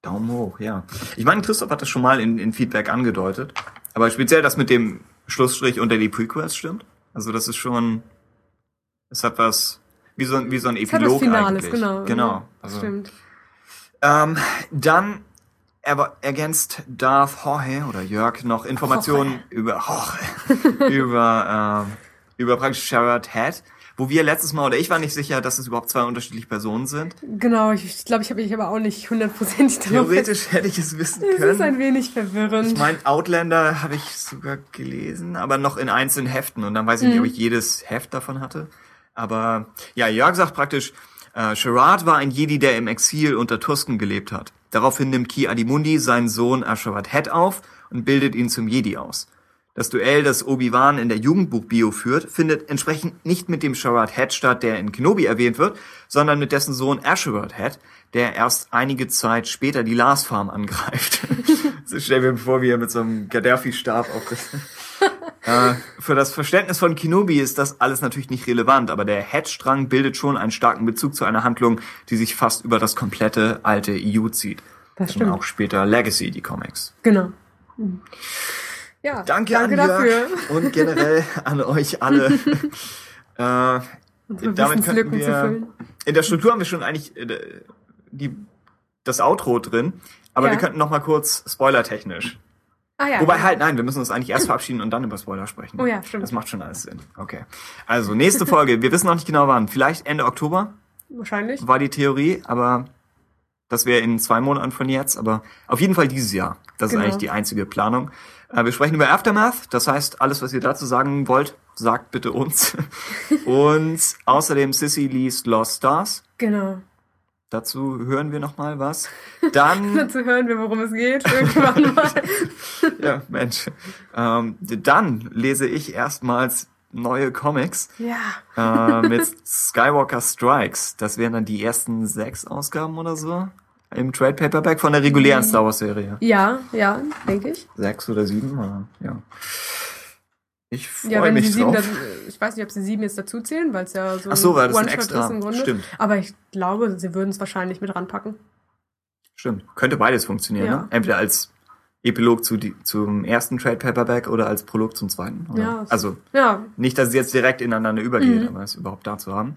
Daumen hoch, ja. Ich meine, Christoph hat das schon mal in, in Feedback angedeutet, aber speziell das mit dem Schlussstrich unter die Prequels stimmt. Also das ist schon, es hat was, wie so, wie so ein Epilog es hat was Finales, eigentlich. Genau, genau. Also, stimmt. Ähm, dann er ergänzt Darth Jorge oder Jörg noch Informationen Jorge. über Jorge, über äh, über praktisch Sherrod Head, wo wir letztes Mal oder ich war nicht sicher, dass es überhaupt zwei unterschiedliche Personen sind. Genau, ich glaube, ich habe mich aber auch nicht hundertprozentig darauf. Theoretisch hätte ich es wissen können. Es ist ein wenig verwirrend. Ich meine, Outlander habe ich sogar gelesen, aber noch in einzelnen Heften und dann weiß ich mhm. nicht, ob ich jedes Heft davon hatte. Aber ja, Jörg sagt praktisch, äh, Sherrod war ein Jedi, der im Exil unter Tusken gelebt hat. Daraufhin nimmt Ki Adimundi seinen Sohn Asharat Head auf und bildet ihn zum Jedi aus. Das Duell, das Obi-Wan in der Jugendbuch-Bio führt, findet entsprechend nicht mit dem Sherrod Head statt, der in Kenobi erwähnt wird, sondern mit dessen Sohn Asherod Head, der erst einige Zeit später die Lars Farm angreift. so stell mir vor, wie er mit so einem Gaddafi-Stab auf das äh, für das Verständnis von Kenobi ist das alles natürlich nicht relevant, aber der Head-Strang bildet schon einen starken Bezug zu einer Handlung, die sich fast über das komplette alte EU zieht. Das stimmt. Und auch später Legacy, die Comics. Genau. Ja, danke, danke an dafür. und generell an euch alle. äh, damit könnten wir, in der Struktur haben wir schon eigentlich äh, die, das Outro drin, aber ja. wir könnten noch mal kurz spoilertechnisch Ah, ja, Wobei ja. halt, nein, wir müssen uns eigentlich erst verabschieden und dann über Spoiler sprechen. Oh ja, stimmt. Das macht schon alles Sinn. Okay. Also, nächste Folge. wir wissen noch nicht genau wann. Vielleicht Ende Oktober. Wahrscheinlich. War die Theorie, aber das wäre in zwei Monaten von jetzt. Aber auf jeden Fall dieses Jahr. Das genau. ist eigentlich die einzige Planung. Äh, wir sprechen über Aftermath. Das heißt, alles, was ihr dazu sagen wollt, sagt bitte uns. und außerdem Sissy liest Lost Stars. Genau. Dazu hören wir noch mal was. Dann dazu hören wir, worum es geht irgendwann mal. ja, Mensch. Ähm, dann lese ich erstmals neue Comics. Ja. Äh, mit Skywalker Strikes. Das wären dann die ersten sechs Ausgaben oder so im Trade Paperback von der regulären Star Wars Serie. Ja, ja, denke ich. Sechs oder sieben, ja. Ich freue ja, mich drauf. Das, ich weiß nicht, ob sie sieben jetzt dazu zählen, weil es ja so, Ach so ein One-Shot ist im Grunde. Stimmt. Aber ich glaube, sie würden es wahrscheinlich mit ranpacken. Stimmt. Könnte beides funktionieren. Ja. Ne? Entweder als Epilog zu die, zum ersten Trade Paperback oder als Prolog zum zweiten. Oder? Ja. Also ja. nicht, dass es jetzt direkt ineinander übergeht, Mhm. aber es überhaupt da zu haben.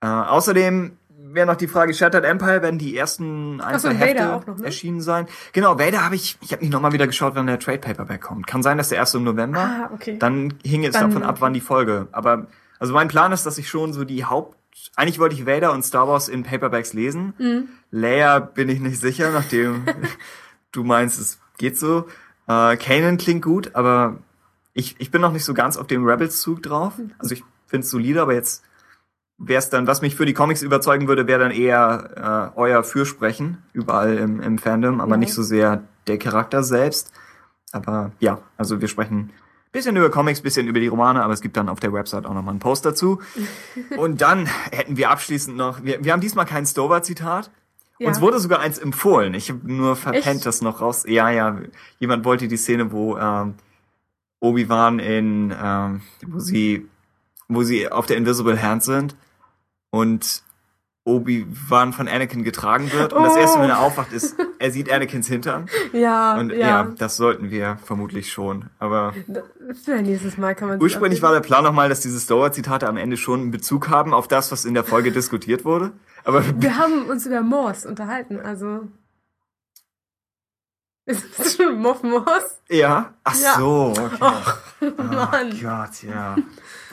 Äh, außerdem wäre noch die Frage, Shattered Empire werden die ersten ein, so, Hefte noch, ne? erschienen sein. Genau, Vader habe ich, ich habe nicht nochmal wieder geschaut, wann der Trade Paperback kommt. Kann sein, dass der erste im November. Ah, okay. Dann hing es davon ab, wann die Folge. Aber also mein Plan ist, dass ich schon so die Haupt eigentlich wollte ich Vader und Star Wars in Paperbacks lesen. Mhm. Leia bin ich nicht sicher, nachdem du meinst, es geht so. Äh, Kanan klingt gut, aber ich, ich bin noch nicht so ganz auf dem Rebels-Zug drauf. Also ich finde es solide, aber jetzt wäre es dann, was mich für die Comics überzeugen würde, wäre dann eher äh, euer Fürsprechen überall im, im Fandom, aber Ja. nicht so sehr der Charakter selbst. Aber ja, also wir sprechen Bisschen über Comics, bisschen über die Romane, aber es gibt dann auf der Website auch nochmal einen Post dazu. Und dann hätten wir abschließend noch, wir, wir haben diesmal kein Stover-Zitat. Ja. Uns wurde sogar eins empfohlen. Ich habe nur verpennt, das noch raus. Ja, ja. Jemand wollte die Szene, wo ähm, Obi-Wan in, ähm, wo sie, wo sie auf der Invisible Hand sind und Obi-Wan von Anakin getragen wird. Und das Oh. erste, wenn er aufwacht, ist, er sieht Anakins Hintern. Ja, Und ja. ja. das sollten wir vermutlich schon. Aber Für nächstes Mal kann man ursprünglich war der Plan nochmal, dass diese Stower-Zitate am Ende schon einen Bezug haben auf das, was in der Folge diskutiert wurde. Aber Wir haben uns über Morse unterhalten, also. Ist das schon Moff Morse? ja, ach Ja. so. Okay. Oh, Mann. Oh Gott, ja.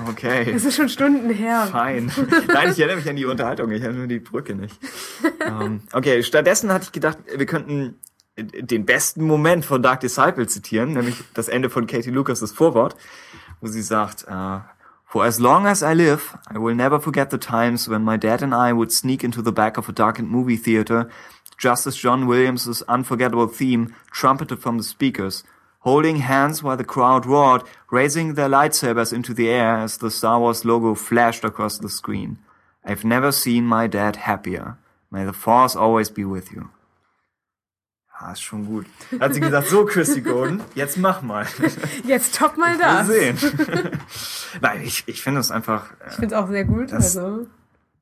Okay. Es ist schon Stunden her. Fein. Nein, ich erinnere mich an die Unterhaltung, ich erinnere nur die Brücke nicht. Ähm, okay, stattdessen hatte ich gedacht, wir könnten den besten Moment von Dark Disciple zitieren, nämlich das Ende von Katie Lucas' Vorwort, wo sie sagt, äh, For as long as I live, I will never forget the times when my dad and I would sneak into the back of a darkened movie theater, just as John Williams' unforgettable theme trumpeted from the speakers, holding hands while the crowd roared, raising their lightsabers into the air as the Star Wars logo flashed across the screen. I've never seen my dad happier. May the Force always be with you. Ja, ist schon gut. Hat sie gesagt, so Chrissy Golden, jetzt mach mal. Jetzt top mal Mal das. sehen. Nein, ich, ich finde es einfach, äh, Ich finde es auch sehr gut. Das- also.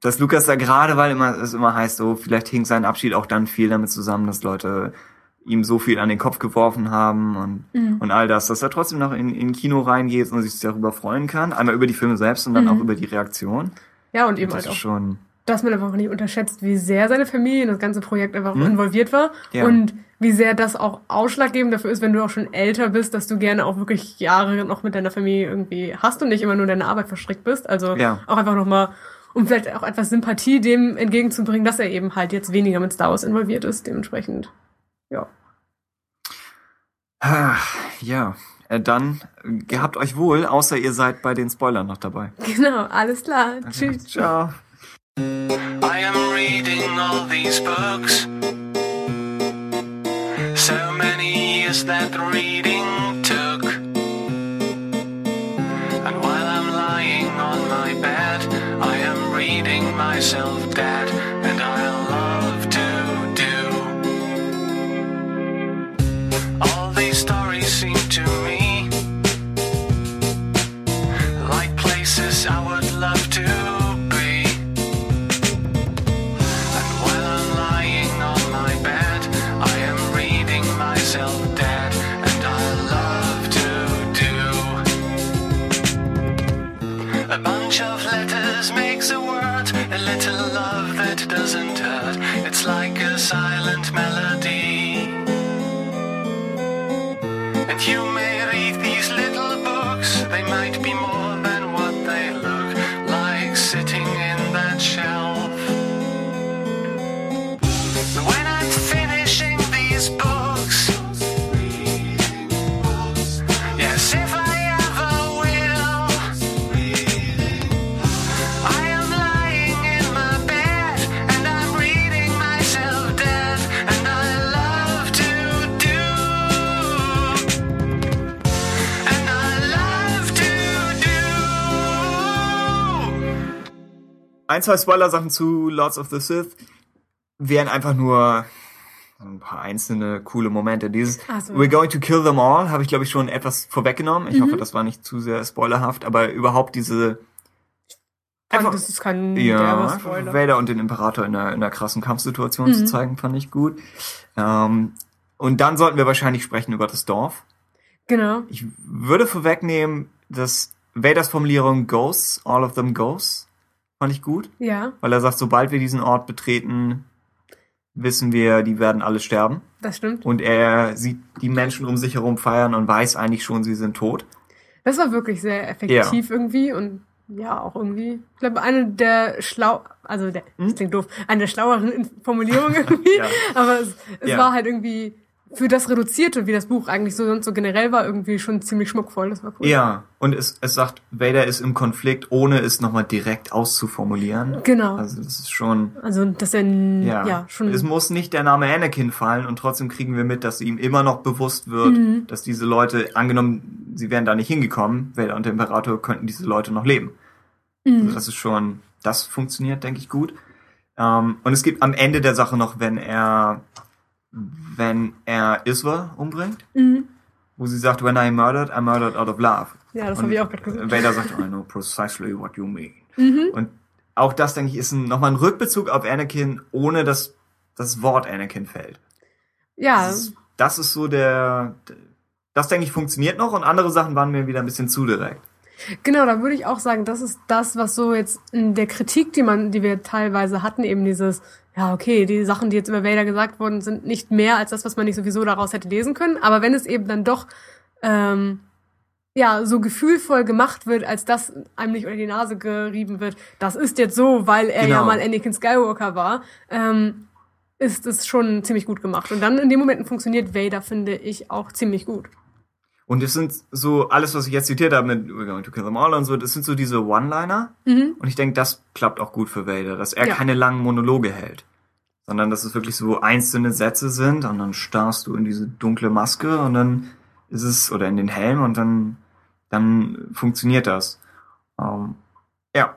dass Lukas da gerade, weil immer, es immer heißt, so, vielleicht hing sein Abschied auch dann viel damit zusammen, dass Leute ihm so viel an den Kopf geworfen haben und, Mhm. und all das, dass er trotzdem noch in, in Kino reingeht und sich darüber freuen kann. Einmal über die Filme selbst und dann Mhm. auch über die Reaktion. Ja, und eben Das halt auch, schon, dass man einfach nicht unterschätzt, wie sehr seine Familie in das ganze Projekt einfach Hm? involviert war. Ja. Und wie sehr das auch ausschlaggebend dafür ist, wenn du auch schon älter bist, dass du gerne auch wirklich Jahre noch mit deiner Familie irgendwie hast und nicht immer nur in deine Arbeit verstrickt bist. Also Ja. auch einfach nochmal, um vielleicht auch etwas Sympathie dem entgegenzubringen, dass er eben halt jetzt weniger mit Star Wars involviert ist. Dementsprechend, ja. ja. Äh, Dann äh, gehabt euch wohl, außer ihr seid bei den Spoilern noch dabei. Genau, alles klar. Tschüss. Ciao. I am reading all these books. So many years that reading took. And while I'm lying on my bed, I am reading myself silent melody. And you Ein, zwei Spoiler-Sachen zu Lords of the Sith wären einfach nur ein paar einzelne coole Momente. Dieses so. We're going to kill them all habe ich, glaube ich, schon etwas vorweggenommen. Mhm. Ich hoffe, das war nicht zu sehr spoilerhaft, aber überhaupt diese Einfach- das ist kein ja. Vader und den Imperator in einer, in einer krassen Kampfsituation Mhm. zu zeigen, fand ich gut. Ähm, und dann sollten wir wahrscheinlich sprechen über das Dorf. Genau. Ich würde vorwegnehmen, dass Vaders Formulierung Ghosts, all of them Ghosts, fand ich gut. Ja, Weil er sagt, sobald wir diesen Ort betreten, wissen wir, die werden alle sterben. das stimmt. Und er sieht die Menschen um sich herum feiern und weiß eigentlich schon, sie sind tot. Das war wirklich sehr effektiv irgendwie und ja, auch irgendwie. Ich glaube, eine der schlau, also der, das klingt doof, eine der schlaueren Formulierungen irgendwie. Hm? Ja. Aber es, es Ja. war halt irgendwie für das Reduzierte, wie das Buch eigentlich so sonst so generell war, irgendwie schon ziemlich schmuckvoll. Das war cool. Ja, und es, es sagt, Vader ist im Konflikt, ohne es nochmal direkt auszuformulieren. Genau. Also das ist schon, Also, dass er ja, ja, schon. es muss nicht der Name Anakin fallen und trotzdem kriegen wir mit, dass ihm immer noch bewusst wird, Mhm. dass diese Leute, angenommen, sie wären da nicht hingekommen, Vader und der Imperator könnten diese Leute noch leben. Also das ist schon, das funktioniert, denke ich, gut. Ähm, und es gibt am Ende der Sache noch, wenn er, wenn er Iswa umbringt, Mhm. wo sie sagt, when I murdered, I murdered out of love. Ja, das habe ich auch gerade gesagt. Vader sagt, I know precisely what you mean. Mhm. Und auch das, denke ich, ist ein, nochmal ein Rückbezug auf Anakin, ohne dass das Wort Anakin fällt. Ja, Das ist, das ist so der, das denke ich funktioniert noch und andere Sachen waren mir wieder ein bisschen zu direkt. Genau, da würde ich auch sagen, das ist das, was so jetzt in der Kritik, die man, die wir teilweise hatten, eben dieses, ja, okay, die Sachen, die jetzt über Vader gesagt wurden, sind nicht mehr als das, was man nicht sowieso daraus hätte lesen können. Aber wenn es eben dann doch, ähm, ja, so gefühlvoll gemacht wird, als dass einem nicht unter die Nase gerieben wird, das ist jetzt so, weil er ja Genau. mal Anakin Skywalker war, ähm, ist es schon ziemlich gut gemacht. Und dann in den Momenten funktioniert Vader, finde ich, auch ziemlich gut. Und es sind so, alles, was ich jetzt zitiert habe mit We're going to kill them all und so, das sind so diese One-Liner. Mhm. Und ich denke, das klappt auch gut für Vader, dass er Ja. keine langen Monologe hält. Sondern dass es wirklich so einzelne Sätze sind und dann starrst du in diese dunkle Maske und dann ist es, oder in den Helm und dann, dann funktioniert das. Ähm, ja.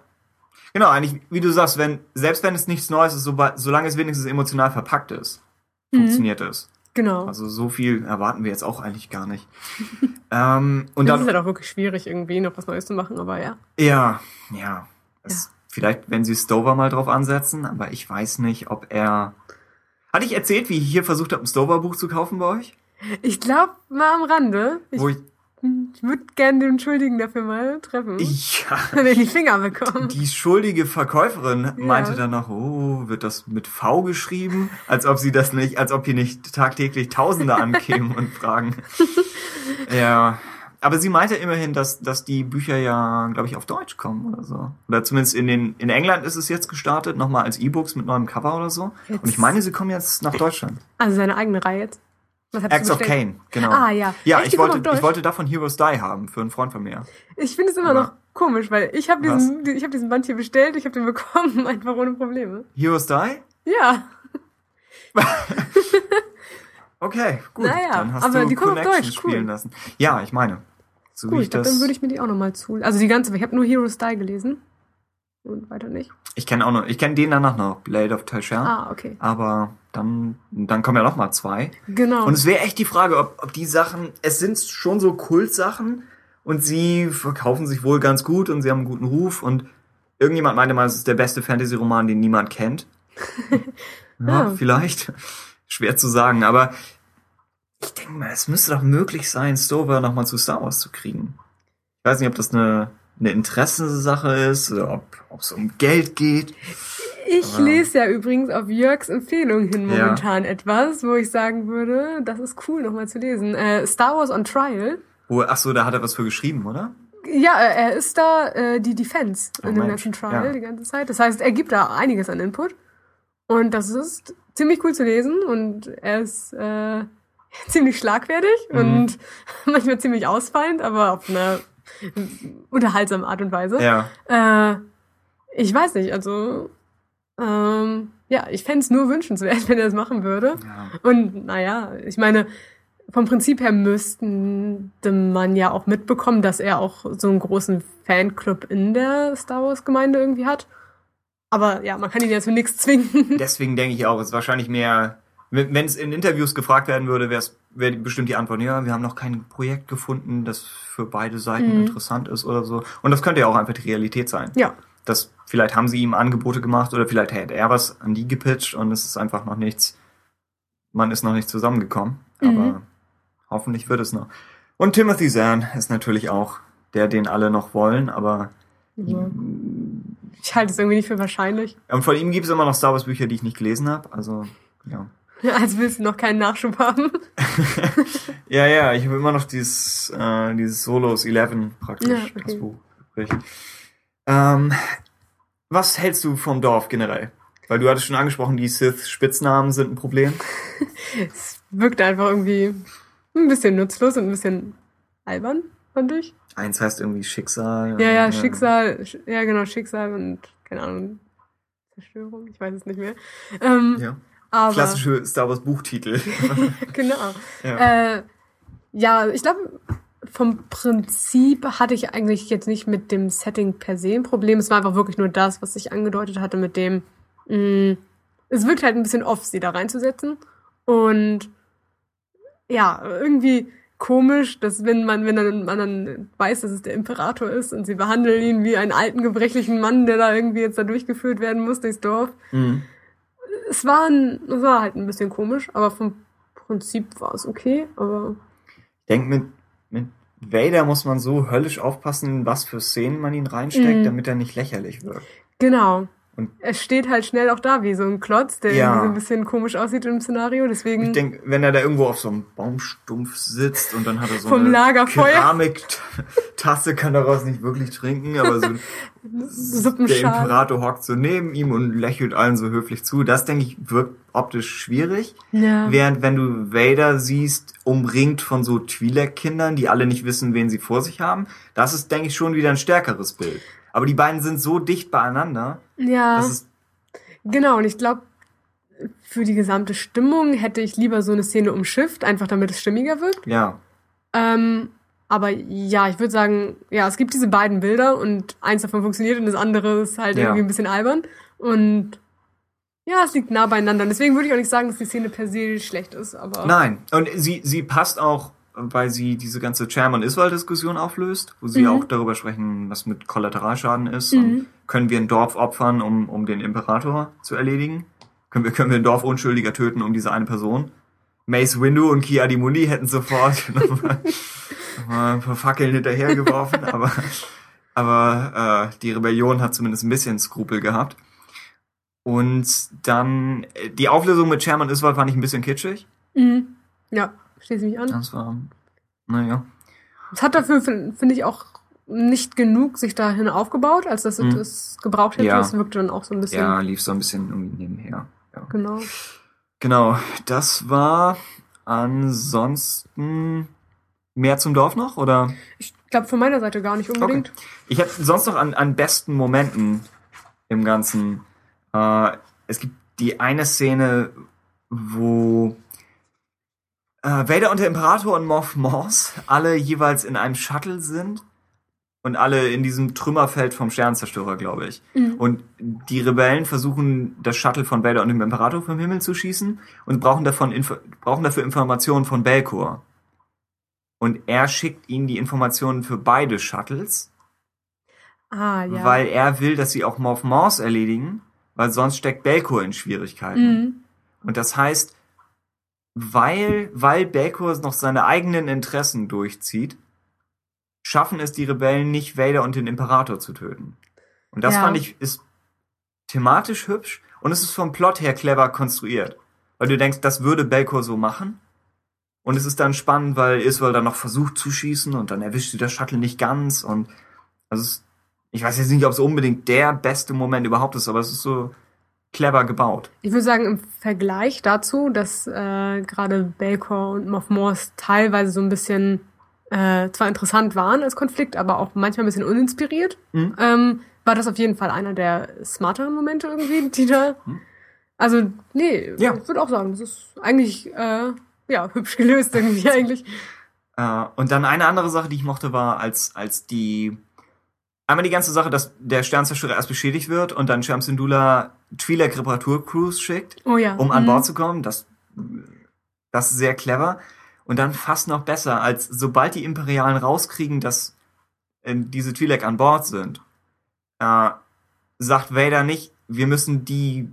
Genau, eigentlich, wie du sagst, wenn, selbst wenn es nichts Neues ist, so, solange es wenigstens emotional verpackt ist, funktioniert es. Genau. Also so viel erwarten wir jetzt auch eigentlich gar nicht. ähm, und das dann, ist halt auch wirklich schwierig, irgendwie noch was Neues zu machen, aber ja. ja, ja. Es, Vielleicht, wenn sie Stover mal drauf ansetzen, aber ich weiß nicht, ob er. Hatte ich erzählt, wie ich hier versucht habe, ein Stover-Buch zu kaufen bei euch? Ich glaube, mal am Rande. Ich, Wo ich. Ich würde gerne den Schuldigen dafür mal treffen. Ja. Wenn ich die Finger bekomme. Die schuldige Verkäuferin meinte dann noch, oh, wird das mit V geschrieben? Als ob sie das nicht, als ob hier nicht tagtäglich Tausende ankämen und fragen. Ja. Aber sie meinte immerhin, dass, dass die Bücher ja, glaube ich, auf Deutsch kommen oder so. Oder zumindest in den, in England ist es jetzt gestartet, nochmal als E-Books mit neuem Cover oder so. Und ich Jetzt- meine, sie kommen jetzt nach Deutschland. Also seine eigene Reihe jetzt. Acts of? Kane, genau. Ah, ja. Ja, Echt, die ich wollte, ich wollte davon Heroes Die haben, für einen Freund von mir. Ich finde es immer Aber- noch komisch, weil ich habe diesen, ich habe diesen Band hier bestellt, ich habe den bekommen, einfach ohne Probleme. Heroes Die? Ja, Okay, gut. Naja, dann hast aber du die kommen auf Deutsch, cool. spielen lassen. Ja, ich meine. So gut, ich das. dann würde ich mir die auch nochmal zu. Also die ganze, ich habe nur Hero Style gelesen. Und weiter nicht. Ich kenne auch noch, ich kenne den danach noch, Blade of Tashar. Ah, okay. Aber dann, dann kommen ja noch mal zwei. Genau. Und es wäre echt die Frage, ob, ob die Sachen, es sind schon so Kultsachen und sie verkaufen sich wohl ganz gut und sie haben einen guten Ruf und irgendjemand meinte mal, es ist der beste Fantasy-Roman, den niemand kennt. ja, Ja. vielleicht. Schwer zu sagen, aber ich denke mal, es müsste doch möglich sein, Stover noch mal zu Star Wars zu kriegen. Ich weiß nicht, ob das eine, eine Interessensache ist oder ob ob es um Geld geht. Ich Aber- lese ja übrigens auf Jörgs Empfehlung hin Ja. momentan etwas, wo ich sagen würde, das ist cool nochmal zu lesen. Äh, Star Wars on Trial. Wo, ach so, da hat er was für geschrieben, oder? Ja, äh, er ist da äh, die Defense Oh in dem ganzen Trial ja. die ganze Zeit. Das heißt, er gibt da einiges an Input. Und das ist ziemlich cool zu lesen und er ist äh, ziemlich schlagfertig Mhm. und manchmal ziemlich ausfallend, aber auf eine unterhaltsame Art und Weise. Ja. Äh, ich weiß nicht, also ähm, ja, ich fänd's nur wünschenswert, wenn er das machen würde. ja. Und naja, ich meine, vom Prinzip her müsste man ja auch mitbekommen, dass er auch so einen großen Fanclub in der Star Wars Gemeinde irgendwie hat. Aber ja, man kann ihn ja zu nichts zwingen. Deswegen denke ich auch, es ist wahrscheinlich mehr, wenn es in Interviews gefragt werden würde, wäre es wäre bestimmt die Antwort, ja, wir haben noch kein Projekt gefunden, das für beide Seiten Mhm. interessant ist oder so. Und das könnte ja auch einfach die Realität sein. Ja, Das, vielleicht haben sie ihm Angebote gemacht oder vielleicht hätte er was an die gepitcht und es ist einfach noch nichts, man ist noch nicht zusammengekommen. Mhm. Aber hoffentlich wird es noch. Und Timothy Zahn ist natürlich auch der, den alle noch wollen, aber Ja. ich halte es irgendwie nicht für wahrscheinlich. und von ihm gibt es immer noch Star Wars Bücher, die ich nicht gelesen habe. Also, ja. Als willst du noch keinen Nachschub haben. Ja, ja, ich habe immer noch dieses, äh, dieses Solos 11 praktisch, Ja, okay. das Buch. übrig. Ähm, was hältst du vom Dorf generell? Weil du hattest schon angesprochen, die Sith-Spitznamen sind ein Problem. Es wirkt einfach irgendwie ein bisschen nutzlos und ein bisschen albern, fand ich. Eins heißt irgendwie Schicksal. Ja, ja, äh, Schicksal, Sch- ja genau, Schicksal und, keine Ahnung, Zerstörung, ich weiß es nicht mehr. Ähm, Ja. aber, Klassische Star Wars Buchtitel. genau. ja. Äh, ja, ich glaube, vom Prinzip hatte ich eigentlich jetzt nicht mit dem Setting per se ein Problem. Es war einfach wirklich nur das, was ich angedeutet hatte mit dem, mh, es wirkt halt ein bisschen off, sie da reinzusetzen. Und ja, irgendwie komisch, dass wenn man, wenn dann, man dann weiß, dass es der Imperator ist und sie behandeln ihn wie einen alten, gebrechlichen Mann, der da irgendwie jetzt da durchgeführt werden muss durchs Dorf. Mhm. Es war, ein, es war halt ein bisschen komisch, aber vom Prinzip war es okay, aber Ich denke, mit, mit Vader muss man so höllisch aufpassen, was für Szenen man ihn reinsteckt, Mhm. damit er nicht lächerlich wird. genau. Und- er steht halt schnell auch da wie so ein Klotz, der Ja. irgendwie so ein bisschen komisch aussieht im Szenario, deswegen. Ich denke, wenn er da irgendwo auf so einem Baumstumpf sitzt und dann hat er so Vom eine Lagerfeuer. Keramiktasse, kann daraus nicht wirklich trinken, aber so der. Imperator hockt so neben ihm und lächelt allen so höflich zu. Das, denke ich, wirkt optisch schwierig. Ja. Während wenn du Vader siehst, umringt von so Twi'lek-Kindern, die alle nicht wissen, wen sie vor sich haben, das ist, denke ich, schon wieder ein stärkeres Bild. Aber die beiden sind so dicht beieinander, ja. Genau, und ich glaube, für die gesamte Stimmung hätte ich lieber so eine Szene umschifft, einfach damit es stimmiger wirkt. ja, Ähm, aber ja, ich würde sagen, ja, es gibt diese beiden Bilder und eins davon funktioniert und das andere ist halt Ja. irgendwie ein bisschen albern. Und ja, es liegt nah beieinander. Und deswegen würde ich auch nicht sagen, dass die Szene per se schlecht ist, aber. Nein, und sie, sie passt auch, weil sie diese ganze Chairman-Iswald-Diskussion auflöst, wo sie Mhm. auch darüber sprechen, was mit Kollateralschaden ist. Mhm. Und können wir ein Dorf opfern, um, um den Imperator zu erledigen? Können wir, können wir ein Dorf Unschuldiger töten, um diese eine Person? Mace Windu und Ki Adimundi hätten sofort nochmal nochmal ein paar Fackeln hinterhergeworfen, aber, aber äh, die Rebellion hat zumindest ein bisschen Skrupel gehabt. Und dann, äh, die Auflösung mit Chairman Iswald fand ich ein bisschen kitschig. Mhm. Ja, schließe mich an. Das war, naja. Es hat dafür, finde find ich, auch nicht genug sich dahin aufgebaut, als dass es Mhm. das gebraucht hätte. Ja. Es wirkte dann auch so ein bisschen. Ja, lief so ein bisschen irgendwie nebenher. Ja. Genau. Genau, das war ansonsten mehr zum Dorf noch, oder? Ich glaube von meiner Seite gar nicht unbedingt. Ich hätte sonst noch an, an besten Momenten im Ganzen. Äh, es gibt die eine Szene, wo äh, Vader und der Imperator und Moff Moss alle jeweils in einem Shuttle sind und alle in diesem Trümmerfeld vom Sternzerstörer, glaube ich. Mhm. Und die Rebellen versuchen, das Shuttle von Vader und dem Imperator vom Himmel zu schießen und brauchen, davon Info brauchen dafür Informationen von Belkor. Und er schickt ihnen die Informationen für beide Shuttles, Ah, ja. weil er will, dass sie auch Morph Morse erledigen, weil sonst steckt Belkor in Schwierigkeiten. Mhm. Und das heißt, weil, weil Belkor noch seine eigenen Interessen durchzieht, schaffen es die Rebellen nicht, Vader und den Imperator zu töten. Und das Ja. fand ich, ist thematisch hübsch und es ist vom Plot her clever konstruiert. Weil du denkst, das würde Belkor so machen. Und es ist dann spannend, weil Iswell dann noch versucht zu schießen und dann erwischt sie das Shuttle nicht ganz und also es, ich weiß jetzt nicht, ob es unbedingt der beste Moment überhaupt ist, aber es ist so clever gebaut. Ich würde sagen, im Vergleich dazu, dass äh, gerade Belkor und Moff Morse teilweise so ein bisschen äh, zwar interessant waren als Konflikt, aber auch manchmal ein bisschen uninspiriert, Mhm. ähm, war das auf jeden Fall einer der smarteren Momente irgendwie, die da. Also, nee, Ja. ich würde auch sagen, das ist eigentlich äh, ja hübsch gelöst irgendwie eigentlich. Äh, und dann eine andere Sache, die ich mochte, war, als, als die einmal die ganze Sache, dass der Sternzerstörer erst beschädigt wird und dann Shams Syndulla Twi'lek Reparaturcrews schickt, Oh ja. um an Mhm. Bord zu kommen. Das, das ist sehr clever. Und dann fast noch besser, als sobald die Imperialen rauskriegen, dass äh, diese Twi'lek an Bord sind, äh, sagt Vader nicht, wir müssen die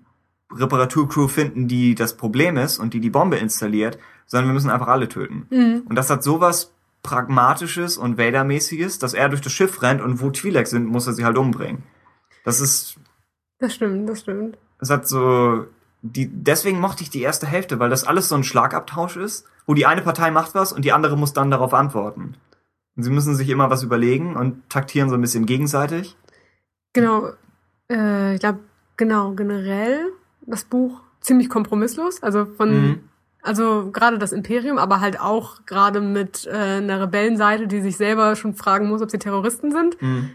Reparaturcrew finden, die das Problem ist und die die Bombe installiert, sondern wir müssen einfach alle töten. Mhm. Und das hat sowas Pragmatisches und Vader-mäßiges, dass er durch das Schiff rennt und wo Twi'lek sind, muss er sie halt umbringen. Das ist, Das stimmt, das stimmt. das hat so, die, deswegen mochte ich die erste Hälfte, weil das alles so ein Schlagabtausch ist, wo die eine Partei macht was und die andere muss dann darauf antworten. Und sie müssen sich immer was überlegen und taktieren so ein bisschen gegenseitig. Genau. Äh, ich glaube, genau, generell das Buch ziemlich kompromisslos. Also von, Mhm. also gerade das Imperium, aber halt auch gerade mit äh, einer Rebellenseite, die sich selber schon fragen muss, ob sie Terroristen sind. Mhm.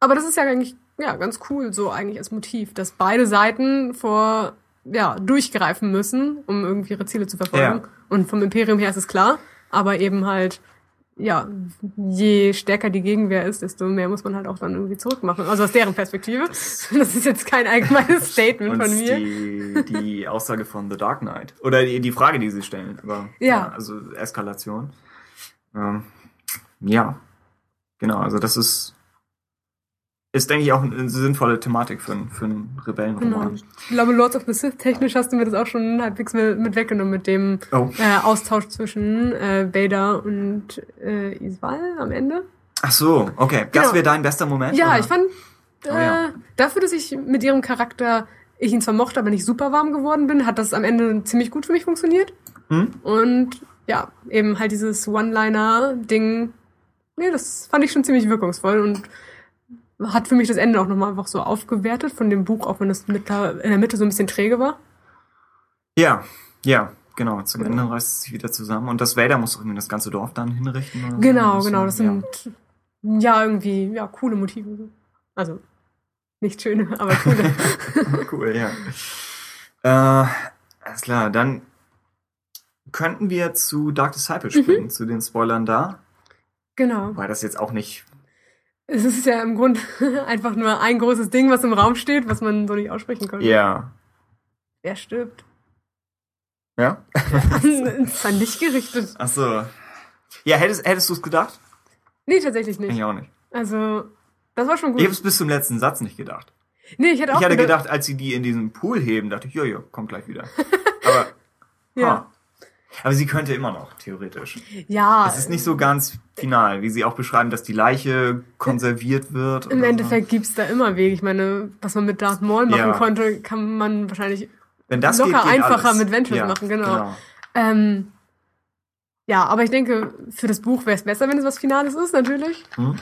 Aber das ist ja eigentlich ja ganz cool so eigentlich als Motiv, dass beide Seiten vor ja durchgreifen müssen, um irgendwie ihre Ziele zu verfolgen. Ja. Und vom Imperium her ist es klar, aber eben halt ja, je stärker die Gegenwehr ist, desto mehr muss man halt auch dann irgendwie zurückmachen. Also aus deren Perspektive. Das ist jetzt kein allgemeines Statement von mir. die, die Aussage von The Dark Knight. Oder die, die Frage, die sie stellen. Aber, Ja. Also Eskalation. Ähm, ja. Genau, also das ist, ist, denke ich, auch eine sinnvolle Thematik für, einen- für einen Genau. Rebellenroman. Ich glaube, Lords of the Sith technisch hast du mir das auch schon halbwegs mit, weggenommen mit dem Oh. äh, Austausch zwischen äh, Vader und äh, Isval am Ende. Ach so, okay. Das Genau. wäre dein bester Moment? Ja, oder? ich fand äh, Oh ja. dafür, dass ich mit ihrem Charakter ich ihn zwar mochte, aber nicht super warm geworden bin, hat das am Ende ziemlich gut für mich funktioniert. Hm? Und ja, eben halt dieses One-Liner-Ding, nee, das fand ich schon ziemlich wirkungsvoll und hat für mich das Ende auch nochmal einfach so aufgewertet von dem Buch, auch wenn es in der Mitte so ein bisschen träge war. Ja, ja, genau. Zum Genau. Ende reißt es sich wieder zusammen. Und das Vader muss irgendwie das ganze Dorf dann hinrichten. Oder so. Genau, So, genau, das ja. sind ja irgendwie ja coole Motive. Also nicht schöne, aber coole. cool, ja. Äh, alles klar, dann könnten wir zu Dark Disciple Mhm. springen, zu den Spoilern da. genau. Weil das jetzt auch nicht. Es ist ja im Grunde einfach nur ein großes Ding, was im Raum steht, was man so nicht aussprechen kann. Ja. Wer stirbt? Ja? das war nicht gerichtet. Ach so. Ja, hättest, hättest du es gedacht? Nee, tatsächlich nicht. Ich auch nicht. Also, das war schon Ich gut. habe es bis zum letzten Satz nicht gedacht. nee, ich hätte auch Ich hatte gedacht, als sie die in diesen Pool heben, dachte ich, jojo, kommt gleich wieder. Aber, Ja. ah. Aber sie könnte immer noch, theoretisch. Ja. Es ist nicht so ganz final, wie sie auch beschreiben, dass die Leiche konserviert wird. Im Endeffekt gibt's da immer Wege. Ich meine, was man mit Darth Maul machen Ja. konnte, kann man wahrscheinlich So. Locker geht, geht einfacher alles. mit Ventress machen, genau. Ähm, ja, aber ich denke, für das Buch wäre es besser, wenn es was Finales ist, natürlich. Hm?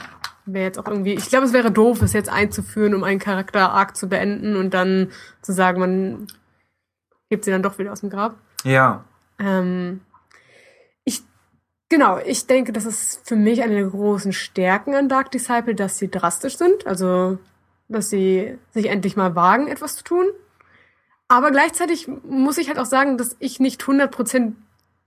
Wäre jetzt auch irgendwie, ich glaube, es wäre doof, es jetzt einzuführen, um einen Charakter arg zu beenden und dann zu sagen, man hebt sie dann doch wieder aus dem Grab. Ja. Ähm, ich, genau, ich denke, das ist für mich eine der großen Stärken an Dark Disciple, dass sie drastisch sind, also, dass sie sich endlich mal wagen, etwas zu tun. Aber gleichzeitig muss ich halt auch sagen, dass ich nicht 100%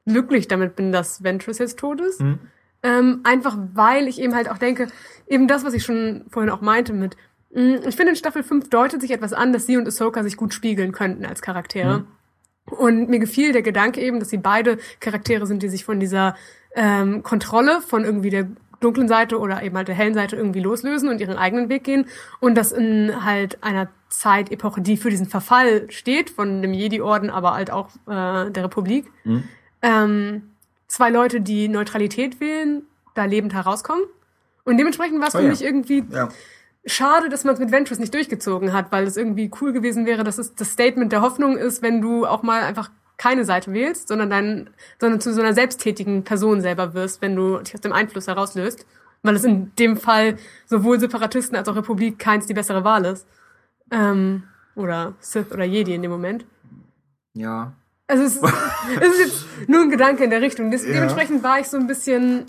glücklich damit bin, dass Ventress jetzt tot ist. Hm? Ähm, einfach weil ich eben halt auch denke, eben das, was ich schon vorhin auch meinte mit, mh, ich finde in Staffel 5 deutet sich etwas an, dass sie und Ahsoka sich gut spiegeln könnten als Charaktere. Mhm. Und mir gefiel der Gedanke eben, dass sie beide Charaktere sind, die sich von dieser ähm, Kontrolle von irgendwie der dunklen Seite oder eben halt der hellen Seite irgendwie loslösen und ihren eigenen Weg gehen. Und das in halt einer Zeitepoche, die für diesen Verfall steht, von dem Jedi-Orden, aber halt auch äh, der Republik. Hm? Ähm, zwei Leute, die Neutralität wählen, da lebend herauskommen. Und dementsprechend war es Oh für ja. mich irgendwie Ja. Schade, dass man es mit Ventress nicht durchgezogen hat, weil es irgendwie cool gewesen wäre, dass es das Statement der Hoffnung ist, wenn du auch mal einfach keine Seite wählst, sondern dein, sondern zu so einer selbsttätigen Person selber wirst, wenn du dich aus dem Einfluss herauslöst. Weil es in dem Fall sowohl Separatisten als auch Republik keins die bessere Wahl ist. Ähm, oder Sith oder Jedi in dem Moment. Ja. Also es ist, es ist jetzt nur ein Gedanke in der Richtung. Des, Ja. Dementsprechend war ich so ein bisschen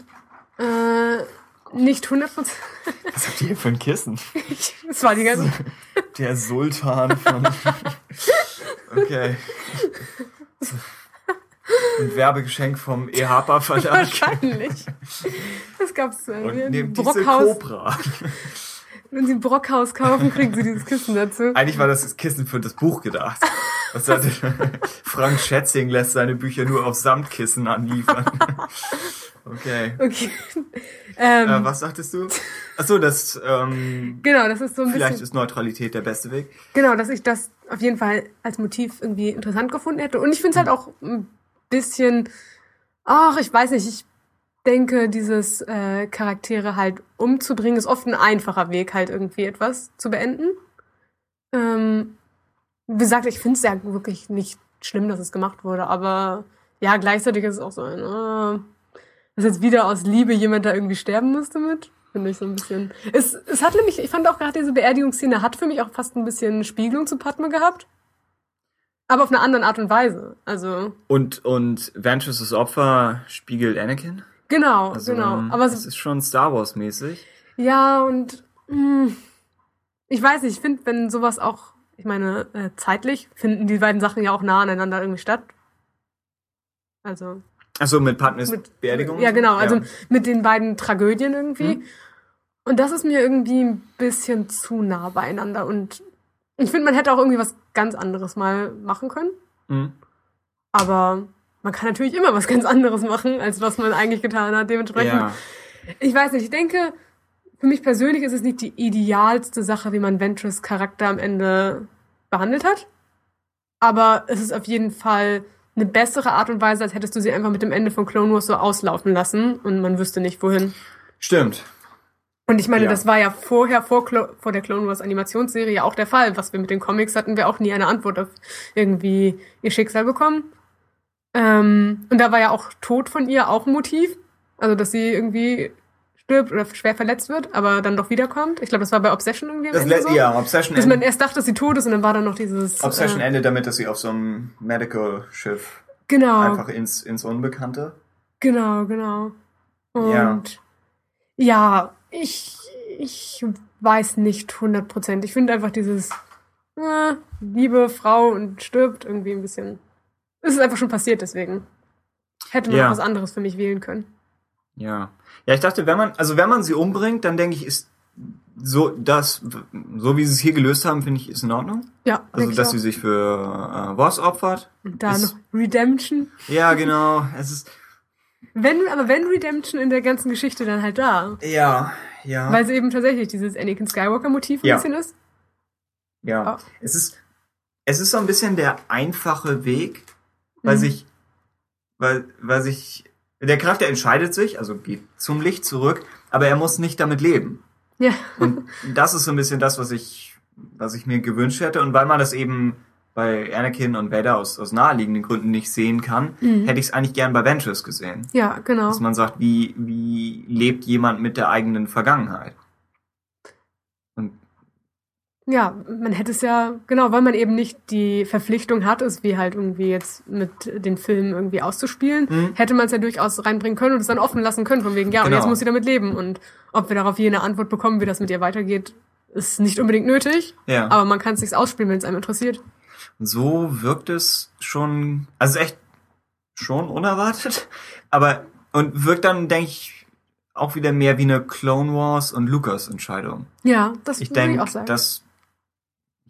äh, nicht 100%. Was habt ihr hier für ein Kissen? Es war die ganze Der Sultan von. Okay. Ein Werbegeschenk vom EHPA Verlag. Wahrscheinlich. Das gab's äh, Und nehmt diese Brockhaus. Cobra. Wenn Sie ein Brockhaus kaufen, kriegen Sie dieses Kissen dazu. Eigentlich war das das Kissen für das Buch gedacht. Was hatte, Frank Schätzing lässt seine Bücher nur auf Samtkissen anliefern. Okay. Okay. Ähm, Äh, was sagtest du? Achso, das ähm, genau, das ist so ein vielleicht bisschen. ist Neutralität der beste Weg. Genau, dass ich das auf jeden Fall als Motiv irgendwie interessant gefunden hätte. Und ich finde es halt auch ein bisschen. Ach, ich weiß nicht, ich denke, dieses äh, Charaktere halt umzubringen, ist oft ein einfacher Weg, halt irgendwie etwas zu beenden. Ähm, wie gesagt, ich finde es ja wirklich nicht schlimm, dass es gemacht wurde, aber ja, gleichzeitig ist es auch so ein, äh, dass jetzt wieder aus Liebe jemand da irgendwie sterben musste mit. Finde ich so ein bisschen. Es, es hat nämlich, ich fand auch gerade diese Beerdigungsszene hat für mich auch fast ein bisschen Spiegelung zu Padme gehabt. Aber auf eine andere Art und Weise. Also, Und, und Ventress' Opfer spiegelt Anakin. genau, Also, genau. Aber es ist schon Star Wars mäßig. ja, und mh, ich weiß nicht, ich finde, wenn sowas auch, ich meine, äh, zeitlich finden die beiden Sachen ja auch nah aneinander irgendwie statt. Also, Achso, mit Padmes mit Beerdigung? Ja, genau, also mit den beiden Tragödien irgendwie. Mhm. Und das ist mir irgendwie ein bisschen zu nah beieinander. Und ich finde, man hätte auch irgendwie was ganz anderes mal machen können. Mhm. Aber man kann natürlich immer was ganz anderes machen, als was man eigentlich getan hat. Dementsprechend, Ja. ich weiß nicht, ich denke, für mich persönlich ist es nicht die idealste Sache, wie man Ventress Charakter am Ende behandelt hat. Aber es ist auf jeden Fall eine bessere Art und Weise, als hättest du sie einfach mit dem Ende von Clone Wars so auslaufen lassen und man wüsste nicht, wohin. Stimmt. Und ich meine, Ja. das war ja vorher, vor, Clo vor der Clone Wars Animationsserie ja auch der Fall. Was wir mit den Comics hatten, wir auch nie eine Antwort auf irgendwie ihr Schicksal bekommen. Ähm, und da war ja auch Tod von ihr auch ein Motiv. Also, dass sie irgendwie stirbt oder schwer verletzt wird, aber dann doch wiederkommt. Ich glaube, das war bei Obsession irgendwie Das Ende so. ja, Obsession, Dass man erst dachte, dass sie tot ist und dann war da noch dieses... Obsession äh, endet damit, dass sie auf so einem Medical-Schiff Genau. einfach ins, ins Unbekannte. Genau, genau. Und Ja. ja, ich, ich weiß nicht 100 Prozent. Ich finde einfach dieses äh, liebe Frau und stirbt irgendwie ein bisschen. Es ist einfach schon passiert, deswegen. Hätte man Ja. was anderes für mich wählen können. Ja. Ja, ich dachte, wenn man, also wenn man sie umbringt, dann denke ich, ist so das, so wie sie es hier gelöst haben, finde ich, ist in Ordnung. Ja, Also, dass auch. sie sich für äh, Voss opfert. Und da ist- noch Redemption. Ja, genau. Es ist, Wenn, aber wenn Redemption in der ganzen Geschichte dann halt da. ja, ja. Weil es eben tatsächlich dieses Anakin Skywalker-Motiv ein Ja. bisschen ist. Ja, Ja. es ist, es ist so ein bisschen der einfache Weg, weil Mhm. sich, weil, weil sich, der Charakter entscheidet sich, also geht zum Licht zurück, aber er muss nicht damit leben. Ja. Und das ist so ein bisschen das, was ich, was ich mir gewünscht hätte. Und weil man das eben bei Anakin und Vader aus, aus naheliegenden Gründen nicht sehen kann, Mhm. hätte ich es eigentlich gern bei Ventress gesehen. Ja, genau. Dass man sagt, wie, wie lebt jemand mit der eigenen Vergangenheit? Und Ja, man hätte es ja, genau, weil man eben nicht die Verpflichtung hat, es wie halt irgendwie jetzt mit den Filmen irgendwie auszuspielen, Mhm. hätte man es ja durchaus reinbringen können und es dann offen lassen können, von wegen, ja, und Genau. jetzt muss sie damit leben. Und ob wir darauf je eine Antwort bekommen, wie das mit ihr weitergeht, ist nicht unbedingt nötig, ja. aber man kann es sich ausspielen, wenn es einem interessiert. so wirkt es schon, also echt schon unerwartet, aber und wirkt dann, denke ich, auch wieder mehr wie eine Clone Wars und Lucas Entscheidung. Ja, das Ich würde ich denke, auch sagen. ich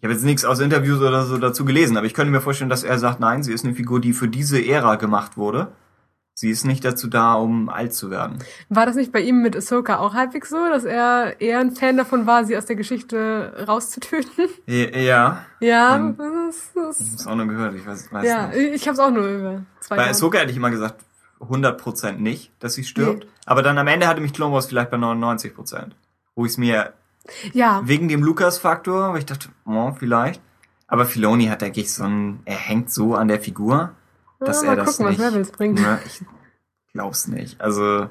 habe jetzt nichts aus Interviews oder so dazu gelesen, aber ich könnte mir vorstellen, dass er sagt, nein, sie ist eine Figur, die für diese Ära gemacht wurde. Sie ist nicht dazu da, um alt zu werden. War das nicht bei ihm mit Ahsoka auch halbwegs so, dass er eher ein Fan davon war, sie aus der Geschichte rauszutöten? Ja, ja, Ähm, das, ich das, habe es auch nur gehört, ich weiß, weiß ja, nicht. ich habe es auch nur über zwei Bei Jahre. Ahsoka hätte ich immer gesagt, 100% nicht, dass sie stirbt. Nee. Aber dann am Ende hatte mich Clone Wars vielleicht bei 99%. Wo ich es mir Ja, wegen dem Lukas-Faktor, weil ich dachte, oh, vielleicht. Aber Filoni hat, denke ich, so ein, er hängt so an der Figur, dass Ja, er mal das gucken, was nicht. Rebels bringt. Ja, ich glaub's nicht. Also,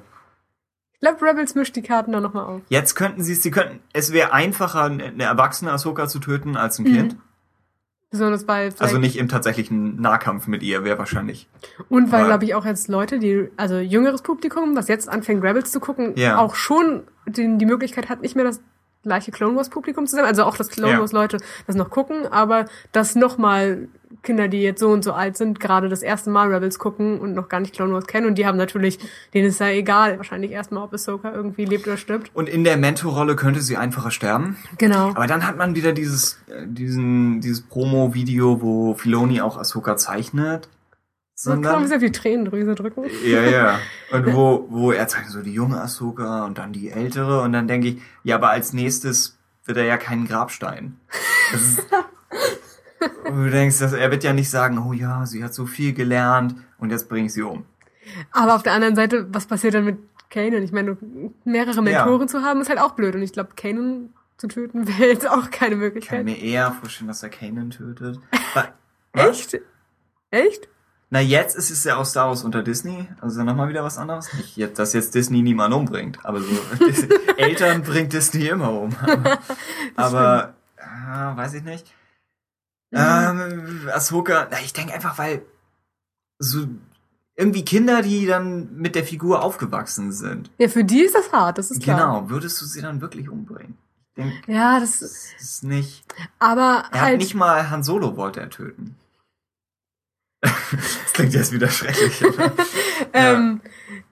Ich glaube, Rebels mischt die Karten da nochmal auf. jetzt könnten sie es, sie könnten, es wäre einfacher, eine erwachsene Ahsoka zu töten als ein Mhm. Kind. Besonders bei Also nicht im tatsächlichen Nahkampf mit ihr, wäre wahrscheinlich. Und weil, glaube ich, auch jetzt Leute, die, also jüngeres Publikum, was jetzt anfängt, Rebels zu gucken, Ja. auch schon die, die Möglichkeit hat, nicht mehr das gleiche Clone Wars Publikum zu sein. Also auch, dass Clone. Wars Leute das noch gucken, aber dass nochmal Kinder, die jetzt so und so alt sind, gerade das erste Mal Rebels gucken und noch gar nicht Clone Wars kennen und die haben natürlich, denen ist ja egal, wahrscheinlich erstmal, ob Ahsoka irgendwie lebt oder stirbt. Und in der Mentorrolle könnte sie einfacher sterben. Genau. Aber dann hat man wieder dieses, äh, diesen, dieses Promo-Video, wo Filoni auch Ahsoka zeichnet. So kann man Sondern, sehr viel Tränendrüse drücken. ja, ja. Und wo, wo er zeigt so die junge Ahsoka und dann die ältere. Und dann denke ich, ja, aber als nächstes wird er ja keinen Grabstein. Ist, du denkst, dass er wird ja nicht sagen, oh ja, sie hat so viel gelernt und jetzt bringe ich sie um. Aber auf der anderen Seite, was passiert dann mit Kanan? Ich meine, mehrere Mentoren zu haben, ist halt auch blöd. Und ich glaube, Kanan zu töten wäre jetzt auch keine Ich kann Möglichkeit. mir eher vorstellen, dass er Kanan tötet. Echt? Echt? Na, jetzt ist es ja auch Star Wars unter Disney. Also nochmal wieder was anderes. Nicht, jetzt, dass jetzt Disney niemanden umbringt. Aber so, Eltern bringt Disney immer um. Aber, aber äh, weiß ich nicht. Mhm. Ähm, Ahsoka, na, ich denke einfach, weil so irgendwie Kinder, die dann mit der Figur aufgewachsen sind. Ja, für die ist das hart, das ist klar. Genau, würdest du sie dann wirklich umbringen? Ich denke, Ja, das das ist nicht. aber Er halt. hat nicht mal Han Solo wollte er töten. Klingt jetzt wieder schrecklich. Ähm,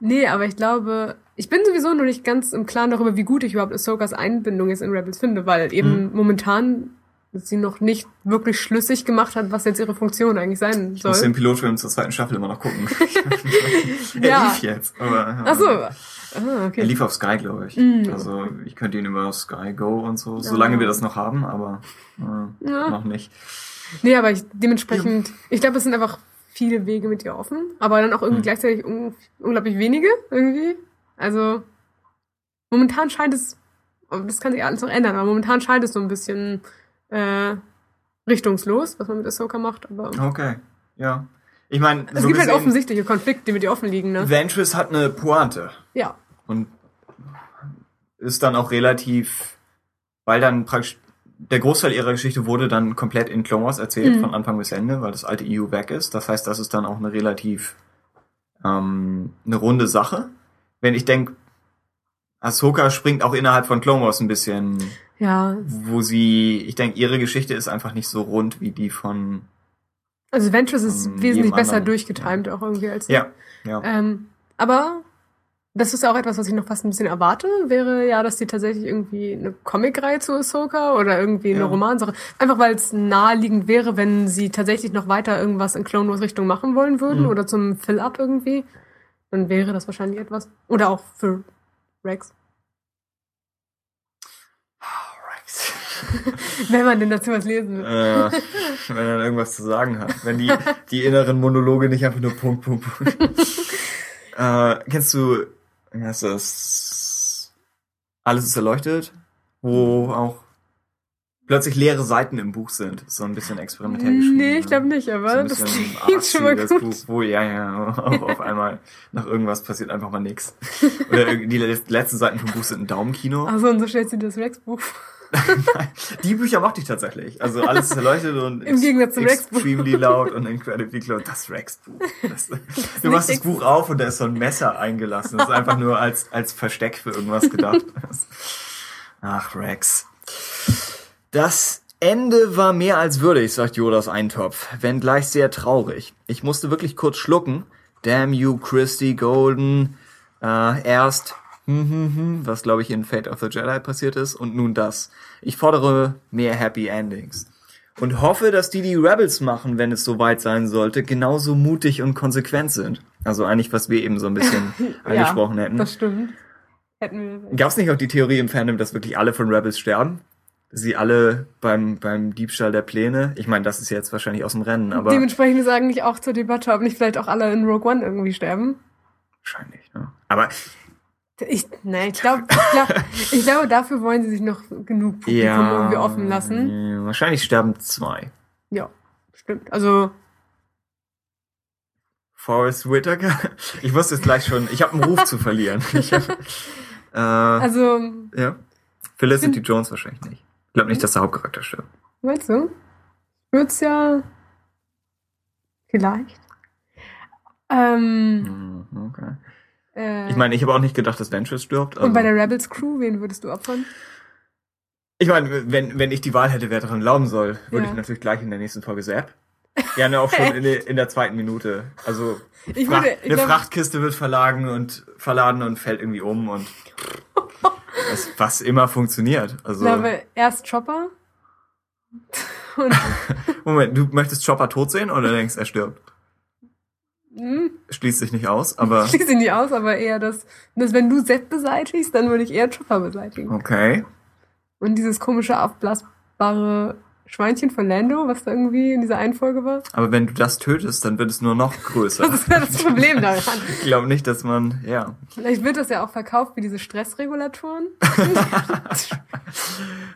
nee, aber ich glaube, ich bin sowieso noch nicht ganz im Klaren darüber, wie gut ich überhaupt Ahsokas Einbindung jetzt in Rebels finde, weil eben Mhm. momentan sie noch nicht wirklich schlüssig gemacht hat, was jetzt ihre Funktion eigentlich sein Ich muss soll. den Pilotfilm zur zweiten Staffel immer noch gucken. er Ja. lief jetzt. Aber, Ach so. äh, Ah, Er okay. lief auf Sky, glaube ich. Mhm. Also ich könnte ihn über Sky Go und so, solange wir das noch haben, aber äh, Ja. noch nicht. Nee, aber ich, dementsprechend, ich glaube, es sind einfach viele Wege mit ihr offen, aber dann auch irgendwie Mhm. gleichzeitig un unglaublich wenige irgendwie. Also momentan scheint es, aber das kann sich alles noch ändern, aber momentan scheint es so ein bisschen äh, richtungslos, was man mit Ahsoka macht. Aber Okay, ja. Ich meine, es so gibt halt gesehen, offensichtliche Konflikte, die mit ihr offen liegen, ne? Ventress hat eine Pointe Ja. und ist dann auch relativ, weil dann praktisch der Großteil ihrer Geschichte wurde dann komplett in Clone Wars erzählt, Mhm. von Anfang bis Ende, weil das alte EU weg ist. Das heißt, das ist dann auch eine relativ ähm, eine runde Sache. Wenn ich denke, Ahsoka springt auch innerhalb von Clone Wars ein bisschen, Ja. wo sie, ich denke, ihre Geschichte ist einfach nicht so rund wie die von, Also Ventress ist wesentlich besser anderen, durchgetimt auch irgendwie als ja, ja. Ähm, aber das ist ja auch etwas, was ich noch fast ein bisschen erwarte, wäre ja, dass die tatsächlich irgendwie eine Comicreihe zu Ahsoka oder irgendwie eine Ja. Romansache. Einfach weil es naheliegend wäre, wenn sie tatsächlich noch weiter irgendwas in Clone Wars Richtung machen wollen würden Mhm. oder zum Fill-Up irgendwie. Dann wäre das wahrscheinlich etwas. Oder auch für Rex. Rex. Wenn man denn dazu was lesen will. äh, wenn er irgendwas zu sagen hat. Wenn die, die inneren Monologe nicht einfach nur Punkt, Punkt, Punkt. äh, kennst du, heißt das? Alles ist erleuchtet? Wo auch plötzlich leere Seiten im Buch sind. So ein bisschen experimentell geschrieben. Nee, ich ne? glaube nicht, So aber ein das klingt schon mal gut. Buch, wo, ja, ja, auch auf einmal nach irgendwas passiert einfach mal nix. Oder die le- letzten Seiten vom Buch sind ein Daumenkino. Achso, und so stellt sie das Rex-Buch vor. Die Bücher mochte ich tatsächlich. Also alles ist erleuchtet und Im Gegensatz zum Rex-Buch. extremely loud und incredibly close. Das Rex-Buch. Du machst das Buch auf und da ist so ein Messer eingelassen. Das ist einfach nur als, als Versteck für irgendwas gedacht. Ach, Rex. Das Ende war mehr als würdig, sagt Yodas Eintopf, wenn gleich sehr traurig. Ich musste wirklich kurz schlucken. Damn you, Christy Golden. Äh, erst, was glaube ich in Fate of the Jedi passiert ist, und nun das. Ich fordere mehr Happy Endings. Und hoffe, dass die, die Rebels machen, wenn es soweit sein sollte, genauso mutig und konsequent sind. Also eigentlich, was wir eben so ein bisschen angesprochen hätten. Das stimmt. Hätten. Gab es nicht auch die Theorie im Fandom, dass wirklich alle von Rebels sterben? Sie alle beim, beim Diebstahl der Pläne? Ich meine, das ist jetzt wahrscheinlich aus dem Rennen, aber Dementsprechend ist eigentlich auch zur Debatte, ob nicht vielleicht auch alle in Rogue One irgendwie sterben. wahrscheinlich, ne? Aber Ich, nee, ich glaube, ich, glaub, glaube, dafür wollen sie sich noch genug Publikum ja, irgendwie offen lassen. Wahrscheinlich sterben zwei. Ja, stimmt. Also, Forrest Whitaker? Ich wusste es gleich schon. Ich habe einen Ruf zu verlieren. Hab, äh, also, ja. Felicity Jones wahrscheinlich nicht. Ich glaube nicht, dass der Hauptcharakter stirbt. meinst du? Wird's ja vielleicht. Ähm, Mhm, Okay. Äh, Ich meine, ich habe auch nicht gedacht, dass Ventress stirbt. und bei also- der Rebels Crew, wen würdest du opfern? Ich meine, wenn, wenn ich die Wahl hätte, wer daran glauben soll, würde Ja. ich natürlich gleich in der nächsten Folge Zapp. Ja, ne, auch schon in, der- in der zweiten Minute. Also Ich Fracht, würde- ich eine glaub- Frachtkiste wird verlagen und verladen und fällt irgendwie um und das, was immer funktioniert. Ich Also glaube, erst Chopper. Moment, du möchtest Chopper tot sehen oder denkst, er stirbt? Hm, Schließt sich nicht aus, aber schließe ihn nicht aus, aber eher das, das, wenn du Sepp beseitigst, dann würde ich eher Chopper beseitigen. okay. Und dieses komische, aufblasbare Schweinchen von Lando, was da irgendwie in dieser einen Folge war. Aber wenn du das tötest, dann wird es nur noch größer. Das ist ja das Problem daran. ich glaube nicht, dass man, ja. Vielleicht wird das ja auch verkauft wie diese Stressregulatoren.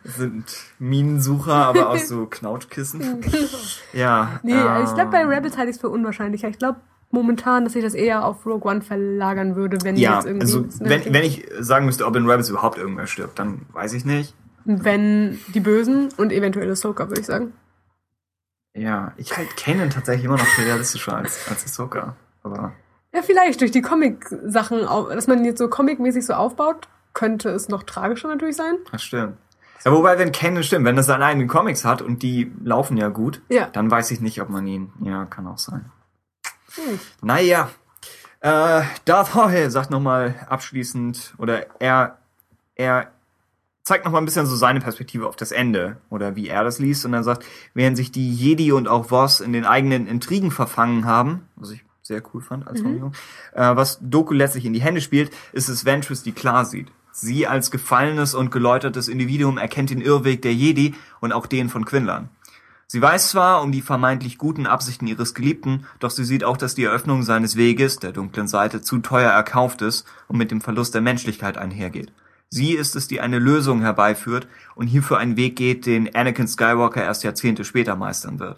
Es sind Minensucher, aber aus so Knautschkissen. Ja. Nee, äh, ich glaube, bei Rebels halte ich es für unwahrscheinlicher. Ich glaube momentan, dass ich das eher auf Rogue One verlagern würde, wenn Ja, jetzt irgendwie. also wenn, wenn ich sagen müsste, ob in Rebels überhaupt irgendwer stirbt, dann weiß ich nicht. wenn die Bösen und eventuell Ahsoka, würde ich sagen. Ja, ich halte Kanan tatsächlich immer noch realistischer als, als Ahsoka. Aber Ja, vielleicht durch die Comic-Sachen, dass man jetzt so comic-mäßig so aufbaut, könnte es noch tragischer natürlich sein. das stimmt. Ja, wobei, wenn Kanan stimmt, wenn das allein in Comics hat und die laufen ja gut, Ja. dann weiß ich nicht, ob man ihn. Ja, kann auch sein. Naja. Äh, Darth Hawley sagt nochmal abschließend, oder er, er zeigt nochmal ein bisschen so seine Perspektive auf das Ende, oder wie er das liest, und er sagt, während sich die Jedi und auch Voss in den eigenen Intrigen verfangen haben, was ich sehr cool fand als Formulierung, äh, was Doku letztlich in die Hände spielt, ist es Ventress, die klar sieht. Sie als gefallenes und geläutertes Individuum erkennt den Irrweg der Jedi und auch den von Quinlan. Sie weiß zwar um die vermeintlich guten Absichten ihres Geliebten, doch sie sieht auch, dass die Eröffnung seines Weges, der dunklen Seite, zu teuer erkauft ist und mit dem Verlust der Menschlichkeit einhergeht. Sie ist es, die eine Lösung herbeiführt und hierfür einen Weg geht, den Anakin Skywalker erst Jahrzehnte später meistern wird.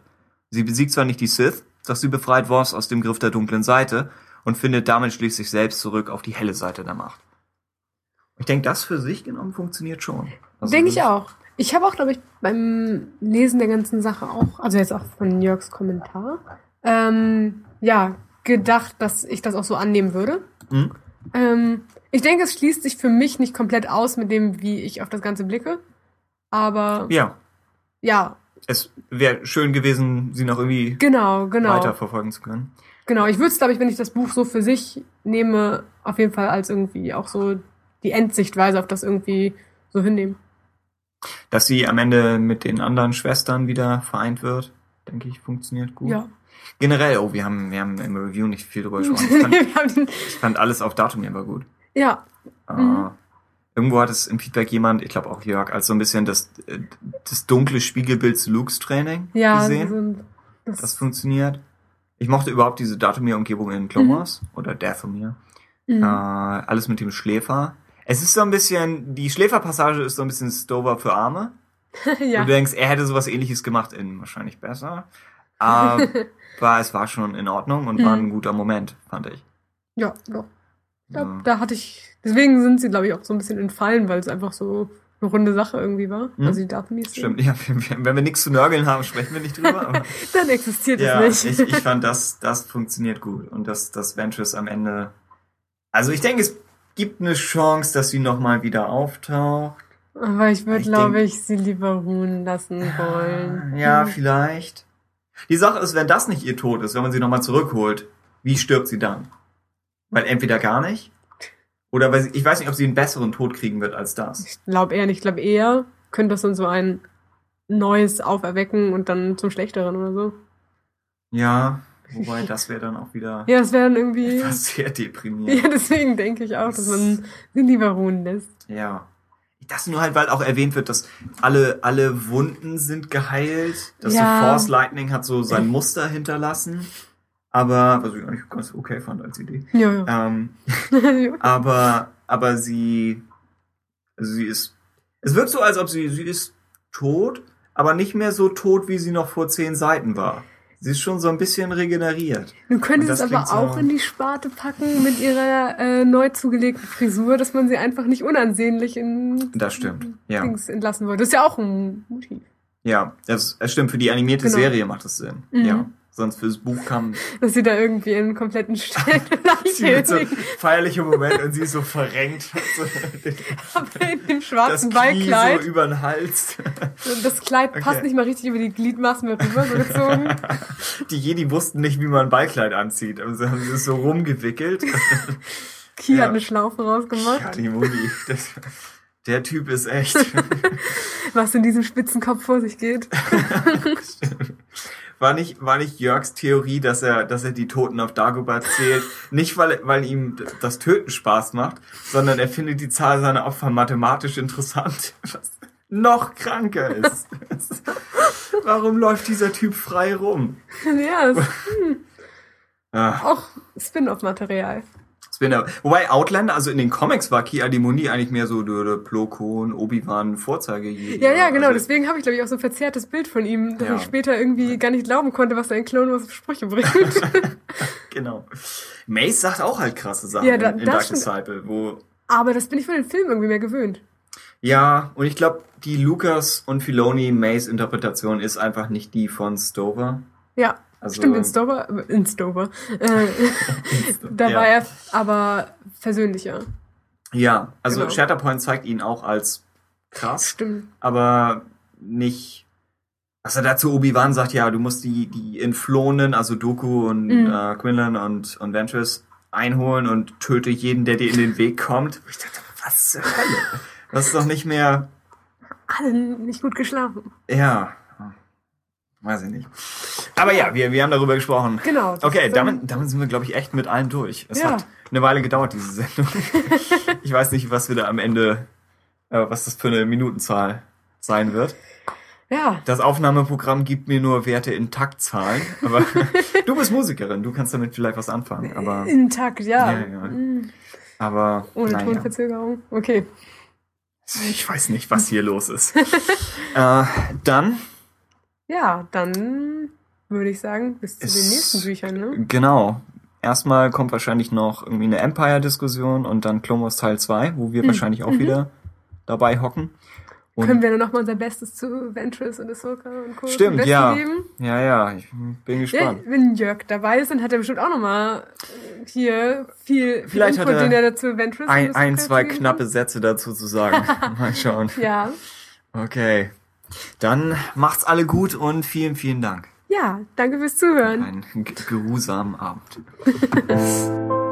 Sie besiegt zwar nicht die Sith, doch sie befreit Voss aus dem Griff der dunklen Seite und findet damit schließlich selbst zurück auf die helle Seite der Macht. Ich denke, das für sich genommen funktioniert schon. Also Denke ich auch. Ich habe auch, glaube ich, beim Lesen der ganzen Sache auch, also jetzt auch von Jörgs Kommentar, ähm, ja, gedacht, dass ich das auch so annehmen würde. Hm? Ähm, ich denke, es schließt sich für mich nicht komplett aus mit dem, wie ich auf das Ganze blicke. Aber Ja, ja, es wäre schön gewesen, sie noch irgendwie genau, genau. weiterverfolgen zu können. Genau, ich würde es, glaube ich, wenn ich das Buch so für sich nehme, auf jeden Fall als irgendwie auch so die Endsichtweise auf das irgendwie so hinnehmen. Dass sie am Ende mit den anderen Schwestern wieder vereint wird, denke ich, funktioniert gut. Ja. Generell, oh, wir haben, wir haben im Review nicht viel drüber gesprochen. Ich fand, ich fand alles auf Datum immer gut. ja, Äh, irgendwo hat es im Feedback jemand, ich glaube auch Jörg, als so ein bisschen das, äh, das dunkle Spiegelbild zu Lukes Training ja, gesehen. sind, das, Das funktioniert. Ich mochte überhaupt diese Datumir-Umgebung in Clone Mhm. Oder Dathomir. Mhm. Äh, alles mit dem Schläfer. Es ist so ein bisschen, die Schläferpassage ist so ein bisschen Stover für Arme. ja. Du denkst, er hätte sowas ähnliches gemacht in wahrscheinlich besser. Aber es war schon in Ordnung und war Mhm. ein guter Moment, fand ich. Ja. Ich glaub, Ja. Da hatte ich. Deswegen sind sie, glaube ich, auch so ein bisschen entfallen, weil es einfach so eine runde Sache irgendwie war. Mhm. Also die Datenmies. Stimmt, ja, wenn wir, nichts zu nörgeln haben, sprechen wir nicht drüber. Dann existiert ja, es ich, nicht. ich fand, das, das funktioniert gut. Und dass das Ventress am Ende. Also ich denke, es gibt eine Chance, dass sie nochmal wieder auftaucht. Aber ich würde, glaube ich, sie lieber ruhen lassen wollen. Ja, Hm. vielleicht. Die Sache ist, wenn das nicht ihr Tod ist, wenn man sie nochmal zurückholt, wie stirbt sie dann? Weil entweder gar nicht, oder weil sie, ich weiß nicht, ob sie einen besseren Tod kriegen wird als das. Ich glaube eher nicht. Ich glaube eher könnte das dann so ein neues Auferwecken und dann zum Schlechteren oder so. Ja, wobei das wäre dann auch wieder Ja, das wäre dann irgendwie. etwas sehr deprimierend. Ja, deswegen denke ich auch, dass man sie lieber ruhen lässt. Ja. Das nur halt, weil auch erwähnt wird, dass alle, alle Wunden sind geheilt, dass Ja. so Force Lightning hat so sein Muster hinterlassen. Aber, was ich eigentlich ganz okay fand als Idee. Ja, ja. Ähm, aber, aber sie, also sie ist, es wirkt so, als ob sie, sie ist tot, aber nicht mehr so tot, wie sie noch vor zehn Seiten war. Sie ist schon so ein bisschen regeneriert. Du könntest es aber klingt so- auch in die Sparte packen mit ihrer äh, neu zugelegten Frisur, dass man sie einfach nicht unansehnlich in Das stimmt. Ja. Dings entlassen würde. Das ist ja auch ein Motiv. Ja, das, das stimmt. Für die animierte Genau. Serie macht das Sinn. Mhm. Ja. Sonst fürs Buch kam Dass sie da irgendwie in kompletten Stellen sie so feierlicher Moment und sie ist so verrenkt. aber in dem das schwarzen Knie Ballkleid. so über den Hals. das Kleid Okay. passt nicht mal richtig über die Gliedmaßen rübergezogen. Die Jedi wussten nicht, wie man ein Ballkleid anzieht. Also haben sie es so rumgewickelt. Ki Ja. hat eine Schlaufe rausgemacht. Ja, die Mutti. Das, der Typ ist echt. was in diesem Spitzenkopf vor sich geht. War nicht, war nicht Jörgs Theorie, dass er, dass er die Toten auf Dagobah zählt? Nicht, weil, weil ihm das Töten Spaß macht, sondern er findet die Zahl seiner Opfer mathematisch interessant. Was noch kranker ist. Warum läuft dieser Typ frei rum? ja, das ist Ah, auch Spin-off-Material. Spinner. Wobei Outlander, also in den Comics war Ki Adi-Mundi eigentlich mehr so der, der Plo-Koon, Obi-Wan, Vorzeige Ja, ja, genau. Also, Deswegen habe ich, glaube ich, auch so ein verzerrtes Bild von ihm, dass Ja. ich später irgendwie gar nicht glauben konnte, was da in Clone Wars Sprüche bringt. genau. Mace sagt auch halt krasse Sachen Ja, da- in, in das Dark. Disciple, wo Aber das bin ich von den Filmen irgendwie mehr gewöhnt. Ja, und ich glaube, die Lucas und Filoni Mays Interpretation ist einfach nicht die von Stover. Ja, Also- stimmt, in Stover, äh, in Stover, äh, da Ja. war er aber versöhnlicher. Ja, also Genau. Shatterpoint zeigt ihn auch als krass, Stimmt. aber nicht Was er dazu Obi-Wan sagt, ja, du musst die, die Entflohenen, also Doku und Mhm. äh, Quinlan und, und Ventress einholen und töte jeden, der dir in den Weg kommt. Ich dachte, was zur Hölle? Das ist doch nicht mehr, Alle nicht gut geschlafen. ja, weiß ich nicht. Aber ja, wir, wir haben darüber gesprochen. Genau. Okay, damit, damit sind wir, glaube ich, echt mit allen durch. Es Ja. hat eine Weile gedauert, diese Sendung. ich weiß nicht, was wir da am Ende, äh, was das für eine Minutenzahl sein wird. Ja, Das Aufnahmeprogramm gibt mir nur Werte in Taktzahlen, aber du bist Musikerin, du kannst damit vielleicht was anfangen, aber, intakt, ja. Ja, ja. aber, Ohne naja. Tonverzögerung. Okay. ich weiß nicht, was hier los ist. äh, dann, Ja, dann würde ich sagen, bis zu Es- den nächsten Büchern, ne? genau, erstmal kommt wahrscheinlich noch irgendwie eine Empire-Diskussion und dann Wars Teil 2, wo wir wahrscheinlich auch wieder dabei hocken. Und Können wir dann nochmal unser Bestes zu Ventress und Ahsoka und Co. Stimmt, ja. geben? Ja, ja, ich bin Ja, gespannt. wenn Jörg dabei ist, dann hat er bestimmt auch nochmal hier viel, viel Vielleicht hat Input, er den er dazu Ventress und Ein, ein zwei knappe Sätze dazu zu sagen. Mal schauen. Ja. Okay. Dann macht's alle gut und vielen, vielen Dank. Ja, danke fürs Zuhören. Einen ge- geruhsamen Abend.